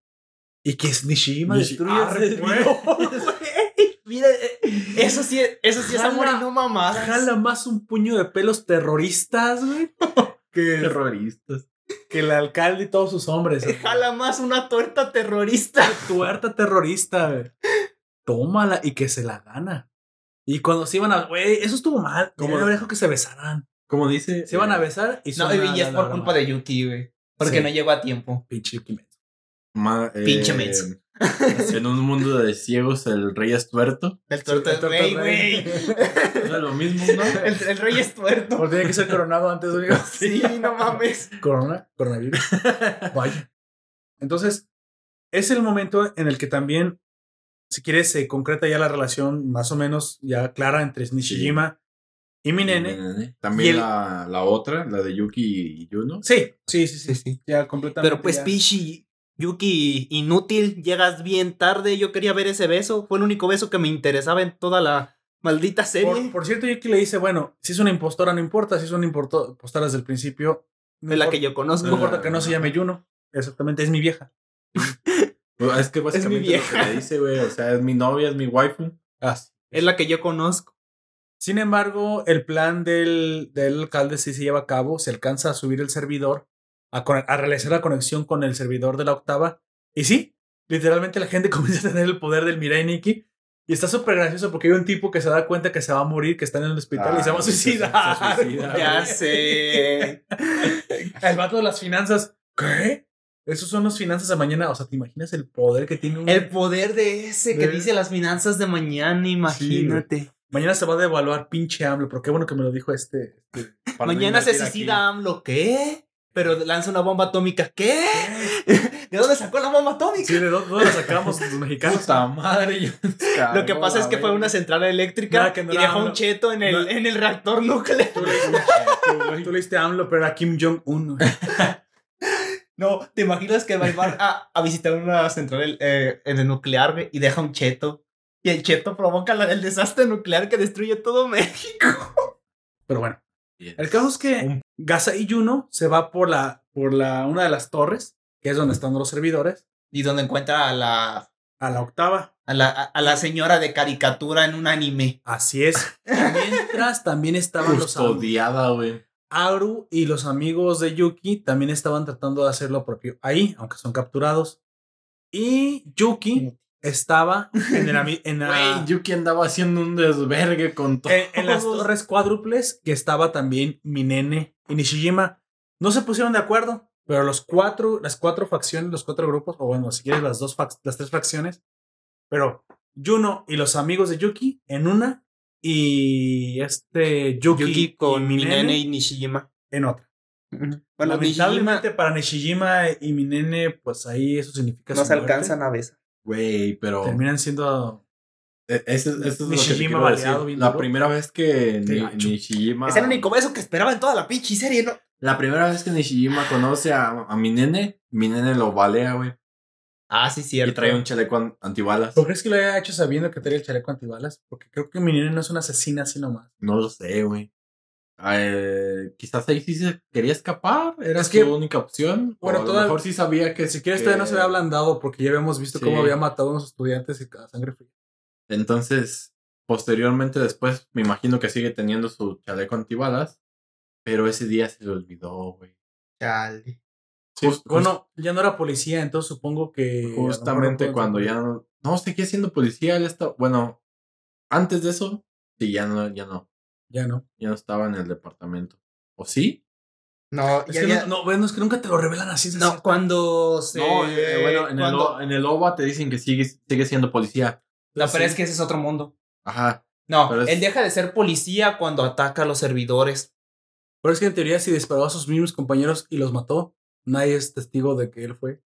Y que es Nishijima Nishi- destruye el Arre, servidor. Mira, eh, eso sí, eso sí es amor y no mamadas. Jala más un puño de pelos terroristas, güey. Que, Terroristas. que el alcalde y todos sus hombres. güey. Jala más una tuerta terrorista. Tuerta terrorista, güey. Tómala y que se la gana. Y cuando se iban a. Güey, eso estuvo mal. ¿Cómo? Como dejó que se besaran. Como dice. Se iban a eh, besar y No, y es por culpa de Yuki, güey. Porque Sí. no llegó a tiempo. Pinche Yuki Metsu. ma- Pinche eh, menso. En un mundo de ciegos, el rey es tuerto. El tuerto es tuerto rey, güey. No es lo mismo, ¿no? El, el rey es tuerto. Porque tiene que ser coronado antes, amigo. Sí, no mames. Corona, coronavirus. Vaya. Entonces, es el momento en el que también, si quieres, se concreta ya la relación más o menos ya clara entre Nishijima y mi nene. También Y el- la, la otra, la de Yuki y Yuno. Sí, sí, sí, sí. sí. Ya completamente. Pero pues, ya. Pichi, Yuki, inútil, llegas bien tarde. Yo quería ver ese beso. Fue el único beso que me interesaba en toda la maldita serie. Por, por cierto, Yuki le dice, bueno, si es una impostora, no importa. Si es una impostora desde el principio. No es la importa- que yo conozco. No importa que no se llame Juno. Exactamente, es mi vieja. Pues, Es que básicamente lo vieja. que le dice, güey. O sea, es mi novia, es mi waifu. Es la que yo conozco. Sin embargo, el plan del, del alcalde sí se lleva a cabo, se alcanza a subir el servidor, a, con- a realizar la conexión con el servidor de la octava. Y sí, literalmente la gente comienza a tener el poder del Mirai Nikki. Y está súper gracioso porque hay un tipo que se da cuenta que se va a morir, que está en el hospital y se va a Ah, se- suicidar. suicida. Ya sé. El vato de las finanzas. ¿Qué? Esos son las finanzas de mañana. O sea, ¿te imaginas el poder que tiene un... El poder de ese que dice las finanzas de mañana, imagínate. Mañana se va a devaluar pinche AMLO, pero qué bueno que me lo dijo este... este- mañana se invertir aquí. suicida AMLO, ¿qué? Pero lanza una bomba atómica, ¿qué? ¿De dónde sacó la bomba atómica? Sí, ¿de dónde, dónde la sacamos los mexicanos? Puta madre. Lo que pasa es que fue una central eléctrica no y dejó un cheto en el, No. en el reactor nuclear. Tú le, tú le diste AMLO, pero era Kim Jong-un. No, ¿te imaginas que va a, a visitar una central eh, en el nuclear güey, y deja un cheto? Y el cheto provoca la- el desastre nuclear que destruye todo México. Pero bueno, el caso es que Gaza y Juno se va por la por la una de las torres, que es donde están los servidores, Y donde encuentra a la, a la octava. a la, a la señora de caricatura en un anime. Así es. Mientras también estaban los Custodiada, güey. Aru y los amigos de Yuki también estaban tratando de hacer lo propio ahí, aunque son capturados. Y Yuki estaba en, el en, la- Güey, Yuki andaba haciendo un desvergue con todo. en, en las torres cuádruples que estaba también Minene y Nishijima. No se pusieron de acuerdo, pero los cuatro, las cuatro facciones, los cuatro grupos, o bueno, si quieres las dos, las tres facciones, pero Juno y los amigos de Yuki en una y este Yuki, Yuki con y Minene Minene y Nishijima. en otra. Bueno, Lamentablemente para Nishijima y Minene, pues ahí eso significa no su se muerte. alcanzan a besar. Güey, pero. Terminan siendo e- Eso, eso es lo que te Nishijima baleado bien La duro. primera vez que Ni-. Nishijima. Es el único beso que esperaba en toda la pinche serie, ¿no? La primera vez que Nishijima conoce a, a mi nene, mi nene lo balea, güey. Ah, sí, Y cierto. trae un chaleco an- antibalas. ¿Por qué crees que lo haya hecho sabiendo que tenía el chaleco antibalas? Porque creo que Minene no es una asesina así nomás. No lo sé, güey. Eh, quizás ahí sí se quería escapar. Era Es su que- única opción. Bueno, o a lo mejor sí sabía que Si quieres, que- todavía no se había ablandado porque ya habíamos visto Sí. cómo había matado a unos estudiantes y a sangre fría. Entonces, posteriormente, después, me imagino que sigue teniendo su chaleco antibalas. Pero ese día se le olvidó, güey. Chale. Sí, Just- bueno, ya no era policía, entonces supongo que. Justamente cuando ya no. No, seguía siendo policía. Él está. Bueno, antes de eso, sí, ya no, ya no. Ya no. Ya no estaba en el departamento. ¿O sí? No, Es ya- que ya- no, no, bueno, es que nunca te lo revelan así. no, cierto. cuando se. no, eh, bueno, en, cuando- el, en el OVA te dicen que sigue, sigue siendo policía. No, pero Sí. es que ese es otro mundo. Ajá. No, es- él deja de ser policía cuando ataca a los servidores. Pero es que en teoría, si disparó a sus mismos compañeros y los mató, nadie es testigo de que él fue.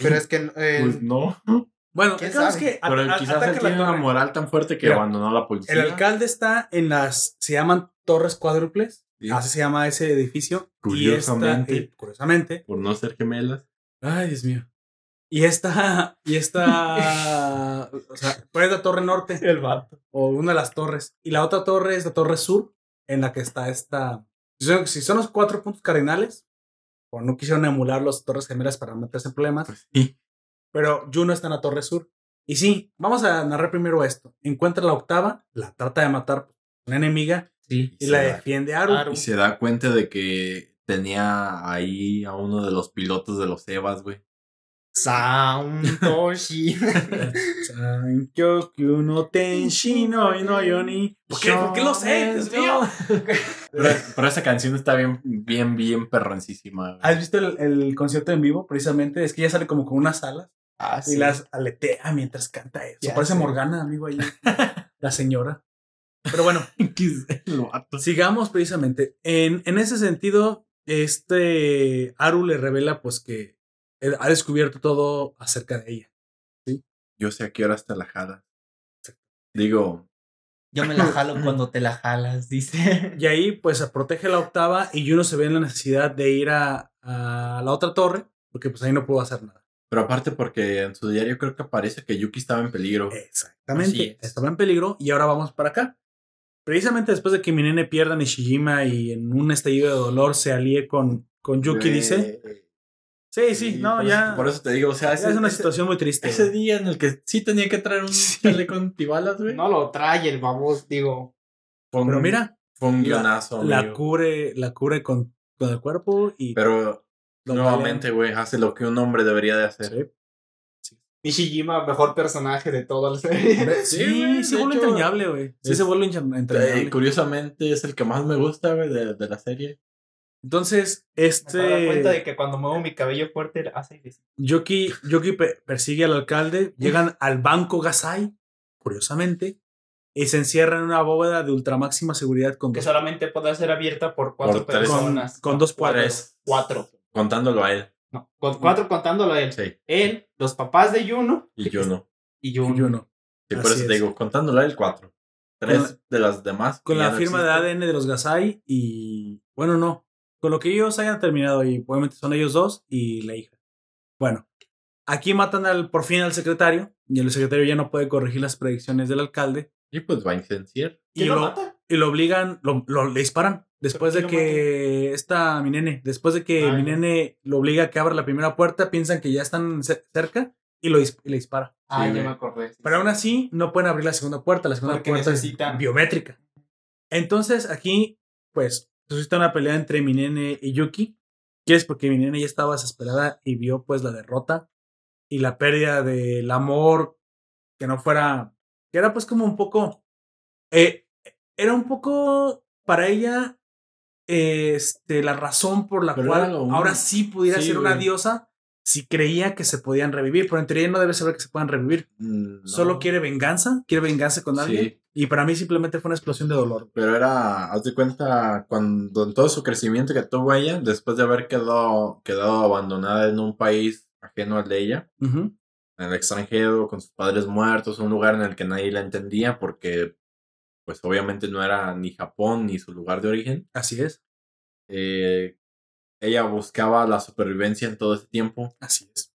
Pero es que. eh, Pues no. Bueno, ¿Quién el caso es sabe? que Pero quizás él tiene una moral tan fuerte que Mira, abandonó la policía. El alcalde está en las. Se llaman torres cuádruples. Sí. Así se llama ese edificio. Curiosamente. Y esta, eh, curiosamente. Por no ser gemelas. Ay, Dios mío. Y esta. Y esta. o sea, pues es la torre norte. el vato. O una de las torres. Y la otra torre es la torre sur. En la que está esta. Si son, si son los cuatro puntos cardinales. O no quisieron emular las torres gemelas para meterse en problemas. Pues sí. Pero Juno está en la torre sur. Y sí, vamos a narrar primero esto. Encuentra la octava, la trata de matar una enemiga Sí. y se la da- defiende Aru. Aru. Y se da cuenta de que tenía ahí a uno de los pilotos de los Evas, güey. Santoshi. Sankyoku no tenshi no no yoni. ¿Por qué, ¿Por qué lo sé? Dios mío. Pero, pero esa canción está bien, bien, bien perroncísima. ¿Has visto el, el concierto en vivo? Precisamente. Es que ella sale como con unas alas Ah, y las aletea mientras canta eso. Ya Parece sé. Morgana, amigo, ahí. la señora. Pero bueno. Sigamos precisamente. En, en ese sentido, este Aru le revela pues que ha descubierto todo acerca de ella. Yo sé a qué hora está la jada. Digo, Yo me la jalo cuando te la jalas, dice. Y ahí pues protege la octava y Juno se ve en la necesidad de ir a, a la otra torre porque pues ahí no pudo hacer nada. pero aparte porque en su diario creo que aparece que Yuki estaba en peligro. Exactamente. es. Estaba en peligro y ahora vamos para acá. Precisamente después de que Minene pierda a Nishijima y en un estallido de dolor se alíe con, con Yuki, dice. Sí, sí, no, por ya. Eso, por eso te digo, o sea, ese, es una ese- situación muy triste. ese güey. día en el que sí tenía que traer un Sí. chaleco antibalas, güey. No lo trae el babos, digo. Fue un- Pero mira, fue un la- guionazo, la amigo. cubre, la cubre con, con el cuerpo y Pero nuevamente, güey, hace lo que un hombre debería de hacer. Nishijima, mejor personaje de toda la serie. Sí, Sí, sí, güey, se vuelve entrañable, güey. Sí es- se vuelve entra- entrañable. Eh, curiosamente es el que más me gusta, güey, de, de la serie. Entonces, Me doy cuenta de este que cuando muevo mi cabello fuerte hace. Yoki, Yoki pe- persigue al alcalde, llegan al banco Gasai, curiosamente, y se encierra en una bóveda de ultramáxima seguridad con que dos, solamente puede ser abierta por cuatro Por tres. con, personas. con dos puertas. Tres. Cuatro. Contándolo a él. No, con cuatro contándolo a él. Sí. Él, los papás de Yuno Y yo no. y Y Yuno. yo no. Sí, por Así eso te digo, contándolo a él, cuatro. Tres Con de las demás. Con la no firma de. ADN de los Gasai y, bueno, no, con lo que ellos hayan terminado y obviamente son ellos dos y la hija. Bueno, aquí matan al, por fin al secretario y el secretario ya no puede corregir las predicciones del alcalde Y pues va a incenciar. y ¿Quién lo lo, mata? y lo obligan, lo, lo- le disparan. Después de ¿Pero quién lo que esta mi nene, después de que Ah, mi nene lo obliga a que abra la primera puerta, piensan que ya están ce- cerca y lo dis- y le dispara. Ah, Sí, ya me acordé. sí, Pero sí. aún así no pueden abrir la segunda puerta, la segunda Porque puerta es biométrica. Entonces aquí, pues, suscita una pelea entre mi nene y Yuki, que es porque mi nene ya estaba desesperada y vio pues la derrota y la pérdida del amor que no fuera, que era pues como un poco, eh, era un poco para ella este, la razón por la Pero cual ahora sí pudiera Sí, ser una güey. diosa si creía que se podían revivir, pero en teoría no debe saber que se puedan revivir. Mm, no. Solo quiere venganza, quiere venganza con alguien. Sí. Y para mí simplemente fue una explosión de dolor. Pero era, haz de cuenta, cuando en todo su crecimiento que tuvo ella, después de haber quedado, quedado abandonada en un país ajeno al de ella, en el extranjero, con sus padres muertos, un lugar en el que nadie la entendía porque, pues obviamente no era ni Japón ni su lugar de origen. Así es, Eh, ella buscaba la supervivencia en todo ese tiempo. así es.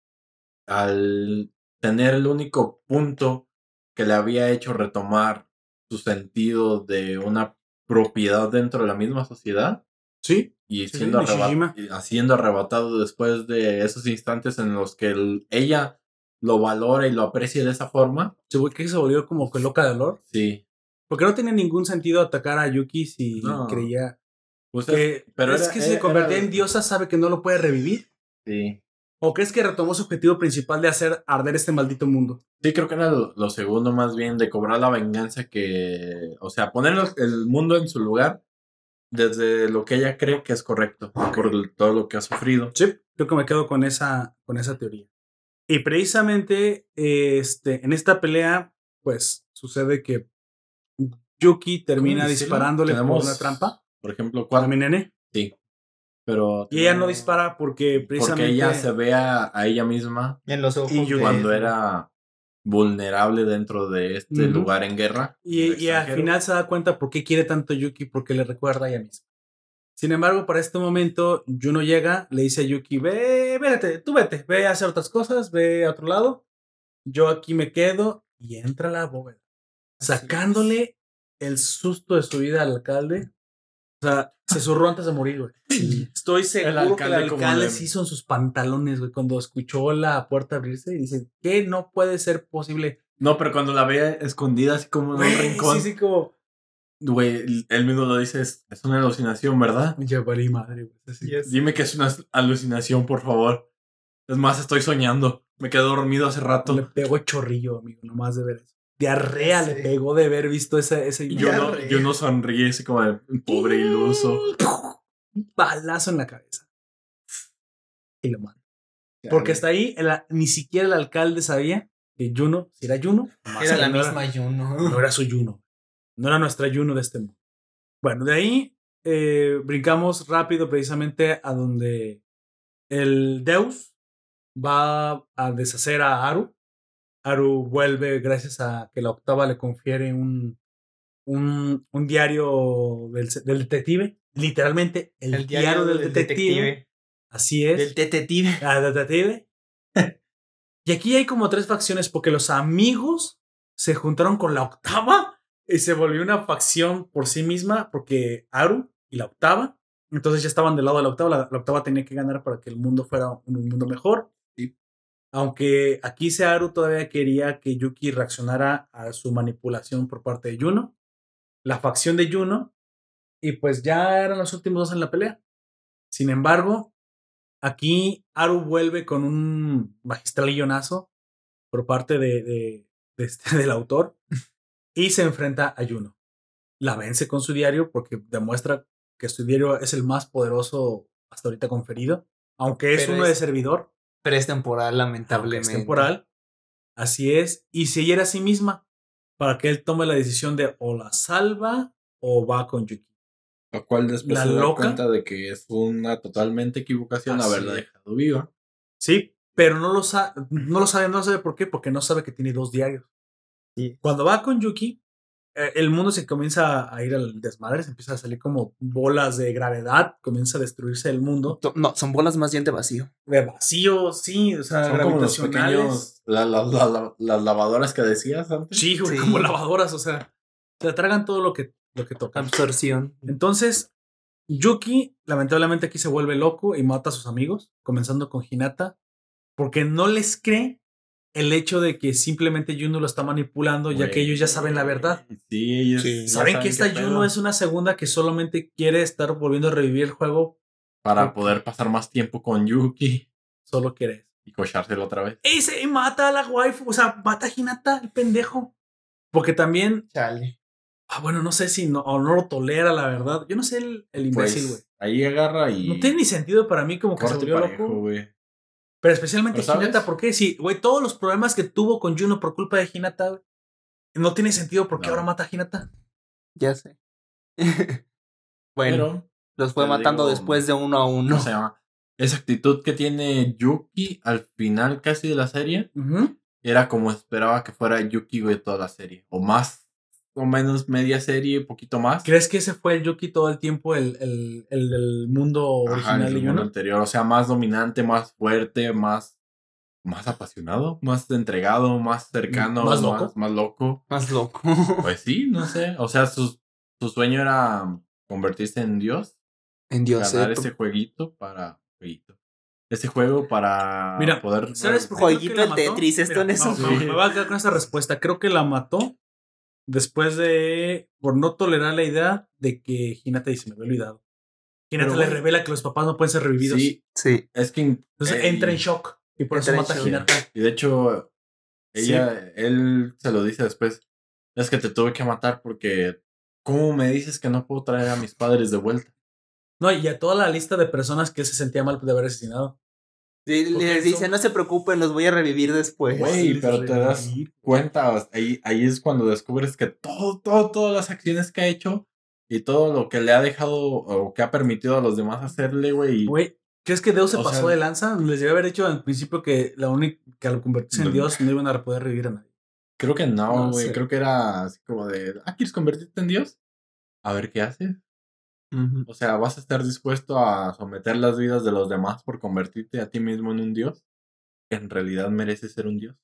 Al tener el único punto que le había hecho retomar su sentido de una propiedad dentro de la misma sociedad Sí, y Sí, siendo, Nishijima. arreba- y siendo arrebatado después de esos instantes en los que el- ella lo valora y lo aprecia de esa forma. se que se volvió como que loca de dolor. Sí, Porque no tenía ningún sentido atacar a Yuki si No. creía. Usted- Que, pero es era- que era- se convertía era- en diosa, sabe que no lo puede revivir. Sí. ¿O crees que retomó su objetivo principal de hacer arder este maldito mundo? Sí, creo que era lo, lo segundo más bien de cobrar la venganza que, o sea, poner el mundo en su lugar desde lo que ella cree que es correcto por todo lo que ha sufrido. Sí, creo que me quedo con esa, con esa teoría. Y precisamente este, en esta pelea, pues sucede que Yuki termina disparándole por una trampa Por ejemplo, cuando mi nene. sí, pero Y ella no dispara porque precisamente. porque ella se ve a, a ella misma En los ojos. Y cuando era vulnerable dentro de este Ujú. lugar en guerra. Y, y al final se da cuenta por qué quiere tanto Yuki, porque le recuerda a ella misma. Sin embargo, para este momento, Juno llega, le dice a Yuki, ve, vete, tú vete, ve a hacer otras cosas, ve a otro lado. Yo aquí me quedo y entra a la bóveda, sacándole el susto de su vida al alcalde. O sea, se zurró antes de morir, güey. Estoy seguro que el alcalde como alcalde le- se hizo en sus pantalones, güey, cuando escuchó la puerta abrirse y dice, ¿qué no puede ser posible? No, pero cuando la ve escondida así como en un rincón, Sí, sí, como... güey, él mismo lo dice, es, es una alucinación, ¿verdad? Ya valí madre, güey. Así. Yes. Dime que es una alucinación, por favor. Es más, estoy soñando. Me quedé dormido hace rato. Le pegó chorrillo, amigo, nomás de ver eso. Diarrea Sí. le pegó de haber visto ese, ese Y yo no, yo no sonríe así como de pobre iluso. Un balazo en la cabeza. Y lo mata. Porque hasta ahí el- ni siquiera el alcalde sabía que Juno, si era Juno, Era la no misma Juno. no era su Juno. No era nuestra Juno de este mundo. Bueno, de ahí eh, brincamos rápido precisamente a donde el Deus va a deshacer a Aru. Aru vuelve gracias a que la octava le confiere un, un, un diario del, del detective. Literalmente, el, diario, del, detective. Así es. Del detective. Ah, detective. y aquí hay como tres facciones porque los amigos se juntaron con la octava y se volvió una facción por sí misma porque Aru y la octava. Entonces ya estaban del lado de la octava. La, la octava tenía que ganar para que el mundo fuera un mundo mejor. Aunque aquí Searu todavía quería que Yuki reaccionara a su manipulación por parte de Juno, la facción de Juno, y pues ya eran los últimos dos en la pelea. Sin embargo, aquí Aru vuelve con un magistral guionazo por parte de, de- de este- del autor y se enfrenta a Juno. La vence con su diario porque demuestra que su diario es el más poderoso hasta ahorita conferido, aunque es Pero uno de servidor Pero es temporal, aunque lamentablemente. es temporal. Así es. Y se hiera a sí misma para que él tome la decisión de o la salva o va con Yuki. Lo cual después La se da loca. cuenta de que es una totalmente equivocación Así haberla dejado viva. Sí, pero no lo, sa- no lo sabe, no sabe por qué, porque no sabe que tiene dos diarios. Sí. Cuando va con Yuki, el mundo se comienza a ir al desmadre, se empieza a salir como bolas de gravedad, comienza a destruirse el mundo. No, son bolas más bien de vacío. De vacío, sí, o sea, Son como los pequeños, la- la- la- la- las lavadoras que decías antes. Sí, güey, Sí. como lavadoras, o sea, se tragan todo lo que, lo que tocan. Absorción. Entonces, Yuki lamentablemente aquí se vuelve loco y mata a sus amigos, comenzando con Hinata, porque no les cree el hecho de que simplemente Juno lo está manipulando, ya que ellos ya saben la verdad. Sí, ellos Sí. Saben que esta Juno pedo. es una segunda que solamente quiere estar volviendo a revivir el juego, Para poder pasar más tiempo con Yuki solo quiere. y cochárselo otra vez. Y se mata a la waifu, o sea, mata a Hinata, el pendejo. Porque también, Chale. ah, bueno, no sé si no, o no lo tolera, la verdad. Yo no sé el, el imbécil, güey. Pues, ahí agarra y. no tiene ni sentido para mí como que se volvió parejo, loco. güey. Pero especialmente. Hinata, ¿por qué? Sí, güey, todos los problemas que tuvo con Juno por culpa de Hinata, güey, no tiene sentido porque No. ahora mata a Hinata. Ya sé. bueno, Pero, los fue matando digo, después de uno a uno. ¿cómo se llama? Esa actitud que tiene Yuki al final casi de la serie era como esperaba que fuera Yuki, güey, toda la serie. O más o menos media serie, poquito más. ¿Crees que ese fue el Yuki todo el tiempo, el, el, el mundo Ajá, original en de el mundo anterior. O sea, más dominante, más fuerte, más, más apasionado, más entregado, más cercano, ¿Más loco? Más, más loco. Más loco. Pues sí, no sé. O sea, su, su sueño era convertirse en Dios, en Dios. ganar eh, ese jueguito para. Jueguito. Ese juego para Mira, poder. ¿Sabes por qué creo Jueguito el? Tetris, esto en eso. no. Me voy a quedar con esta respuesta. Creo que la mató después de. por no tolerar la idea de que Hinata y se me había olvidado. Hinata Pero, le revela que los papás no pueden ser revividos. Sí, Sí. es que. Entonces eh, entra en shock. Y por eso mata a. Hinata. Y de hecho, ella, él se lo dice después. Es que te tuve que matar porque. ¿Cómo me dices que no puedo traer a mis padres de vuelta? No, y a toda la lista de personas que él se sentía mal de haber asesinado. Les dice, son- no se preocupen, los voy a revivir después. Güey, pero te das cuenta, ahí, ahí es cuando descubres que todo, todo, todas las acciones que ha hecho y todo lo que le ha dejado o que ha permitido a los demás hacerle, güey. Güey, ¿crees que Deus se O pasó sea- de lanza? Les debe haber dicho al principio que la única que al convertirse en. Dios no iban a poder revivir a nadie. Creo que no, No güey. Creo que era así como de, ah, ¿quieres convertirte en Dios? A ver qué haces. O sea, ¿vas a estar dispuesto a someter las vidas de los demás por convertirte a ti mismo en un Dios? Que en realidad mereces ser un Dios.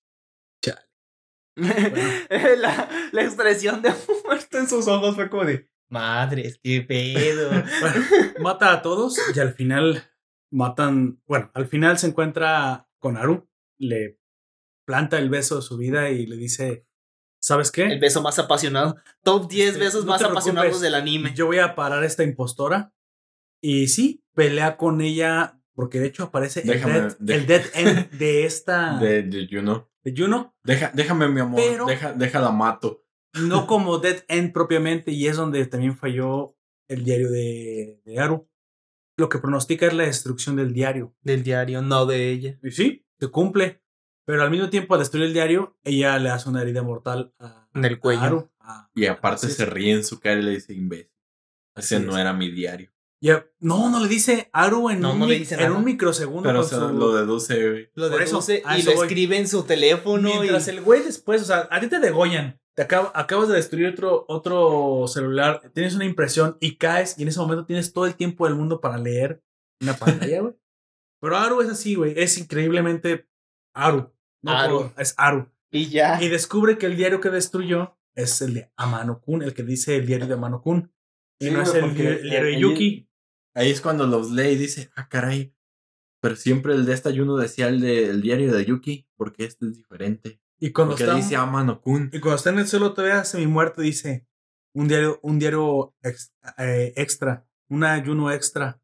la, la expresión de muerte en sus ojos fue como de, madres, qué pedo. Bueno, mata a todos y al final matan. Bueno, al final se encuentra con Aru, le planta el beso de su vida y le dice: ¿Sabes qué? El beso más apasionado. Top 10 Este, besos no más apasionados del anime. Yo voy a parar a esta impostora. Y sí, pelea con ella. Porque de hecho aparece el dead, de- el dead end de esta. De, de Juno. de Juno. Deja, déjame, mi amor. Pero- Deja, déjala mato. No como dead end propiamente. Y es donde también falló el diario de, de Aru. Lo que pronostica es la destrucción del diario. Del diario, no de ella. Y sí, se cumple. Pero al mismo tiempo, al destruir el diario, ella le hace una herida mortal a, En el a cuello. Aru. a- Y aparte se ríe en su cara y le dice imbécil. Ese Así no es. era mi diario. y a- no, no le dice Aru en, No, un, no le dice en un microsegundo. Pero su- lo deduce, güey. Lo eso, deduce y lo voy. escribe en su teléfono. Mientras y... el güey después, o sea, a ti te degollan. Te acab- acabas de destruir otro, otro celular, tienes una impresión y caes y en ese momento tienes todo el tiempo del mundo para leer una pantalla, güey. Pero Aru es así, güey. Es increíblemente Aru. No Aru. es Aru. Y ya. Y descubre que el diario que destruyó es el de Amano Kun, el que dice el diario de Amano Kun. Y Sí, no es el, diario de Yuki. Ahí es cuando los lee y dice, ah, caray. Pero siempre el de esta Juno decía el, de, el diario de Yuki, porque este es diferente. Y cuando Porque está, dice Amano Kun. y cuando está en el suelo todavía semi muerto dice un diario, un diario ex- eh, extra, una ayuno extra.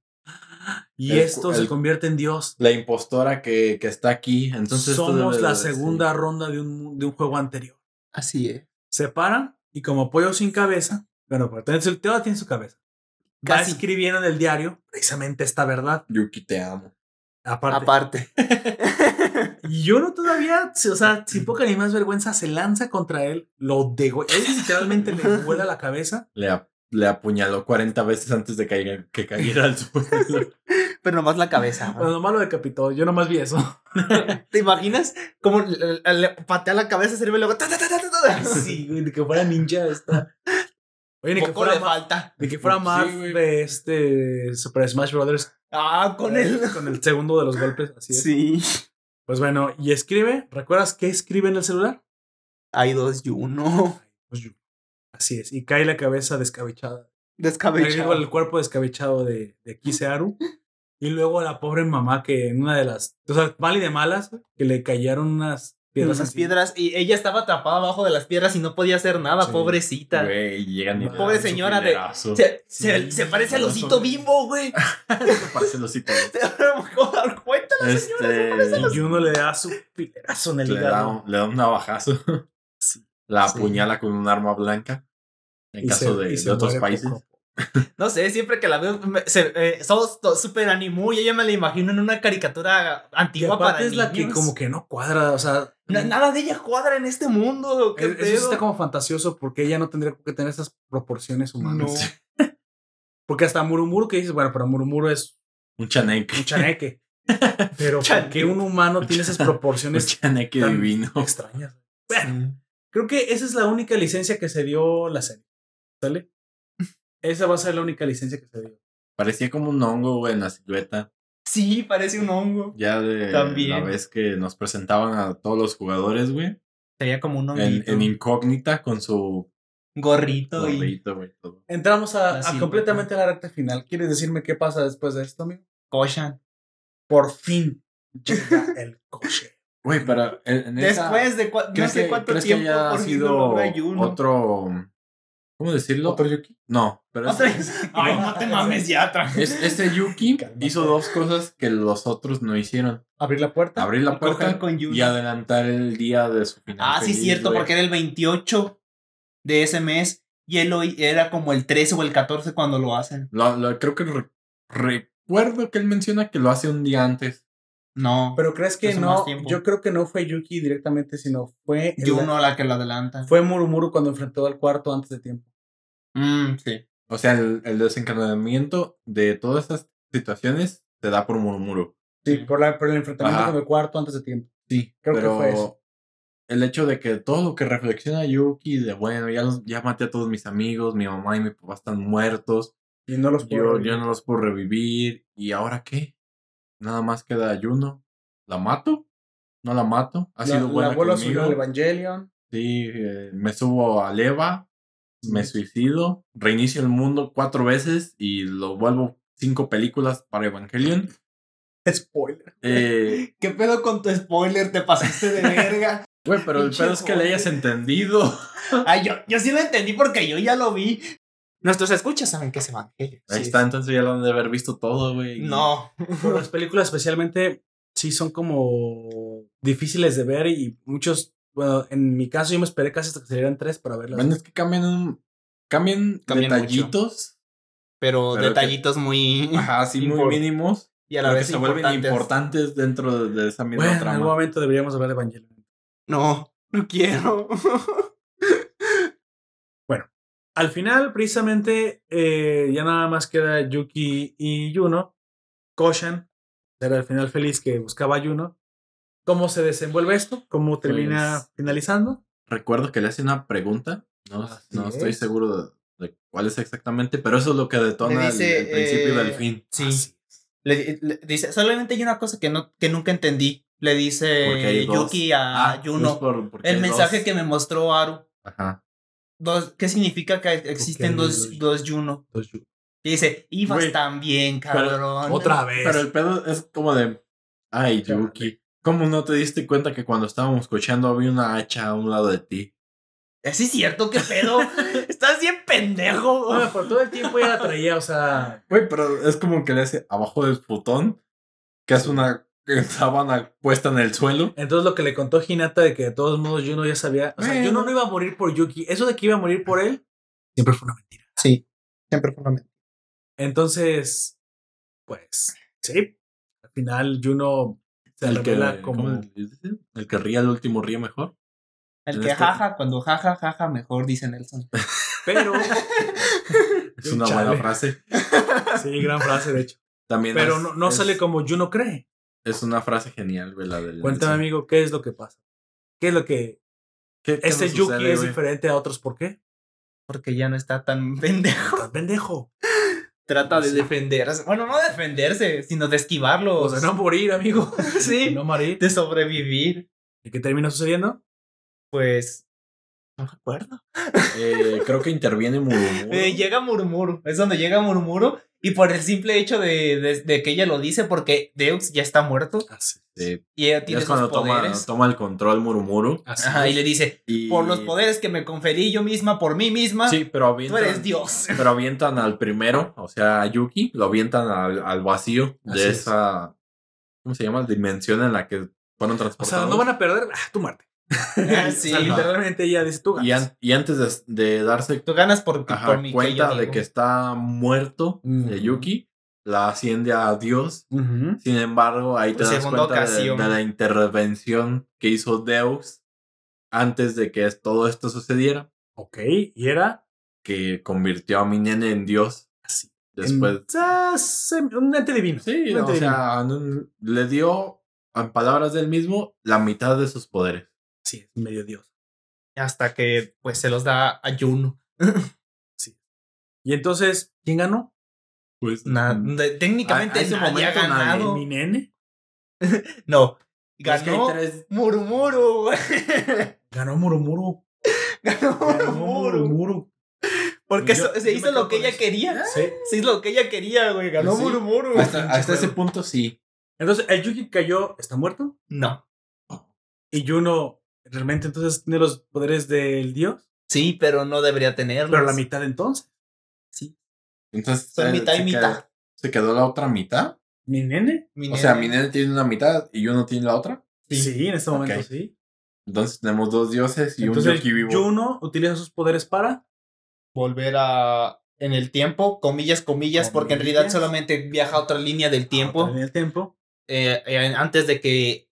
Y El- esto se el- convierte en Dios. La impostora que, que está aquí. Entonces Somos la segunda ronda de un, de un juego anterior. Así es. Se paran y como pollo sin cabeza, bueno, pero su- todavía tiene su cabeza. Va Casi. escribiendo en el diario precisamente esta verdad. Yuki, te amo. Aparte. Aparte. Y yo no todavía, o sea, sin poca ni más vergüenza, se lanza contra él, lo dego, él literalmente le vuela la cabeza. Le, le apuñaló 40 veces antes de caiga- que cayera al suelo. Pero nomás la cabeza. Bueno, nomás lo decapitó, yo nomás vi eso. ¿Te imaginas? Como le, le patea la cabeza, se y luego. ta, ta, ta, ta, ta, ta. Sí, güey, de que fuera ninja esta. Oye, ni que fuera, le falta. ni que fuera Sí, güey. de este Super Smash Brothers. Ah, con él. Con el segundo de los golpes, así es. Sí. Pues bueno, y escribe, ¿recuerdas qué escribe en el celular? Hay dos y uno. Pues yo. Así es, y cae la cabeza descabechada. Digo, el cuerpo descabechado de, de Kisearu. Y luego la pobre mamá que en una de las. O sea, mal y de malas, que le cayeron unas piedras. Unas piedras. Y ella estaba atrapada abajo de las piedras y no podía hacer nada, Sí. pobrecita. Güey, llegan y Pobre dan su señora de-. Se, se- Sí, se parece al osito son- bimbo, güey. Parece el osito. Te vas a dar cuenta. Este, Y uno le da su pilerazo en el le, da, hígado. un- le da un navajazo. La Sí. apuñala con un arma blanca. En Y caso se- de, otros países. poco. No sé, siempre que la veo, me- se, eh, somos súper animó y ella me la imagino en una caricatura antigua para es la que niños. como que no cuadra, o sea. Na- nada de ella cuadra en este mundo. ¿qué es- eso está como fantasioso porque ella no tendría que tener esas proporciones No. humanas. Porque hasta Murumuru que dices, bueno, pero Murumuru es Un chaneque. un chaneque. Pero ¿por Chaneque. qué un humano tiene esas Un proporciones chaneque tan divino. extrañas? Bueno, creo que esa es la única licencia que se dio la serie. ¿Sale? Esa va a ser la única licencia que se dio. Parecía como un hongo, güey, en la silueta. Sí, parece un hongo. Ya de También. la vez que nos presentaban a todos los jugadores, güey. Sería como un En, honguito. en incógnita con su gorrito y... todo. Entramos a, completamente a la recta final. ¿Quieres decirme qué pasa después de esto, amigo? Koshan. Por fin llega el coche. Güey, pero en, en esa- Después de cua- no ¿crees sé que- cuánto crees que tiempo haya por sido otro ¿Cómo decirlo? ¿Otro Yuki? No, pero Otra es- vez. Ay, no te mames ya. es- este Yuki hizo dos cosas que los otros no hicieron. Abrir la puerta. Abrir la puerta con y adelantar el día de su final. Ah, sí, feliz, cierto, güey. porque era el 28 de ese mes y él hoy era como el 13 o el 14 cuando lo hacen. Lo- lo- creo que re- recuerdo que él menciona que lo hace un día antes. No, Pero crees que no. Yo creo que no fue Yuki directamente, sino fue. el- Juno a la que lo adelanta. Fue Murumuru cuando enfrentó al cuarto antes de tiempo. Mm, sí. O sea, el, el desencadenamiento de todas estas situaciones se da por murmuro. Sí, por, la, por el enfrentamiento Ajá. con el cuarto antes de tiempo. Sí, Creo que pero fue eso. el hecho de que todo lo que reflexiona Yuki, de bueno, ya, los, ya maté a todos mis amigos, mi mamá y mi papá están muertos, Y no los puedo yo, revivir. yo no los puedo revivir, ¿y ahora qué? Nada más queda Juno. ¿La mato? ¿No la mato? ¿Ha La- sido buena la vuelvo a conmigo? Evangelion. Sí, eh, me subo a Leva, me suicido, reinicio el mundo cuatro veces y lo vuelvo cinco películas para Evangelion. Spoiler. Eh, ¿Qué pedo con tu spoiler? Te pasaste de verga. güey, pero el pedo es que le hayas entendido. Ay, yo, yo sí lo entendí porque yo ya lo vi. Nuestros escuchas saben que es evangelio. Ahí Sí, está, entonces ya lo han de haber visto todo, güey. No. Pero las películas especialmente sí son como difíciles de ver y muchos, bueno, en mi caso yo me esperé casi hasta que salieran tres para verlas. Bueno, es que cambian un. Cambian, Cambian detallitos. Pero, Pero detallitos muy. Ajá, sí, muy mínimos. Y a la pero que vez se vuelven importantes. dentro de, de esa misma bueno, en trama. algún momento deberíamos hablar de Evangelion. No, no quiero. Al final, precisamente, eh, ya nada más queda Yuki y Yuno. Koshan era el final feliz que buscaba a Yuno. ¿Cómo se desenvuelve esto? ¿Cómo termina Pues- finalizando? Recuerdo que le hace una pregunta. No, no estoy es. seguro de, de cuál es exactamente, pero eso es lo que detona el- principio eh, del fin. Sí. Así. Le, le dice, solamente hay una cosa que, no, que nunca entendí. Le dice. Yuki a Ah, por- porque el mensaje dos. que me mostró Aru. Ajá. Dos, ¿Qué significa que existen dos, dos- dos Juno? Entonces, Yu- Y dice, ibas también, pero cabrón. Otra vez. Pero el pedo es como de. Ay. Yuki. ¿Cómo no te diste cuenta que cuando estábamos cocheando había una hacha a un lado de ti? ¿Es cierto? ¿Qué pedo? Estás bien pendejo. Bueno, por todo el tiempo ya la traía, o sea. Güey, pero es como que le hace abajo del futón, que es una sábana puesta en el suelo. Entonces lo que le contó Hinata de que de todos modos Juno ya sabía. O sea, Bueno. Juno no iba a morir por Yuki. Eso de que iba a morir por él, siempre fue una mentira. Sí, siempre fue una mentira. Entonces, pues, sí. Al final Juno se El que, como. el que ría al último ríe mejor. El que este- jaja, cuando jaja, jaja, mejor, dice Nelson. Pero. Es una Chale. buena frase. Sí, gran frase, de hecho. También Pero es- no, no es- sale como Juno cree. Es una frase genial, güey, la del. Cuéntame, Nelson. amigo, ¿qué es lo que pasa? ¿Qué es lo que. ¿Qué- qué Este Yuki sucede, es güey? diferente a otros? ¿Por qué? Porque ya no está tan pendejo. Estás pendejo. Trata de Sí. defenderse. Bueno, no defenderse, sino de esquivarlos. O sea, no morir, amigo. Sí. no morir. De sobrevivir. ¿Y qué termina sucediendo? Pues. No me acuerdo. Eh, creo que interviene Murumuro. Eh, llega Murmuro. Es donde llega Murmuro. Y por el simple hecho de, de- de que ella lo dice, porque Deux ya está muerto. Así. Sí, Y ella tiene es sus cuando toma, poderes. toma el control. Ajá, y le dice: Y... Por los poderes que me conferí yo misma, por mí misma, Sí, pero tú avientan, eres Dios. pero avientan al primero, o sea, a Yuki, lo avientan al, al vacío Así de es. esa, ¿cómo se llama? Dimensión en la que fueron O transportados. sea, no van a perder. Ah, tu muerte. Ah, sí. O sea, literalmente ella dice tú. y, ganas. an- y antes de, de darse Tú ganas por, ajá, por mi cuenta de que está muerto de Ujú. Yuki, la asciende a Dios. Sin embargo, ahí te Por das cuenta de, ocasión. de la intervención que hizo Deus antes de que todo esto sucediera, Ok, y era. que convirtió a mi nene en Dios. Así. Después, En- un ente divino. Sí, Un o divino. sea, le dio, en palabras del mismo, la mitad de sus poderes. Sí, es medio Dios. Hasta que pues se los da a Juno. Y entonces, ¿quién ganó? Pues, Na- de- técnicamente A- a ese nadie ha momento nadie. ganado. ¿Mi nene? No. es que Ganó tres- güey. Ganó Murumuru. Ganó Ganó. Murumuru. Porque Yo- yo se hizo lo que ella eso. quería. Sí. Se hizo lo que ella quería, güey. Ganó Sí. Murmuro. hasta, hasta ese punto sí. Entonces, el Yuki cayó, está muerto. No. Y Juno realmente entonces tiene los poderes del dios. Sí, pero no debería tenerlos. Pero la mitad entonces. Sí. Entonces. Son eh, mitad y se mitad. quedó- ¿Se quedó la otra mitad? ¿Mi nene? Mi O sea, mi nene tiene una mitad y yo no tiene la otra. Sí, en este momento sí. Entonces tenemos dos dioses y Entonces, un Yoki vivo. Juno utiliza sus poderes para. volver a en el tiempo, comillas, comillas, porque en realidad solamente viaja a otra línea del tiempo En el tiempo. eh, eh, antes de que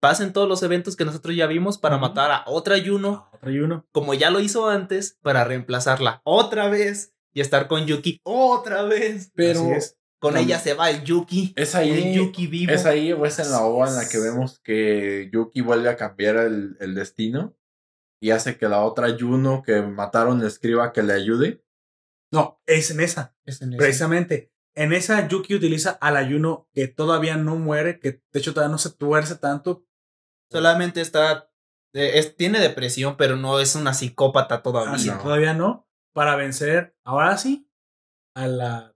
pasen todos los eventos que nosotros ya vimos para matar a otra Juno. como ya lo hizo antes, para reemplazarla otra vez y estar con Yuki otra vez. Pero Así es. Con También- ella se va el Yuki. es El ahí. Yuki vivo. Es ahí o es en la OVA en la que vemos que Yuki vuelve a cambiar el, el destino y hace que la otra Juno que mataron le escriba que le ayude. No, es en esa. Es en ese. Precisamente. En esa Yuki utiliza al ayuno que todavía no muere, que de hecho todavía no se tuerce tanto. Solamente está. es- tiene depresión, pero no es una psicópata todavía. Así, no. todavía no. Para vencer, ahora sí, a la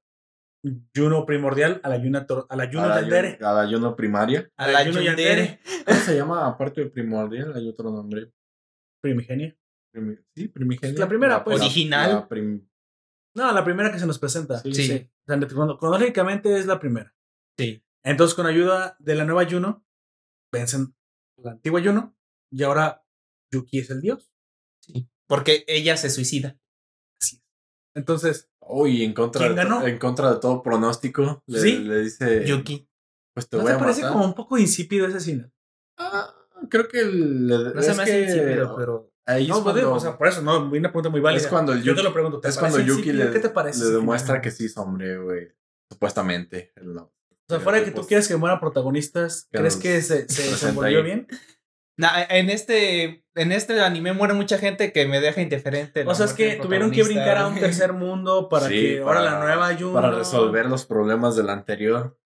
Juno primordial, a la Juno, tor- a la Juno a, la Yandere. Juno, a la Juno primaria. A la Juno Yandere. ¿Cómo se llama aparte de primordial? Hay otro nombre. Primigenia. Primi- sí, primigenia. La primera, pues. Original. la prim- No, la primera que se nos presenta. Sí. Sí. O sea, crono- cronológicamente es la primera. Sí. Entonces, con ayuda de la nueva Juno, vencen la antigua Juno. Y ahora Yuki es el dios. Sí. Porque ella se suicida. Entonces, Uy, en contra, ¿Quién de, ganó? en contra de todo pronóstico. Le, Sí. le dice. Yuki. Pues te ¿no voy te a parece matar. como un poco insípido ese cine? Ah, creo que el- No es se me hace que insípido, pero. ahí No, es pues, cuando, o sea, por eso, no, una pregunta muy válida. es cuando el Yo te Yuki, lo pregunto. ¿te es cuando Yuki le, ¿Qué te parece? le demuestra que sí es hombre, güey. Supuestamente. no. O sea, fuera de que tú quieras que mueran protagonistas, ¿crees que se, se desenvolvió bien? Nah, en este. En este anime muere mucha gente que me deja indiferente. O sea, es que tuvieron que brincar a un tercer mundo para Sí, que ahora para- la nueva Juno... Para resolver los problemas del anterior.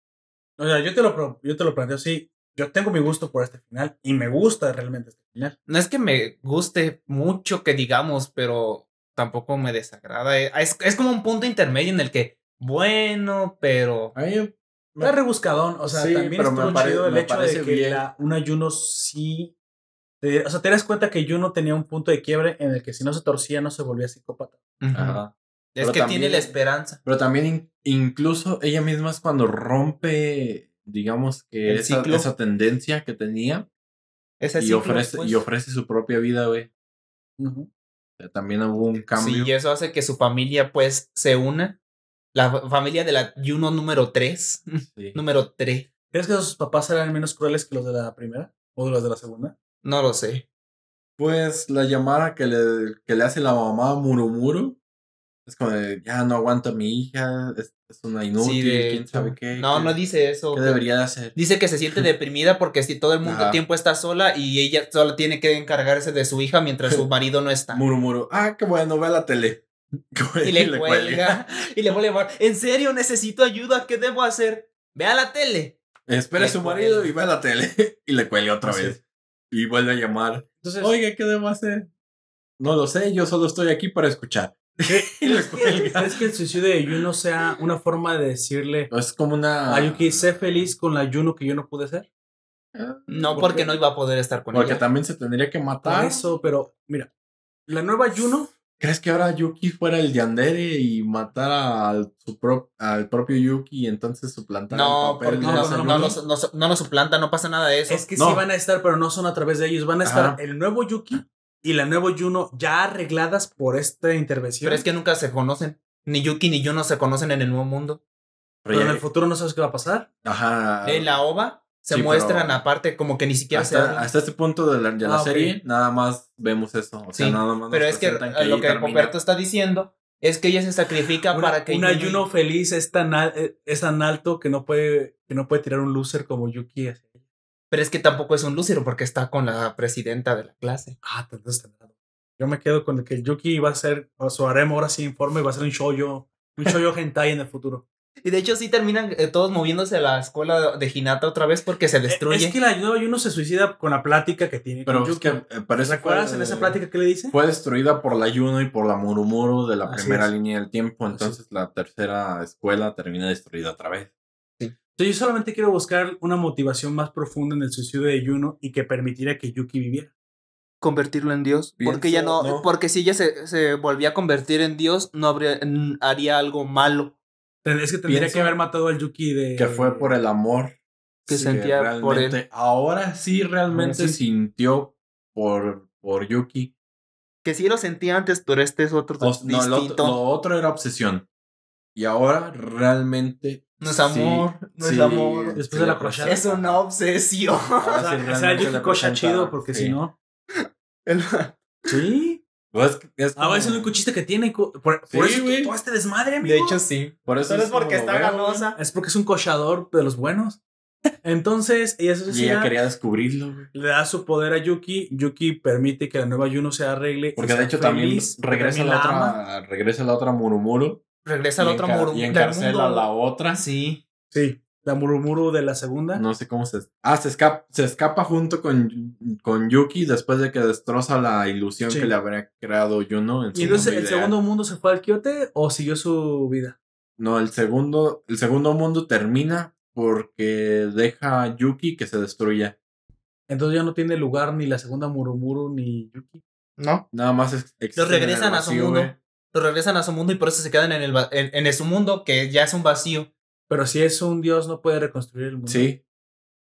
O sea, yo te lo, yo te lo planteo así. Yo tengo mi gusto por este final y me gusta realmente este final. No es que me guste mucho que digamos, pero tampoco me desagrada. Es, es como un punto intermedio en el que, bueno, pero. A mí Está rebuscadón, o sea, Sí, también estuvo pare- chido el me hecho de que la, una Juno sí... te- o sea, te das cuenta que Juno tenía un punto de quiebre en el que si no se torcía no se volvía psicópata. Ajá. Es Pero que también- tiene la esperanza. Pero también in- incluso ella misma es cuando rompe, digamos que El esa, ciclo. esa tendencia que tenía Ese y ciclo, ofrece, pues. y ofrece su propia vida, güey. O sea, también hubo un cambio. Sí, y eso hace que su familia, pues, se una. La fa- familia de la Juno número 3. Sí. número 3. ¿Crees que sus papás eran menos crueles que los de la primera? ¿O de los de la segunda? No lo sé. Pues la llamada que le, que le hace la mamá Murumuru es como de, ya no aguanto a mi hija, es, es una inútil, Sí, de quién sabe qué. No, qué- no dice eso. ¿Qué debería de hacer? Dice que se siente deprimida porque si todo el mundo Ajá. tiempo está sola y ella solo tiene que encargarse de su hija mientras su marido no está. Murumuru, ah, qué bueno, ve a la tele. Y le cuelga. Y le vuelve a llamar. ¿En serio necesito ayuda? ¿Qué debo hacer? Ve a la tele. Espera a Le su marido cuelga. y ve a la tele. y le cuelga otra Así vez. Y vuelve a llamar. Entonces, Oiga, ¿qué debo hacer? No lo sé, yo solo estoy aquí para escuchar. y le cuelga. ¿crees que el suicidio de Juno sea una forma de decirle Es como una. a Yuki, sé feliz con la Juno que yo no pude ser? No, ¿Por porque qué? no iba a poder estar con Porque ella. también se tendría que Por matar. eso, pero mira, la nueva Juno, ¿Crees que ahora Yuki fuera el Yandere y matara al, su pro- al propio Yuki y entonces suplantara No, el papel no, no, Yuki? no, lo- no, no lo suplanta, no pasa nada de eso. es que No. sí van a estar, pero no son a través de ellos. Van a estar Ajá. el nuevo Yuki y la nueva Juno ya arregladas por esta intervención. Pero es que nunca se conocen. Ni Yuki ni yo no se conocen en el nuevo mundo. Pero en ya- el futuro no sabes qué va a pasar. Ajá. En la OVA se Sí, muestran aparte como que ni siquiera se hasta, hablan. hasta este punto de la, de la Ah, serie, nada más vemos eso. O sea, Sí, nada más. Pero es que lo que. Poperto está diciendo es que ella se sacrifica Una, para que una Yuno- Juno feliz es tan, al- eh, es tan alto que no puede que no puede tirar un loser como Yuki. Pero es que tampoco es un lúcero porque está con la presidenta de la clase. Ah, entonces. Yo me quedo con el que Yuki va a ser, o su harem ahora sí informe, va a ser un shoujo, un shoujo hentai en el futuro. Y de hecho sí terminan eh, todos moviéndose a la escuela de Hinata otra vez porque se destruye. Es que la nueva Juno se suicida con la plática que tiene Pero con es Yuki. que eh, parece ¿Recuerdas fue- en esa plática que le dice? Fue destruida por la Juno y por la Murumuru de la Así primera es. línea del tiempo. Entonces la tercera escuela termina destruida otra vez. Entonces, yo solamente quiero buscar una motivación más profunda en el suicidio de Juno y que permitiera que Yuki viviera. convertirlo en Dios. porque ya no, no. porque si ella se, se volvía a convertir en Dios, no habría, haría algo malo. Es que tendría Pienso que haber matado al Yuki de. Que fue por el amor Que sentía por él. Ahora sí realmente sí. sintió por, por Yuki. Que sí lo sentía antes, pero este es otro O- no, lo, otro- lo otro era obsesión. Y ahora realmente. No es sí- amor, no es sí- amor. Después de la crochada. Es una obsesión. O sea, realmente Yuki presenta- chido, porque sí. si no. El- Sí. Es es Ah, es el único chiste que tiene. Por, por Sí, eso güey. todo este desmadre, amigo. de hecho, sí. Por eso es porque está ganosa. Es porque es un cochador de los buenos. Entonces, ella se güey. Y suicida, ella quería descubrirlo, güey. le da su poder a Yuki. Yuki permite que la nueva Yuno se arregle. Porque de hecho también regresa la otra, regresa la otra Murumuru. Regresa la otra murmur Y encarcela a la otra. Sí. Sí, la Murumuru de la segunda. No sé cómo se. Ah, se escapa, se escapa junto con, con Yuki después de que destroza la ilusión Sí. que le habría creado Yuno. En su y entonces, ¿el ideal. segundo mundo se fue al Kyote o siguió su vida? No, el segundo, el segundo mundo termina porque deja a Yuki que se destruya. Entonces ya no tiene lugar ni la segunda Murumuru ni Yuki. ¿No? Nada más es- el regresan a su mundo. güey. Lo regresan a su mundo y por eso se quedan en, el, en, en su mundo, que ya es un vacío. Pero si es un dios, no puede reconstruir el mundo. Sí.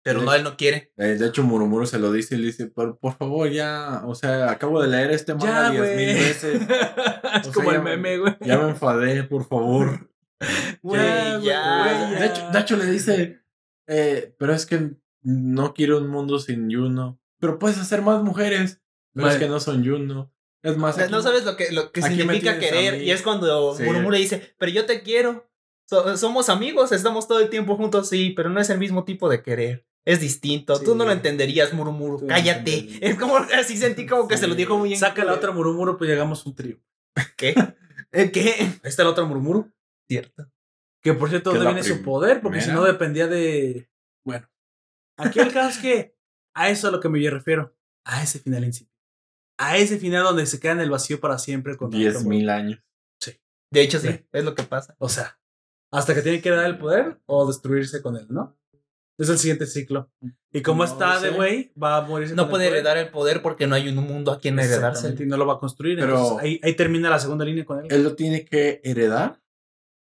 Pero no, él no quiere. Eh, De hecho, Murumuru se lo dice y le dice, por, por favor, ya, o sea, acabo de leer este manga diez güey. mil veces. es O como sea, el meme, güey. Ya me enfadé, por favor. Güey, Ya, ya. De hecho, de hecho le dice, eh, pero es que no quiero un mundo sin Yuno. Pero puedes hacer más mujeres. Pero es Vale. que no son Yuno. Es más, O sea, no aquí- sabes lo que, lo que aquí significa querer. Y es cuando Sí. Murmura dice, pero yo te quiero. So- somos amigos, estamos todo el tiempo juntos, sí, pero no es el mismo tipo de querer. Es distinto. Tú Sí. no lo entenderías. Tú no Cállate. Es como así sentí como que se lo dijo muy bien. Saca la otra Murumuru, pues llegamos a un trío. ¿Qué? ¿Eh, ¿Qué? Ahí está la otra Murumuru. Cierto. Que por cierto, ¿dónde es viene su poder? Porque si no dependía de. Bueno. Aquí el caso es que a eso es a lo que me refiero. A ese final en sí. A ese final donde se queda en el vacío para siempre con la Diez otra mil años. De hecho, sí, Sí. es lo que pasa. O sea, hasta que tiene que dar el poder o destruirse con él, ¿no? Es el siguiente ciclo. Y como No está de güey, va a morirse. No con el puede poder. heredar el poder porque no hay un mundo a quien. Exactamente, y no lo va a construir. Pero- entonces ahí, ahí termina la segunda línea con él. Él lo tiene que heredar.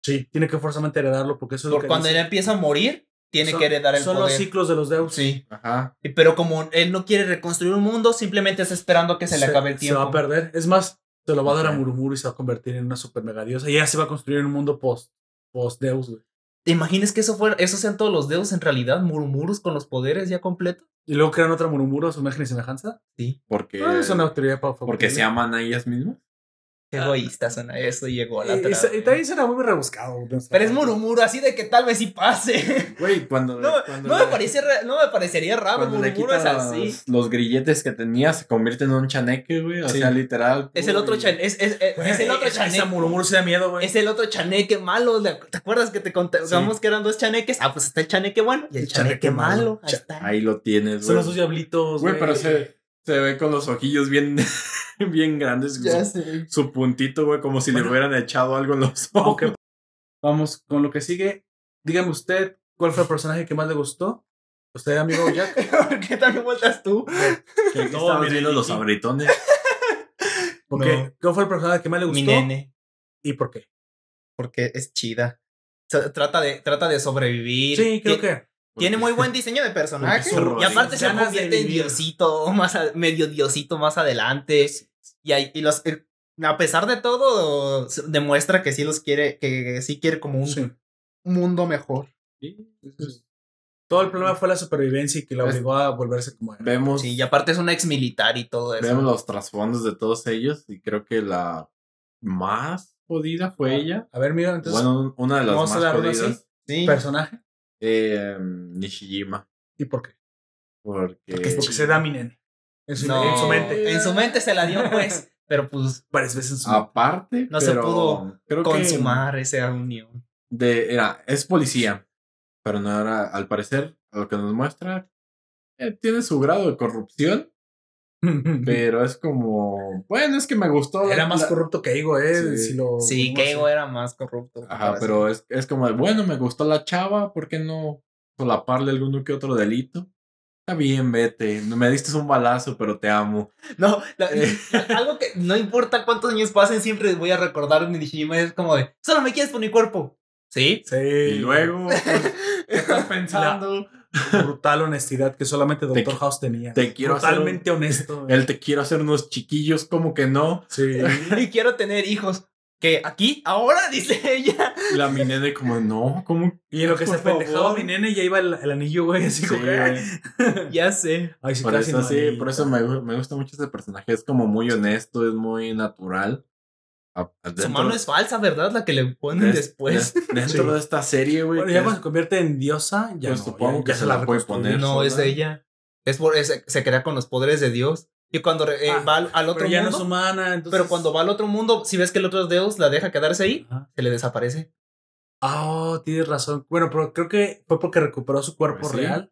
Sí, tiene que forzosamente heredarlo porque eso es lo que cuando él dice. empieza a morir, tiene Son- que heredar el Son poder. los ciclos de los Deus. Sí. Ajá. Y- Pero como él no quiere reconstruir un mundo, simplemente está esperando que se, le acabe el Se tiempo. va a perder. Es más, se lo va a dar a Ok. Murumuru y se va a convertir en una super mega diosa. Y ya se va a construir un mundo post, post Deus, güey. ¿Te imaginas que eso fuera, esos sean todos los dedos en realidad, murmurus con los poderes ya completos? Y luego crean otra Murumuru a su imagen y semejanza. Sí. Porque, Ah, es una teoría para porque se aman a ellas mismas. Qué egoísta suena eso y llegó la Y, y, también será muy rebuscado. güey. Pero es murmuro, así de que tal vez sí pase. Güey, cuando. No, cuando no le- me, parece, re- no me parecería raro, murmuro es así. los, los grilletes que tenía, se convierte en un chaneque, güey. O Sí. sea, literal. Es el otro güey. chaneque. Es, es, es, Güey, es el otro chaneque. Murumuru se da miedo, güey. Es el otro chaneque malo. ¿le- ¿Te acuerdas que te contamos que eran dos chaneques? Ah, pues está el chaneque bueno y el El chaneque, chaneque malo. malo. Ahí está. Ahí lo tienes, Son güey. los dos diablitos, Güey, pero se, se ve con los ojillos bien, bien grandes. Ya su, sé. su puntito, güey, como si le hubieran echado algo en los ojos. Vamos con lo que sigue. Dígame usted, ¿cuál fue el personaje que más le gustó? ¿Usted, amigo Jack? ¿Por qué también vueltas tú? Que No, estabas mire, viendo los abritones. ¿Por No. qué? ¿Cuál fue el personaje que más le gustó? Mi nene. ¿Y por qué? Porque es chida. O sea, trata, de, trata de sobrevivir. Sí, creo que. Tiene muy buen diseño de personaje. Y aparte se convierte en diosito, más a- medio diosito más adelante. Y, ahí- y los, eh, a pesar de todo, demuestra que sí los quiere, que sí quiere como un Sí. mundo mejor. Todo el problema fue la supervivencia y que la obligó a volverse como era. Vemos, Sí, y aparte es un ex militar y todo eso. vemos los trasfondos de todos ellos y creo que la más jodida fue ella. A ver, mira, entonces, bueno, una de las más jodidas. así. Sí. personaje. Eh, Nishijima. ¿Y por qué? Porque, Porque Porque se da mi nene. En su, No, en su mente. En su mente se la dio, pues. pero pues Varias veces en su aparte, No se pero pudo creo que consumar esa unión. de, era, es policía, pero no era, al parecer, a lo que nos muestra, eh, tiene su grado de corrupción, pero es como, bueno, es que me gustó. la- Era más corrupto que Igo, ¿eh? Sí. Si lo Sí, Keigo así. era más corrupto. Ajá, pero es, es como, de, bueno, me gustó la chava, ¿por qué no solaparle alguno que otro delito? Está bien, vete. Me diste un balazo, pero te amo. No, la- la- algo que no importa cuántos años pasen, siempre voy a recordar mi Digimon. Es como de, solo me quieres por mi cuerpo. ¿Sí? Sí. Y luego, ¿qué estás pensando? Brutal honestidad que solamente Te Doctor House tenía. Te quiero hacer un- Totalmente honesto. Él te quiero hacer unos chiquillos, como que no. Sí. Y quiero tener hijos. Que aquí, ahora, dice ella. La mi nene como, no, ¿cómo? Y en lo que se pendejaba mi nene ya iba el, el anillo, güey, así Sí, como güey. Ya sé. Ay, sí, Por eso sí, por eso me, me gusta mucho ese personaje. Es como muy honesto, es muy natural. Su mano es falsa, ¿verdad? La que le ponen des- después. des- Dentro Sí. de esta serie, güey. Bueno, ya es- cuando se convierte en diosa, ya Pues no, supongo ya- que ya se la puede poner. No, es sola. ella. Es por, es- se crea con los poderes de Dios. Y cuando eh, Ah, va al, al otro Pero ya no mundo. es humana, entonces... pero cuando va al otro mundo, si ves que el otro Dios la deja quedarse ahí, Ajá. se le desaparece. Ah, oh, tienes razón. Bueno, pero creo que fue porque recuperó su cuerpo Pues sí. real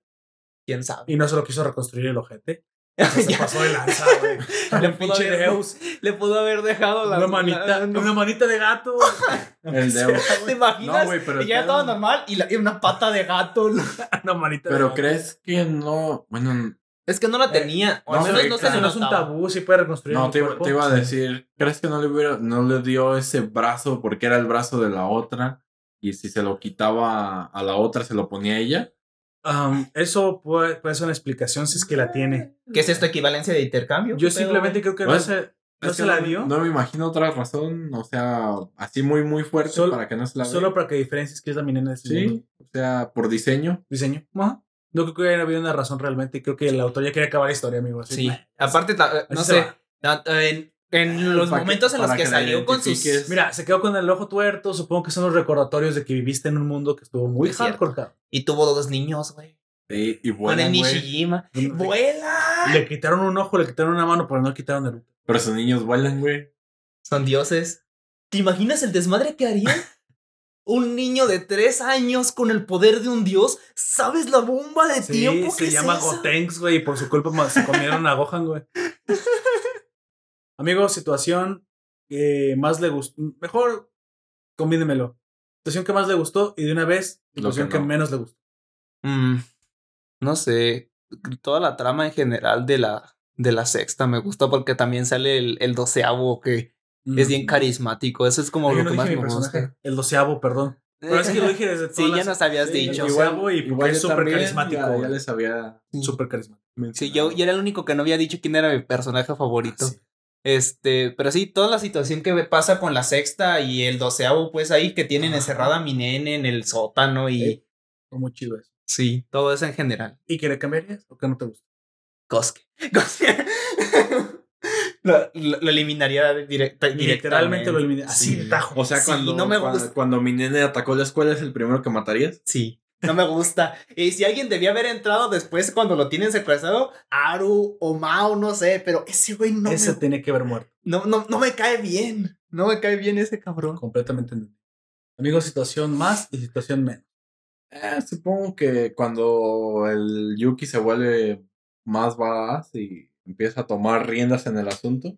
¿Quién sabe? y no se lo quiso reconstruir el ojete. Se Ya. pasó de lanza, güey. Le El pudo pinche haber- Deus. Le pudo haber dejado la Una manita, la- no. una manita de gato. El Deus. ¿Te imaginas? No, güey, pero y ya todo normal y, la- y una pata de gato. una manita de Pero gato. crees que no. Bueno, Es que no la tenía. o al no, menos no se claro. no es un tabú, sí puede reconstruir no, te, iba- cuerpo. te iba a decir. ¿Crees que no le hubiera, no le dio ese brazo porque era el brazo de la otra? Y si se lo quitaba a la otra, se lo ponía ella. Um, eso puede, puede ser una explicación si es que la tiene. ¿Qué es esta equivalencia de intercambio? Yo ¿Qué pedo, simplemente creo que Bueno, no se, no se que la dio. No me imagino otra razón. O sea, así muy, muy fuerte Solo- para que no se la Solo para que diferencies que es la mi nena de este mundo. Sí, o sea, por diseño. diseño. Ajá. No creo que hubiera habido una razón realmente. Creo que el autor ya quería acabar la historia, amigo. así, Sí. Aparte, eh, así no se sé. En, los Para que- momentos en los que, salió con sus. Mira, se quedó con el ojo tuerto. Supongo que son los recordatorios de que viviste en un mundo que estuvo muy Es hardcore. Y tuvo dos niños, güey. Sí, y Con vuelan, el güey. Nishijima. ¡Vuela! Le quitaron un ojo, le quitaron una mano, pero no le quitaron el otro. Pero esos niños vuelan, güey. Son dioses. ¿Te imaginas el desmadre que haría? un niño de tres años con el poder de un dios. ¿Sabes la bomba de Sí, tiempo que se es llama esa? Gotenks, güey, y por su culpa se comieron a Gohan, güey. Amigo, situación que más le gustó. Mejor combínemelo. Situación que más le gustó y de una vez, situación que que, no. menos le gustó. Mm, no sé. Toda la trama en general de la, de la sexta me gusta porque también sale el, el doceavo que es bien Mm. carismático. Eso es como Ay, lo no que más me gusta. El doceavo, perdón. Pero es que lo dije desde todas Sí, ya nos habías Sí, dicho. doceavo y porque es yo súper carismático. Ya, les había Súper carismático. Sí, yo, yo era el único que no había dicho quién era mi personaje favorito. Ah, sí. Este, pero sí, toda la situación que pasa con la sexta y el doceavo, pues ahí que tienen Ajá. encerrada a mi nene en el sótano y Sí. Muy chido eso. sí, todo eso en general. ¿Y que le cambiarías o que no te gusta? Cosque. Cosque. lo, lo- lo eliminaría directa, Literalmente lo eliminé. Así Sí. de tajo. O sea, Sí, cuando, no me cuando, gusta. cuando mi nene atacó la escuela es el primero que matarías. Sí, no me gusta. Y si alguien debía haber entrado después cuando lo tienen secuestrado, Aru o Mao, no sé, pero ese güey no, Ese me, tenía que haber muerto. no, no, no me cae bien. No me cae bien ese cabrón. Completamente entendido. Amigo, situación más y situación menos. Eh, supongo que cuando el Yuki se vuelve más badass y empieza a tomar riendas en el asunto,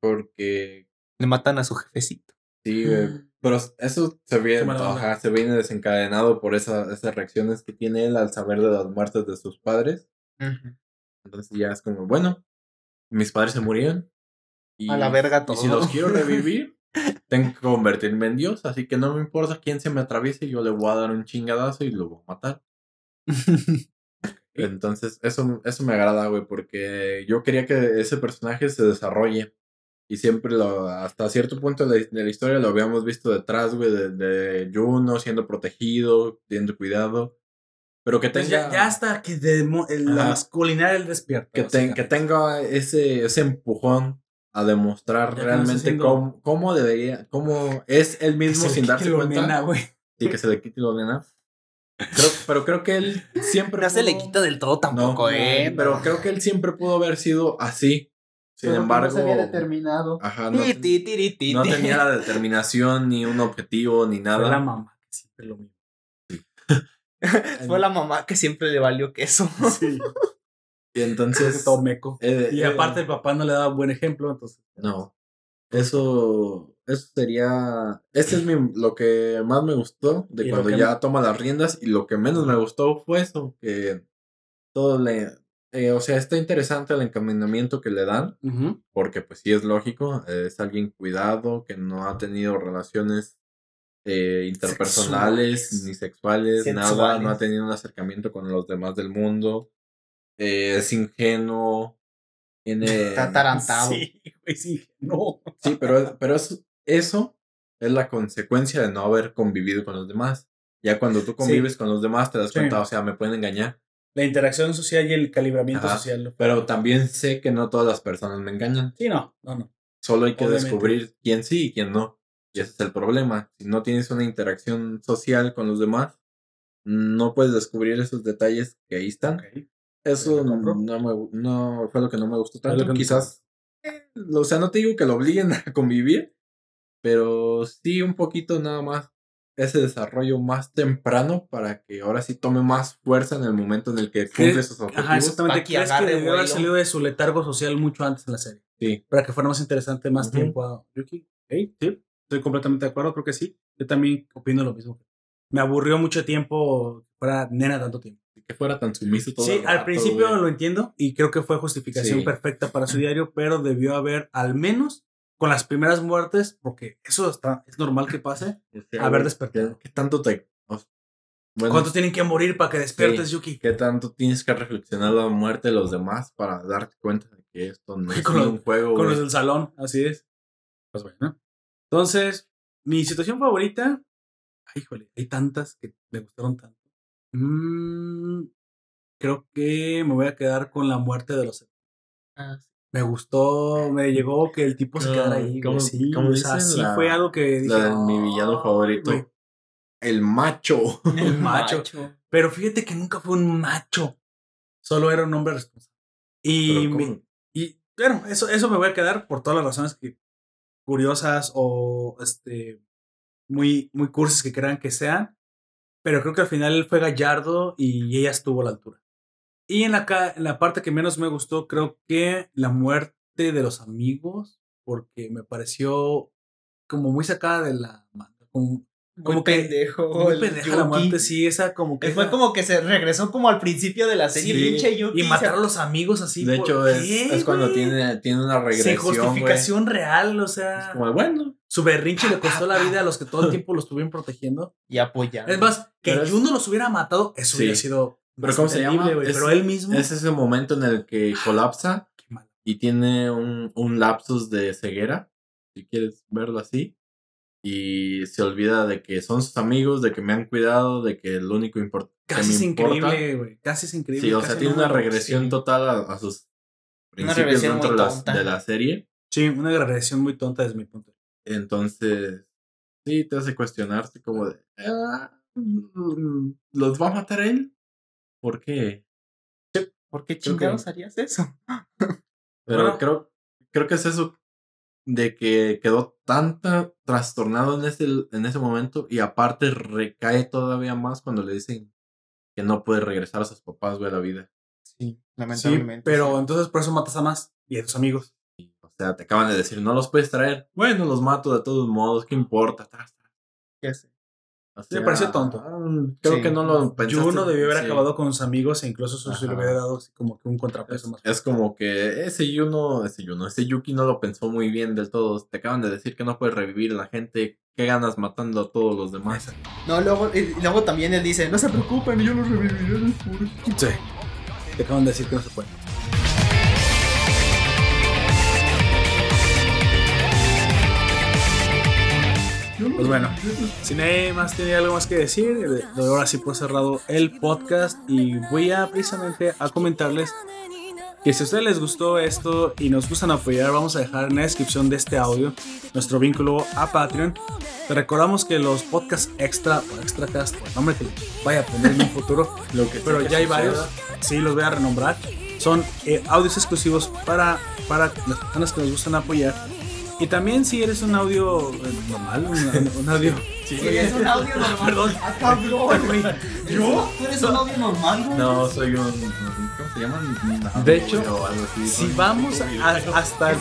porque Le matan a su jefecito. sí, eh, pero eso se viene, ajá, se viene desencadenado por esa- esas reacciones que tiene él al saber de las muertes de sus padres. Entonces ya es como, bueno, mis padres se murieron. Y, A la verga Y si todo. los quiero revivir, tengo que convertirme en Dios. Así que no me importa quién se me atraviese, yo le voy a dar un chingadazo y lo voy a matar. Entonces, eso, eso me agrada, güey, porque yo quería que ese personaje se desarrolle. Y siempre lo, hasta cierto punto de, de la historia lo habíamos visto detrás, güey, de, de Juno siendo protegido, teniendo cuidado. Pero que Entonces tenga, ya, ya hasta que demo- el- la Ajá. masculinidad del despierta. que, ten- que tenga ese, ese empujón a demostrar Ya realmente siendo- cómo, cómo debería, cómo es él mismo sin darse cuenta. Nena, güey. y que se le quite lo nena. Creo- pero creo que él siempre. No se le pudo- quita del todo tampoco, No, eh. Pero creo que él siempre pudo haber sido así. Sin Pero embargo. No se había determinado. Ajá, no, Ti, ti, tiri, ti, no ti. tenía la determinación, ni un objetivo, ni Fue la nada. mamá que siempre lo mismo. Fue la mamá que siempre le valió queso. Sí. Y entonces. todo meco. eh, Y eh, aparte el papá no le daba buen ejemplo, entonces. No. Eso. Eso sería. Ese es mi, lo que más me gustó de cuando ya toma las riendas. Y lo que menos me gustó fue eso. Que todo le... eh, o sea, está interesante el encaminamiento que le dan, porque pues sí es lógico, eh, es alguien cuidado, que no ha tenido relaciones eh, interpersonales Sexuales. ni sexuales, nada, no ha tenido un acercamiento con los demás del mundo, es ingenuo, tiene... Está atarantado. Sí, pero, pero eso, eso es la consecuencia de no haber convivido con los demás. Ya cuando tú convives con los demás te das Sí. cuenta, o sea, me pueden engañar. La interacción social y el calibramiento Ajá. social. Pero también sé que no todas las personas me engañan. Sí, no, no, no. Solo hay que Obviamente. descubrir quién sí y quién no. Y ese es el problema. Si no tienes una interacción social con los demás, no puedes descubrir esos detalles que ahí están. Eso no, me, no fue lo que no me gustó lo tanto. Quizás, eh, o sea, no te digo que lo obliguen a convivir, pero sí un poquito nada más ese desarrollo más temprano para que ahora sí tome más fuerza en el momento en el que cumple sus objetivos. Ajá, exactamente. Que ¿Crees que debió haber salido de su letargo social mucho antes en la serie? Sí. Para que fuera más interesante más Ujú. tiempo a Yuki. Ok, sí, estoy completamente de acuerdo, creo que sí. Yo también opino lo mismo. Me aburrió mucho tiempo que fuera nena tanto tiempo. Que fuera tan sumiso todo Sí, el al principio güey. lo entiendo y creo que fue justificación Sí. perfecta para su diario, pero debió haber al menos con las primeras muertes, porque eso está, es normal que pase. Sea, haber despertado. ¿Qué, qué tanto te... bueno, ¿Cuántos tienen que morir para que despiertes, Sí. Yuki? ¿Qué tanto tienes que reflexionar la muerte de los demás para darte cuenta de que esto no es Con los- un juego, Con los del salón, así es. Pues bueno. Entonces, mi situación favorita. Ay, híjole, hay tantas que me gustaron tanto. Mm, creo que me voy a quedar con la muerte de los. Ah, sí. Me gustó, me llegó que el tipo se No, quedara ahí. ¿cómo- sí, cómo o sea, sí La- fue algo que dije. La de mi villano "Ay, favorito. güey". El macho. El macho. Pero fíjate que nunca fue un macho. Solo era un hombre responsable. Y, bueno, eso, eso me voy a quedar por todas las razones que curiosas o este muy, muy cursis que crean que sean. Pero creo que al final él fue gallardo y ella estuvo a la altura. Y en la, en la parte que menos me gustó, creo que la muerte de los amigos, porque me pareció como muy sacada de la manga. Como, Muy como que pendejo. muy pendeja la muerte, sí, esa como que. Él fue esa- como que se regresó como al principio de la serie, Sí, pinche Yuki. y matar a los amigos así. de ¿por hecho, es, qué, es cuando tiene, tiene una regresión. justificación real, o sea. Es como, bueno. Su berrinche le costó la vida a los que todo el tiempo lo estuvieron protegiendo. Y apoyando. Es más, que Pero Juno los hubiera matado, eso Sí. hubiera sido. Pero ¿cómo se llama? Es- Pero él mismo. Es ese momento en el que colapsa Qué mal. y tiene un, un lapsus de ceguera, si quieres verlo así. Y se olvida de que son sus amigos, de que me han cuidado, de que el único import que Casi me es importa. increíble, güey. Casi es increíble. Sí, o casi sea, no tiene me una regresión sí. total a, a sus principios dentro de la, de la serie. Sí, una regresión muy tonta desde mi punto. Entonces, sí, te hace cuestionarte como de, "Ah, mm, ¿los va a matar él? ¿Por qué? ¿Por qué que- chingados harías eso? Pero Bueno. creo, creo que es eso de que quedó tanta trastornado en ese, en ese momento y aparte recae todavía más cuando le dicen que no puede regresar a sus papás, güey, a la vida. Sí, Sí, pero entonces por eso matas a más y a tus amigos. Y, o sea, te acaban de decir, no los puedes traer. Bueno, los mato de todos modos, ¿qué importa? Tas, tas. Me pareció tonto. mm, Creo Sí. que no lo pensaste. Juno debió haber sí. acabado con sus amigos e incluso eso se le hubiera dado así como que un contrapeso más. Es como que ese Yuno, ese Yuno, ese Yuki no lo pensó muy bien del todo. Te acaban de decir que no puedes revivir a la gente. ¿Qué ganas matando a todos los demás? No, luego, y luego también él dice, no se preocupen, yo los reviviré después. Sí. Te acaban de decir que no se puede. Pues bueno, si nadie más tiene algo más que decir, doy ahora sí por cerrado el podcast y voy a precisamente a comentarles que si a ustedes les gustó esto y nos gustan apoyar, vamos a dejar en la descripción de este audio nuestro vínculo a Patreon. Te recordamos que los podcasts extra o extracast, o el nombre que vaya a poner en un futuro, Lo que pero ya hay varios, sí, los voy a renombrar. Son eh, audios exclusivos para, para las personas que nos gustan apoyar. Y también si eres un audio eh, normal, un, un audio... Sí, es un audio normal. Perdón. Ah, cabrón, güey. ¿Yo? ¿Tú eres un audio normal, güey? No, soy un, ¿cómo se llaman? De hecho, O algo así, Si vamos a- hasta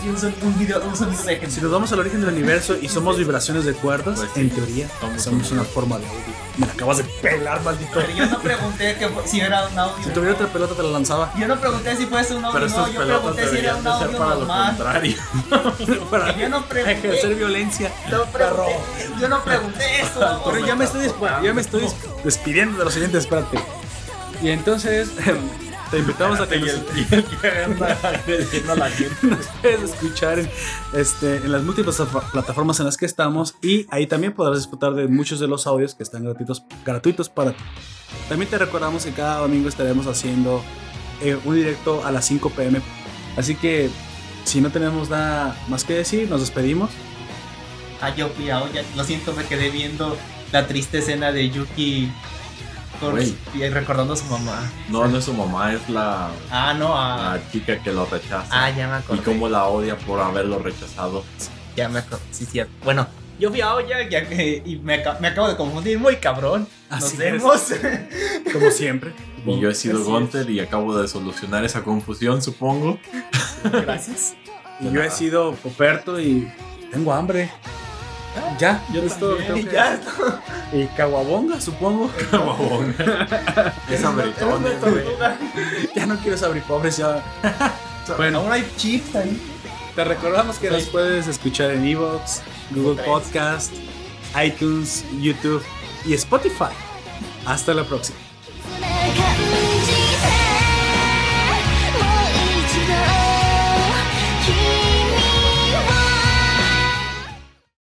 un, video, un sonido de Si nos vamos al origen del universo y somos vibraciones de cuerdas, Pues sí, en teoría somos somos un- una forma de audio. Me la acabas de pelar, maldito. Pero yo no pregunté que si era un audio. Si tuviera otra pelota te la lanzaba. Yo no pregunté si fuese un audio Pero no, yo pelotas pregunté si era un audio para lo contrario. Para Yo no pregunté. ejercer violencia. No pregunté, yo no pregunté eso. Pero ya me estoy, ya me estoy des- despidiendo de los siguientes, espérate. Y entonces te invitamos a que Y nos, y el que anda agrediendo a la gente. nos puedes escuchar en, este, en las múltiples plata- plataformas en las que estamos y ahí también podrás disfrutar de muchos de los audios que están gratuitos, gratuitos para ti. También te recordamos que cada domingo estaremos haciendo eh, un directo a las 5 pm. Así que si no tenemos nada más que decir, nos despedimos. Ah, yo fui a. Lo siento, me quedé viendo la triste escena de Yuki con- y recordando a su mamá. No, no es su mamá, es la, Ah, no, ah, la chica que lo rechaza. ah ya me y acordé. cómo la odia por haberlo rechazado. Ya me acordé, sí, cierto. Bueno, yo fui a olla ya que, y me, me acabo de confundir muy cabrón. Nos Así es. vemos. Como siempre. Y yo he sido Así es. Gunter y acabo de solucionar esa confusión, supongo. Gracias. Y yo he sido Poperto y tengo hambre. Ya, Yo es todo lo que ya. decir. Y Caguabonga, supongo. Una güey. tortuga. ya no quiero abrir pobres ya. Bueno, Aún hay chips ahí. te recordamos que nos puedes escuchar en Evox, Google. Podcast, iTunes, YouTube y Spotify. Hasta la próxima.